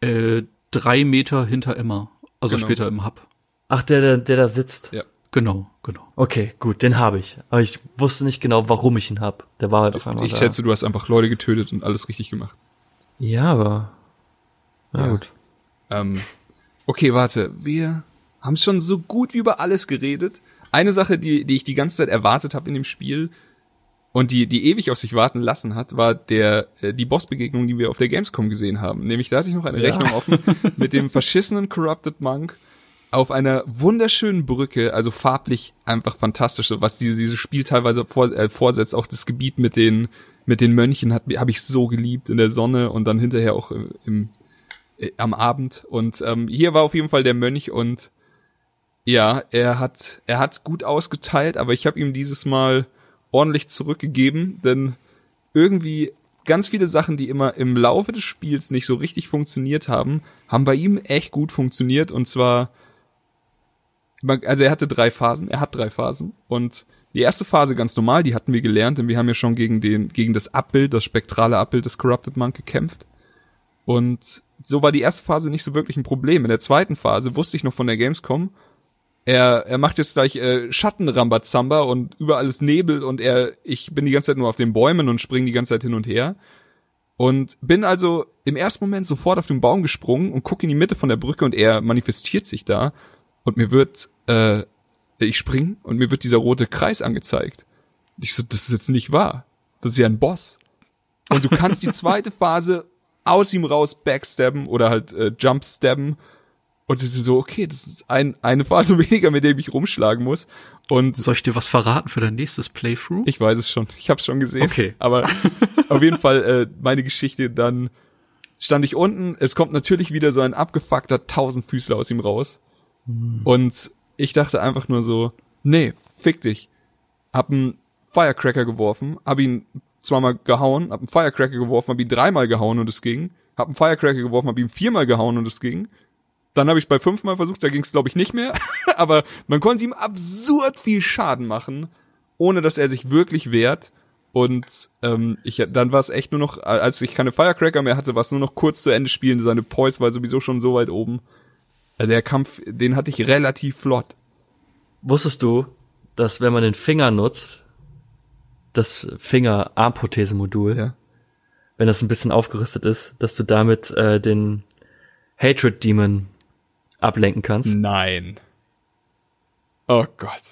Äh, drei Meter hinter Emma, also Genau. später im Hub. Ach, der, der, der da sitzt. Ja. Genau, genau. Okay, gut, den habe ich. Aber ich wusste nicht genau, warum ich ihn hab. Der war halt auf einmal Ich da. schätze, du hast einfach Leute getötet und alles richtig gemacht. Ja, aber. Na Ja. gut. Ähm, okay, warte. Wir haben schon so gut wie über alles geredet. Eine Sache, die, die ich die ganze Zeit erwartet habe in dem Spiel und die, die ewig auf sich warten lassen hat, war der, äh, die Bossbegegnung, die wir auf der Gamescom gesehen haben. Nämlich, da hatte ich noch eine Ja. Rechnung offen mit dem verschissenen Corrupted Monk auf einer wunderschönen Brücke, also farblich einfach fantastisch, so was diese, dieses Spiel teilweise vor, äh, vorsetzt, auch das Gebiet mit den, mit den Mönchen hat, habe ich so geliebt in der Sonne und dann hinterher auch im, im äh, am Abend und ähm, hier war auf jeden Fall der Mönch und ja, er hat er hat gut ausgeteilt, aber ich habe ihm dieses Mal ordentlich zurückgegeben, denn irgendwie ganz viele Sachen, die immer im Laufe des Spiels nicht so richtig funktioniert haben, haben bei ihm echt gut funktioniert und zwar also er hatte drei Phasen, er hat drei Phasen und die erste Phase ganz normal, die hatten wir gelernt, denn wir haben ja schon gegen den gegen das Abbild, das spektrale Abbild des Corrupted Monk gekämpft. Und so war die erste Phase nicht so wirklich ein Problem. In der zweiten Phase wusste ich noch von der Gamescom, er, er macht jetzt gleich äh, Schattenrambazamba und überall ist Nebel und er, ich bin die ganze Zeit nur auf den Bäumen und springe die ganze Zeit hin und her. Und bin also im ersten Moment sofort auf den Baum gesprungen und gucke in die Mitte von der Brücke und er manifestiert sich da. Und mir wird, äh, ich spring und mir wird dieser rote Kreis angezeigt. Ich so, das ist jetzt nicht wahr. Das ist ja ein Boss. Und du kannst die zweite Phase aus ihm raus backstabben oder halt äh, jumpstabben. Und es ist so, okay, das ist ein, eine Phase weniger, mit dem ich rumschlagen muss. Und Soll ich dir was verraten für dein nächstes Playthrough? ich weiß es schon. Ich habe schon gesehen. Okay. Aber auf jeden Fall äh, meine Geschichte. Dann stand ich unten. Es kommt natürlich wieder so ein abgefuckter Tausendfüßler aus ihm raus. Und ich dachte einfach nur so, nee, fick dich. Hab einen Firecracker geworfen, hab ihn zweimal gehauen, hab einen Firecracker geworfen, hab ihn dreimal gehauen und es ging. Hab einen Firecracker geworfen, hab ihn viermal gehauen und es ging. Dann habe ich bei fünfmal versucht, da ging es glaube ich nicht mehr. Aber man konnte ihm absurd viel Schaden machen, ohne dass er sich wirklich wehrt. Und ähm, ich, dann war es echt nur noch, als ich keine Firecracker mehr hatte, war es nur noch kurz zu Ende spielen. Seine Poise war sowieso schon so weit oben. Also der Kampf, den hatte ich relativ flott. Wusstest du, dass wenn man den Finger nutzt, das Finger-Armprothese-Modul, Ja. wenn das ein bisschen aufgerüstet ist, dass du damit äh, den Hatred Demon ablenken kannst? Nein. Oh Gott.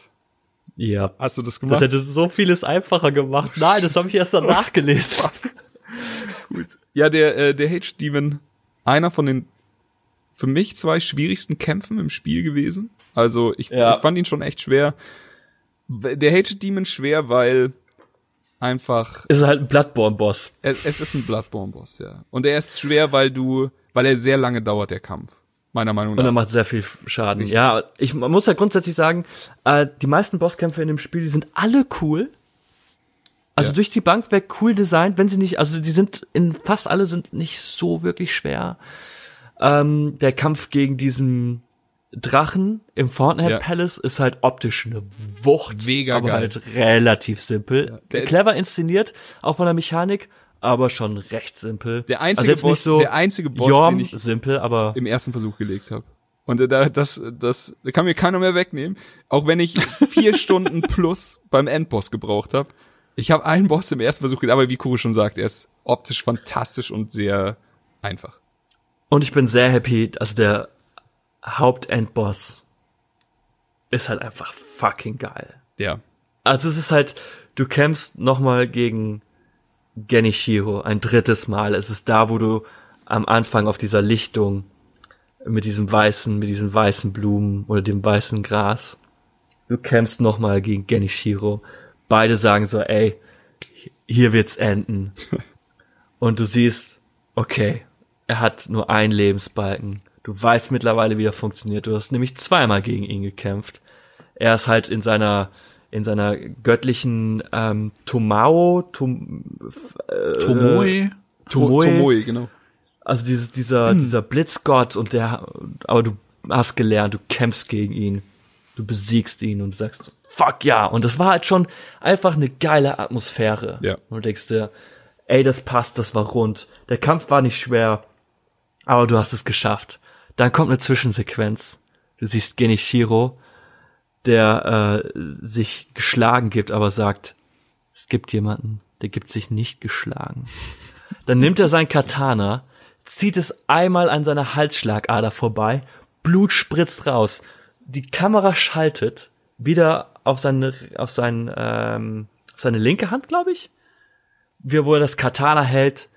Ja. Hast du das Das gemacht? hätte so vieles einfacher gemacht. Nein, das habe ich erst danach gelesen. Gut. Ja, der, äh, der Hage Demon, einer von den für mich zwei schwierigsten Kämpfen im Spiel gewesen. Also ich, Ja. ich fand ihn schon echt schwer. Der Hage Demon schwer, weil einfach Ist halt ein Bloodborne-Boss. es, es ist ein Bloodborne-Boss, ja. Und er ist schwer, weil du, weil er sehr lange dauert, der Kampf. Meiner Meinung Und er nach. macht sehr viel Schaden. Richtig. Ja, ich man muss ja grundsätzlich sagen, äh, die meisten Bosskämpfe in dem Spiel, die sind alle cool. Also Ja. durch die Bank weg cool designt, wenn sie nicht, also die sind in fast alle sind nicht so wirklich schwer. Ähm, der Kampf gegen diesen Drachen im Fortnite Ja. Palace ist halt optisch eine Wucht, Mega aber geil. halt relativ simpel. der- Clever inszeniert, auch von der Mechanik, aber schon recht simpel. Der einzige also Boss- so der einzige Boss, Jorm den ich- simpel, aber im ersten Versuch gelegt habe. Und äh, da, das, das da kann mir keiner mehr wegnehmen. Auch wenn ich vier Stunden plus beim Endboss gebraucht habe. Ich habe einen Boss im ersten Versuch gelegt, aber wie Kuro schon sagt, er ist optisch fantastisch und sehr einfach. Und ich bin sehr happy, also der Hauptendboss ist halt einfach fucking geil. Ja. Also es ist halt, du kämpfst nochmal gegen Genichiro ein drittes Mal. Es ist da, wo du am Anfang auf dieser Lichtung mit diesem weißen, mit diesen weißen Blumen oder dem weißen Gras. Du kämpfst nochmal gegen Genichiro. Beide sagen so, ey, hier wird's enden. Und du siehst, okay, er hat nur einen Lebensbalken. Du weißt mittlerweile, wie er funktioniert. Du hast nämlich zweimal gegen ihn gekämpft. Er ist halt in seiner in seiner göttlichen ähm, Tomao, Tom, Tomoe. Tomoe, Tomoe, genau. also dieses, dieser, dieser Blitzgott und der, aber du hast gelernt, du kämpfst gegen ihn, du besiegst ihn und sagst, fuck ja. Und das war halt schon einfach eine geile Atmosphäre. Ja. Und du denkst dir, ey, das passt, das war rund. Der Kampf war nicht schwer, aber du hast es geschafft. Dann kommt eine Zwischensequenz. Du siehst Genichiro, der äh, sich geschlagen gibt, aber sagt, es gibt jemanden, der gibt sich nicht geschlagen. Dann nimmt er sein Katana, zieht es einmal an seiner Halsschlagader vorbei, Blut spritzt raus. Die Kamera schaltet wieder auf seine, auf sein, ähm, auf seine linke Hand, glaube ich, wie wo er das Katana hält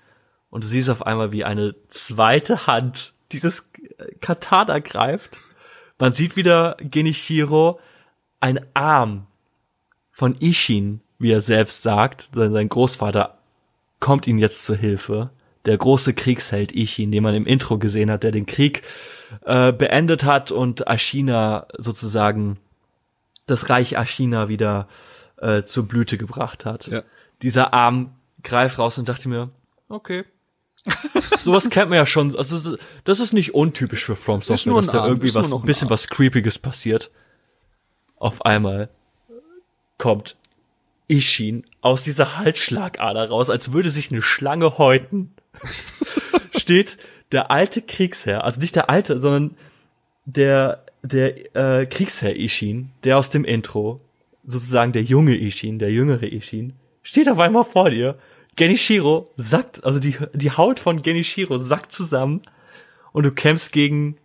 und du siehst auf einmal, wie eine zweite Hand dieses Katana greift. Man sieht wieder Genichiro, ein Arm von Ishin, wie er selbst sagt, sein sein Großvater kommt ihm jetzt zur Hilfe. Der große Kriegsheld Ishin, den man im Intro gesehen hat, der den Krieg äh, beendet hat und Ashina sozusagen das Reich Ashina wieder äh, zur Blüte gebracht hat. Ja. Dieser Arm greift raus und dachte mir, okay. Sowas kennt man ja schon. Also das ist nicht untypisch für From Software, dass da irgendwie was, ein bisschen Arm. was Creepiges passiert. Auf einmal kommt Ishin aus dieser Halsschlagader raus, als würde sich eine Schlange häuten. Steht der alte Kriegsherr, also nicht der alte, sondern der der äh, Kriegsherr Ishin, der aus dem Intro, sozusagen der junge Ishin, der jüngere Ishin, steht auf einmal vor dir. Genichiro sackt, also die die Haut von Genichiro sackt zusammen und du kämpfst gegen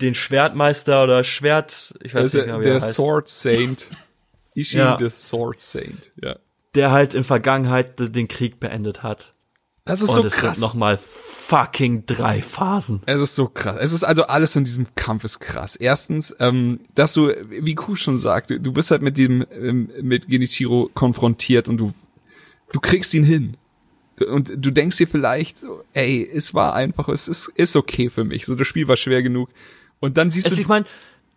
den Schwertmeister oder Schwert, ich weiß Also nicht mehr, wie der er heißt. Sword Saint. Ishin, Ja. the Sword Saint. Ja. der halt in Vergangenheit den Krieg beendet hat. Das ist Und so es krass. sind nochmal fucking drei Phasen. Es ist so krass. Es ist also alles in diesem Kampf ist krass. Erstens, ähm, dass du, wie Ku schon sagte, du bist halt mit dem, ähm, mit Genichiro konfrontiert und du, du kriegst ihn hin. Und du denkst dir vielleicht, ey, es war einfach, es ist, ist okay für mich. So, das Spiel war schwer genug. Und dann siehst Es, du, ich meine,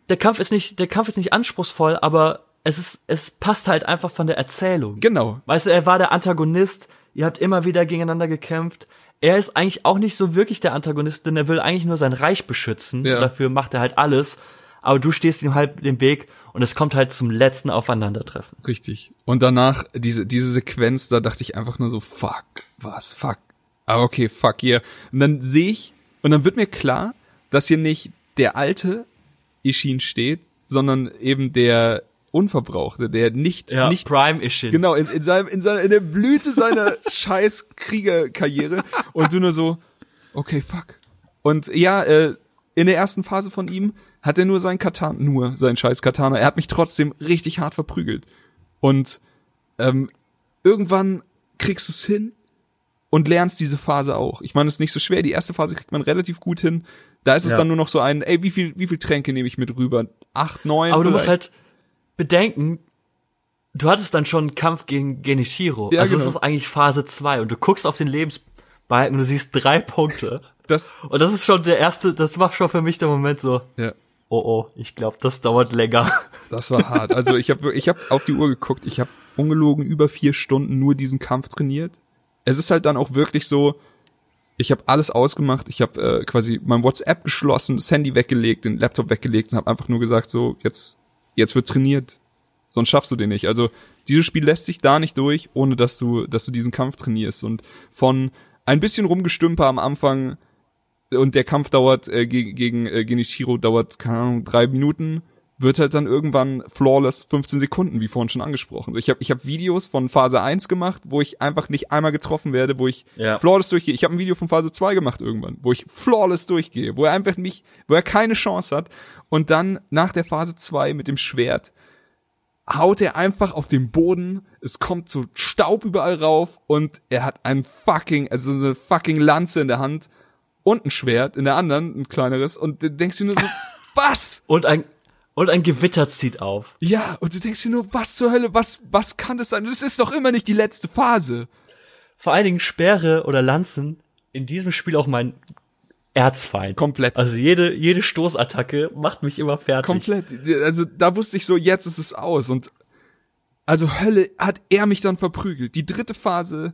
der Kampf ist nicht, der Kampf ist nicht anspruchsvoll, aber es ist, es passt halt einfach von der Erzählung. genau, Weißt du, er war der Antagonist, ihr habt immer wieder gegeneinander gekämpft. Er ist eigentlich auch nicht so wirklich der Antagonist, denn er will eigentlich nur sein Reich beschützen. Ja. Dafür macht er halt alles. Aber du stehst ihm halt den Weg und es kommt halt zum letzten Aufeinandertreffen. Richtig. Und danach, diese, diese Sequenz, da dachte ich einfach nur so, fuck, was, fuck. Ah, okay, fuck, hier. Und dann sehe ich, und dann wird mir klar, dass hier nicht der alte Ishin steht, sondern eben der Unverbrauchte, der nicht, nicht, Prime Ishin. genau, in, in seinem, in seiner, in der Blüte seiner scheiß Kriegerkarriere. Und du nur so, okay, fuck. Und ja, äh, in der ersten Phase von ihm hat er nur seinen Katana, nur seinen scheiß Katana. Er hat mich trotzdem richtig hart verprügelt. Und ähm, irgendwann kriegst du es hin und lernst diese Phase auch. Ich meine, es ist nicht so schwer. Die erste Phase kriegt man relativ gut hin. Da ist es Ja. dann nur noch so ein, ey, wie viel, wie viel Tränke nehme ich mit rüber? Acht, neun? Aber du musst vielleicht? halt bedenken, du hattest dann schon einen Kampf gegen Genichiro. Ja, also genau. es ist eigentlich Phase 2 und du guckst auf den Lebensbalken und du siehst drei Punkte. das, Und das ist schon der erste, das war schon für mich der Moment so, ja. oh oh, ich glaube, das dauert länger. Das war hart. Also ich habe ich hab auf die Uhr geguckt. Ich habe ungelogen über vier Stunden nur diesen Kampf trainiert. Es ist halt dann auch wirklich so, ich habe alles ausgemacht. Ich habe äh, quasi mein WhatsApp geschlossen, das Handy weggelegt, den Laptop weggelegt und habe einfach nur gesagt, so jetzt jetzt wird trainiert. Sonst schaffst du den nicht. Also dieses Spiel lässt sich da nicht durch, ohne dass du dass du diesen Kampf trainierst und von ein bisschen rumgestümper am Anfang und der Kampf dauert äh, gegen, gegen äh, Genichiro dauert keine Ahnung drei Minuten wird halt dann irgendwann flawless 15 Sekunden, wie vorhin schon angesprochen. Ich habe ich hab Videos von Phase 1 gemacht, wo ich einfach nicht einmal getroffen werde, wo ich Ja. flawless durchgehe. Ich habe ein Video von Phase 2 gemacht irgendwann, wo ich flawless durchgehe, wo er einfach nicht, wo er keine Chance hat. Und dann nach der Phase 2 mit dem Schwert haut er einfach auf den Boden, es kommt so Staub überall rauf und er hat ein fucking, also so eine fucking Lanze in der Hand und ein Schwert in der anderen, ein kleineres und du denkst dir nur so, was? Und ein, und ein Gewitter zieht auf. Ja, und du denkst dir nur, was zur Hölle, was, was kann das sein? Das ist doch immer nicht die letzte Phase. Vor allen Dingen Speere oder Lanzen in diesem Spiel auch mein Erzfeind. Komplett. Also jede, jede Stoßattacke macht mich immer fertig. Komplett. Also da wusste ich so, jetzt ist es aus. Und also Hölle hat er mich dann verprügelt. Die dritte Phase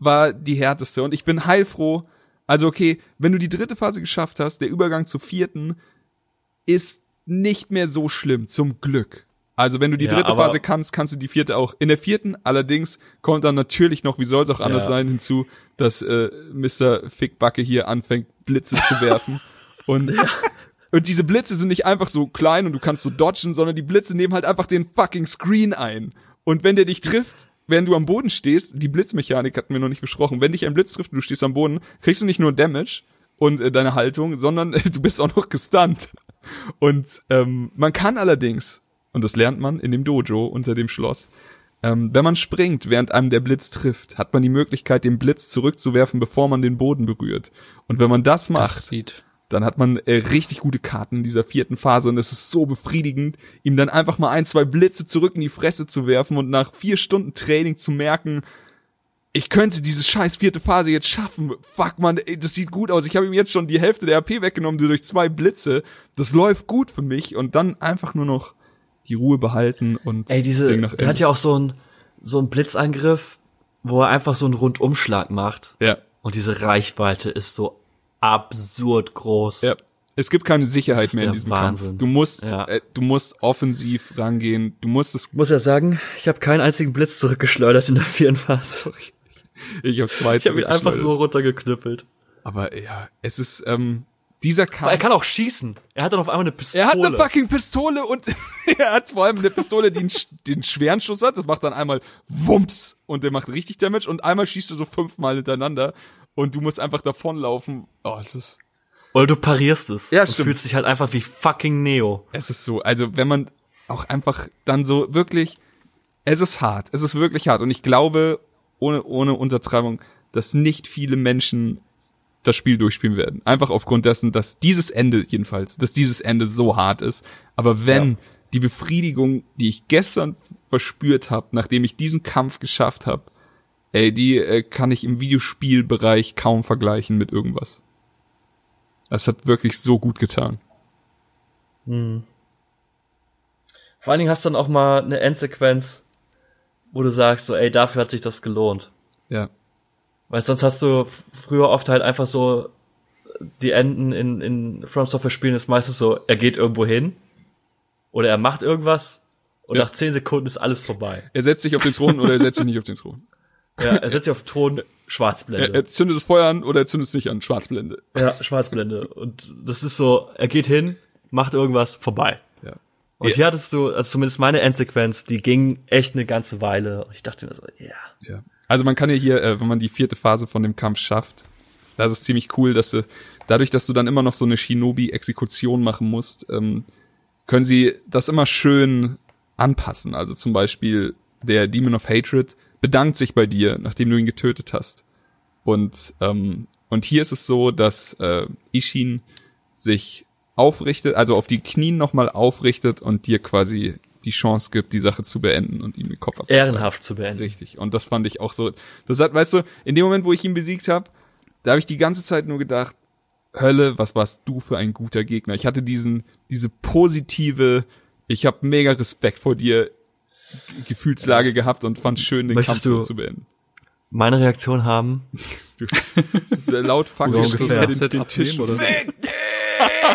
war die härteste und ich bin heilfroh. Also okay, wenn du die dritte Phase geschafft hast, der Übergang zur vierten ist nicht mehr so schlimm, zum Glück. Also wenn du die Ja, dritte Phase kannst, kannst du die vierte auch. In der vierten allerdings kommt dann natürlich noch, wie soll es auch anders Ja. sein, hinzu, dass äh, Mr. Fickbacke hier anfängt, Blitze zu werfen. Und und diese Blitze sind nicht einfach so klein und du kannst so dodgen, sondern die Blitze nehmen halt einfach den fucking Screen ein. Und wenn der dich trifft, während du am Boden stehst, die Blitzmechanik hatten wir noch nicht besprochen, wenn dich ein Blitz trifft und du stehst am Boden, kriegst du nicht nur Damage und äh, deine Haltung, sondern du bist auch noch gestunt. Und ähm, man kann allerdings, und das lernt man in dem Dojo unter dem Schloss, ähm, wenn man springt, während einem der Blitz trifft, hat man die Möglichkeit, den Blitz zurückzuwerfen, bevor man den Boden berührt. Und wenn man das macht, Das dann hat man äh, richtig gute Karten in dieser vierten Phase und es ist so befriedigend, ihm dann einfach mal ein, zwei Blitze zurück in die Fresse zu werfen und nach vier Stunden Training zu merken, ich könnte diese scheiß vierte Phase jetzt schaffen. Fuck, man, das sieht gut aus. Ich habe ihm jetzt schon die Hälfte der AP weggenommen durch zwei Blitze. Das läuft gut für mich und dann einfach nur noch die Ruhe behalten und Ey, diese, das Ding nach der hat ja auch so einen, so einen Blitzangriff, wo er einfach so einen Rundumschlag macht. ja, Und diese Reichweite ist so absurd groß. ja. Es gibt keine Sicherheit mehr in diesem Wahnsinn. Kampf. Du musst, Ja. äh, du musst offensiv rangehen. Du musst es Ich muss ja sagen, ich habe keinen einzigen Blitz zurückgeschleudert in der vierten Phase. Ich habe zwei Ich habe ihn einfach so runtergeknüppelt. Aber ja, es ist ähm, dieser Aber er Kampf. kann auch schießen. Er hat dann auf einmal eine Pistole. Er hat eine fucking Pistole und er hat vor allem eine Pistole, die einen, den schweren Schuss hat. Das macht dann einmal Wumps und der macht richtig Damage und einmal schießt er so fünfmal hintereinander und du musst einfach davonlaufen. Oh, es ist, Oder du parierst es. Ja, stimmt. fühlst dich halt einfach wie fucking Neo. es ist so. Also wenn man auch einfach dann so wirklich, es ist hart. Es ist wirklich hart und ich glaube ohne ohne Untertreibung, dass nicht viele Menschen das Spiel durchspielen werden. Einfach aufgrund dessen, dass dieses Ende jedenfalls, dass dieses Ende so hart ist. Aber wenn Ja. die Befriedigung, die ich gestern verspürt habe, nachdem ich diesen Kampf geschafft habe, ey, die äh, kann ich im Videospielbereich kaum vergleichen mit irgendwas. Das hat wirklich so gut getan. Vor allen Dingen hast du dann auch mal eine Endsequenz, wo du sagst so, ey, dafür hat sich das gelohnt. Ja. Weil sonst hast du früher oft halt einfach so die Enden in, in From Software Spielen ist meistens so, er geht irgendwo hin oder er macht irgendwas und Ja. nach zehn Sekunden ist alles vorbei. Er setzt sich auf den Thron oder er setzt sich nicht auf den Thron. Ja, er setzt sich auf den Thron, Er, Schwarzblende. er zündet das Feuer an oder er zündet es nicht an, Schwarzblende. ja, Schwarzblende. Und das ist so, er geht hin, macht irgendwas, vorbei. Und Ja. hier hattest du, also zumindest meine Endsequenz, die ging echt eine ganze Weile. Und ich dachte mir so, ja. Ja. Also man kann ja hier, äh, wenn man die vierte Phase von dem Kampf schafft, das ist ziemlich cool, dass du, dadurch, dass du dann immer noch so eine Shinobi-Exekution machen musst, ähm, können sie das immer schön anpassen. Also zum Beispiel der Demon of Hatred bedankt sich bei dir, nachdem du ihn getötet hast. Und, ähm, und hier ist es so, dass äh, Ishin sich aufrichtet, also auf die Knien nochmal aufrichtet und dir quasi die Chance gibt, die Sache zu beenden und ihm den Kopf abzuschneiden. Ehrenhaft zu beenden. Richtig. Und das fand ich auch so. Das hat, weißt du, in dem Moment, wo ich ihn besiegt habe, da habe ich die ganze Zeit nur gedacht, Hölle, was warst du für ein guter Gegner? Ich hatte diesen, diese positive, ich habe mega Respekt vor dir Gefühlslage gehabt und fand schön, den Möchtest Kampf so zu beenden. Meine Reaktion haben. Du, laut fuck So den, den Tisch oder so.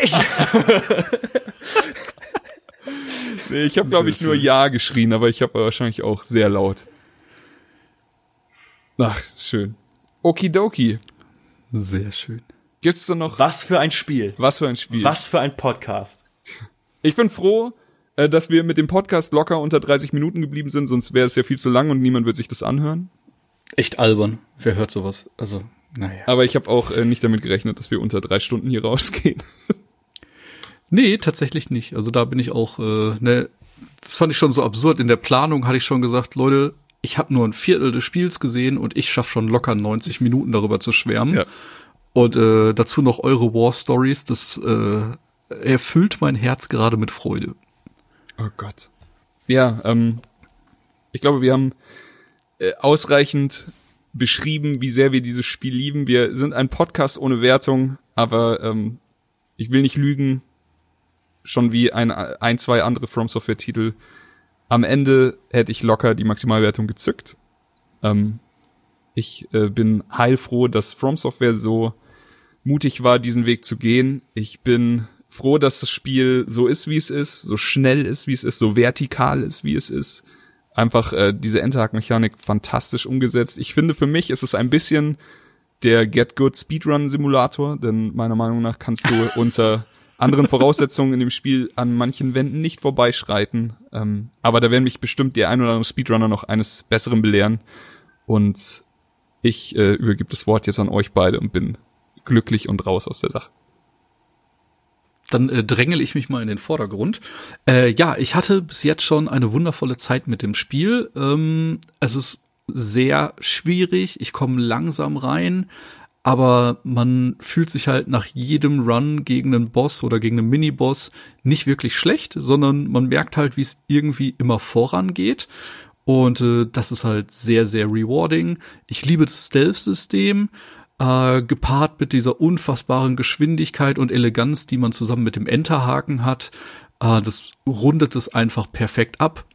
Nee, ich habe glaube ich nur ja geschrien, aber ich habe wahrscheinlich auch sehr laut. Ach, schön. Okidoki. Sehr schön. Gibt's da noch Was für ein Spiel. was für ein Spiel? Was für ein Podcast. Ich bin froh, äh, dass wir mit dem Podcast locker unter 30 Minuten geblieben sind, sonst wäre es ja viel zu lang und niemand wird sich das anhören. Echt albern. Wer hört sowas? Also, naja. Aber ich habe auch äh, nicht damit gerechnet, dass wir unter drei Stunden hier rausgehen. Nee, tatsächlich nicht. Also da bin ich auch, äh, ne, das fand ich schon so absurd. In der Planung hatte ich schon gesagt, Leute, ich habe nur ein Viertel des Spiels gesehen und ich schaff schon locker 90 Minuten darüber zu schwärmen. Ja. Und äh, dazu noch eure War Stories, das äh, erfüllt mein Herz gerade mit Freude. Oh Gott. Ja, ähm, ich glaube, wir haben äh, ausreichend beschrieben, wie sehr wir dieses Spiel lieben. Wir sind ein Podcast ohne Wertung, aber ähm, ich will nicht lügen, schon wie ein, ein zwei andere From Software Titel. Am Ende hätte ich locker die Maximalwertung gezückt. Ähm, ich äh, bin heilfroh, dass From Software so mutig war, diesen Weg zu gehen. Ich bin froh, dass das Spiel so ist, wie es ist, so schnell ist, wie es ist, so vertikal ist, wie es ist. Einfach äh, diese Enterhack-Mechanik fantastisch umgesetzt. Ich finde, für mich ist es ein bisschen der Get Good Speedrun Simulator, denn meiner Meinung nach kannst du unter anderen Voraussetzungen in dem Spiel an manchen Wänden nicht vorbeischreiten. Ähm, aber da werden mich bestimmt der ein oder andere Speedrunner noch eines Besseren belehren. Und ich äh, übergebe das Wort jetzt an euch beide und bin glücklich und raus aus der Sache. Dann äh, drängel ich mich mal in den Vordergrund. Äh, ja, ich hatte bis jetzt schon eine wundervolle Zeit mit dem Spiel. Ähm, es ist sehr schwierig, ich komme langsam rein, aber man fühlt sich halt nach jedem Run gegen einen Boss oder gegen einen Miniboss nicht wirklich schlecht, sondern man merkt halt, wie es irgendwie immer vorangeht. Und äh, das ist halt sehr, sehr rewarding. Ich liebe das Stealth-System, äh, gepaart mit dieser unfassbaren Geschwindigkeit und Eleganz, die man zusammen mit dem Enterhaken hat. Äh, das rundet es einfach perfekt ab.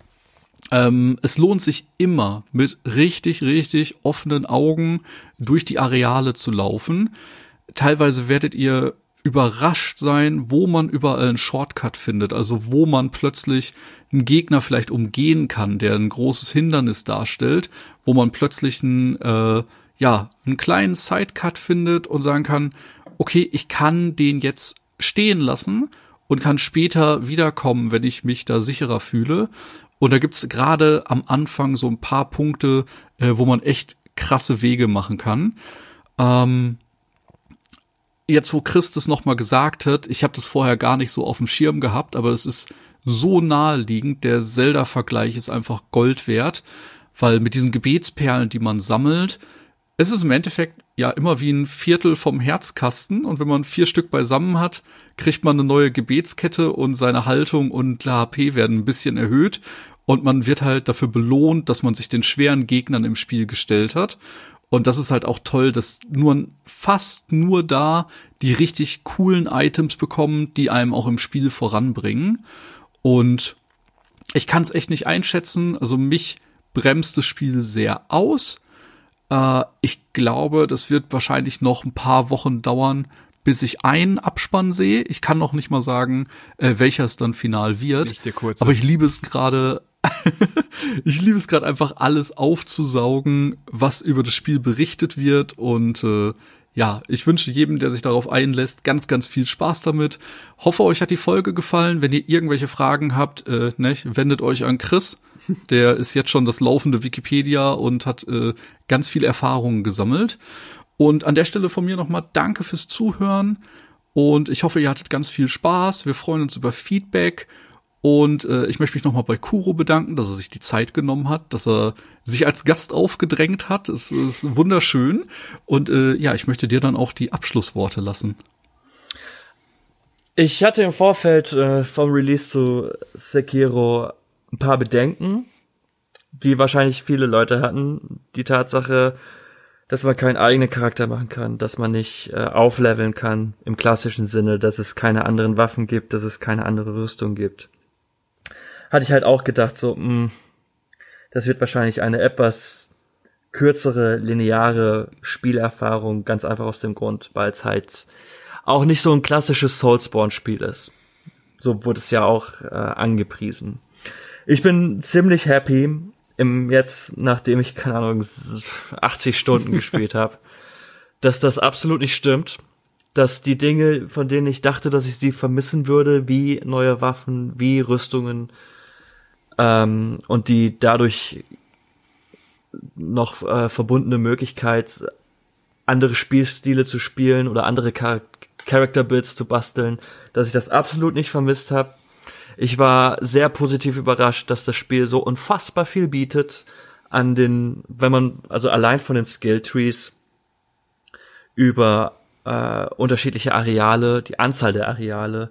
Ähm, es lohnt sich immer, mit richtig, richtig offenen Augen durch die Areale zu laufen. Teilweise werdet ihr überrascht sein, wo man überall einen Shortcut findet, also wo man plötzlich einen Gegner vielleicht umgehen kann, der ein großes Hindernis darstellt, wo man plötzlich einen, äh, ja, einen kleinen Sidecut findet und sagen kann, okay, ich kann den jetzt stehen lassen und kann später wiederkommen, wenn ich mich da sicherer fühle. Und da gibt's gerade am Anfang so ein paar Punkte, äh, wo man echt krasse Wege machen kann. Ähm, jetzt, wo Chris das nochmal gesagt hat, ich habe das vorher gar nicht so auf dem Schirm gehabt, aber es ist so naheliegend. Der Zelda-Vergleich ist einfach Gold wert, weil mit diesen Gebetsperlen, die man sammelt, es ist im Endeffekt ja immer wie ein Viertel vom Herzkasten und wenn man vier Stück beisammen hat, kriegt man eine neue Gebetskette und seine Haltung und HP werden ein bisschen erhöht und man wird halt dafür belohnt, dass man sich den schweren Gegnern im Spiel gestellt hat. Und das ist halt auch toll, dass nur fast nur da die richtig coolen Items bekommen, die einem auch im Spiel voranbringen. Und ich kann es echt nicht einschätzen. Also mich bremst das Spiel sehr aus. Äh, ich glaube, das wird wahrscheinlich noch ein paar Wochen dauern, bis ich einen Abspann sehe. Ich kann noch nicht mal sagen, äh, welcher es dann final wird. Aber ich liebe es gerade. ich liebe es gerade einfach alles aufzusaugen, was über das Spiel berichtet wird und äh, ja, ich wünsche jedem, der sich darauf einlässt, ganz, ganz viel Spaß damit. Hoffe, euch hat die Folge gefallen. Wenn ihr irgendwelche Fragen habt, äh, ne, wendet euch an Chris. Der ist jetzt schon das laufende Wikipedia und hat äh, ganz viel Erfahrungen gesammelt. Und an der Stelle von mir nochmal danke fürs Zuhören. Und ich hoffe, ihr hattet ganz viel Spaß. Wir freuen uns über Feedback. Und äh, ich möchte mich nochmal bei Kuro bedanken, dass er sich die Zeit genommen hat, dass er sich als Gast aufgedrängt hat. Es ist wunderschön. Und äh, ja, ich möchte dir dann auch die Abschlussworte lassen. Ich hatte im Vorfeld äh, vom Release zu Sekiro ein paar Bedenken, die wahrscheinlich viele Leute hatten. Die Tatsache, dass man keinen eigenen Charakter machen kann, dass man nicht äh, aufleveln kann im klassischen Sinne, dass es keine anderen Waffen gibt, dass es keine andere Rüstung gibt. Hatte ich halt auch gedacht, so, mh, das wird wahrscheinlich eine etwas kürzere, lineare Spielerfahrung, ganz einfach aus dem Grund, weil es halt auch nicht so ein klassisches Soulspawn-Spiel ist. So wurde es ja auch äh, angepriesen. Ich bin ziemlich happy im jetzt, nachdem ich keine Ahnung 80 Stunden gespielt habe, dass das absolut nicht stimmt, dass die Dinge, von denen ich dachte, dass ich sie vermissen würde, wie neue Waffen, wie Rüstungen ähm, und die dadurch noch äh, verbundene Möglichkeit, andere Spielstile zu spielen oder andere Char Character Builds zu basteln, dass ich das absolut nicht vermisst habe. Ich war sehr positiv überrascht, dass das Spiel so unfassbar viel bietet an den, wenn man, also allein von den Skill Trees über äh, unterschiedliche Areale, die Anzahl der Areale,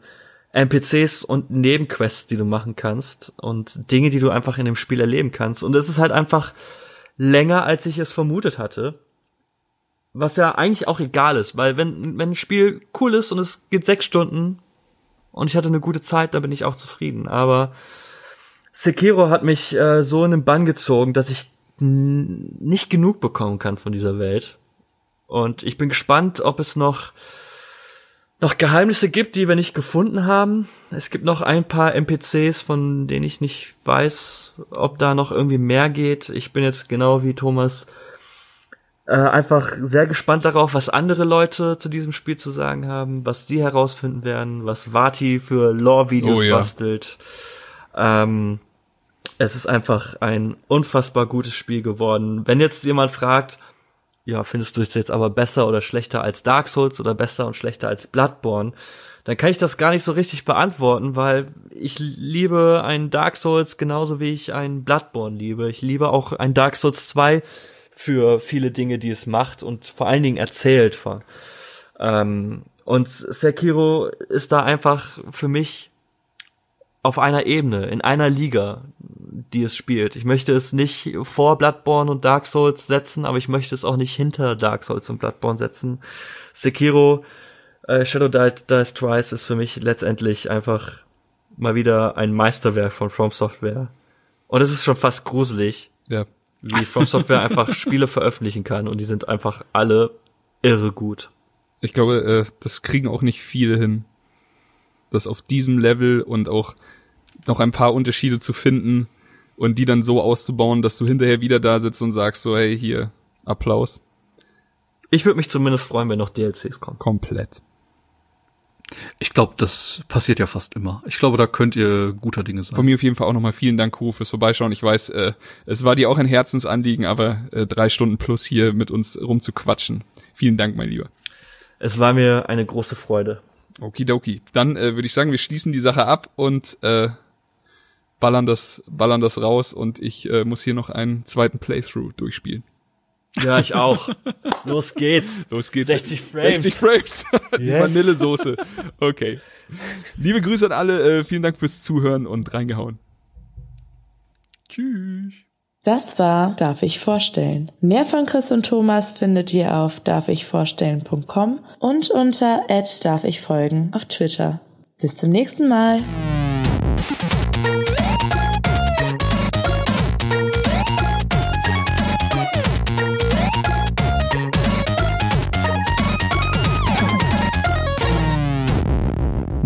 NPCs und Nebenquests, die du machen kannst und Dinge, die du einfach in dem Spiel erleben kannst. Und es ist halt einfach länger, als ich es vermutet hatte. Was ja eigentlich auch egal ist, weil wenn, wenn ein Spiel cool ist und es geht sechs Stunden und ich hatte eine gute Zeit, da bin ich auch zufrieden. Aber Sekiro hat mich äh, so in den Bann gezogen, dass ich nicht genug bekommen kann von dieser Welt. Und ich bin gespannt, ob es noch noch Geheimnisse gibt, die wir nicht gefunden haben. Es gibt noch ein paar NPCs, von denen ich nicht weiß, ob da noch irgendwie mehr geht. Ich bin jetzt genau wie Thomas äh, einfach sehr gespannt darauf, was andere Leute zu diesem Spiel zu sagen haben, was sie herausfinden werden, was Vati für Lore-Videos oh, ja. bastelt. Ähm, es ist einfach ein unfassbar gutes Spiel geworden. Wenn jetzt jemand fragt, ja, findest du es jetzt aber besser oder schlechter als Dark Souls oder besser und schlechter als Bloodborne, dann kann ich das gar nicht so richtig beantworten, weil ich liebe einen Dark Souls genauso wie ich einen Bloodborne liebe. Ich liebe auch ein Dark Souls 2 für viele Dinge, die es macht und vor allen Dingen erzählt. Ähm, und Sekiro ist da einfach für mich auf einer Ebene, in einer Liga, die es spielt. Ich möchte es nicht vor Bloodborne und Dark Souls setzen, aber ich möchte es auch nicht hinter Dark Souls und Bloodborne setzen. Sekiro äh, Shadow Dice, Dice Twice ist für mich letztendlich einfach mal wieder ein Meisterwerk von From Software. Und es ist schon fast gruselig, ja. wie From Software einfach Spiele veröffentlichen kann und die sind einfach alle irre gut. Ich glaube, äh, das kriegen auch nicht viele hin das auf diesem Level und auch noch ein paar Unterschiede zu finden und die dann so auszubauen, dass du hinterher wieder da sitzt und sagst so, hey, hier, Applaus. Ich würde mich zumindest freuen, wenn noch DLCs kommen. Komplett. Ich glaube, das passiert ja fast immer. Ich glaube, da könnt ihr guter Dinge sein. Von mir auf jeden Fall auch nochmal vielen Dank, Kuro, fürs Vorbeischauen. Ich weiß, äh, es war dir auch ein Herzensanliegen, aber äh, drei Stunden plus hier mit uns rumzuquatschen. Vielen Dank, mein Lieber. Es war mir eine große Freude. Okidoki. Dann äh, würde ich sagen, wir schließen die Sache ab und äh, ballern das, ballern das raus und ich äh, muss hier noch einen zweiten Playthrough durchspielen. Ja, ich auch. Los geht's. Los geht's. 60 Frames. 60 Frames. die yes. Vanillesoße. Okay. Liebe Grüße an alle. Äh, vielen Dank fürs Zuhören und reingehauen. Tschüss. Das war Darf ich vorstellen. Mehr von Chris und Thomas findet ihr auf darfichvorstellen.com und unter darf ich folgen auf Twitter. Bis zum nächsten Mal.